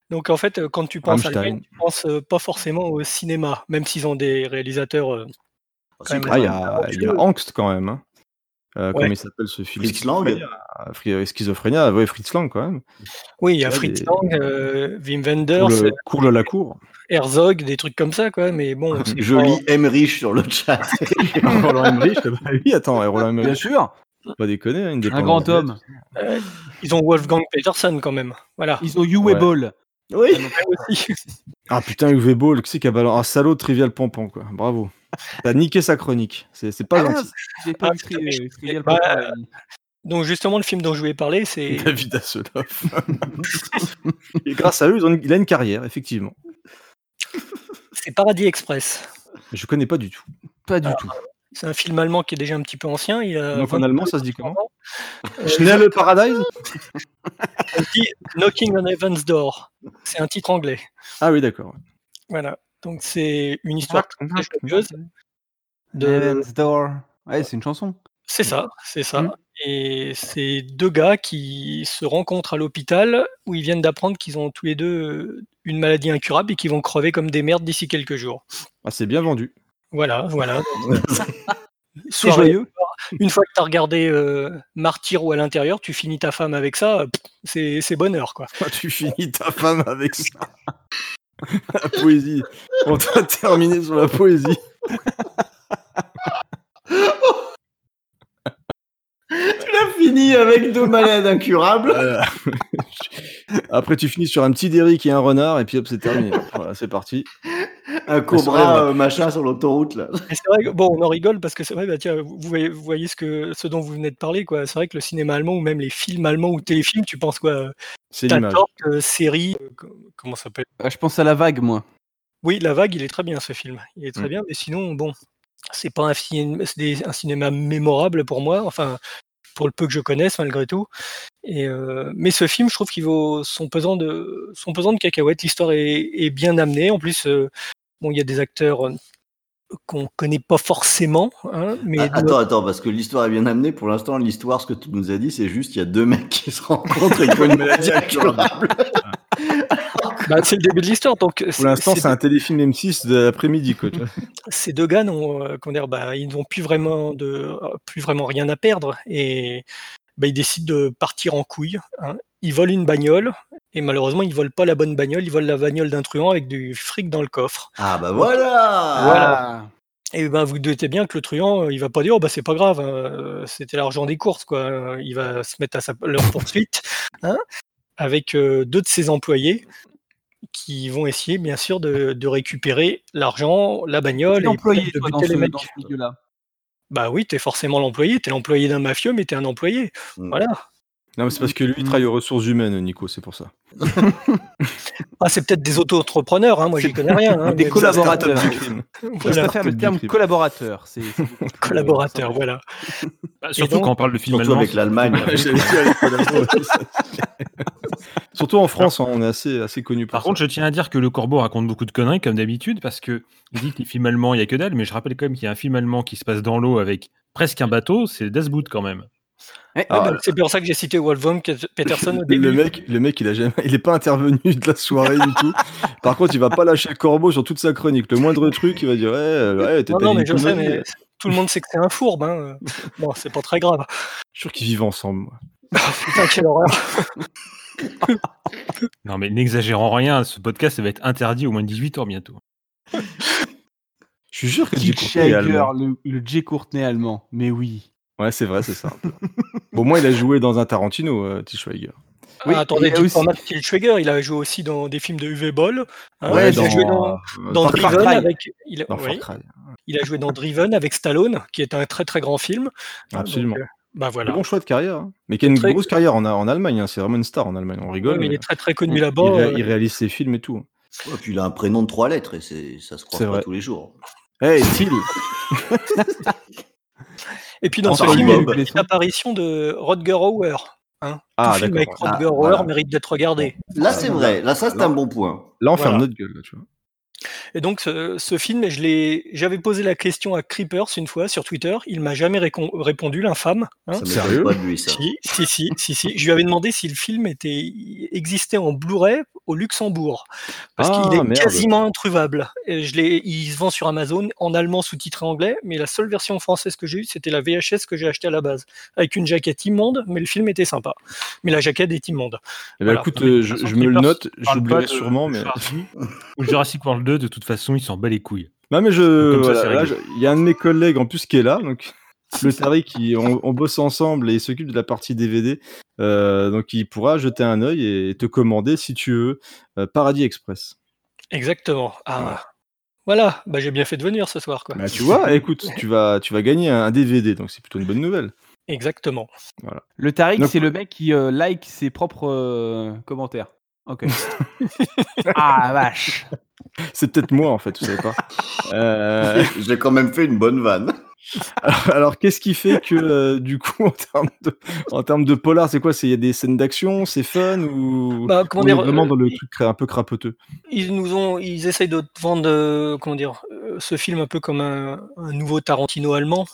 Donc en fait, quand tu penses à. Allemagne, tu penses euh, pas forcément au cinéma, même s'ils ont des réalisateurs. euh, même Ah, il y a, il y a Angst quand même. hein. Euh, Ouais. Comment il s'appelle ce film? Fritz Lang. Schizophrénia, Schizophrénia, ouais, Fritz Lang quand même. Oui, il y a Fritz des- Lang, euh, Wim Wenders, à la cour. Herzog, des trucs comme ça, quoi. Mais bon, Je pas- lis Emmerich sur le chat. Roland Emmerich, bah oui, attends, Roland Emmerich. Bien sûr. Pas déconner, hein, une Un grand homme. euh, ils ont Wolfgang Peterson quand même. Voilà. Ils ont You Ouais. Ball. oui. Aussi. Ah putain, Uwe Ball, qui c'est qui a balancé un salaud de Trivial Pompon, quoi. Bravo. T'as niqué sa chronique. C'est c'est pas Ah, gentil. J'ai pas Ah, euh, Trivial bah. Donc justement, le film dont je voulais parler, c'est David Hasselhoff. Et grâce à eux, ils ont une- il a une carrière, effectivement. c'est Paradis Express. Je connais pas du tout. Pas du tout. C'est un film allemand qui est déjà un petit peu ancien. Il a Donc en 20 allemand, ça se dit comment Euh, Schnell Paradise on dit Knocking on Heaven's Door. C'est un titre anglais. Ah oui, d'accord. Voilà. Donc c'est une histoire très joyeuse. De... Heaven's Door. Ouais, c'est une chanson. C'est ça, c'est ça. Mm. Et c'est deux gars qui se rencontrent à l'hôpital où ils viennent d'apprendre qu'ils ont tous les deux une maladie incurable et qu'ils vont crever comme des merdes d'ici quelques jours. Ah, c'est bien vendu. Voilà, voilà. C'est joyeux. Une fois que tu as regardé euh, Martyr ou à l'intérieur, tu finis ta femme avec ça, c'est bonheur quoi. tu finis ta femme avec ça. la poésie. On va terminer sur la poésie. Tu l'as fini avec deux malades incurables. Voilà. Après, tu finis sur un petit Derrick et un renard, et puis hop, c'est terminé. Voilà, c'est parti. Un cobra euh, machin sur l'autoroute là. C'est vrai que, bon, on en rigole parce que c'est vrai, bah, tiens, vous voyez, vous voyez ce, que, ce dont vous venez de parler, quoi. C'est vrai que le cinéma allemand ou même les films allemands ou téléfilms, tu penses quoi euh, C'est l'image. Euh, série, euh, co- comment ça s'appelle? Ah, je pense à la vague, moi. Oui, La Vague, il est très bien ce film. Il est très Mm. bien, mais sinon, bon, c'est pas un, film, c'est des- un cinéma mémorable pour moi, enfin, pour le peu que je connaisse malgré tout. Et, euh, mais ce film, je trouve qu'il vaut son pesant de, son pesant de cacahuètes. L'histoire est, est bien amenée. En plus, euh, bon, il y a des acteurs euh, qu'on connaît pas forcément, hein, mais Ah, attends, attends, parce que l'histoire est bien amenée. Pour l'instant, l'histoire, ce que tu nous as dit, c'est juste il y a deux mecs qui se rencontrent et qui ont une maladie incurable. Bah, c'est le début de l'histoire. Donc, Pour l'instant, c'est un téléfilm M6 de l'après-midi, ces deux gars n'ont euh, dire, bah, ils n'ont plus vraiment de euh, plus vraiment rien à perdre et bah, ils décident de partir en couille. hein. Ils volent une bagnole et malheureusement ils volent pas la bonne bagnole, ils volent la bagnole d'un truand avec du fric dans le coffre. Ah bah voilà Voilà. Et ben vous doutez bien que le truand, euh, il va pas dire oh bah c'est pas grave, hein, c'était l'argent des courses quoi. Euh, Il va se mettre à sa, leur poursuite hein, avec euh, deux de ses employés qui vont essayer bien sûr de, de récupérer l'argent, la bagnole l'employé, de toi, dans buter les ce- mecs. dans ce milieu-là. Bah oui, t'es forcément l'employé, t'es l'employé d'un mafieux, mais t'es un employé. Voilà. Non, mais c'est parce que lui, il travaille aux ressources humaines, Nico, c'est pour ça. Ah, c'est peut-être des auto-entrepreneurs, hein, moi j'y connais rien. hein, Des collaborateurs. Voilà. Je préfère le terme collaborateur. C'est euh, Collaborateur, voilà. Bah, surtout donc- quand on parle de film Surtout allemand. avec l'Allemagne. Surtout en France, hein, on est assez, assez connu Par contre, je tiens à dire que le Corbeau raconte beaucoup de conneries, comme d'habitude, parce que il dit que les films allemands, il n'y a que dalle, mais je rappelle quand même qu'il y a un film allemand qui se passe dans l'eau avec presque un bateau, c'est Das Boot quand même. Ouais, Ah, c'est pour ça que j'ai cité Wolfgang Peterson au début. le mec, le mec, il a jamais, il est pas intervenu de la soirée du tout. Par contre, il va pas lâcher le corbeau sur toute sa chronique. Le moindre truc, il va dire ouais, ouais, t'es Non, t'as non, mais je sais, mais tout le monde sait que c'est un fourbe. Hein. Bon, c'est pas très grave. Je suis sûr qu'ils vivent ensemble. moi. Putain, quelle horreur. Non, mais n'exagérons rien, ce podcast ça va être interdit au moins de 18 ans bientôt. Je suis sûr que Jay Courtney allemand. le, le Jay Courtney allemand. Mais oui. Ouais, c'est vrai, c'est ça. Bon, moins, il a joué dans un Tarantino, euh, Til Schweiger. Ah, attendez, il aussi- Til Schweiger, il a joué aussi dans des films de Uwe Boll. hein, Ouais, il a dans, joué dans, euh, dans Far Cry. Driven avec. Il a, Dans Far oui, Cry. il a joué dans Driven avec Stallone, qui est un très très grand film. hein, Absolument. donc, euh, bah voilà. Un bon choix de carrière. hein. Mais qui a une Très- grosse carrière en, en Allemagne. hein. C'est vraiment une star en Allemagne. On rigole. Ouais, mais il mais est très très connu là-bas. il ré- euh, il réalise ses films et tout. Ouais, puis il a un prénom de trois lettres et c'est, ça se croise C'est pas vrai. tous les jours. Hey, Til Et puis dans ce film, il y a de une apparition de Rodger Hauer. Hein. Ah, Tout film avec. Rodger Ah, Hauer voilà. mérite d'être regardé. Là, c'est vrai. Là, ça, c'est un bon point. Là, on ferme Voilà. notre gueule. Là, tu vois. Et donc ce, ce film, je l'ai, j'avais posé la question à Creepers une fois sur Twitter, il m'a jamais récon- répondu, l'infâme. hein. Ça Sérieux pas de lui, ça. Si, si, si, si, si. Je lui avais demandé si le film était existait en Blu-ray au Luxembourg, parce Ah, qu'il est merde. quasiment introuvable. Et je l'ai, il se vend sur Amazon en allemand sous-titré anglais, mais la seule version française que j'ai eue, c'était la VHS que j'ai achetée à la base, avec une jaquette immonde, mais le film était sympa. Mais la jaquette est immonde. Eh ben, Voilà. écoute, Non, mais de euh, je, me le note. J'oublierai sûrement, mais. Jurassic World 2, de toute façon, ils s'en bat les couilles. Non, mais je. Voilà, il y a un de mes collègues en plus qui est là. Donc, le Tariq, qui, on, on bosse ensemble et il s'occupe de la partie DVD. Euh, donc, il pourra jeter un œil et te commander, si tu veux, euh, Paradis Express. Exactement. Ah. Voilà, bah, j'ai bien fait de venir ce soir. Quoi. Bah, tu vois, écoute, tu vas, tu vas gagner un, DVD, donc c'est plutôt une bonne nouvelle. Exactement. Voilà. Le Tariq, c'est le mec qui euh, like ses propres euh, commentaires. Ok. ah vache. C'est peut-être moi, en fait, tu savais pas. Euh, J'ai quand même fait une bonne vanne. alors, alors, qu'est-ce qui fait que, euh, du coup, en termes de, en termes de polar, c'est quoi? C'est il y a des scènes d'action, c'est fun ou Bah, on est dire, vraiment euh, dans le truc un peu crapoteux? Ils nous ont, ils essayent de vendre, comment dire, ce film un peu comme un, un nouveau Tarantino allemand.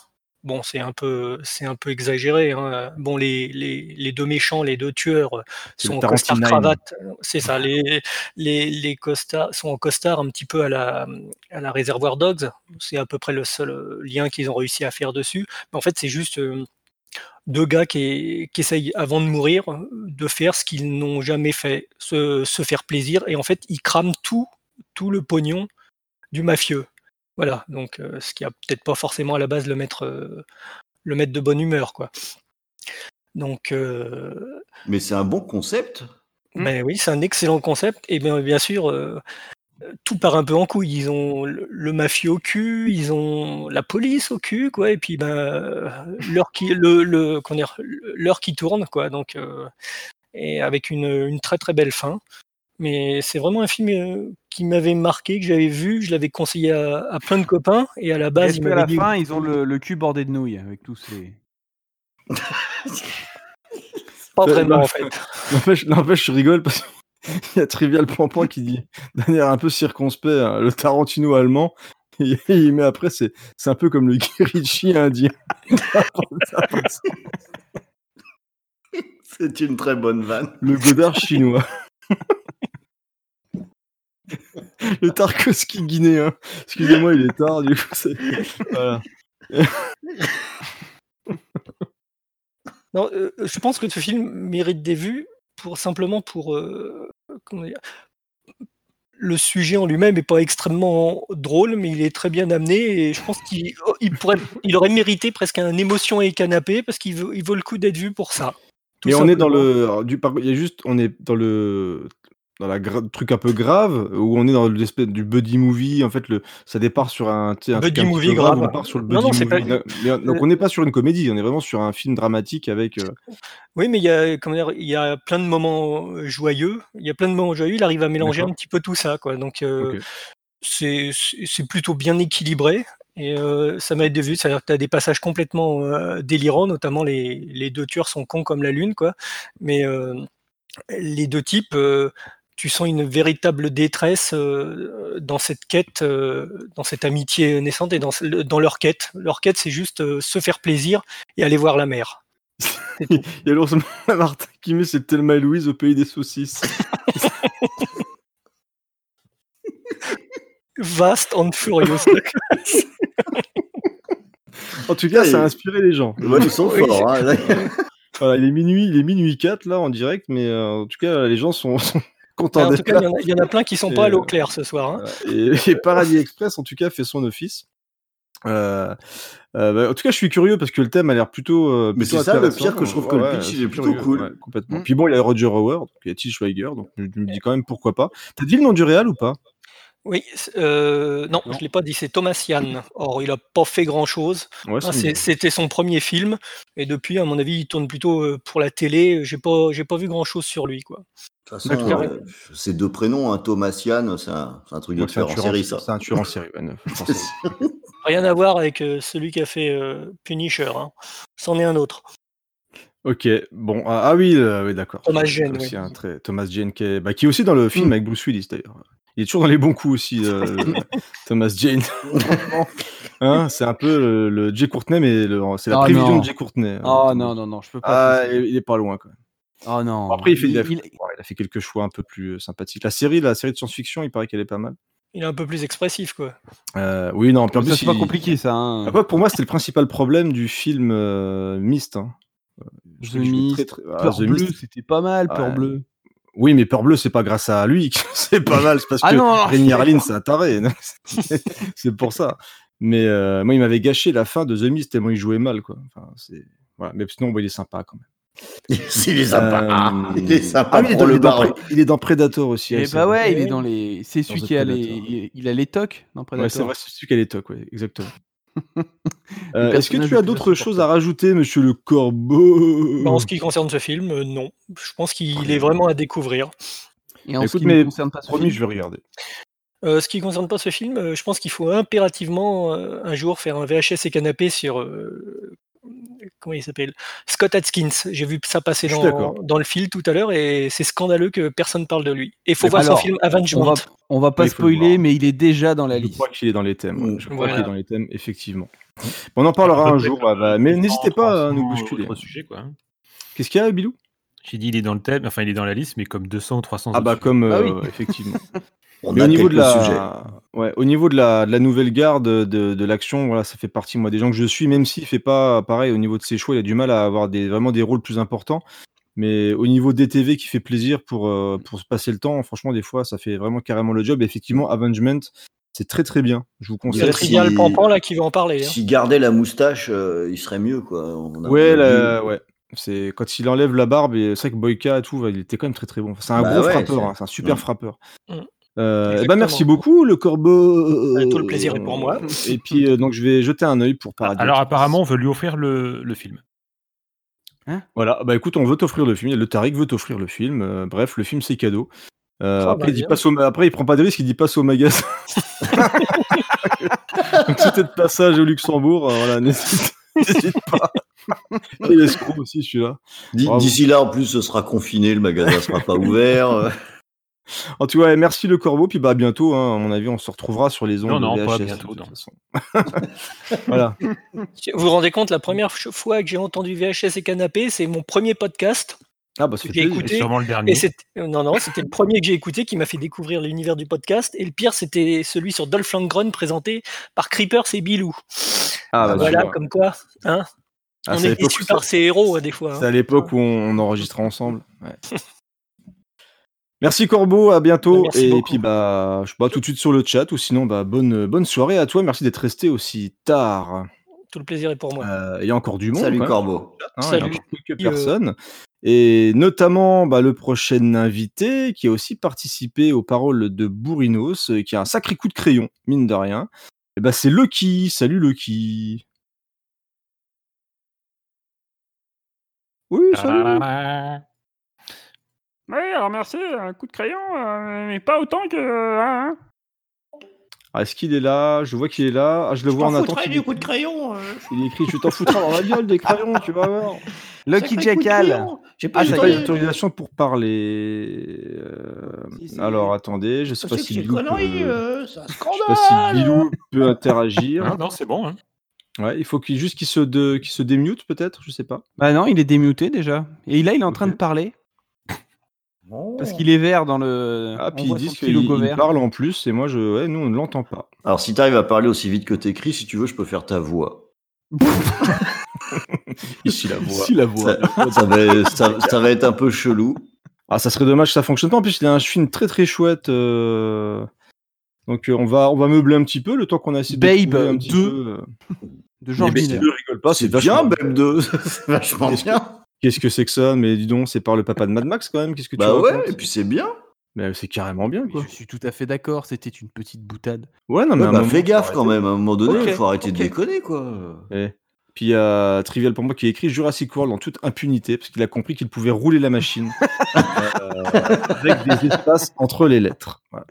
Bon, c'est un peu, c'est un peu exagéré. hein. Bon, les, les, les deux méchants, les deux tueurs euh, sont en costard cravate. C'est ça. Les, les, les costards sont en costard un petit peu à la, à la Réservoir Dogs. C'est à peu près le seul euh, lien qu'ils ont réussi à faire dessus. Mais en fait, c'est juste euh, deux gars qui, qui essayent, avant de mourir, de faire ce qu'ils n'ont jamais fait, se, se faire plaisir. Et en fait, ils crament tout, tout le pognon du mafieux. Voilà, donc euh, ce qui a peut-être pas forcément à la base le mettre, euh, le mettre de bonne humeur, quoi. Donc, euh, Mais c'est un bon concept. ben oui, c'est un excellent concept. Et bien, bien sûr, tout part un peu en couille. Ils ont le, le mafieux au cul, ils ont la police au cul, quoi. Et puis, ben, l'heure qui, le, le, qui tourne, quoi. Donc, euh, et avec une, une très très belle fin. Mais c'est vraiment un film euh, qui m'avait marqué, que j'avais vu, je l'avais conseillé à, à plein de copains, et à la base, ils qu'à m'avaient la dit. fin, ils ont le, le cul bordé de nouilles avec tous ces. Pas vraiment, non, en fait. N'empêche, je rigole parce qu'il y a Trivial Pampan qui dit, d'un air un peu circonspect, hein, le Tarantino allemand. Et il met après, c'est c'est un peu comme le Guy indien. C'est une très bonne vanne. le Godard chinois. le Tarkovsky guinéen. Excusez-moi, il est tard, du coup, c'est. Voilà. Non, euh, je pense que ce film mérite des vues pour simplement pour euh, comment dire, le sujet en lui-même est pas extrêmement drôle, mais il est très bien amené et je pense qu'il oh, il pourrait, il aurait mérité presque un émotion et canapé parce qu'il vaut, il vaut le coup d'être vu pour ça. tout Mais on est dans le. alors, du, par- il y a juste. On est dans le. Dans la truc un peu grave, où on est dans l'espèce du buddy movie, en fait, le, ça départ sur un, un Buddy un movie grave, on part sur le Non, buddy non, c'est movie. pas- Donc, on n'est pas sur une comédie, on est vraiment sur un film dramatique avec. euh, Oui, mais il y a, comment dire, il y a plein de moments euh, joyeux. Il y a plein de moments joyeux. Il arrive à mélanger un petit peu tout ça, quoi. Donc, euh, c'est plutôt bien équilibré. Et euh, ça m'a été vu. C'est-à-dire que tu as des passages complètement délirants, notamment les, les deux tueurs sont cons comme la lune, quoi. Mais les deux types, euh, tu sens une véritable détresse euh, dans cette quête, euh, dans cette amitié naissante et dans, leur quête. Leur quête, c'est juste euh, se faire plaisir et aller voir la mer. Il y a l'ours Martin qui met c'est Thelma et Louise au pays des saucisses. Vast and Furious. en tout cas, ça a inspiré les gens. Ouais, ils sont Oui. hein, là. Voilà, il est minuit, il est minuit 4 là en direct, mais euh, en tout cas, les gens sont, sont contents en tout d'être cas, là. il y en a- il y, en a plein qui sont Et, pas à l'eau claire ce soir. hein. Et, et Paradis Express, en tout cas, fait son office. Euh, euh, bah, en tout cas, je suis curieux parce que le thème a l'air plutôt. euh, Mais c'est ça, le pire, que je trouve que le pitch, je il est plutôt cool. ouais, complètement. Mm. Puis bon, il y a Roger donc il y a Til Schweiger, donc je me dis quand même pourquoi pas. T'as dit le nom du réal ou pas? Oui, euh, non, je l'ai pas dit, c'est Thomas Yann. Or, il a pas fait grand-chose. Ouais, Hein. C'était son premier film, et depuis, à mon avis, il tourne plutôt pour la télé. J'ai pas, j'ai pas vu grand-chose sur lui, quoi. De toute façon, euh, ces deux prénoms, hein, Thomas Yann, c'est un, truc de Ouais, tueur en série, ça. c'est un tueur en série, forcément. Rien à voir avec euh, celui qui a fait euh, Punisher. Hein. C'en est un autre. Ok, bon, ah, ah oui, euh, oui d'accord. Thomas Jane, aussi oui. un très- Thomas Jane qui est, bah, qui est aussi dans le film avec Bruce Willis d'ailleurs. Il est toujours dans les bons coups aussi, euh, Thomas Jane. Hein, c'est un peu le, le Jay Courtney, mais c'est la Oh prévision non. de Jay Courtney. Oh Euh, non, non, non, je peux pas. Ah, il il est pas loin quand même. Oh non. Bon, après, il, fait, il, a, Il- il- ouais, il a fait quelques choix un peu plus euh, sympathiques. La série, la série de science-fiction, il paraît qu'elle est pas mal. Il est un peu plus expressif, quoi. Euh, oui, non, puis en plus, c'est pas compliqué, ça. hein. Après, pour moi, c'était le principal problème du film euh, Mist. hein. The Mist, très, très- ah, Peur Mist. c'était pas mal, Peur Ouais. bleue. Oui, mais Peur Bleu, c'est pas grâce à lui que c'est pas mal, c'est parce Ah que Rémi d'accord. c'est un taré. c'est- pour ça. Mais euh, moi, il m'avait gâché la fin de The Mist tellement il jouait mal, quoi. Enfin, c'est... Voilà. Mais sinon, bon, il est sympa quand même. Il est sympa. Ah, il est sympa Ah, il, est pour dans, le il est dans baron. Pré- il est dans Predator aussi. Et bah ouais, il est dans les. C'est celui qui a les. Il il a les tocs dans Predator. Ouais, c'est vrai, c'est celui qui a les tocs, ouais, exactement. Euh, Est-ce que tu as d'autres choses à rajouter, monsieur le corbeau? Bah, en ce qui concerne ce film, euh, non. Je pense qu'il est vraiment à découvrir. Et en Écoute, ce qui mais ne concerne pas ce promis, film, je vais regarder. Euh, ce qui concerne pas ce film, euh, je pense qu'il faut impérativement euh, un jour faire un VHS et canapé sur euh, comment il s'appelle? Scott Atkins. J'ai vu ça passer Je dans, le fil tout à l'heure et c'est scandaleux que personne parle de lui. Et il faut Mais voir alors, son film on Avengement. va, on va pas spoiler, mais il est déjà dans la Je liste. crois qu'il est dans les thèmes. ouais. Je crois Voilà. qu'il est dans les thèmes, effectivement. On en parlera un jour, bah, bah, mais n'hésitez pas à nous bousculer. Qu'est-ce qu'il y a, Bilou? J'ai dit il est dans le thème, enfin il est dans la liste, mais comme 200 ou 300 Ah bah sujets. comme Ah oui. euh, effectivement. On Mais a au niveau de la, ouais, au niveau de la, de la nouvelle garde de, de l'action, voilà, ça fait partie moi des gens que je suis, même s'il fait pas pareil au niveau de ses choix, il a du mal à avoir des vraiment des rôles plus importants. Mais au niveau des TV qui fait plaisir pour euh, pour se passer le temps, franchement des fois ça fait vraiment carrément le job. Et effectivement, Avengement, c'est très très bien. Je vous Il y a conseille. le Trivial Pampan là qui veut en parler. hein. S'il gardait la moustache, euh, il serait mieux, quoi. On a- Ouais, la- ouais. C'est quand il enlève la barbe et c'est vrai que Boyka et tout, il était quand même très très bon. Enfin, c'est un Bah gros ouais, frappeur, c'est- hein, c'est un super Mm. frappeur. Mm. Euh, Exactement. merci beaucoup le corbeau. Euh, tout le plaisir est pour moi. Et puis euh, donc je vais jeter un œil pour Paradis. Alors apparemment, on veut lui offrir le, le film. Voilà, bah écoute, on veut t'offrir le film. Le Tariq veut t'offrir le film. Euh, bref, le film c'est cadeau. Euh, Ah, après, bah, il dit passe au... après, il prend pas de risque, il dit passe au magasin. donc si t'es de passage au Luxembourg, euh, voilà, n'hésite n'hésite pas. Et l'escroc aussi, je suis là. D'i- Bravo. D'ici là, en plus, ce sera confiné, le magasin sera pas ouvert. En tout cas, ouais, merci le corbeau, puis bah à bientôt. hein. À mon avis, on se retrouvera sur les ondes. Non, non, de pas VHS, bientôt, de toute façon. voilà. Vous vous rendez compte, la première fois que j'ai entendu VHS et canapé, c'est mon premier podcast. Ah bah j'ai écouté. Sûrement le dernier. Et non, non, c'était le premier que j'ai écouté qui m'a fait découvrir l'univers du podcast. Et le pire, c'était celui sur Dolph Lundgren présenté par Creepers et Bilou. Ah, bah, tu voilà, comme quoi, hein, Ah, on c'est est déçus par ces héros, des fois. C'est hein. à l'époque où on, enregistrait ensemble. ouais. Merci Corbeau, à bientôt. Merci et beaucoup. puis bah, je sais pas tout de suite sur le chat ou sinon bah bonne bonne soirée à toi. Merci d'être resté aussi tard. Tout le plaisir est pour moi. Euh, il y a encore du monde. Salut, Corbeau. chat, hein, il y a Salut. encore quelques euh, personnes. Et notamment bah, le prochain invité qui a aussi participé aux paroles de Bourrinos, euh, qui a un sacré coup de crayon, mine de rien. Et bah, c'est Lucky. Salut Lucky. Oui, salut. Oui, alors merci, un coup de crayon, euh, mais pas autant que. Hein, Ah, Est-ce qu'il est là? Je vois qu'il est là. Ah, je le je vois en attente. Il du est, coup de crayon. euh. il écrit Tu t'en foutras dans la gueule des crayons, tu vas voir. Lucky Jackal. J'ai pas Ah, d'autorisation pour parler. Euh, Si, si. Alors attendez, je sais pas si Bilou connerie, peut... c'est un Je sais pas si. Bilou peut interagir. Non, non, c'est bon. hein. Ouais, il faut qu'il juste qu'il se, de... qu'il se démute peut-être, je sais pas. Bah non, il est démuté déjà. Et là, il est en train de parler. Parce qu'il est vert dans le. Ah, on puis ils disent qu'il il parle en plus, et moi, je... ouais, nous, on ne l'entend pas. Alors, si tu arrives à parler aussi vite que t'écris, si tu veux, je peux faire ta voix. Ici la voix. Ici la voix. Ça, ça va, ça- ça va être un peu chelou. Ah, ça serait dommage que ça fonctionne pas. En plus, il a un film très très chouette. euh, Donc, euh, on, va, on va meubler un petit peu le temps qu'on a essayé de Babe un petit 2 peu. euh, de Georges Mais Miller. ne rigole pas, c'est bien, vachement Babe 2. C'est vachement Qu'est-ce que- bien. Qu'est-ce que c'est que ça? Mais dis donc, c'est par le papa de Mad Max quand même. Qu'est-ce que tu Bah ouais, et puis c'est bien. Mais c'est carrément bien, quoi. Je suis tout à fait d'accord, c'était une petite boutade. Ouais, non, mais Ouais, à un bah, moment, fais gaffe quand même. À un moment donné, il Ok, faut arrêter ok. de déconner, quoi. Eh. Puis il y a Trivial pour moi qui a écrit Jurassic World en toute impunité, parce qu'il a compris qu'il pouvait rouler la machine euh, avec des espaces entre les lettres. Voilà.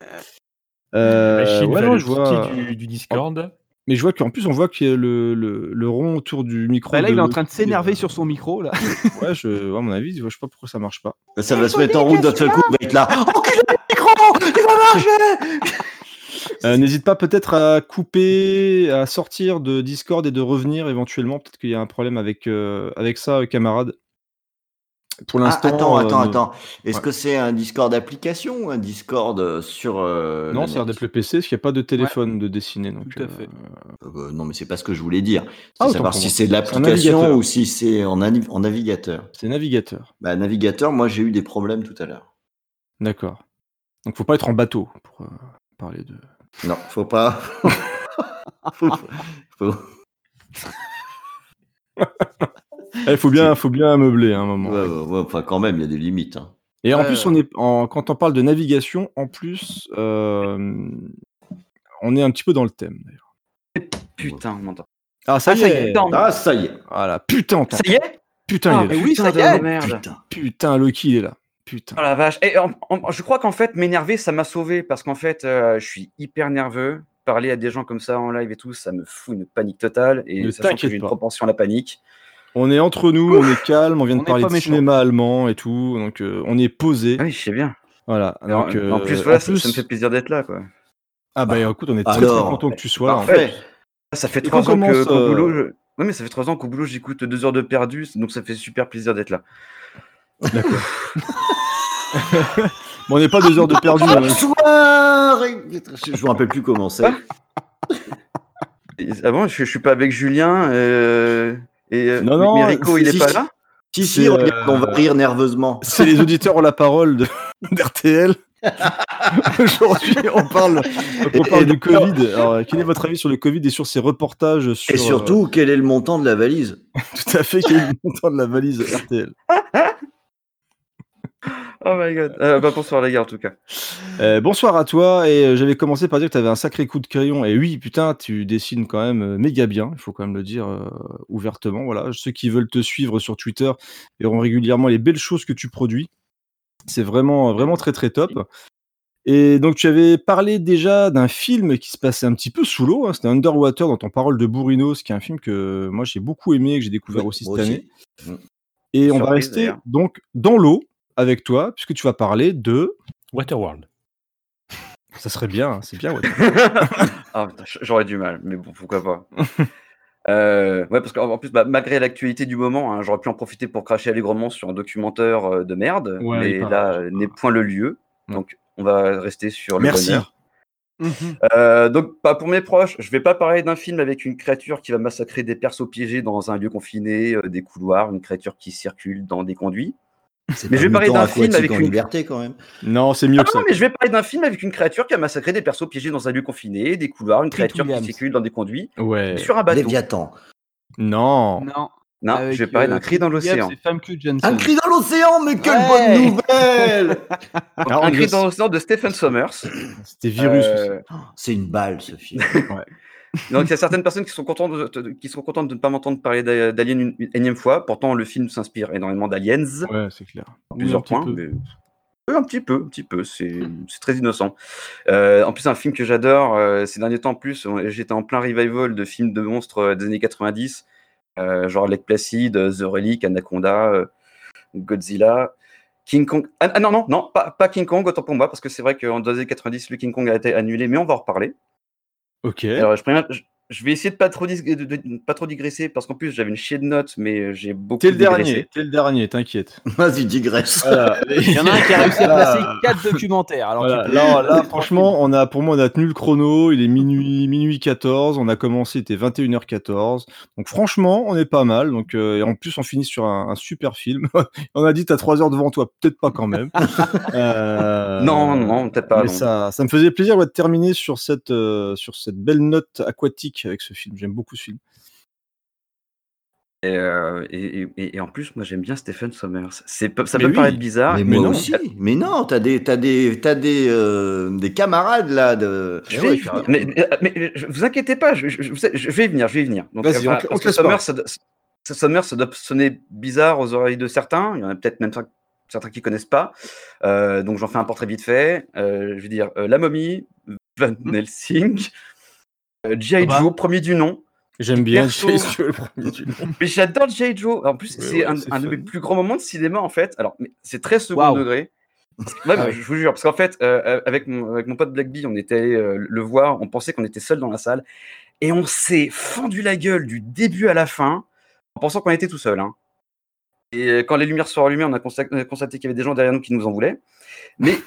Euh, Machine ouais, non, je vois. kicker du, du Discord. Mais je vois qu'en plus, on voit que le, le, le rond autour du micro. Bah là, il est en train de s'énerver sur son micro là. Ouais, je, à mon avis, je vois sais pas pourquoi ça marche pas. Ça va se mettre en route d'un seul coup. Il va être là. Enculé le micro Il va marcher Euh, N'hésite pas peut-être à couper, à sortir de Discord et de revenir éventuellement. Peut-être qu'il y a un problème avec, euh, avec ça, euh, camarade. Pour Ah, l'instant. attends, euh, attends, attends. Est-ce Ouais. que c'est un Discord application ou un Discord euh, sur. euh, Non, c'est RDP le PC, parce qu'il n'y a pas de téléphone de dessiné. Donc, Tout à fait. Euh, euh, Non, mais c'est pas ce que je voulais dire. C'est Ah, savoir si c'est de l'application navigateur. ou si c'est en, en navigateur. C'est navigateur. Bah, navigateur, moi j'ai eu des problèmes tout à l'heure. D'accord. Donc, faut pas être en bateau pour euh, parler de. Non, faut pas. faut, faut- Il faut bien, faut bien meubler hein, à un moment. Ouais, ouais, ouais, enfin, quand même, il y a des limites. hein. Et en Ouais, plus, on est en, quand on parle de navigation, en plus, euh, on est un petit peu dans le thème. d'ailleurs. Putain, on m'entend. Ah, ça Ah, y ça y est. Ah, ça y est. Voilà, putain, on Ça y est? Putain, Ah, il est là. oui, ça y Putain est. Merde. Putain, putain, Loki, il est là. Putain. Oh la vache. Et en- en- je crois qu'en fait, m'énerver, ça m'a sauvé parce qu'en fait, euh, je suis hyper nerveux. Parler à des gens comme ça en live et tout, ça me fout une panique totale. Et Ne sachant que j'ai une propension à la panique. On est entre nous, on est calme, on vient de On parler de méchant. cinéma allemand et tout, donc euh, on est posé. Oui, je sais bien. Voilà. En, euh, plus, voilà, en ça, plus- ça me fait plaisir d'être là, quoi. Ah bah écoute, on est très alors, très content que tu sois là. en Parfait. fait. Ça fait trois ans que qu'au euh, boulot, je... ouais, mais ça fait trois ans qu'au boulot j'écoute deux heures de perdu, donc ça fait super plaisir d'être là. D'accord. Bon, on n'est pas deux heures de perdu. hein. Bonsoir Je me rappelle plus comment c'est. Avant, je, je suis pas avec Julien euh, et euh, Non, non, mais Rico, il est si, pas si. là. Si, si, C'est, regarde, on va euh, rire nerveusement. C'est les auditeurs ont la parole de- d'RTL. Aujourd'hui, on parle, on parle Et du Covid. Alors, quel est votre avis sur le Covid et sur ces reportages sur, Et surtout, quel est le montant de la valise? Euh, tout à fait, quel est le montant de la valise RTL Oh my god. Euh, bah, bonsoir les gars en tout cas. Euh, bonsoir à toi, et euh, j'avais commencé par dire que tu avais un sacré coup de crayon, et oui, putain, tu dessines quand même euh, méga bien, il faut quand même le dire euh, ouvertement, voilà. Ceux qui veulent te suivre sur Twitter verront régulièrement les belles choses que tu produis. C'est vraiment, vraiment très très top. Et donc tu avais parlé déjà d'un film qui se passait un petit peu sous l'eau, hein, c'était Underwater dans ton parole de Bourrinos, qui est un film que moi j'ai beaucoup aimé, que j'ai découvert Oui, aussi cette aussi. année. Et on va rester donc dans l'eau avec toi, puisque tu vas parler de... Waterworld. Ça serait bien, hein, c'est bien. ouais. ah, j'aurais du mal, mais bon, pourquoi pas. Euh, ouais, parce qu'en en plus, bah, malgré l'actualité du moment, hein, j'aurais pu en profiter pour cracher allègrement sur un documentaire euh, de merde, Ouais, mais là euh, n'est point le lieu. Donc, on va rester sur le Merci. bonheur. Euh, donc, bah, pour mes proches, je vais pas parler d'un film avec une créature qui va massacrer des persos piégés dans un lieu confiné, euh, des couloirs, une créature qui circule dans des conduits. C'est Mais pas je vais parler d'un film avec une liberté quand même. Non, c'est mieux ah que ça. non, mais je vais parler d'un film avec une créature qui a massacré des persos piégés dans un lieu confiné, des couloirs, une créature Williams. qui circule dans des conduits, Ouais. sur un bateau. Léviathan. Non. Non. Non, Avec, je vais parler euh, d'un cri dans l'océan. Un cri dans l'océan, mais quelle Ouais. bonne nouvelle Alors, un cri dans l'océan de Stephen Sommers. C'était Virus Euh, C'est une balle ce film. Donc il y a certaines personnes qui sont contentes de, qui sont contentes de ne pas m'entendre parler d'a- d'Alien une, une énième fois. Pourtant, le film s'inspire énormément d'Aliens. Ouais, c'est clair. Oui, plusieurs un petit points. mais- un petit peu, un petit peu. C'est très innocent. Euh, en plus, un film que j'adore euh, ces derniers temps. En plus, j'étais en plein revival de films de monstres euh, des années 90, euh, genre Lake Placid, The Relic, Anaconda, Godzilla. King Kong. Ah, ah, non, non, non, pas, pas King Kong, autant pour moi, parce que c'est vrai qu'en dans les années 90, le King Kong a été annulé, mais on va en reparler. Ok. Je vais essayer de pas trop, dis- de- de- de pas trop digresser, parce qu'en plus, j'avais une chier de notes, mais euh, j'ai beaucoup T'es le digressé. dernier, t'es le dernier, t'inquiète. Vas-y, digresse. Voilà. Il y en a un qui a réussi à placer quatre documentaires. Alors Voilà. tu peux- Là, là, franchement, on a, pour moi, on a tenu le chrono. Il est minuit, minuit 14. On a commencé, il était 21h14. Donc, franchement, on est pas mal. Donc, euh, et en plus, on finit sur un, un super film. on a dit, t'as 3 heures devant toi. Peut-être pas quand même. Euh, Non, non, peut-être pas. Mais non. ça, ça me faisait plaisir ouais, de terminer sur cette, euh, sur cette belle note aquatique avec ce film. J'aime beaucoup ce film. Et, euh, et, et- et en plus, moi j'aime bien Stephen Sommers. Ça peut oui, paraître bizarre, Mais, mais, moi non. aussi. Mais non, t'as des, t'as des, t'as des, euh, des camarades là. De... Je Eh vais ouais, mais, mais- mais vous inquiétez pas, je, je- je- je vais y venir, je vais y venir. Donc, Vas-y, euh, on. Sommers, ça, Sommers, ça doit sonner bizarre aux oreilles de certains. Il y en a peut-être même cer- certains qui connaissent pas. Euh, donc j'en fais un portrait vite fait. Je vais dire La Momie, Van Helsing, euh, G.I. Ah bah. Joe, premier du nom. J'aime bien G.I. Joe, le premier du nom. Mais j'adore J. Joe. En plus, Ouais, c'est ouais, un, un de mes plus grands moments de cinéma, en fait. Alors, c'est très second degré. Ouais, Ah oui. je vous jure, parce qu'en fait, euh, avec, mon, avec mon pote Black Bee, on était allé euh, le voir, on pensait qu'on était seul dans la salle, et on s'est fendu la gueule du début à la fin, en pensant qu'on était tout seul. hein. Et euh, quand les lumières sont allumées, on a constaté, qu'il y avait des gens derrière nous qui nous en voulaient. Mais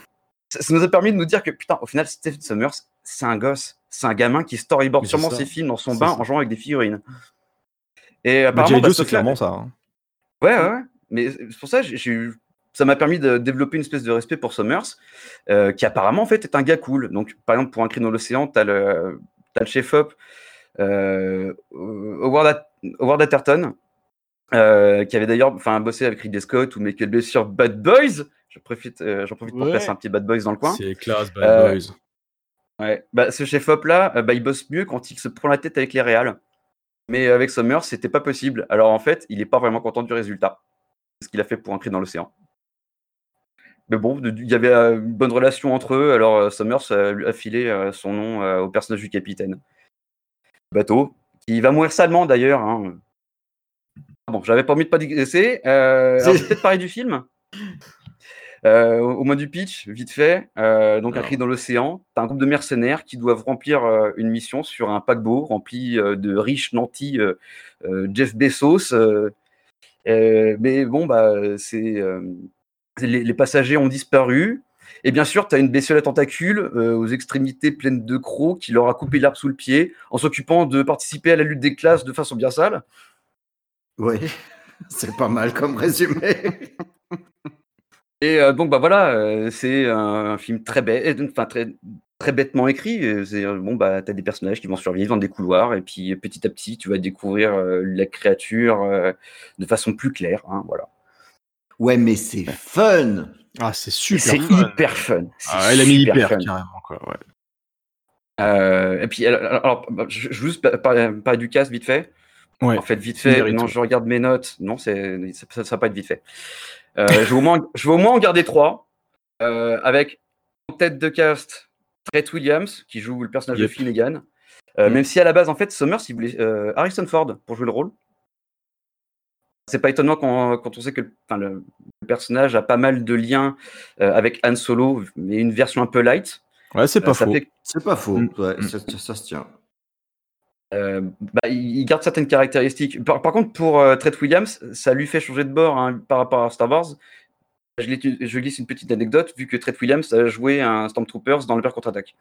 ça, ça nous a permis de nous dire que, putain, au final, Stephen Summers, c'est un gosse, c'est un gamin qui storyboard sûrement ça. ses films dans son bain ça. en jouant avec des figurines. Et Bah, apparemment, bah, c'est clairement ça. hein. Ouais, ouais, ouais. Mais c'est pour ça, j'ai- j'ai eu- ça m'a permis de développer une espèce de respect pour Summers, euh, qui apparemment en fait est un gars cool. Donc, par exemple, pour un cri dans l'océan, t'as le, t'as le chef-op euh, Howard, Howard Atherton, euh, qui avait d'ailleurs enfin, bossé avec Ridley Scott ou Michael Bay sur Bad Boys. Je profite, euh, J'en profite pour Ouais. placer un petit Bad Boys dans le coin. C'est classe, Bad Euh, Boys. Ouais, bah, ce chef-op là, euh, bah, il bosse mieux quand il se prend la tête avec les réals. Mais avec Summers, c'était pas possible. Alors en fait, il est pas vraiment content du résultat. C'est ce qu'il a fait pour un cri dans l'océan. Mais bon, il y avait euh, une bonne relation entre eux, alors euh, Summers euh, a filé euh, son nom euh, au personnage du capitaine. Bateau, qui va mourir salement d'ailleurs. hein. Bon, j'avais pas envie de pas digresser. Euh, peut-être parler du film. Euh, au moins du pitch, vite fait. Euh, donc, un cri dans l'océan. T'as un groupe de mercenaires qui doivent remplir euh, une mission sur un paquebot rempli de riches nantis Jeff Bezos. mais bon, bah, c'est les, les passagers ont disparu. Et bien sûr, tu as une bestiole à tentacules aux extrémités pleines de crocs qui leur a coupé l'herbe sous le pied en s'occupant de participer à la lutte des classes de façon bien sale. Oui, c'est pas mal comme résumé. Et euh, donc, bah voilà, euh, c'est un, un film très bête, enfin très, très bêtement écrit. C'est euh, bon, bah t'as des personnages qui vont survivre dans des couloirs et puis petit à petit, tu vas découvrir euh, la créature euh, de façon plus claire. hein, voilà. Ouais, mais c'est fun. Ah, c'est super C'est fun. hyper fun. Ah, il a mis hyper fun. carrément quoi. Ouais. Euh, et puis, alors, alors, bah, je je veux juste pa- pa- parler du cast vite fait. Ouais. En fait, vite fait, non, je regarde mes notes. Non, c'est, ça, ça, ça va pas être vite fait. Euh, je, vais au moins, je vais au moins en garder trois. euh, avec en tête de cast Trent Williams, qui joue le personnage Yep. de Finnegan. Euh, Mm. Même si à la base, en fait, Summers, il voulait euh, Harrison Ford pour jouer le rôle. C'est pas étonnant quand, quand on sait que le, personnage a pas mal de liens euh, avec Han Solo, mais une version un peu light. Ouais, c'est pas Euh, faux. C'est pas faux. Mm. Ouais, ça, ça se tient. Euh, bah, il garde certaines caractéristiques. Par, par contre, pour euh, Trent Williams, ça lui fait changer de bord hein, par rapport à Star Wars. Je, je glisse une petite anecdote, vu que Trent Williams a joué un Stormtroopers dans le Père contre-attaque.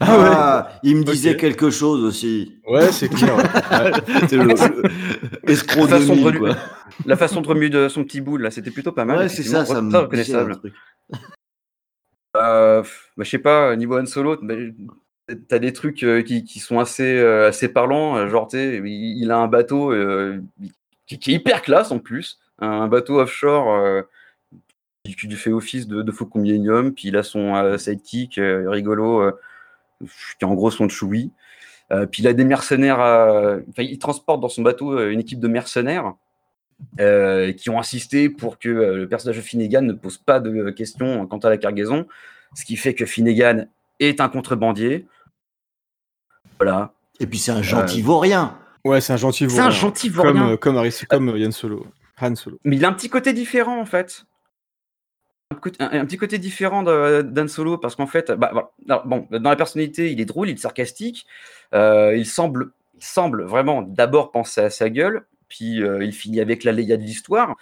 Ah, il me disait quelque chose aussi. Ouais, c'est clair. ouais. Ouais. C'est le, le- escroc La façon, de 2000, relu- quoi. la façon de remuer de son petit boule, là, c'était plutôt pas mal. Ouais, c'est ça, ça me reconnaissable. truc. Euh, bah, je sais pas, niveau Han Solo, bah, t'as des trucs euh, qui, qui sont assez, euh, assez parlants. euh, Genre, il, il a un bateau qui, est hyper classe en plus. Un bateau offshore qui, fait office de, de Millennium. Puis il a son sidekick rigolo, qui est en gros son Chewie. Puis il a des mercenaires. il transporte dans son bateau une équipe de mercenaires. qui ont insisté pour que le personnage de Finnegan ne pose pas de questions quant à la cargaison, ce qui fait que Finnegan est un contrebandier. Voilà. Et puis c'est un gentil vaurien. Ouais, c'est un gentil C'est un vaurien. gentil Comme, vaurien. euh, comme, comme euh, Yann Solo. Han Solo. Mais il a un petit côté différent en fait. Un, côté- un- un petit côté différent d'Han Solo parce qu'en fait, bah, bon, dans la personnalité, il est drôle, il est sarcastique. euh, il semble, il semble vraiment d'abord penser à sa gueule, puis euh, il finit avec la Leia de l'histoire.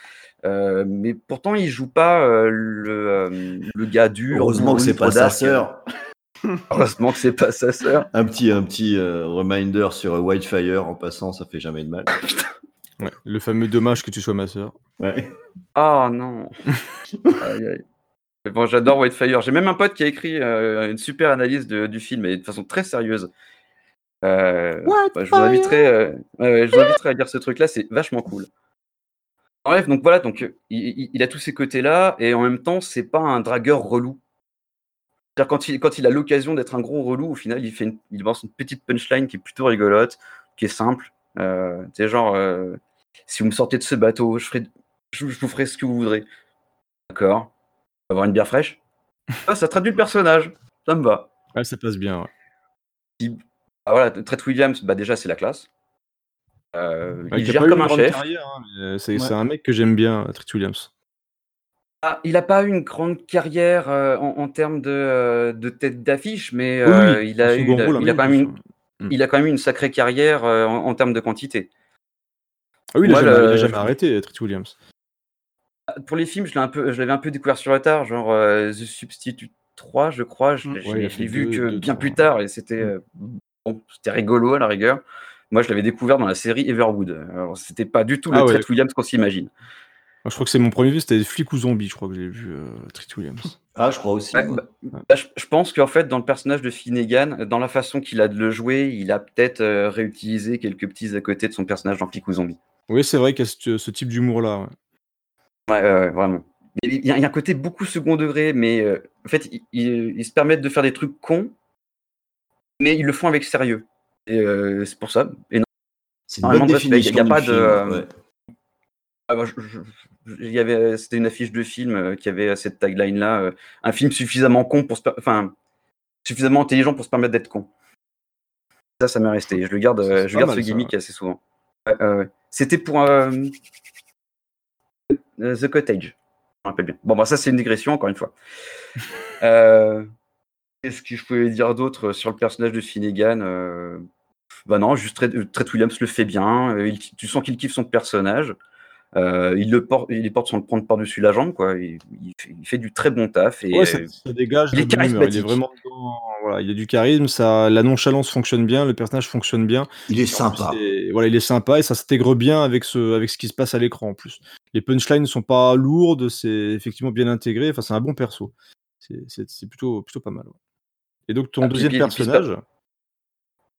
euh, mais pourtant, il joue pas euh, le, euh, le gars dur. Heureusement que c'est pas sa sœur. Heureusement que c'est pas sa sœur. Un petit, un petit euh, reminder sur euh, Whitefire en passant, ça fait jamais de mal. Ouais, le fameux dommage que tu sois ma sœur. Ouais. Oh non. Aïe, aïe. Mais Bon, j'adore Whitefire. J'ai même un pote qui a écrit euh, une super analyse de- du film et de façon très sérieuse. Euh, bah, je vous inviterai, euh, ouais, je vous inviterai à lire ce truc-là, c'est vachement cool. Bref, donc voilà, donc il, il- il a tous ces côtés-là et en même temps, c'est pas un dragueur relou. C'est-à-dire quand il, quand il a l'occasion d'être un gros relou, au final, il fait une, il balance une petite punchline qui est plutôt rigolote, qui est simple. Euh, c'est genre, euh, si vous me sortez de ce bateau, je, ferai, je, je vous ferai ce que vous voudrez. D'accord. On va Avoir une bière fraîche. Ah, ça traduit le personnage. Ça me va. Ouais, ça passe bien. ouais. Il- ah, voilà, Trent Williams, bah déjà c'est la classe. Euh, Ouais, il gère pas eu comme une un chef. carrière, hein, mais, euh, c'est Ouais. un mec que j'aime bien, Trent Williams. Ah, il n'a pas eu une grande carrière euh, en, en termes de, euh, de tête d'affiche, mais euh, oui, il, a en eu, second rôle, il, a quand même une, sûr. il a quand même eu une sacrée carrière euh, en, en termes de quantité. Ah oui, il a Moi, jamais, il arrêté, Trent Williams. Pour les films, je un l'avais un peu découvert sur le tard, genre The Substitute 3, je crois. Je, a l'ai- fait je l'ai vu que deux, bien trois. plus tard et c'était bon, c'était rigolo à la rigueur. Moi, je l'avais découvert dans la série Everwood. Alors, c'était pas du tout le Ah. Williams qu'on s'imagine. Moi, je crois que c'est mon premier film, c'était Flic ou Zombie, je crois que j'ai vu euh, Trent Williams. Ah, je crois aussi. Ouais, bah, bah, je, je pense qu'en fait, dans le personnage de Finnegan, dans la façon qu'il a de le jouer, il a peut-être euh, réutilisé quelques petits à côté de son personnage dans Flic ou Zombie. Oui, c'est vrai qu'il y a ce, ce type d'humour-là. ouais. Ouais, ouais, ouais, vraiment. Mais Il y, a, il y a un côté beaucoup second degré, mais euh, en fait, ils, se permettent de faire des trucs cons, mais ils le font avec sérieux. Et euh, c'est pour ça. Et non, C'est une bonne. Il y a- y pas de. Euh, ah, bah, je- je- je- il y avait, c'était une affiche de film euh, qui avait cette tagline-là. euh, un film suffisamment con pour se per- enfin, suffisamment intelligent pour se permettre d'être con. Ça, ça m'est resté. Je le garde, euh, je garde mal, ce ça, gimmick assez souvent. C'était pour euh, euh, The Cottage. Je me rappelle bien. Bon, bah, ça, c'est une digression, encore une fois. Euh, Qu'est-ce que je pouvais dire d'autre sur le personnage de Finnegan Euh, Bah non, juste Trent Williams le fait bien. Euh, il- tu sens qu'il kiffe son personnage. Euh, il le porte, il les porte sans le prendre par-dessus la jambe, quoi. Il, il fait, il fait du très bon taf. Et, Ouais, ça, ça dégage il est humeur. Il est charismatique. vraiment voilà, il a du charisme, ça, la nonchalance fonctionne bien, le personnage fonctionne bien. Il est en sympa. voilà, il est sympa et ça s'intègre bien avec ce, avec ce qui se passe à l'écran en plus. Les punchlines ne sont pas lourdes, c'est effectivement bien intégré. Enfin, c'est un bon perso. C'est- C'est c'est plutôt, plutôt pas mal. ouais. Et donc ton Ah, deuxième puis- puis- puis- personnage,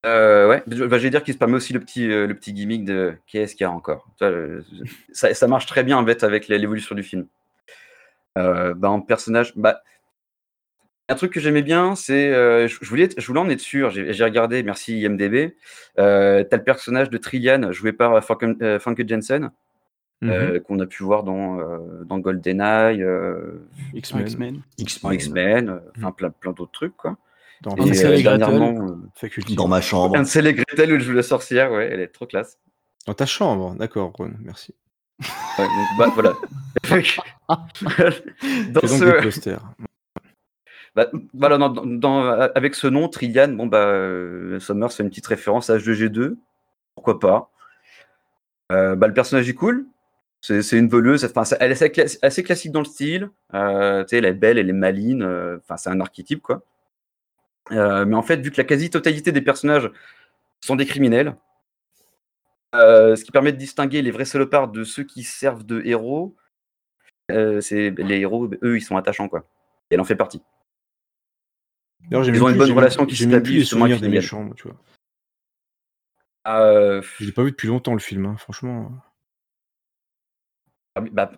Euh, ouais, bah, je vais dire qu'il se permet aussi le petit, euh, le petit gimmick de qu'est-ce qu'il y a encore. Ça, ça marche très bien en fait avec l'évolution du film. Euh, bah, en personnage, bah, un truc que j'aimais bien, c'est, euh, je je voulais, être- je voulais en être sûr. J'ai regardé, merci IMDb. Euh, T'as le personnage de Trillian joué par Funke euh, Funke Jensen. Mhm. euh, qu'on a pu voir dans, euh, dans GoldenEye, euh, X-Men. X-Men. enfin plein, plein d'autres trucs quoi. Dans Et, euh, et Gretel, Faculty. Dans ma chambre. Hansel et Gretel où je joue la sorcière, ouais, elle est trop classe. Dans ta chambre, d'accord, Ron, merci. Ouais, donc, bah, voilà. dans donc ce... Bah, voilà, dans- avec ce nom, Trillian, bon bah, euh, Summers fait une petite référence à H2G2, pourquoi pas. Euh, bah, le personnage est cool, c'est c'est une voleuse, enfin, elle est assez, cla- assez classique dans le style, euh, tu sais, elle est belle, elle est maline, euh, enfin, c'est un archétype quoi. Euh, mais en fait, vu que la quasi-totalité des personnages sont des criminels, euh, ce qui permet de distinguer les vrais salopards de ceux qui servent de héros, euh, c'est les héros, eux, ils sont attachants quoi. Et elle en fait partie. D'ailleurs, j'ai Ils ont une bonne relation qui s'établit justement des méchants, tu vois. Euh, Je l'ai pas vu depuis longtemps le film, hein, franchement. Ah bah,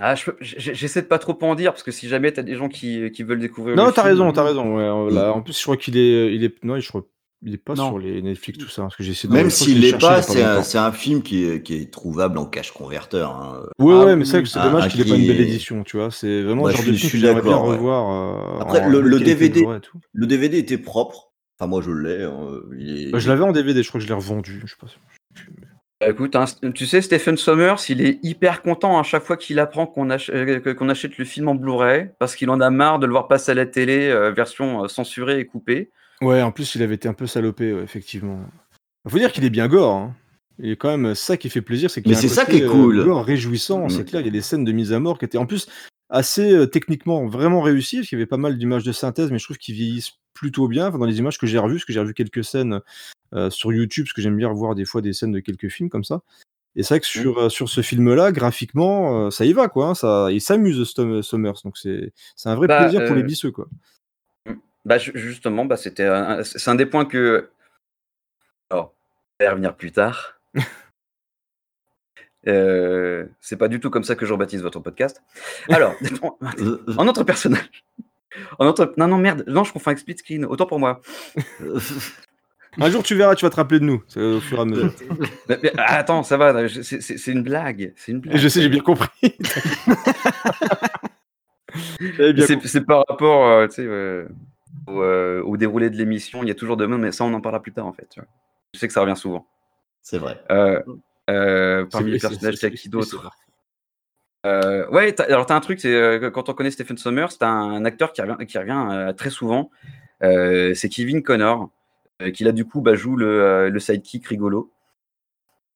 ah, je J'essaie de pas trop en dire parce que si jamais t'as des gens qui, qui veulent découvrir. Non, t'as raison, t'as raison. ouais, euh, là, en plus, je crois qu'il est, il est, non, je crois, il est pas Non. sur les Netflix tout ça, parce que j'ai essayé de. Même s'il l'est pas, c'est un, un film qui est, qui est trouvable en cache converteur. Hein. Ouais, Ah ouais, mais c'est vrai que oui. c'est dommage qu'il ait pas une belle édition, tu vois. C'est vraiment Ouais, le genre je de suis- film je suis que j'aimerais bien d'accord, ouais. revoir. euh, Après, en le, DVD, le DVD était propre. Enfin, moi, je l'ai. hein, est- Bah, je l'avais en DVD, je crois que je l'ai revendu. Je sais pas. Bah, écoute, hein, tu sais, Stephen Sommers, il est hyper content à chaque fois qu'il apprend qu'on ach- euh, qu'on achète le film en Blu-ray parce qu'il en a marre de le voir passer à la télé, euh, version euh, censurée et coupée. Ouais, en plus, il avait été un peu salopé, ouais, effectivement. Faut dire qu'il est bien gore. Hein. Il est quand même ça qui fait plaisir, c'est qu'il y a un c'est ça côté, qui est euh, cool. gore réjouissant. Mm. C'est clair, il y a des scènes de mise à mort qui étaient en plus assez euh, techniquement vraiment réussies. parce qu'il y avait pas mal d'images de synthèse, mais je trouve qu'ils vieillissent plutôt bien. Enfin, dans les images que j'ai revues, parce que j'ai revu quelques scènes sur YouTube, parce que j'aime bien revoir des fois des scènes de quelques films comme ça. Et c'est vrai que sur, euh, sur ce film-là, graphiquement, euh, ça y va, quoi. hein, ça, il s'amuse, Sommers. Donc c'est c'est un vrai Bah, plaisir pour les euh, bisseux, quoi. Bah, ju- justement, bah, c'était c'est un des points que. Alors, on va y revenir plus tard. Euh, c'est pas du tout comme ça que je rebaptise votre podcast. Alors, en, en autre personnage. En autre... Non, non, merde. Non, je confonds avec split screen. Autant pour moi. Un jour, tu verras, tu vas te rappeler de nous, c'est au fur et à mesure. Mais- mais, attends, ça va. C'est c'est- c'est une blague. C'est une blague. Je sais, j'ai bien compris. C'est c'est par rapport euh, euh, au, euh, au déroulé de l'émission. Il y a toujours demain, mais ça, on en parlera plus tard en fait. tu vois. Je sais que ça revient souvent. C'est vrai. Euh, euh, parmi C'est- les c'est- personnages, c'est- t'as qui c'est- d'autre Euh, ouais, t'as- alors t'as un truc, c'est euh, quand on connaît Stephen Sommers, t'as un acteur qui revient, qui revient euh, très souvent. Euh, c'est Kevin Connor, euh, qui là du coup bah, joue le, euh, le sidekick rigolo,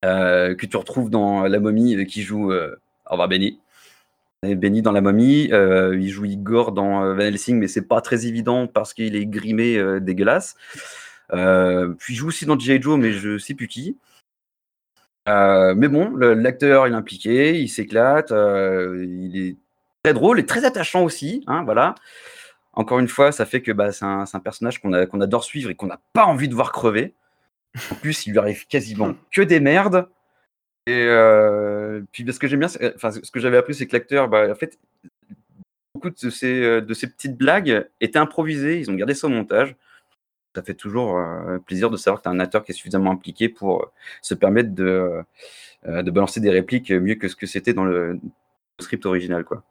euh, que tu retrouves dans La Momie, euh, qui joue. Euh, au Benny. Benny dans La Momie, euh, il joue Igor dans euh, Van Helsing, mais c'est pas très évident parce qu'il est grimé euh, dégueulasse. Euh, puis il joue aussi dans G.I. Joe, mais je sais plus qui. Euh, mais bon, l'acteur est impliqué, il s'éclate, euh, il est très drôle et très attachant aussi. Hein, voilà. Encore une fois, ça fait que bah, c'est un, un personnage qu'on adore suivre et qu'on n'a pas envie de voir crever. En plus, il lui arrive quasiment que des merdes. Et euh, puis, bah, ce que j'aime bien, c'est- enfin, ce que j'avais appris, c'est que l'acteur, bah, en fait, beaucoup de ces, euh, de ces petites blagues étaient improvisées. Ils ont gardé ça au montage. Ça fait toujours euh, plaisir de savoir que tu as un acteur qui est suffisamment impliqué pour euh, se permettre de, euh, de balancer des répliques mieux que ce que c'était dans le script original. Quoi.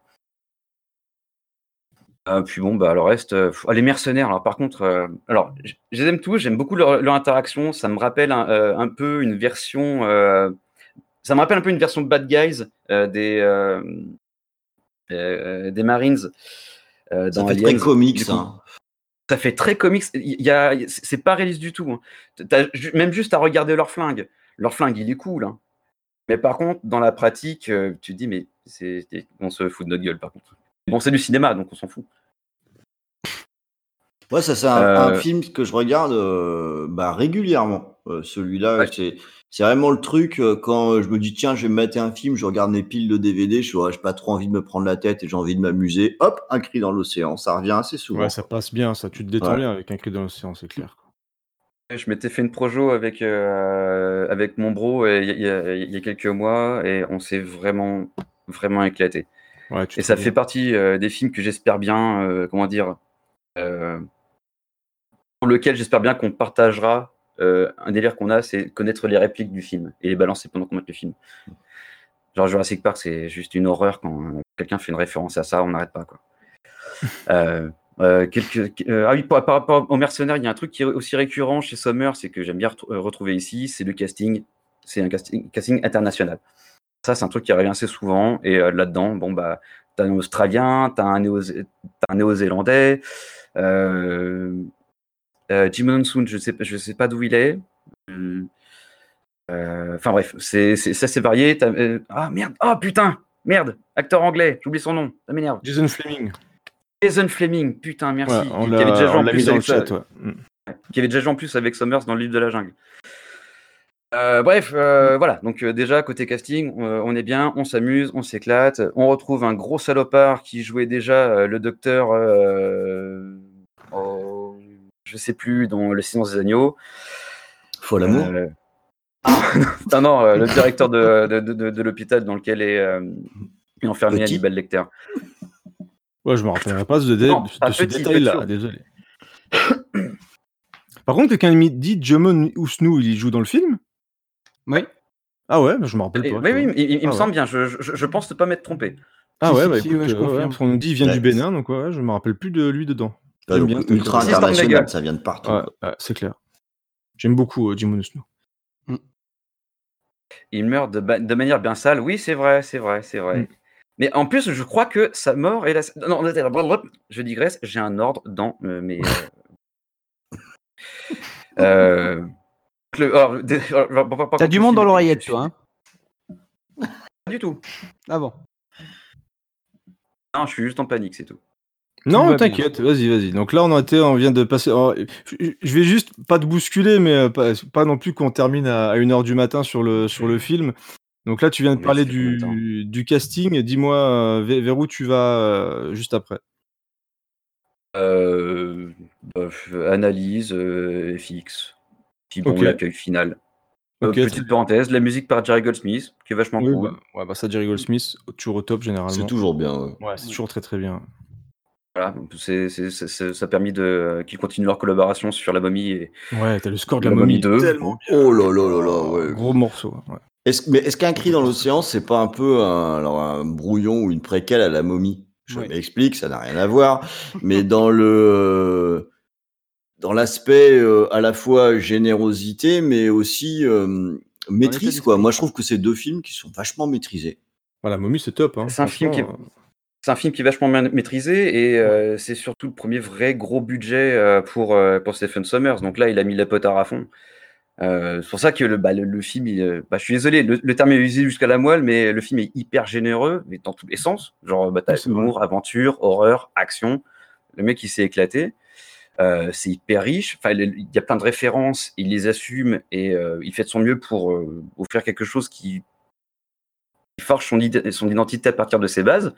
Euh, puis bon, bah, le reste, euh, ah, les mercenaires, alors par contre, euh, alors, je les aime tous, j'aime beaucoup leur, leur interaction, ça me rappelle un, un peu une version ça me rappelle un peu une version de Bad Guys des, des Marines euh, Ça dans fait Aliens. très comics, coup, hein. Ça fait très comics. Y a, c'est pas réaliste du tout. hein. Même juste à regarder leur flingue. Leur flingue, il est cool. hein. Mais par contre, dans la pratique, tu te dis, mais on se fout de notre gueule, par contre. Bon, c'est du cinéma, donc on s'en fout. Ouais, ça c'est un, un Euh, film que je regarde euh, bah, régulièrement. Euh, Celui-là, c'est c'est vraiment le truc euh, quand je me dis tiens, je vais me mettre un film, je regarde mes piles de DVD, je n'ai pas trop envie de me prendre la tête et j'ai envie de m'amuser. Hop, un cri dans l'océan, ça revient assez souvent. Ouais, ça passe bien, ça. Tu te détends Ouais. bien avec un cri dans l'océan, c'est clair. Je m'étais fait une projo avec, euh, avec mon bro il y, y a quelques mois et on s'est vraiment, vraiment éclaté. Ouais, et ça fait partie euh, des films que j'espère bien, euh, comment dire, euh, pour lequel j'espère bien qu'on partagera un délire qu'on a, c'est connaître les répliques du film et les balancer pendant qu'on mate le film. Genre Jurassic Park, c'est juste une horreur quand quelqu'un fait une référence à ça, on n'arrête pas quoi. Quelques, ah oui, par, rapport aux mercenaires, il y a un truc qui est aussi récurrent chez Summer, c'est que j'aime bien retrou- retrouver ici, c'est le casting. C'est un casting, casting international. Ça, c'est un truc qui revient assez souvent. Et euh, là-dedans, bon, bah, t'as un Australien, t'as un, Néo- un Néo-Zélandais. Euh, euh, Jim Monsoon, je sais, je sais pas d'où il est. Hum, euh, Enfin bref, c'est c'est- c'est varié. Euh, ah merde, ah putain, merde, acteur anglais, j'oublie son nom, ça m'énerve. Jason Fleming. Jason Fleming, putain, merci. Ouais, on l'a- avait déjà joué on en l'a plus mis dans avec le ça- chat, ouais. Qui avait déjà joué en plus avec Summers dans le livre de la jungle. Euh, bref, euh, voilà. Donc euh, déjà côté casting, euh, on est bien, on s'amuse, on s'éclate. On retrouve un gros salopard qui jouait déjà euh, le docteur, euh, oh, je sais plus, dans Le Silence des agneaux. Faut l'amour. Euh, non, non, euh, le directeur de, de, de- de- de l'hôpital dans lequel est, euh, est enfermé. Hannibal Lecter. Ouais, je me rappellerai pas de, Non, de pas ce petit, détail-là, désolé. Par contre, quelqu'un me dit Jamon Ousnou, il y joue dans le film? Oui. Ah ouais, bah, je me rappelle Et- pas. oui, oui, il, il- il Ah me ouais. semble bien. Je, je, je pense ne pas m'être trompé. Ah Si, ouais, bah si, écoute, ouais, je euh, ouais, confirme. parce qu'on nous dit il vient du. Bénin, donc ouais, je me rappelle plus de lui dedans. J'aime bien. ultra international, ça vient de partout. Ouais, ouais, c'est clair. J'aime beaucoup euh, Jimon Ousnou. Il meurt de, de manière bien sale. Oui, c'est vrai, c'est vrai, c'est vrai. Mm. Mais en plus, je crois que sa mort est la. Non, je digresse. J'ai un ordre dans euh, mes. euh, T'as du monde dans l'oreillette, toi. Hein Pas du tout. ah bon. Non, je suis juste en panique, c'est tout. Non, t'inquiète, vas-y, vas-y. Donc là, on a été, on vient de passer. alors, je vais juste pas te bousculer, mais euh, pas, pas non plus qu'on termine à, 1h du matin sur le, sur le film. Donc là, tu viens de parler du, du casting. Dis-moi euh, vers, vers où tu vas euh, juste après. Euh, bah, analyse, euh, FX. Puis bon, Ok. l'accueil final. Euh, Ok, très petite parenthèse, la musique par Jerry Goldsmith, qui est vachement Oui, cool. bah, ouais, bah ça, Jerry Goldsmith, toujours au top généralement. C'est toujours bien. ouais. Ouais, c'est toujours très très bien. Voilà, c'est- ça a permis de qu'ils continuent leur collaboration sur la momie et Ouais, t'as le score de La la momie momie. 2. Tellement Oh là là là là, ouais. gros morceau. Ouais. Est-ce, mais est-ce qu'un cri dans l'océan, c'est pas un peu un, alors un brouillon ou une préquelle à la momie Je Oui. m'explique, ça n'a rien à voir. mais dans le dans l'aspect euh, à la fois générosité, mais aussi euh, maîtrise, quoi. Moi, je trouve que c'est deux films qui sont vachement maîtrisés. Voilà, momie, c'est top. Hein, C'est un film qui est- c'est un film qui est vachement bien maîtrisé et euh, c'est surtout le premier vrai gros budget euh, pour, euh, pour Stephen Sommers. Donc là, il a mis la potard à fond. Euh, c'est pour ça que le, bah, le, le film, il, bah, je suis désolé, le, le terme est usé jusqu'à la moelle, mais le film est hyper généreux, mais dans tous les sens. Genre, bah, t'as humour, aventure, horreur, action. Le mec, il s'est éclaté. Euh, c'est hyper riche. Enfin, il y a plein de références, il les assume et euh, il fait de son mieux pour euh, offrir quelque chose qui, qui forge son, id- son identité à partir de ses bases.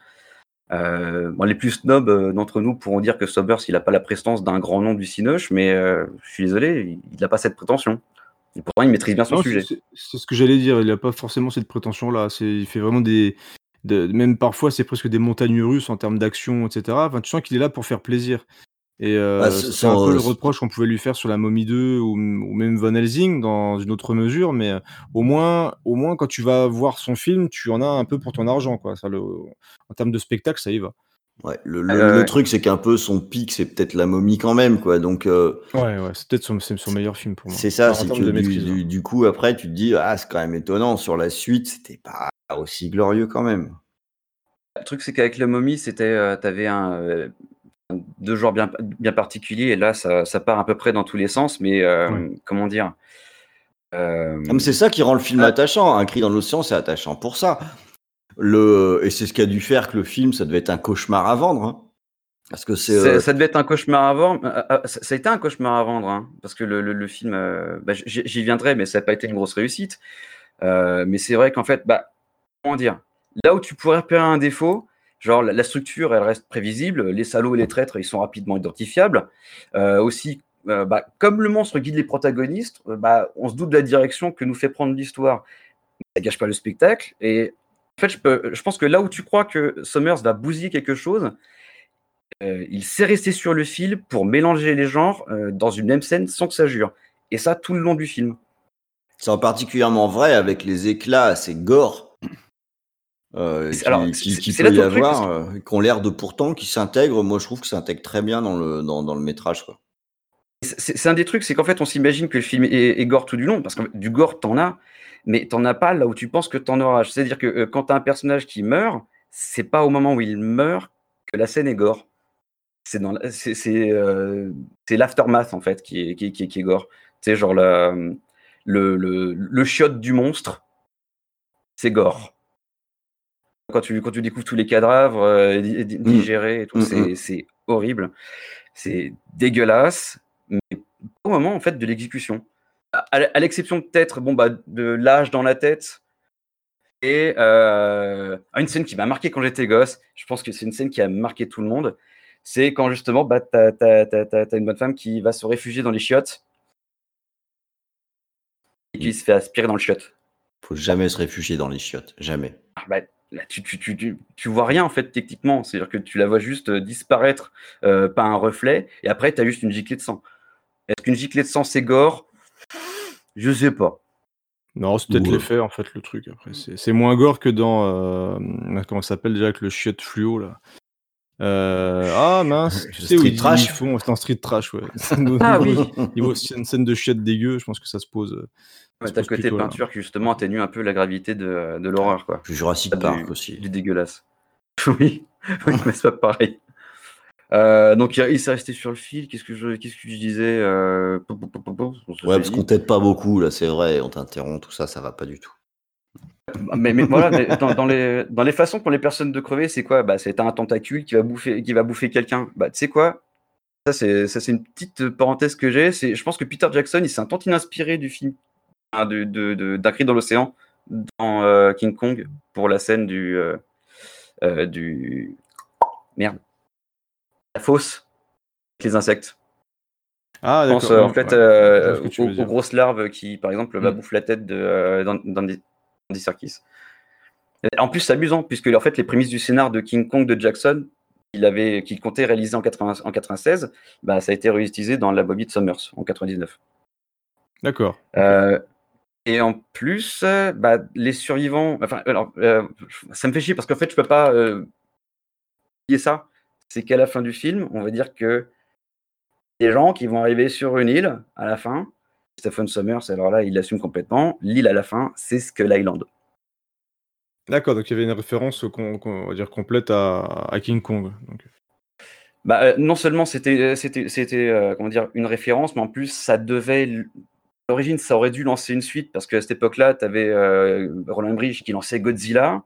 Bon, les plus snobs d'entre nous pourront dire que Sobbers, il n'a pas la prestance d'un grand nom du Cinoche, mais je suis désolé, il n'a pas cette prétention. Et pourtant, il maîtrise bien son Non, sujet. c'est- ce que j'allais dire. Il n'a pas forcément cette prétention-là. Il fait vraiment des. de- même parfois, c'est presque des montagnes russes en termes d'action, etc. Enfin, tu sens qu'il est là pour faire plaisir. Et euh, Bah, c'est- un sans- peu le c'est- reproche qu'on pouvait lui faire sur la Momie 2 ou, ou même Van Helsing dans une autre mesure. Mais euh, au moins, au moins, quand tu vas voir son film, tu en as un peu pour ton argent. Quoi. Ça, le, en termes de spectacle, ça y va. Ouais, le, le- Euh, le ouais. truc, c'est qu'un peu son pic, c'est peut-être la momie quand même, quoi. Donc, euh, Ouais, ouais, c'est peut-être son, c'est son meilleur film pour moi. c'est ça, c'est que du, maîtrise. hein. du- du coup, après, tu te dis, ah, c'est quand même étonnant. Sur la suite, c'était pas aussi glorieux quand même. Le truc, c'est qu'avec la momie, c'était, euh, t'avais un, euh, un- deux genres bien, bien particuliers, et là, ça, ça part à peu près dans tous les sens, mais euh, comment dire euh, Ah, mais c'est ça qui rend le film attachant. Un cri dans l'océan, c'est attachant pour ça. Le... Et c'est ce qui a dû faire que le film, ça devait être un cauchemar à vendre. hein. Parce que c'est. Euh, Ça devait être un cauchemar à vendre. euh, Ça a été un cauchemar à vendre, hein, parce que le, le- le film, euh, bah, j'y j'y viendrai, mais ça n'a pas été une grosse réussite. Euh, mais c'est vrai qu'en fait, bah, comment dire, là où tu pourrais repérer un défaut, genre la, structure, elle reste prévisible, les salauds et les traîtres, ils sont rapidement identifiables. Euh, aussi, euh, bah, comme le monstre guide les protagonistes, euh, bah, on se doute de la direction que nous fait prendre l'histoire. Ça gâche pas le spectacle. Et en fait, je, pense que là où tu crois que Summers va bousiller quelque chose, il sait rester sur le fil pour mélanger les genres dans une même scène sans que ça jure. Et ça tout le long du film. C'est en particulièrement vrai avec les éclats assez gore euh, C'est- qui, alors, qui- c'est- qui c'est peut y truc, avoir, parce euh, qui ont l'air de pourtant, qui s'intègrent. Moi, je trouve que ça intègre très bien dans le, dans, dans le métrage. Quoi. C'est c'est un des trucs, c'est qu'en fait, on s'imagine que le film est, est gore tout du long, parce que du gore, t'en as, mais t'en as pas là où tu penses que t'en auras. C'est-à-dire que euh, quand t'as un personnage qui meurt, c'est pas au moment où il meurt que la scène est gore. C'est dans c'est c'est, euh, c'est l'aftermath en fait qui est, qui, qui qui est gore. Tu sais, genre la- le, le, le chiotte du monstre, c'est gore. Quand tu, quand tu découvres tous les cadavres euh, di- digérés et tout, Mm, c'est mm. c'est horrible. C'est dégueulasse, mais au moment en fait de l'exécution. À, à l'exception peut-être bon, bah, de l'âge dans la tête et euh, une scène qui m'a marqué quand j'étais gosse. Je pense que c'est une scène qui a marqué tout le monde. C'est quand justement bah, t'as une bonne femme qui va se réfugier dans les chiottes et qui se fait aspirer dans le chiotte. Faut jamais se réfugier dans les chiottes, jamais. Ah bah, là, tu, tu, tu, tu, tu vois rien en fait techniquement. C'est-à-dire que tu la vois juste euh, disparaître euh, par un reflet et après tu as juste une giclée de sang. Est-ce qu'une giclée de sang c'est gore Je sais pas. Non, c'est peut-être Ouais. l'effet, en fait, le truc. Après, c'est c'est moins gore que dans. euh, comment ça s'appelle déjà avec le chiotte fluo, là Euh, Ah mince, tu sais où Street ils, Trash. ils font. C'est un street trash, ouais. Ah oui. Niveau aussi une scène de chiotte dégueu, je pense que ça se pose. Ouais, t'as le côté là. peinture qui justement atténue un peu la gravité de, de l'horreur quoi. Jurassic du- Park aussi. Du dégueulasse. oui, oui, mais c'est pas pareil. Euh, donc il s'est resté sur le fil. Qu'est-ce que je, qu'est-ce que je disais euh, Ouais, parce qu'on t'aide pas beaucoup, là, c'est vrai. On t'interrompt, tout ça, ça va pas du tout. Mais, mais voilà, mais dans, dans les, dans les façons qu'ont les personnes de crever, c'est quoi? Bah, C'est un tentacule qui va bouffer, qui va bouffer quelqu'un. Bah, tu sais quoi? Ça, c'est ça, c'est une petite parenthèse que j'ai. C'est, je pense que Peter Jackson, il s'est un tantin inspiré du film de, de, de- d'un cri dans l'océan dans euh, King Kong pour la scène du. euh, euh, du... Merde. La fosse avec les insectes. Ah, Je pense euh, en fait ouais, je aux, grosses larves qui, par exemple, bah, Mm. bouffent la tête de d'An- d'Andy Andy Serkis. En plus, c'est amusant, puisque en fait, les prémices du scénar de King Kong de Jackson, qu'il avait, qu'il comptait réaliser en, 80 en 96, bah, ça a été réutilisé dans La Bobby de Summers en 99. D'accord. Euh, et en plus, euh, bah, les survivants, enfin, alors, euh, ça me fait chier parce qu'en fait, je peux pas euh, oublier ça. C'est qu'à la fin du film, on va dire que des gens qui vont arriver sur une île à la fin, Stephen Summers, alors là, il l'assume complètement. L'île à la fin, c'est Skull Island. D'accord, donc il y avait une référence qu'on- qu'on- on va dire complète à, à King Kong. Donc. Bah, euh, non seulement c'était c'était c'était euh, comment dire une référence, mais en plus ça devait l'origine ça aurait dû lancer une suite parce qu'à cette époque-là, tu avais Roland Bridge qui lançait Godzilla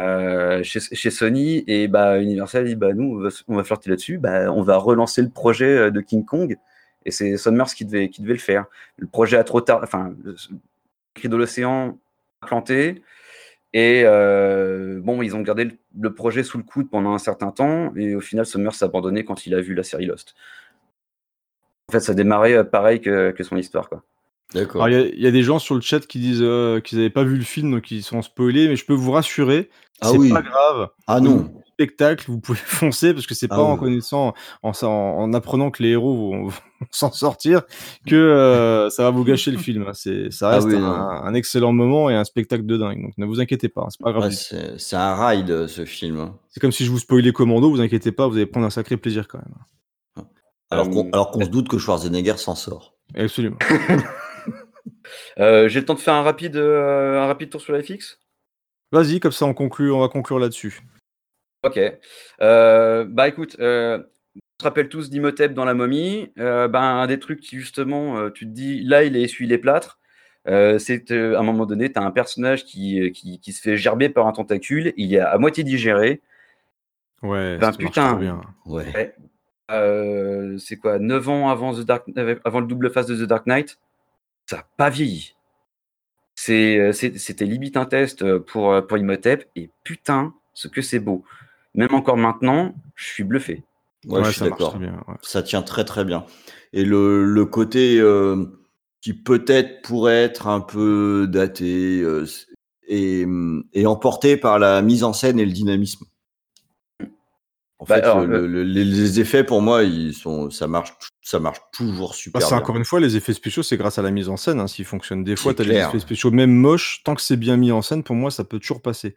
euh, chez, Sony et bah Universal dit bah nous on va, flirter là-dessus, bah on va relancer le projet euh, de King Kong et c'est Summers qui devait qui devait le faire. Le projet a trop tard, enfin le cri de l'océan planté. Et euh, bon, ils ont gardé le, le projet sous le coude pendant un certain temps, et au final, Summers s'est abandonné quand il a vu la série Lost. En fait, ça démarrait euh, pareil que, que son histoire, quoi. D'accord. Il y, a- il y a des gens sur le chat qui disent euh, qu'ils n'avaient pas vu le film, donc ils sont spoilés, mais je peux vous rassurer, Ah c'est oui. pas grave. Ah non. du Spectacle, vous pouvez foncer parce que c'est Ah pas en oui. connaissant, en, en, en apprenant que les héros vont, vont s'en sortir que euh, ça va vous gâcher le film. C'est, ça Ah reste oui, un, excellent moment et un spectacle de dingue. Donc ne vous inquiétez pas, hein, c'est pas grave. Ouais, c'est c'est un ride, ce film. hein. C'est comme si je vous spoilais Commando, vous inquiétez pas, vous allez prendre un sacré plaisir quand même. Alors qu'on Euh, alors qu'on se doute que Schwarzenegger s'en sort. Absolument. Euh, J'ai le temps de faire un rapide, euh, un rapide tour sur la FX Vas-y, comme ça on conclut, on va conclure là-dessus. Ok. Euh, bah écoute, euh, on se rappelle tous d'Imhotep dans la momie. Euh, ben, un des trucs qui justement, euh, tu te dis, là il est essuie les plâtres. Euh, c'est euh, à un moment donné, tu as un personnage qui, qui, qui se fait gerber par un tentacule. Il est à moitié digéré. Ouais, Ben putain. bien. Ouais. Euh, c'est quoi 9 ans avant, The Dark, euh, avant le double face de The Dark Knight Ça n'a pas vieilli. Euh, C'était limite un test pour, pour Imhotep. Et putain, ce que c'est beau. Même encore maintenant, je suis bluffé. Ouais, Ouais, je suis d'accord. ouais. Ça tient très très bien. Et le, le côté euh, qui peut-être pourrait être un peu daté euh, et, et emporté par la mise en scène et le dynamisme. En Bah, fait, alors, le- le- le- les, les effets pour moi, ils sont, ça marche, ça marche toujours Bah, super c'est bien. encore une fois, les effets spéciaux, c'est grâce à la mise en scène, hein, s'ils fonctionnent. Des fois, as des clair. effets spéciaux, même moches, tant que c'est bien mis en scène, pour moi, ça peut toujours passer.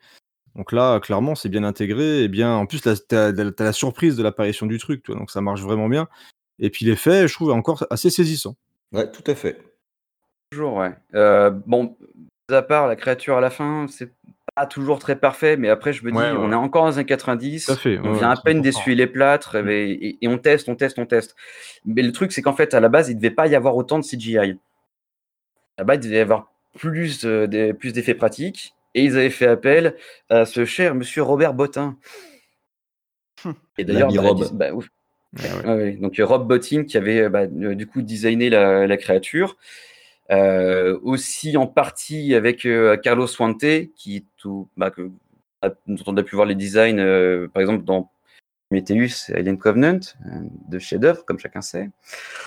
Donc là, clairement, c'est bien intégré, et bien, en plus, t'as, t'as la surprise de l'apparition du truc, toi, donc ça marche vraiment bien. Et puis l'effet, je trouve encore assez saisissant. Ouais, tout à fait. Toujours, ouais. Euh, bon, à part la créature à la fin, c'est pas toujours très parfait, mais après, je me dis, Ouais, ouais, on est encore dans années 90, Tout à fait, on ouais, vient à peine d'essuyer les plâtres, et, et- et on teste, on teste, on teste. Mais le truc, c'est qu'en fait, à la base, il devait pas y avoir autant de CGI. À la base, il devait y avoir plus, euh, des- plus d'effets pratiques, et ils avaient fait appel à ce cher monsieur Robert Bottin. Et d'ailleurs, bah, Rob. bah, ouf. Ouais, ouais. Donc Rob Bottin qui avait bah, euh, du coup designé la, la créature, Euh, aussi en partie avec euh, Carlos Fuente qui tout, bah, que, a- dont on a pu voir les designs euh, par exemple dans Prometheus et Alien Covenant, de chef-d'œuvre comme chacun sait.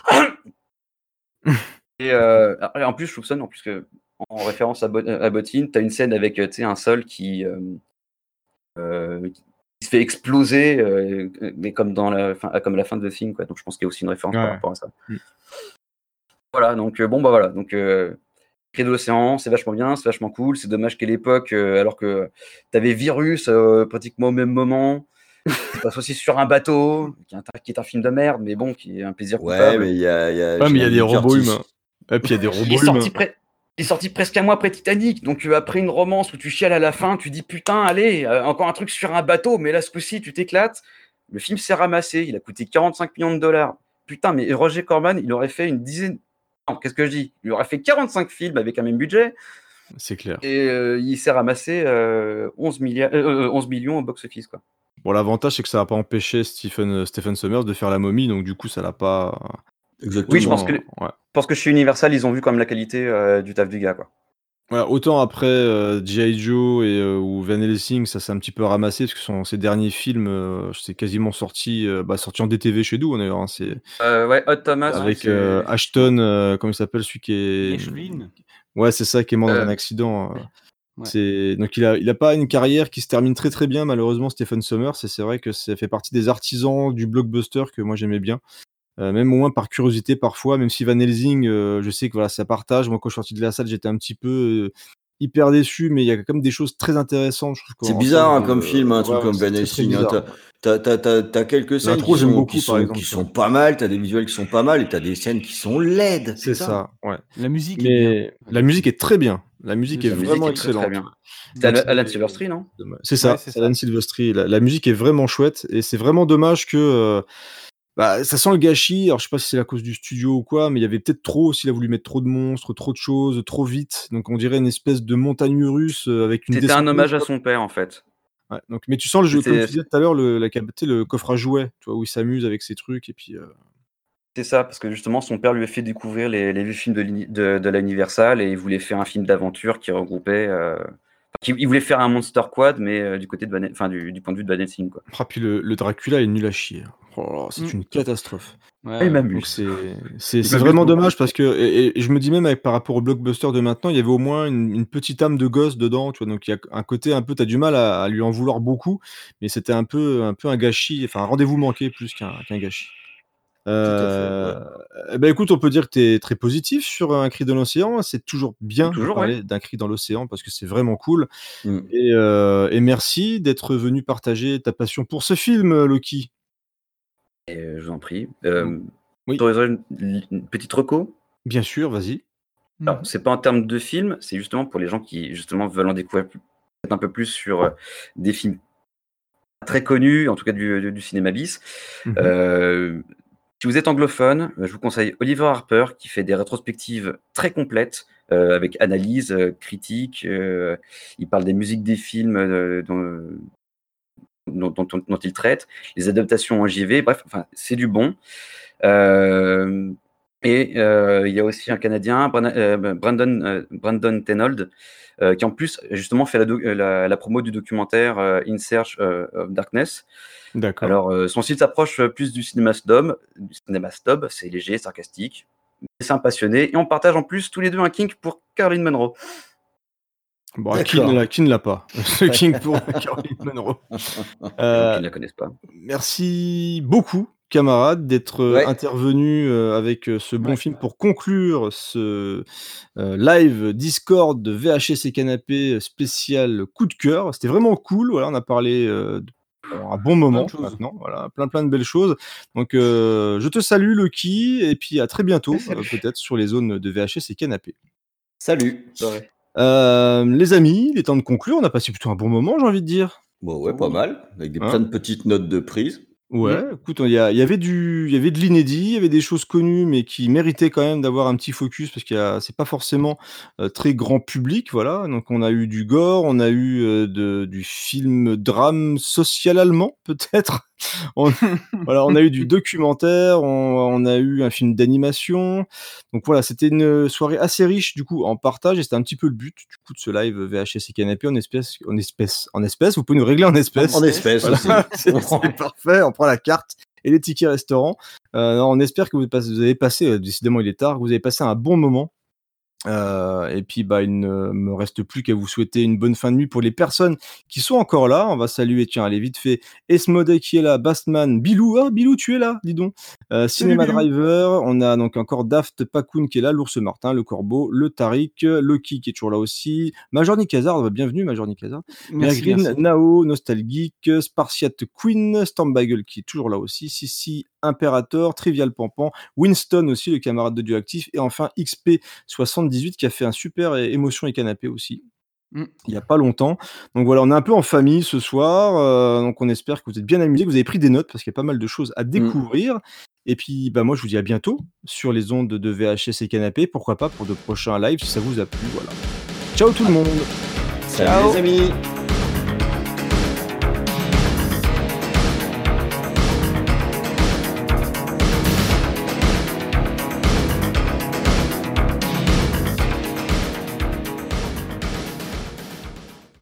et, en plus je soupçonne en plus que en référence à, Bot- à Bottin, tu as une scène avec un sol qui qui se fait exploser, mais comme dans la fin, comme à la fin de The Thing, quoi. Donc je pense qu'il y a aussi une référence par rapport à ça. Mm. Voilà, donc euh, bon bah voilà, donc euh, Cri de l'océan, c'est vachement bien, c'est vachement cool. C'est dommage qu'à l'époque, euh, alors que t'avais Virus euh, pratiquement au même moment, ça passe aussi sur un bateau, qui est un, qui est un film de merde, mais bon, qui est un plaisir Ouais, coupable. mais il y a, il y a Ouais, mais il y a des robots humains. Et puis il y a des Il robots est, sorti humains. il est sorti presque un mois après Titanic, donc euh, après une romance où tu chiales à la fin, tu dis putain, allez, euh, encore un truc sur un bateau, mais là ce coup-ci tu t'éclates. Le film s'est ramassé, il a coûté 45 millions de dollars. Putain, mais Roger Corman, il aurait fait une dizaine. Non, qu'est-ce que je dis? Il aurait fait 45 films avec un même budget. C'est clair. Et euh, il s'est ramassé euh, 11, milliards, euh, euh, 11 millions au box-office. quoi. Bon, l'avantage, c'est que ça n'a pas empêché Stephen, Stephen Summers de faire la momie, donc du coup, ça l'a pas. Oui, je pense que, Ouais. pense que chez Universal, ils ont vu quand même la qualité euh, du taf du gars. Quoi. Voilà, autant après euh, G.I. Joe et, euh, ou Van Helsing, ça s'est un petit peu ramassé, parce que son, ses derniers films, euh, c'est quasiment sorti, euh, bah, sorti en DTV chez nous, d'ailleurs. hein, c'est Euh, ouais, Hot Thomas. avec c'est- euh, Ashton, euh, comment il s'appelle, celui qui est. Ashwin. Ouais, c'est ça, qui est mort dans un accident. euh. Ouais. C'est donc il a il a pas une carrière qui se termine très très bien malheureusement Stephen Summers et c'est vrai que ça fait partie des artisans du blockbuster que moi j'aimais bien. Euh, même au moins par curiosité parfois, même si Van Helsing, euh, je sais que voilà, ça partage. Moi, quand je suis sorti de la salle, j'étais un petit peu euh, hyper déçu, mais il y a quand même des choses très intéressantes. C'est bizarre hein, comme film, un truc ouais, comme Van Helsing. hein. T'as- T'as t'as- t'as quelques scènes qui j'aime sont, beaucoup, qui sont, exemple, qui ça. sont pas mal, t'as des visuels qui sont pas mal, et t'as des scènes qui sont laides. C'est ça, ouais. La musique est Mais la musique est très bien. La musique est La musique vraiment est très, très excellente. C'est Alan, Silverstreet, non? C'est ça, Ouais, c'est c'est Alan Silvestri. La, la musique est vraiment chouette et c'est vraiment dommage que euh, bah, ça sent le gâchis. Alors je sais pas si c'est la cause du studio ou quoi, mais il y avait peut-être trop aussi. Il a voulu mettre trop de monstres, trop de choses, trop vite. Donc on dirait une espèce de montagne russe euh, avec une. C'était un hommage à son père, en fait. Ouais, donc, mais tu sens le jeu, comme tu disais tout à l'heure, le, la, le coffre à jouets, tu vois, où il s'amuse avec ses trucs et puis. euh, C'est ça, parce que justement, son père lui a fait découvrir les, les vieux films de, de, de la Universal et il voulait faire un film d'aventure qui regroupait. euh, Il voulait faire un Monster Quad, mais euh, du côté de Van, enfin du, du point de vue de Van Helsing, quoi. Ah, puis le, le Dracula est nul à chier. Oh là là, c'est Mm. une catastrophe. Ouais, il m'amuse. Donc c'est vraiment dommage parce que et, et je me dis même avec, par rapport au blockbuster de maintenant, il y avait au moins une, une petite âme de gosse dedans, tu vois. Donc il y a un côté un peu, t'as du mal à, à lui en vouloir beaucoup, mais c'était un peu un peu un gâchis, enfin un rendez-vous manqué plus qu'un qu'un gâchis. Euh, ben écoute, on peut dire que tu es très positif sur un cri dans l'océan. C'est toujours bien Toujours, de parler ouais. d'un cri dans l'océan parce que c'est vraiment cool. Et, euh, et merci d'être venu partager ta passion pour ce film, Loki. Et, euh, je vous en prie. Euh, Oui. t'autoriserais une, une petite reco? Bien sûr, vas-y. Alors, c'est pas en termes de film, c'est justement pour les gens qui justement veulent en découvrir un peu plus sur euh, des films très connus, en tout cas du, du- du cinéma bis. Mhm. Euh, si vous êtes anglophone, euh, je vous conseille Oliver Harper qui fait des rétrospectives très complètes euh, avec analyse, euh, critique. il parle des musiques des films dont, il traite, les adaptations en JV, bref, c'est du bon. Et il y a aussi un Canadien, Bran- Brandon, Brandon Tenold, qui en plus justement fait la, promo du documentaire In Search of Darkness. D'accord. Alors, euh, son style s'approche euh, plus du cinéma snob, du cinéma snob, c'est léger, sarcastique, mais c'est un passionné, et on partage en plus tous les deux un kink pour Caroline Monroe. Bon, qui ne l'a- qui ne l'a pas Ce King pour Caroline Monroe. Euh, Qui ne la connaissent pas. Merci beaucoup, camarade, d'être Ouais. intervenu avec ce bon film pour conclure ce euh, live Discord de VHS et Canapé spécial coup de cœur. C'était vraiment cool. Voilà, on a parlé euh, de- un bon moment maintenant. Voilà, plein plein de belles choses. Donc, euh, je te salue, Loki, et puis à très bientôt, euh, peut-être sur les zones de VHS et Canapé. Salut. Euh, les amis, il est temps de conclure. On a passé plutôt un bon moment, j'ai envie de dire. Bon, ouais, pas mal. Avec des, Hein plein de petites notes de prise. Ouais, Mm. écoute, il y, a- il y avait du, il y avait de l'inédit, il y avait des choses connues, mais qui méritaient quand même d'avoir un petit focus parce qu'il y a, c'est pas forcément euh, très grand public, voilà. Donc on a eu du gore, on a eu euh, de, du film drame social allemand, peut-être. On, voilà, on a eu du documentaire, on, on a eu un film d'animation. Donc voilà, c'était une soirée assez riche du coup en partage et c'était un petit peu le but du coup de ce live VHS et canapé en espèces, en espèces, en espèces. Vous pouvez nous régler en espèces. En espèces c'est parfait. On prend la carte et les tickets restaurants. Euh, on espère que vous, passe- vous avez passé, euh, décidément il est tard, que vous avez passé un bon moment. Euh, et puis, bah, il ne me reste plus qu'à vous souhaiter une bonne fin de nuit pour les personnes qui sont encore là. On va saluer, tiens, allez, vite fait, Esmodé qui est là, Bastman, Bilou, ah, Bilou, tu es là, dis donc. Euh, Cinéma. Driver, on a donc encore Daft, Pakoun qui est là, l'ours Martin, le corbeau, le Tariq, Loki qui est toujours là aussi, Major Nick Hazard, bienvenue Major Nick Hazard, Green. Nao, Nostalgeek, Spartiate Queen, Stormbagel qui est toujours là aussi, Sissi, Imperator, Trivial Pampan, Winston aussi, le camarade de Dioactif, et enfin XP78 qui a fait un super émotion et canapé aussi. Mm. Il n'y a pas longtemps. Donc voilà, on est un peu en famille ce soir. euh, donc on espère que vous êtes bien amusés, que vous avez pris des notes parce qu'il y a pas mal de choses à découvrir. Et puis bah moi je vous dis à bientôt sur les ondes de VHS et canapé. Pourquoi pas pour de prochains lives si ça vous a plu. Voilà. Ciao tout le monde. Salut les amis.